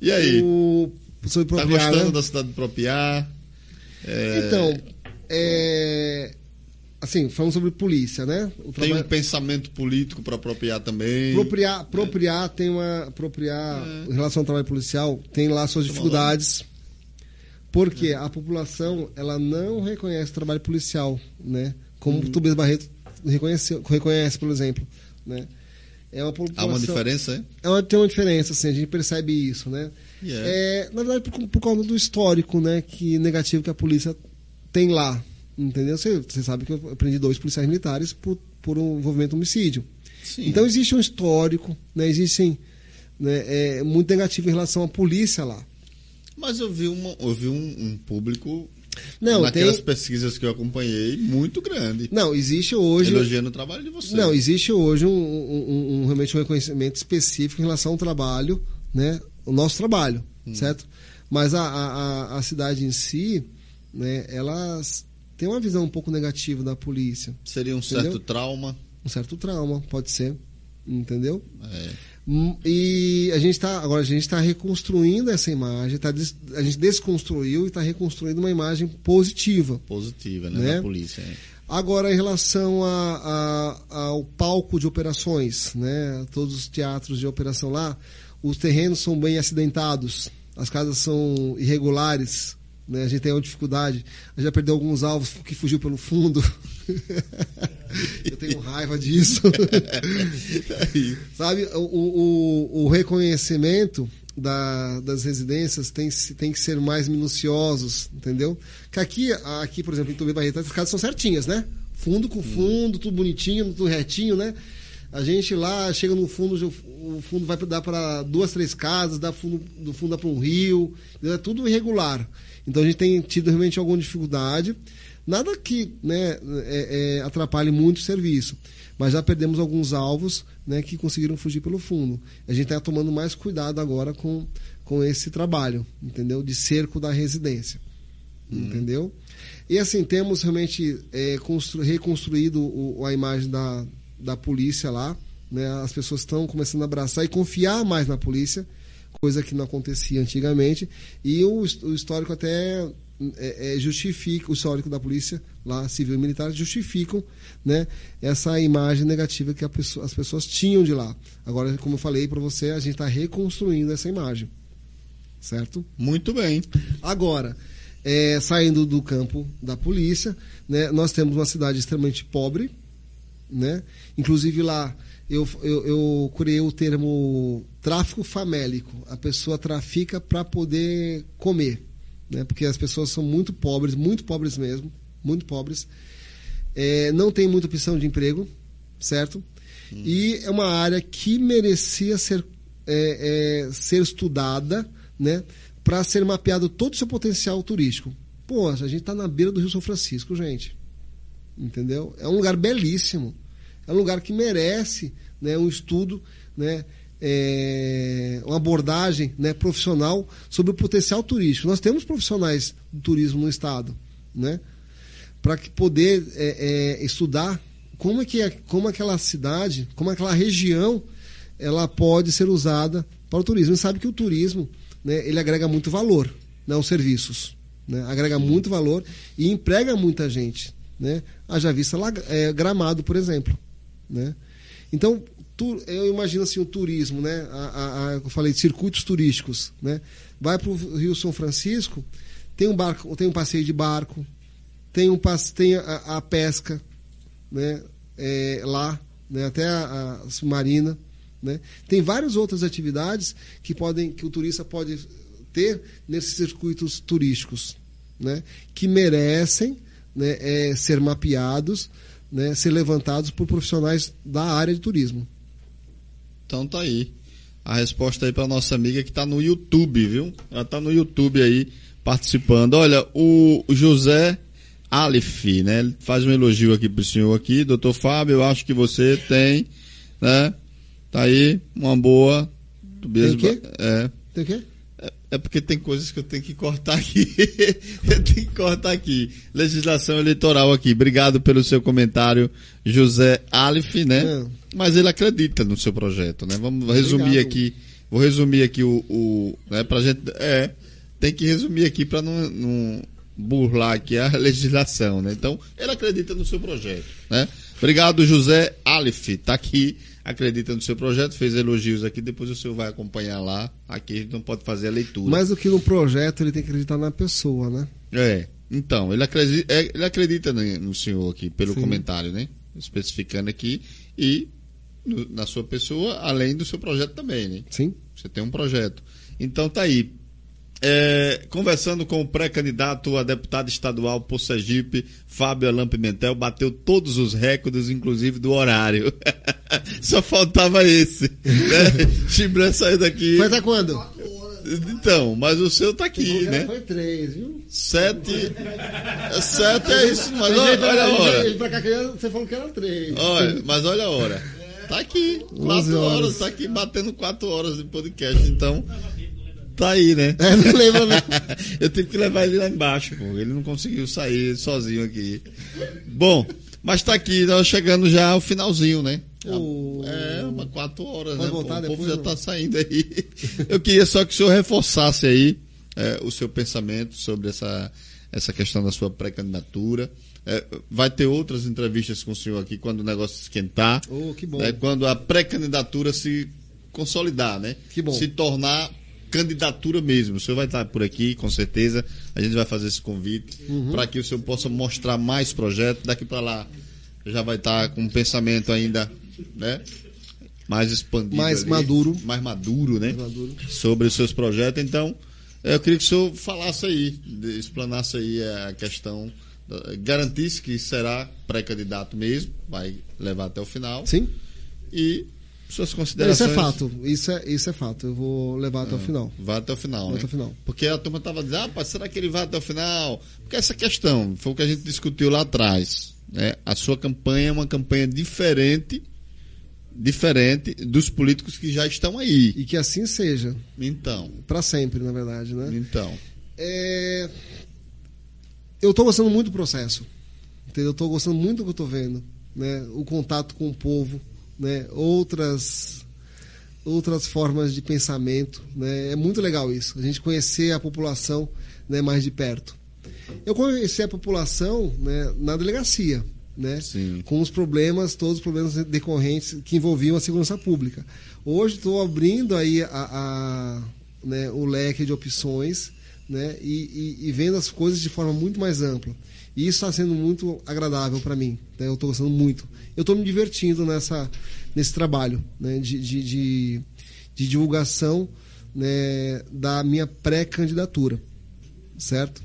E aí? O... Sobre Tá gostando né? da cidade de Propiá? É, Então, é... Assim, falando sobre polícia, né? O tem um pensamento político para Propiá também. Propriar, propriar tem uma. Propriar, em relação ao trabalho policial, tem lá suas dificuldades. Porque a população ela não reconhece o trabalho policial, né? Como o Tobias Barreto reconhece, reconhece, por exemplo. Né? É uma Há população. uma diferença, é? É uma- tem uma diferença, assim, a gente percebe isso, né? Yeah. É, na verdade, por, por causa do histórico, né, que negativo que a polícia tem lá, entendeu? Você, você sabe que eu aprendi dois policiais militares por, por um envolvimento homicídio. Sim. Então existe um histórico, né, existem né, é, muito negativo em relação à polícia lá. Mas eu vi, uma, eu vi um, um público Não, naquelas tem, pesquisas que eu acompanhei muito grande. não existe hoje, Elogiando o trabalho de vocês. não existe hoje um, um- um- realmente um reconhecimento específico em relação ao trabalho, né, o nosso trabalho, Hum. certo? Mas a, a, a- cidade em si, né, elas tem uma visão um pouco negativa da polícia, Seria um certo Entendeu? trauma. um certo trauma, pode ser, entendeu? É. Hum, E a gente está agora a gente está reconstruindo essa imagem, tá a gente desconstruiu e está reconstruindo uma imagem positiva. positiva, né? Né? Da polícia. é. Agora, em relação a- a- ao palco de operações, né, todos os teatros de operação lá, os terrenos são bem acidentados, as casas são irregulares, né, a gente tem uma dificuldade, a gente já perdeu alguns alvos que fugiu pelo fundo. Eu tenho raiva disso. Sabe, o, o, o reconhecimento da- das residências tem, tem que ser mais minuciosos, entendeu? Que aqui, aqui por exemplo, em Tubi Barreto, as casas são certinhas, né? Fundo com fundo, tudo bonitinho, tudo retinho, né? A gente lá chega no fundo, o fundo vai dar para duas, três casas, dá fundo, do fundo dá para um rio, é tudo irregular. Então a gente tem tido realmente alguma dificuldade. Nada que né, é- é, atrapalhe muito o serviço, mas já perdemos alguns alvos né, que conseguiram fugir pelo fundo. A gente está tomando mais cuidado agora com, com esse trabalho, entendeu? De cerco da residência, entendeu? E assim, temos realmente é, constru- reconstruído o- a imagem da, da polícia lá, né? As pessoas estão começando a abraçar e confiar mais na polícia, coisa que não acontecia antigamente. E o, o histórico até é, é, justifica, o histórico da polícia, lá civil e militar, justificam né, essa imagem negativa que pessoa, as pessoas tinham de lá. Agora, como eu falei para você, a gente está reconstruindo essa imagem. Certo? Muito bem. Agora, é, saindo do campo da polícia, né, nós temos uma cidade extremamente pobre, né? Inclusive lá eu, eu, eu criei o termo tráfico famélico. A pessoa trafica para poder comer, né? Porque as pessoas são muito pobres, muito pobres mesmo, muito pobres. É, não tem muita opção de emprego, certo? Hum. E é uma área que merecia ser, é, é, ser estudada, né? Para ser mapeado todo o seu potencial turístico. Pô, a gente está na beira do Rio São Francisco, gente. Entendeu? É um lugar belíssimo. É um lugar que merece né, um estudo, né, é, uma abordagem né, profissional sobre o potencial turístico. Nós temos profissionais do turismo no estado, né, para poder é, é, estudar como é que é, como aquela cidade, como aquela região, ela pode ser usada para o turismo. Gente sabe que o turismo, né, ele agrega muito valor, né, aos serviços, né, agrega muito valor e emprega muita gente, né. Haja vista lá, é, Gramado, por exemplo, né. Então, eu imagino assim o turismo, né? A, a, a, eu falei de circuitos turísticos, né? Vai para o Rio São Francisco, tem um barco, tem um passeio de barco, tem um tem a, a pesca, né? É, lá, né? Até a, a submarina, né? Tem várias outras atividades que podem que o turista pode ter nesses circuitos turísticos, né? Que merecem né, é, ser mapeados, né, ser levantados por profissionais da área de turismo. Então tá aí. A resposta aí para nossa amiga que está no YouTube, viu? Ela está no YouTube aí participando. Olha, o José Alif, né? Ele faz um elogio aqui pro senhor aqui, doutor Fábio, eu acho que você tem, né? Tá aí, uma boa. Tem o quê? É. Tem o quê? É, é porque tem coisas que eu tenho que cortar aqui. eu tenho que cortar aqui. Legislação eleitoral aqui. Obrigado pelo seu comentário, José Alif, né? É mas ele acredita no seu projeto, né? Vamos resumir Obrigado. aqui, vou resumir aqui o, o né, pra gente, é, tem que resumir aqui para não, não, burlar aqui a legislação, né? Então, ele acredita no seu projeto, né? Obrigado, José Alif, tá aqui, acredita no seu projeto, fez elogios aqui, depois o senhor vai acompanhar lá, aqui a gente não pode fazer a leitura. Mais do que no projeto, ele tem que acreditar na pessoa, né? É, então, ele acredita, é, ele acredita no senhor aqui, pelo Sim. comentário, né? Especificando aqui, e no, na sua pessoa, além do seu projeto também, né? Sim. Você tem um projeto. Então tá aí. É, conversando com o pré-candidato a deputado estadual por Sergipe, Fábio Alain Pimentel, bateu todos os recordes, inclusive do horário. Só faltava esse. Né? Chibran saiu daqui. Foi até quando? Então, mas o seu tá aqui, né? Foi três, viu? Sete. Sete é isso, mas olha, olha a hora. Ele pra cá, você falou que era três. Olha, mas olha a hora. Tá aqui, quatro horas. horas, tá aqui batendo quatro horas de podcast, então. Tá aí, né? É, não lembro, né? Eu tive que levar ele lá embaixo, pô. Ele não conseguiu sair sozinho aqui. Bom, mas tá aqui, nós chegando já ao finalzinho, né? O... É, uma quatro horas, Pode né? Voltar o depois, povo já tá saindo aí. Eu queria só que o senhor reforçasse aí é, o seu pensamento sobre essa, essa questão da sua pré-candidatura. É, vai ter outras entrevistas com o senhor aqui quando o negócio esquentar. Oh, que bom. Né, quando a pré-candidatura se consolidar, né? Que bom. Se tornar candidatura mesmo. O senhor vai estar por aqui, com certeza. A gente vai fazer esse convite Uhum. para que o senhor possa mostrar mais projetos. Daqui para lá já vai estar com um pensamento ainda, né? Mais expandido. Mais ali, maduro. Mais maduro, né? Mais maduro. Sobre os seus projetos. Então, eu queria que o senhor falasse aí, explanasse aí a questão, garantisse que será pré-candidato mesmo, vai levar até o final. Sim? E suas Isso considerações. é fato. Isso é, isso é fato. Eu vou levar até o final. Vai até o final, Vai né? até o final. Porque a turma estava dizendo, ah, rapaz, será que ele vai até o final? Porque essa questão foi o que a gente discutiu lá atrás. Né? A sua campanha é uma campanha diferente, diferente dos políticos que já estão aí. E que assim seja. Então, Para sempre, na verdade, né? então. É... Eu tô gostando muito do processo. Entendeu? Eu tô gostando muito do que eu tô vendo. Né? O contato com o povo, né, outras outras formas de pensamento, né? É muito legal isso, a gente conhecer a população, né, mais de perto. Eu conheci a população, né, na delegacia, né? Sim. Com os problemas, todos os problemas decorrentes que envolviam a segurança pública. Hoje estou abrindo aí a, a- né, o leque de opções, né? E, e- e vendo as coisas de forma muito mais ampla. E isso está sendo muito agradável para mim. né? Eu estou gostando muito. Eu estou me divertindo nessa, nesse trabalho né? de, de, de, de divulgação né? da minha pré-candidatura. Certo?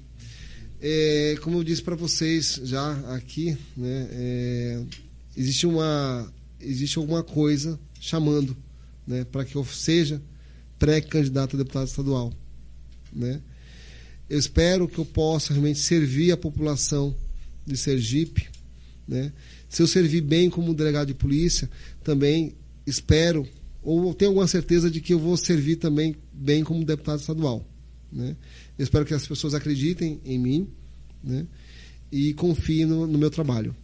É, como eu disse para vocês já aqui, né, é, existe uma existe alguma coisa chamando, né, para que eu seja pré-candidato a deputado estadual, né? Eu espero que eu possa realmente servir a população de Sergipe, né? Se eu servir bem como delegado de polícia, também espero ou tenho alguma certeza de que eu vou servir também bem como deputado estadual, né? Eu espero que as pessoas acreditem em mim, né? E confiem no, no meu trabalho.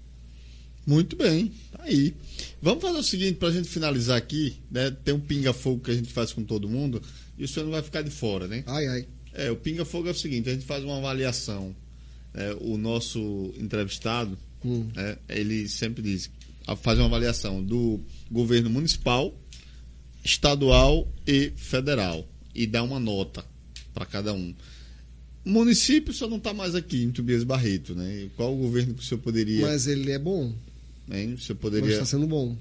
Muito bem, tá aí. Vamos fazer o seguinte, pra gente finalizar aqui, né? Tem um pinga-fogo que a gente faz com todo mundo e o senhor não vai ficar de fora, né? Ai, ai. É, o pinga-fogo é o seguinte, a gente faz uma avaliação. né? o nosso entrevistado, Hum. né, ele sempre diz, faz uma avaliação do governo municipal, estadual e federal. E dá uma nota para cada um. Município só não está mais aqui em Tobias Barreto, né? Qual o governo que o senhor poderia. Mas ele é bom. hein? O senhor Mas poderia. está sendo bom.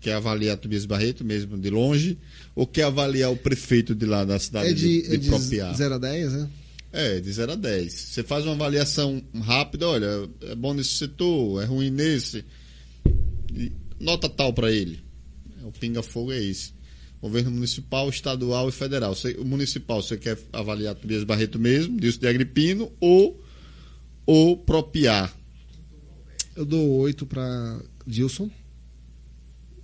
Quer avaliar Tobias Barreto mesmo de longe? Ou quer avaliar o prefeito de lá da cidade É de, de, é de de Propiá? 0 a 10, né? É, de 0 a 10. Você faz uma avaliação rápida, olha, é bom nesse setor, é ruim nesse. Nota tal para ele. O pinga-fogo é esse. Governo municipal, estadual e federal. Você- o municipal, você quer avaliar Tobias Barreto mesmo, Dilson de Agripino, ou, ou Propiar? Eu dou 8 para Dilson.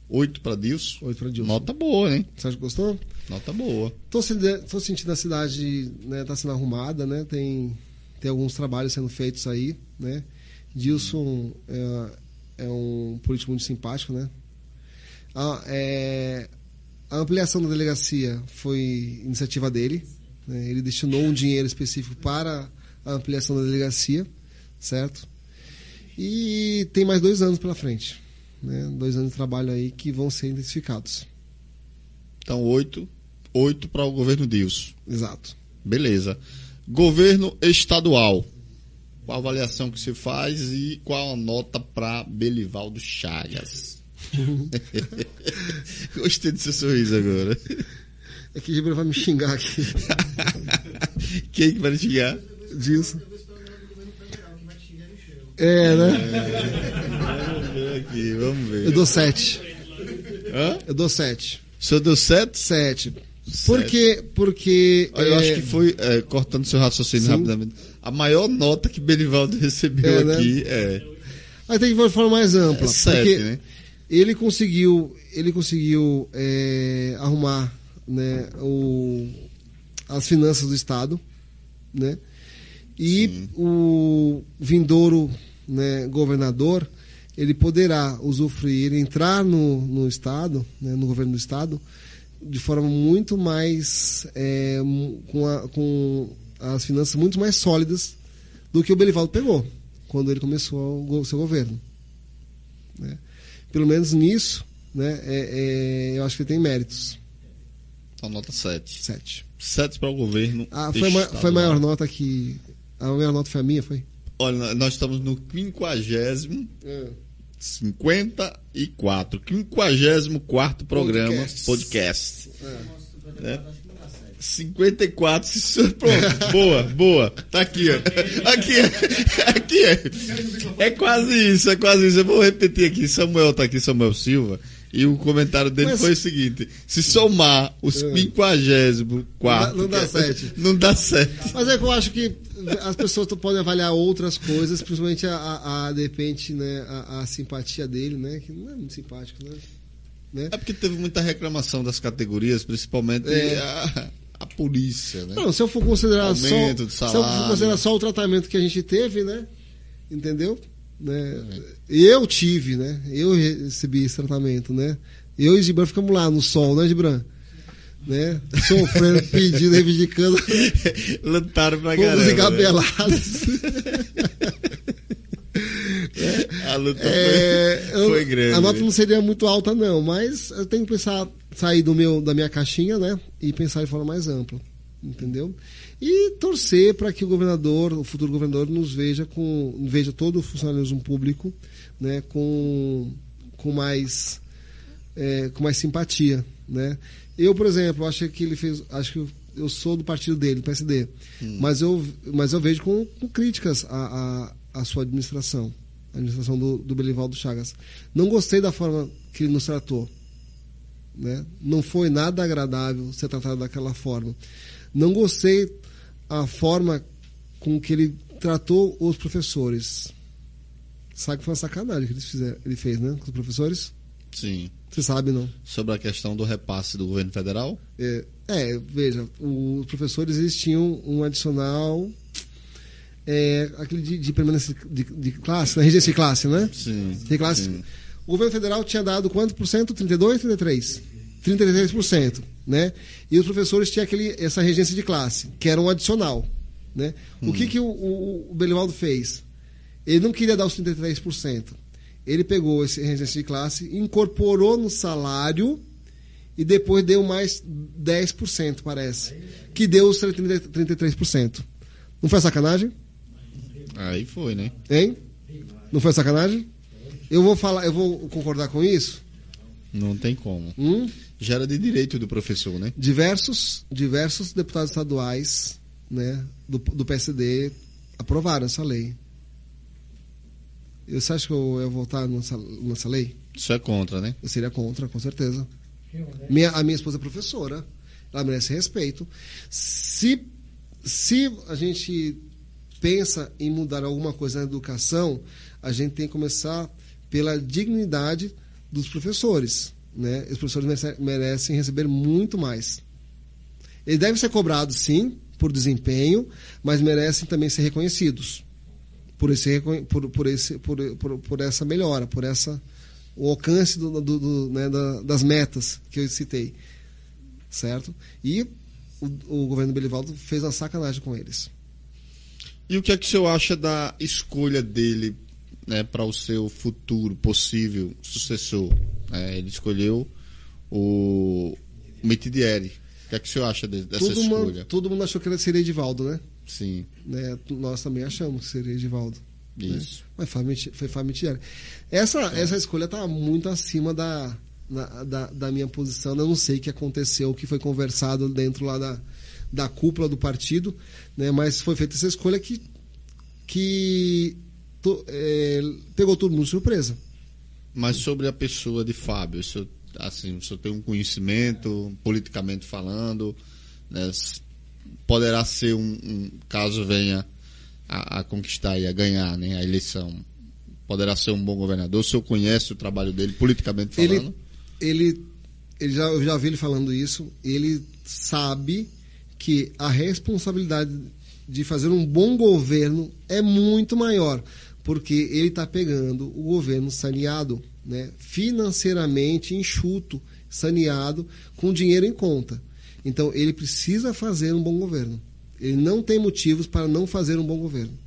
8 para Dilson. 8 para Dilson. Nota boa, hein? Você acha que gostou? Nota boa. Tô, tô sentindo a cidade né, tá sendo arrumada, né? Tem, tem alguns trabalhos sendo feitos aí, né? Dilson é, é um político muito simpático, né? A, é, a ampliação da delegacia foi iniciativa dele. né? Ele destinou um dinheiro específico para a ampliação da delegacia, certo? E tem mais dois anos pela frente, né? Dois anos de trabalho aí que vão ser intensificados. Então, 8, 8 para o governo Dilson. Exato. Beleza. Governo estadual. Qual a avaliação que se faz e qual a nota para Belivaldo Chagas? Gostei do seu sorriso agora. É que Gibra vai me xingar aqui. Quem que vai te xingar? Chão. É, né? Ver aqui, vamos ver. Eu dou sete. Hã? Eu dou sete. O senhor deu 7? Sete. Porque. Porque. Eu é, acho que foi, é, cortando seu raciocínio Sim. rapidamente, a maior nota que Belivaldo recebeu É, né? aqui é, Mas tem que de forma mais ampla. é 7, né? ele conseguiu. Ele conseguiu é, arrumar né, o, as finanças do Estado. Né? E o vindouro né, governador ele poderá usufruir, entrar no, no Estado, né, no governo do Estado, de forma muito mais. é, com, a- com as finanças muito mais sólidas do que o Belivaldo pegou quando ele começou o seu governo. né? Pelo menos nisso, né, é- é, eu acho que ele tem méritos. Então, nota 7. Sete. 7 para o governo Ah, foi, ma- foi a maior nota que. A maior nota foi a minha, foi? Olha, nós estamos no 50 54, 54 programa Podcast. podcast. É. Né? 54, se senhor- pronto, boa, boa. Tá aqui, ó. Aqui, ó. aqui é. É quase isso, é quase isso. Eu vou repetir aqui. Samuel tá aqui, Samuel Silva. E o comentário dele Mas- foi o seguinte: se somar os É. 54. Não dá- não dá que é- sete. Não dá certo. Mas é que eu acho que as pessoas podem avaliar outras coisas, principalmente a, a, a, de repente, né, a, a simpatia dele, né? Que não é muito simpático, né? né? É porque teve muita reclamação das categorias, principalmente É. a, a polícia, né? Não, se eu for considerar Aumento só. Se eu for considerar só o tratamento que a gente teve, né? Entendeu? Né? Eu tive, né? Eu recebi esse tratamento, né? Eu e Gibran ficamos lá no sol, né, Gibran? Né? Sofrendo, pedindo, reivindicando. Lutaram pra Fomos caramba. né? engabelados. A luta É, foi, eu- foi grande. A nota não seria muito alta, não, mas eu tenho que pensar, sair do meu, da minha caixinha, né? E pensar de forma mais ampla. Entendeu? E torcer para que o governador, o futuro governador, nos veja com. veja todo o funcionalismo público né, com, com mais. é, com mais simpatia. Né? Eu, por exemplo, acho que ele fez. Acho que eu, eu sou do partido dele, do PSD. Mas, eu, mas eu vejo com, com críticas a, a, a sua administração. A administração do, do Belivaldo Chagas. Não gostei da forma que ele nos tratou. Né? Não foi nada agradável ser tratado daquela forma. Não gostei a forma com que ele tratou os professores. Sabe que foi uma sacanagem que ele, fez, né? Com os professores? Sim. Você sabe, não? Sobre a questão do repasse do governo federal? É, é, veja, os professores eles tinham um adicional. É, aquele de, de permanência de, de classe, né? regência de classe, né? Sim. De classe. sim. O governo federal tinha dado quanto por cento? 32, 33? 33%, né? E os professores tinham aquele, essa regência de classe, que era um adicional, né? O que que o, o, o Belivaldo fez? Ele não queria dar os 33%. Ele pegou esse regência de classe, incorporou no salário e depois deu mais 10%, parece. Que deu os 30 33%. Não foi sacanagem? Aí foi, né? Hein? Não foi sacanagem? Eu vou falar, eu vou concordar com isso. Não tem como. Hum? Já era de direito do professor, né? Diversos, diversos deputados estaduais, né, do, do PSD aprovaram essa lei. Você acha que eu ia votar nessa, nessa lei? Isso é contra, né? Eu seria contra, com certeza. Minha, a minha esposa é professora, ela merece respeito. Se, se a gente pensa em mudar alguma coisa na educação, a gente tem que começar pela dignidade dos professores. Né? Os professores merece- merecem receber muito mais. Eles devem ser cobrados, sim, por desempenho, mas merecem também ser reconhecidos por, esse, por, por, esse, por, por, por essa melhora, por essa o alcance do, do- do, né, da- das metas que eu citei. Certo? E o, o governo Belivaldo fez uma sacanagem com eles. E o que é que o senhor acha da escolha dele né, para o seu futuro possível sucessor? É, ele escolheu o Mitidieri. O que é que o senhor acha de- dessa Todo mundo, escolha? todo mundo achou que ele seria Edivaldo, né? Sim, né? Nós também achamos que seria Edivaldo. né? isso. Mas foi foi Fábio Mitieri. Essa, essa escolha está muito acima da, na- da, da minha posição. Eu não sei o que aconteceu, o que foi conversado dentro lá da, da cúpula do partido, né? mas foi feita essa escolha que, que to- é, pegou todo mundo de surpresa. Mas sobre a pessoa de Fábio, o senhor, assim, o senhor tem um conhecimento, politicamente falando, né, poderá ser um, um- caso venha a, a conquistar e a ganhar né, a eleição, poderá ser um bom governador, o senhor conhece o trabalho dele politicamente falando? Ele, ele, ele já, eu já vi ele falando isso. Ele sabe que a responsabilidade de fazer um bom governo é muito maior, porque ele está pegando o governo saneado, né, financeiramente enxuto, saneado, com dinheiro em conta. Então ele precisa fazer um bom governo. Ele não tem motivos para não fazer um bom governo.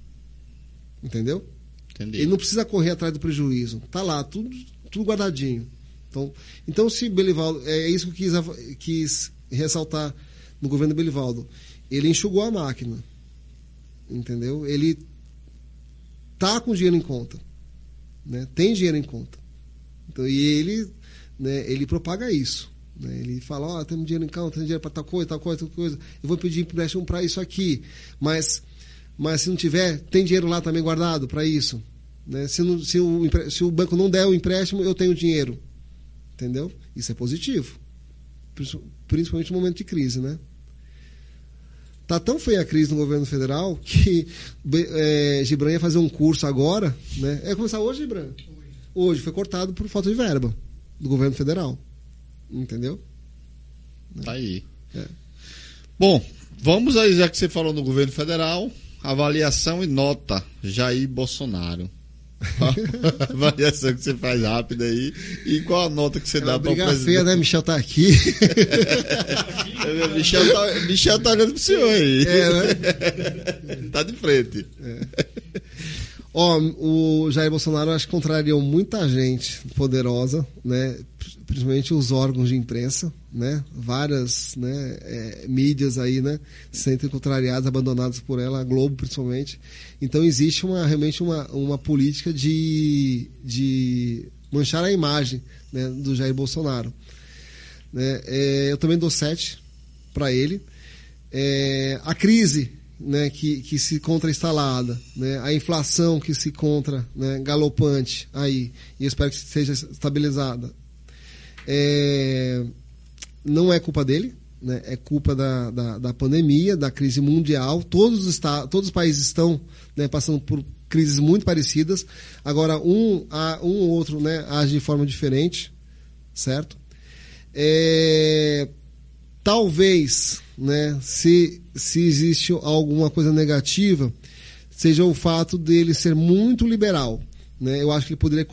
Entendeu? Entendi. Ele não precisa correr atrás do prejuízo. Tá lá, tudo, tudo guardadinho. Então, então se Belivaldo. É isso que eu quis, quis ressaltar no governo Belivaldo. Ele enxugou a máquina. Entendeu? Ele tá com dinheiro em conta. Né? Tem dinheiro em conta. Então, e ele, né, ele propaga isso. né? Ele fala, ó, temos dinheiro em conta, tem dinheiro para tal coisa, tal coisa, tal coisa. Eu vou pedir empréstimo para isso aqui. Mas, mas se não tiver, tem dinheiro lá também guardado para isso. Né? Se, não- se o, se o banco não der o empréstimo, eu tenho dinheiro. Entendeu? Isso é positivo. Princi- Principalmente no momento de crise, né? Tá tão feia a crise no governo federal que é, Gibran ia fazer um curso agora, né? É começar hoje, Gibran? Hoje. Foi cortado por falta de verba do governo federal. Entendeu? Tá aí. É. Bom, vamos aí, já que você falou no governo federal, avaliação e nota Jair Bolsonaro. a avaliação que você faz rápida aí e qual a nota que você É dá para o presidente. feia, né? Michel tá aqui. Michel tá, Michel tá olhando pro senhor aí. É, né? tá de frente. Ó, o Jair Bolsonaro acho que contrariou muita gente poderosa, né? Principalmente os órgãos de imprensa, né? Várias né, é, mídias aí, né? Se sentem contrariadas, abandonadas por ela, a Globo principalmente. Então existe uma, realmente uma, uma política de, de manchar a imagem né, do Jair Bolsonaro. Né? É, eu também dou sete para ele. É, a crise né, que, que se contra instalada, né, a inflação que se contra né, galopante aí, e espero que seja estabilizada, é, não é culpa dele, né, é culpa da, da, da pandemia, da crise mundial. Todos os, todos os países estão né, passando por crises muito parecidas. Agora, um, a- um ou outro né, age de forma diferente, certo? É, talvez, né, se, se existe alguma coisa negativa, seja o fato dele ser muito liberal. Né? Eu acho que ele poderia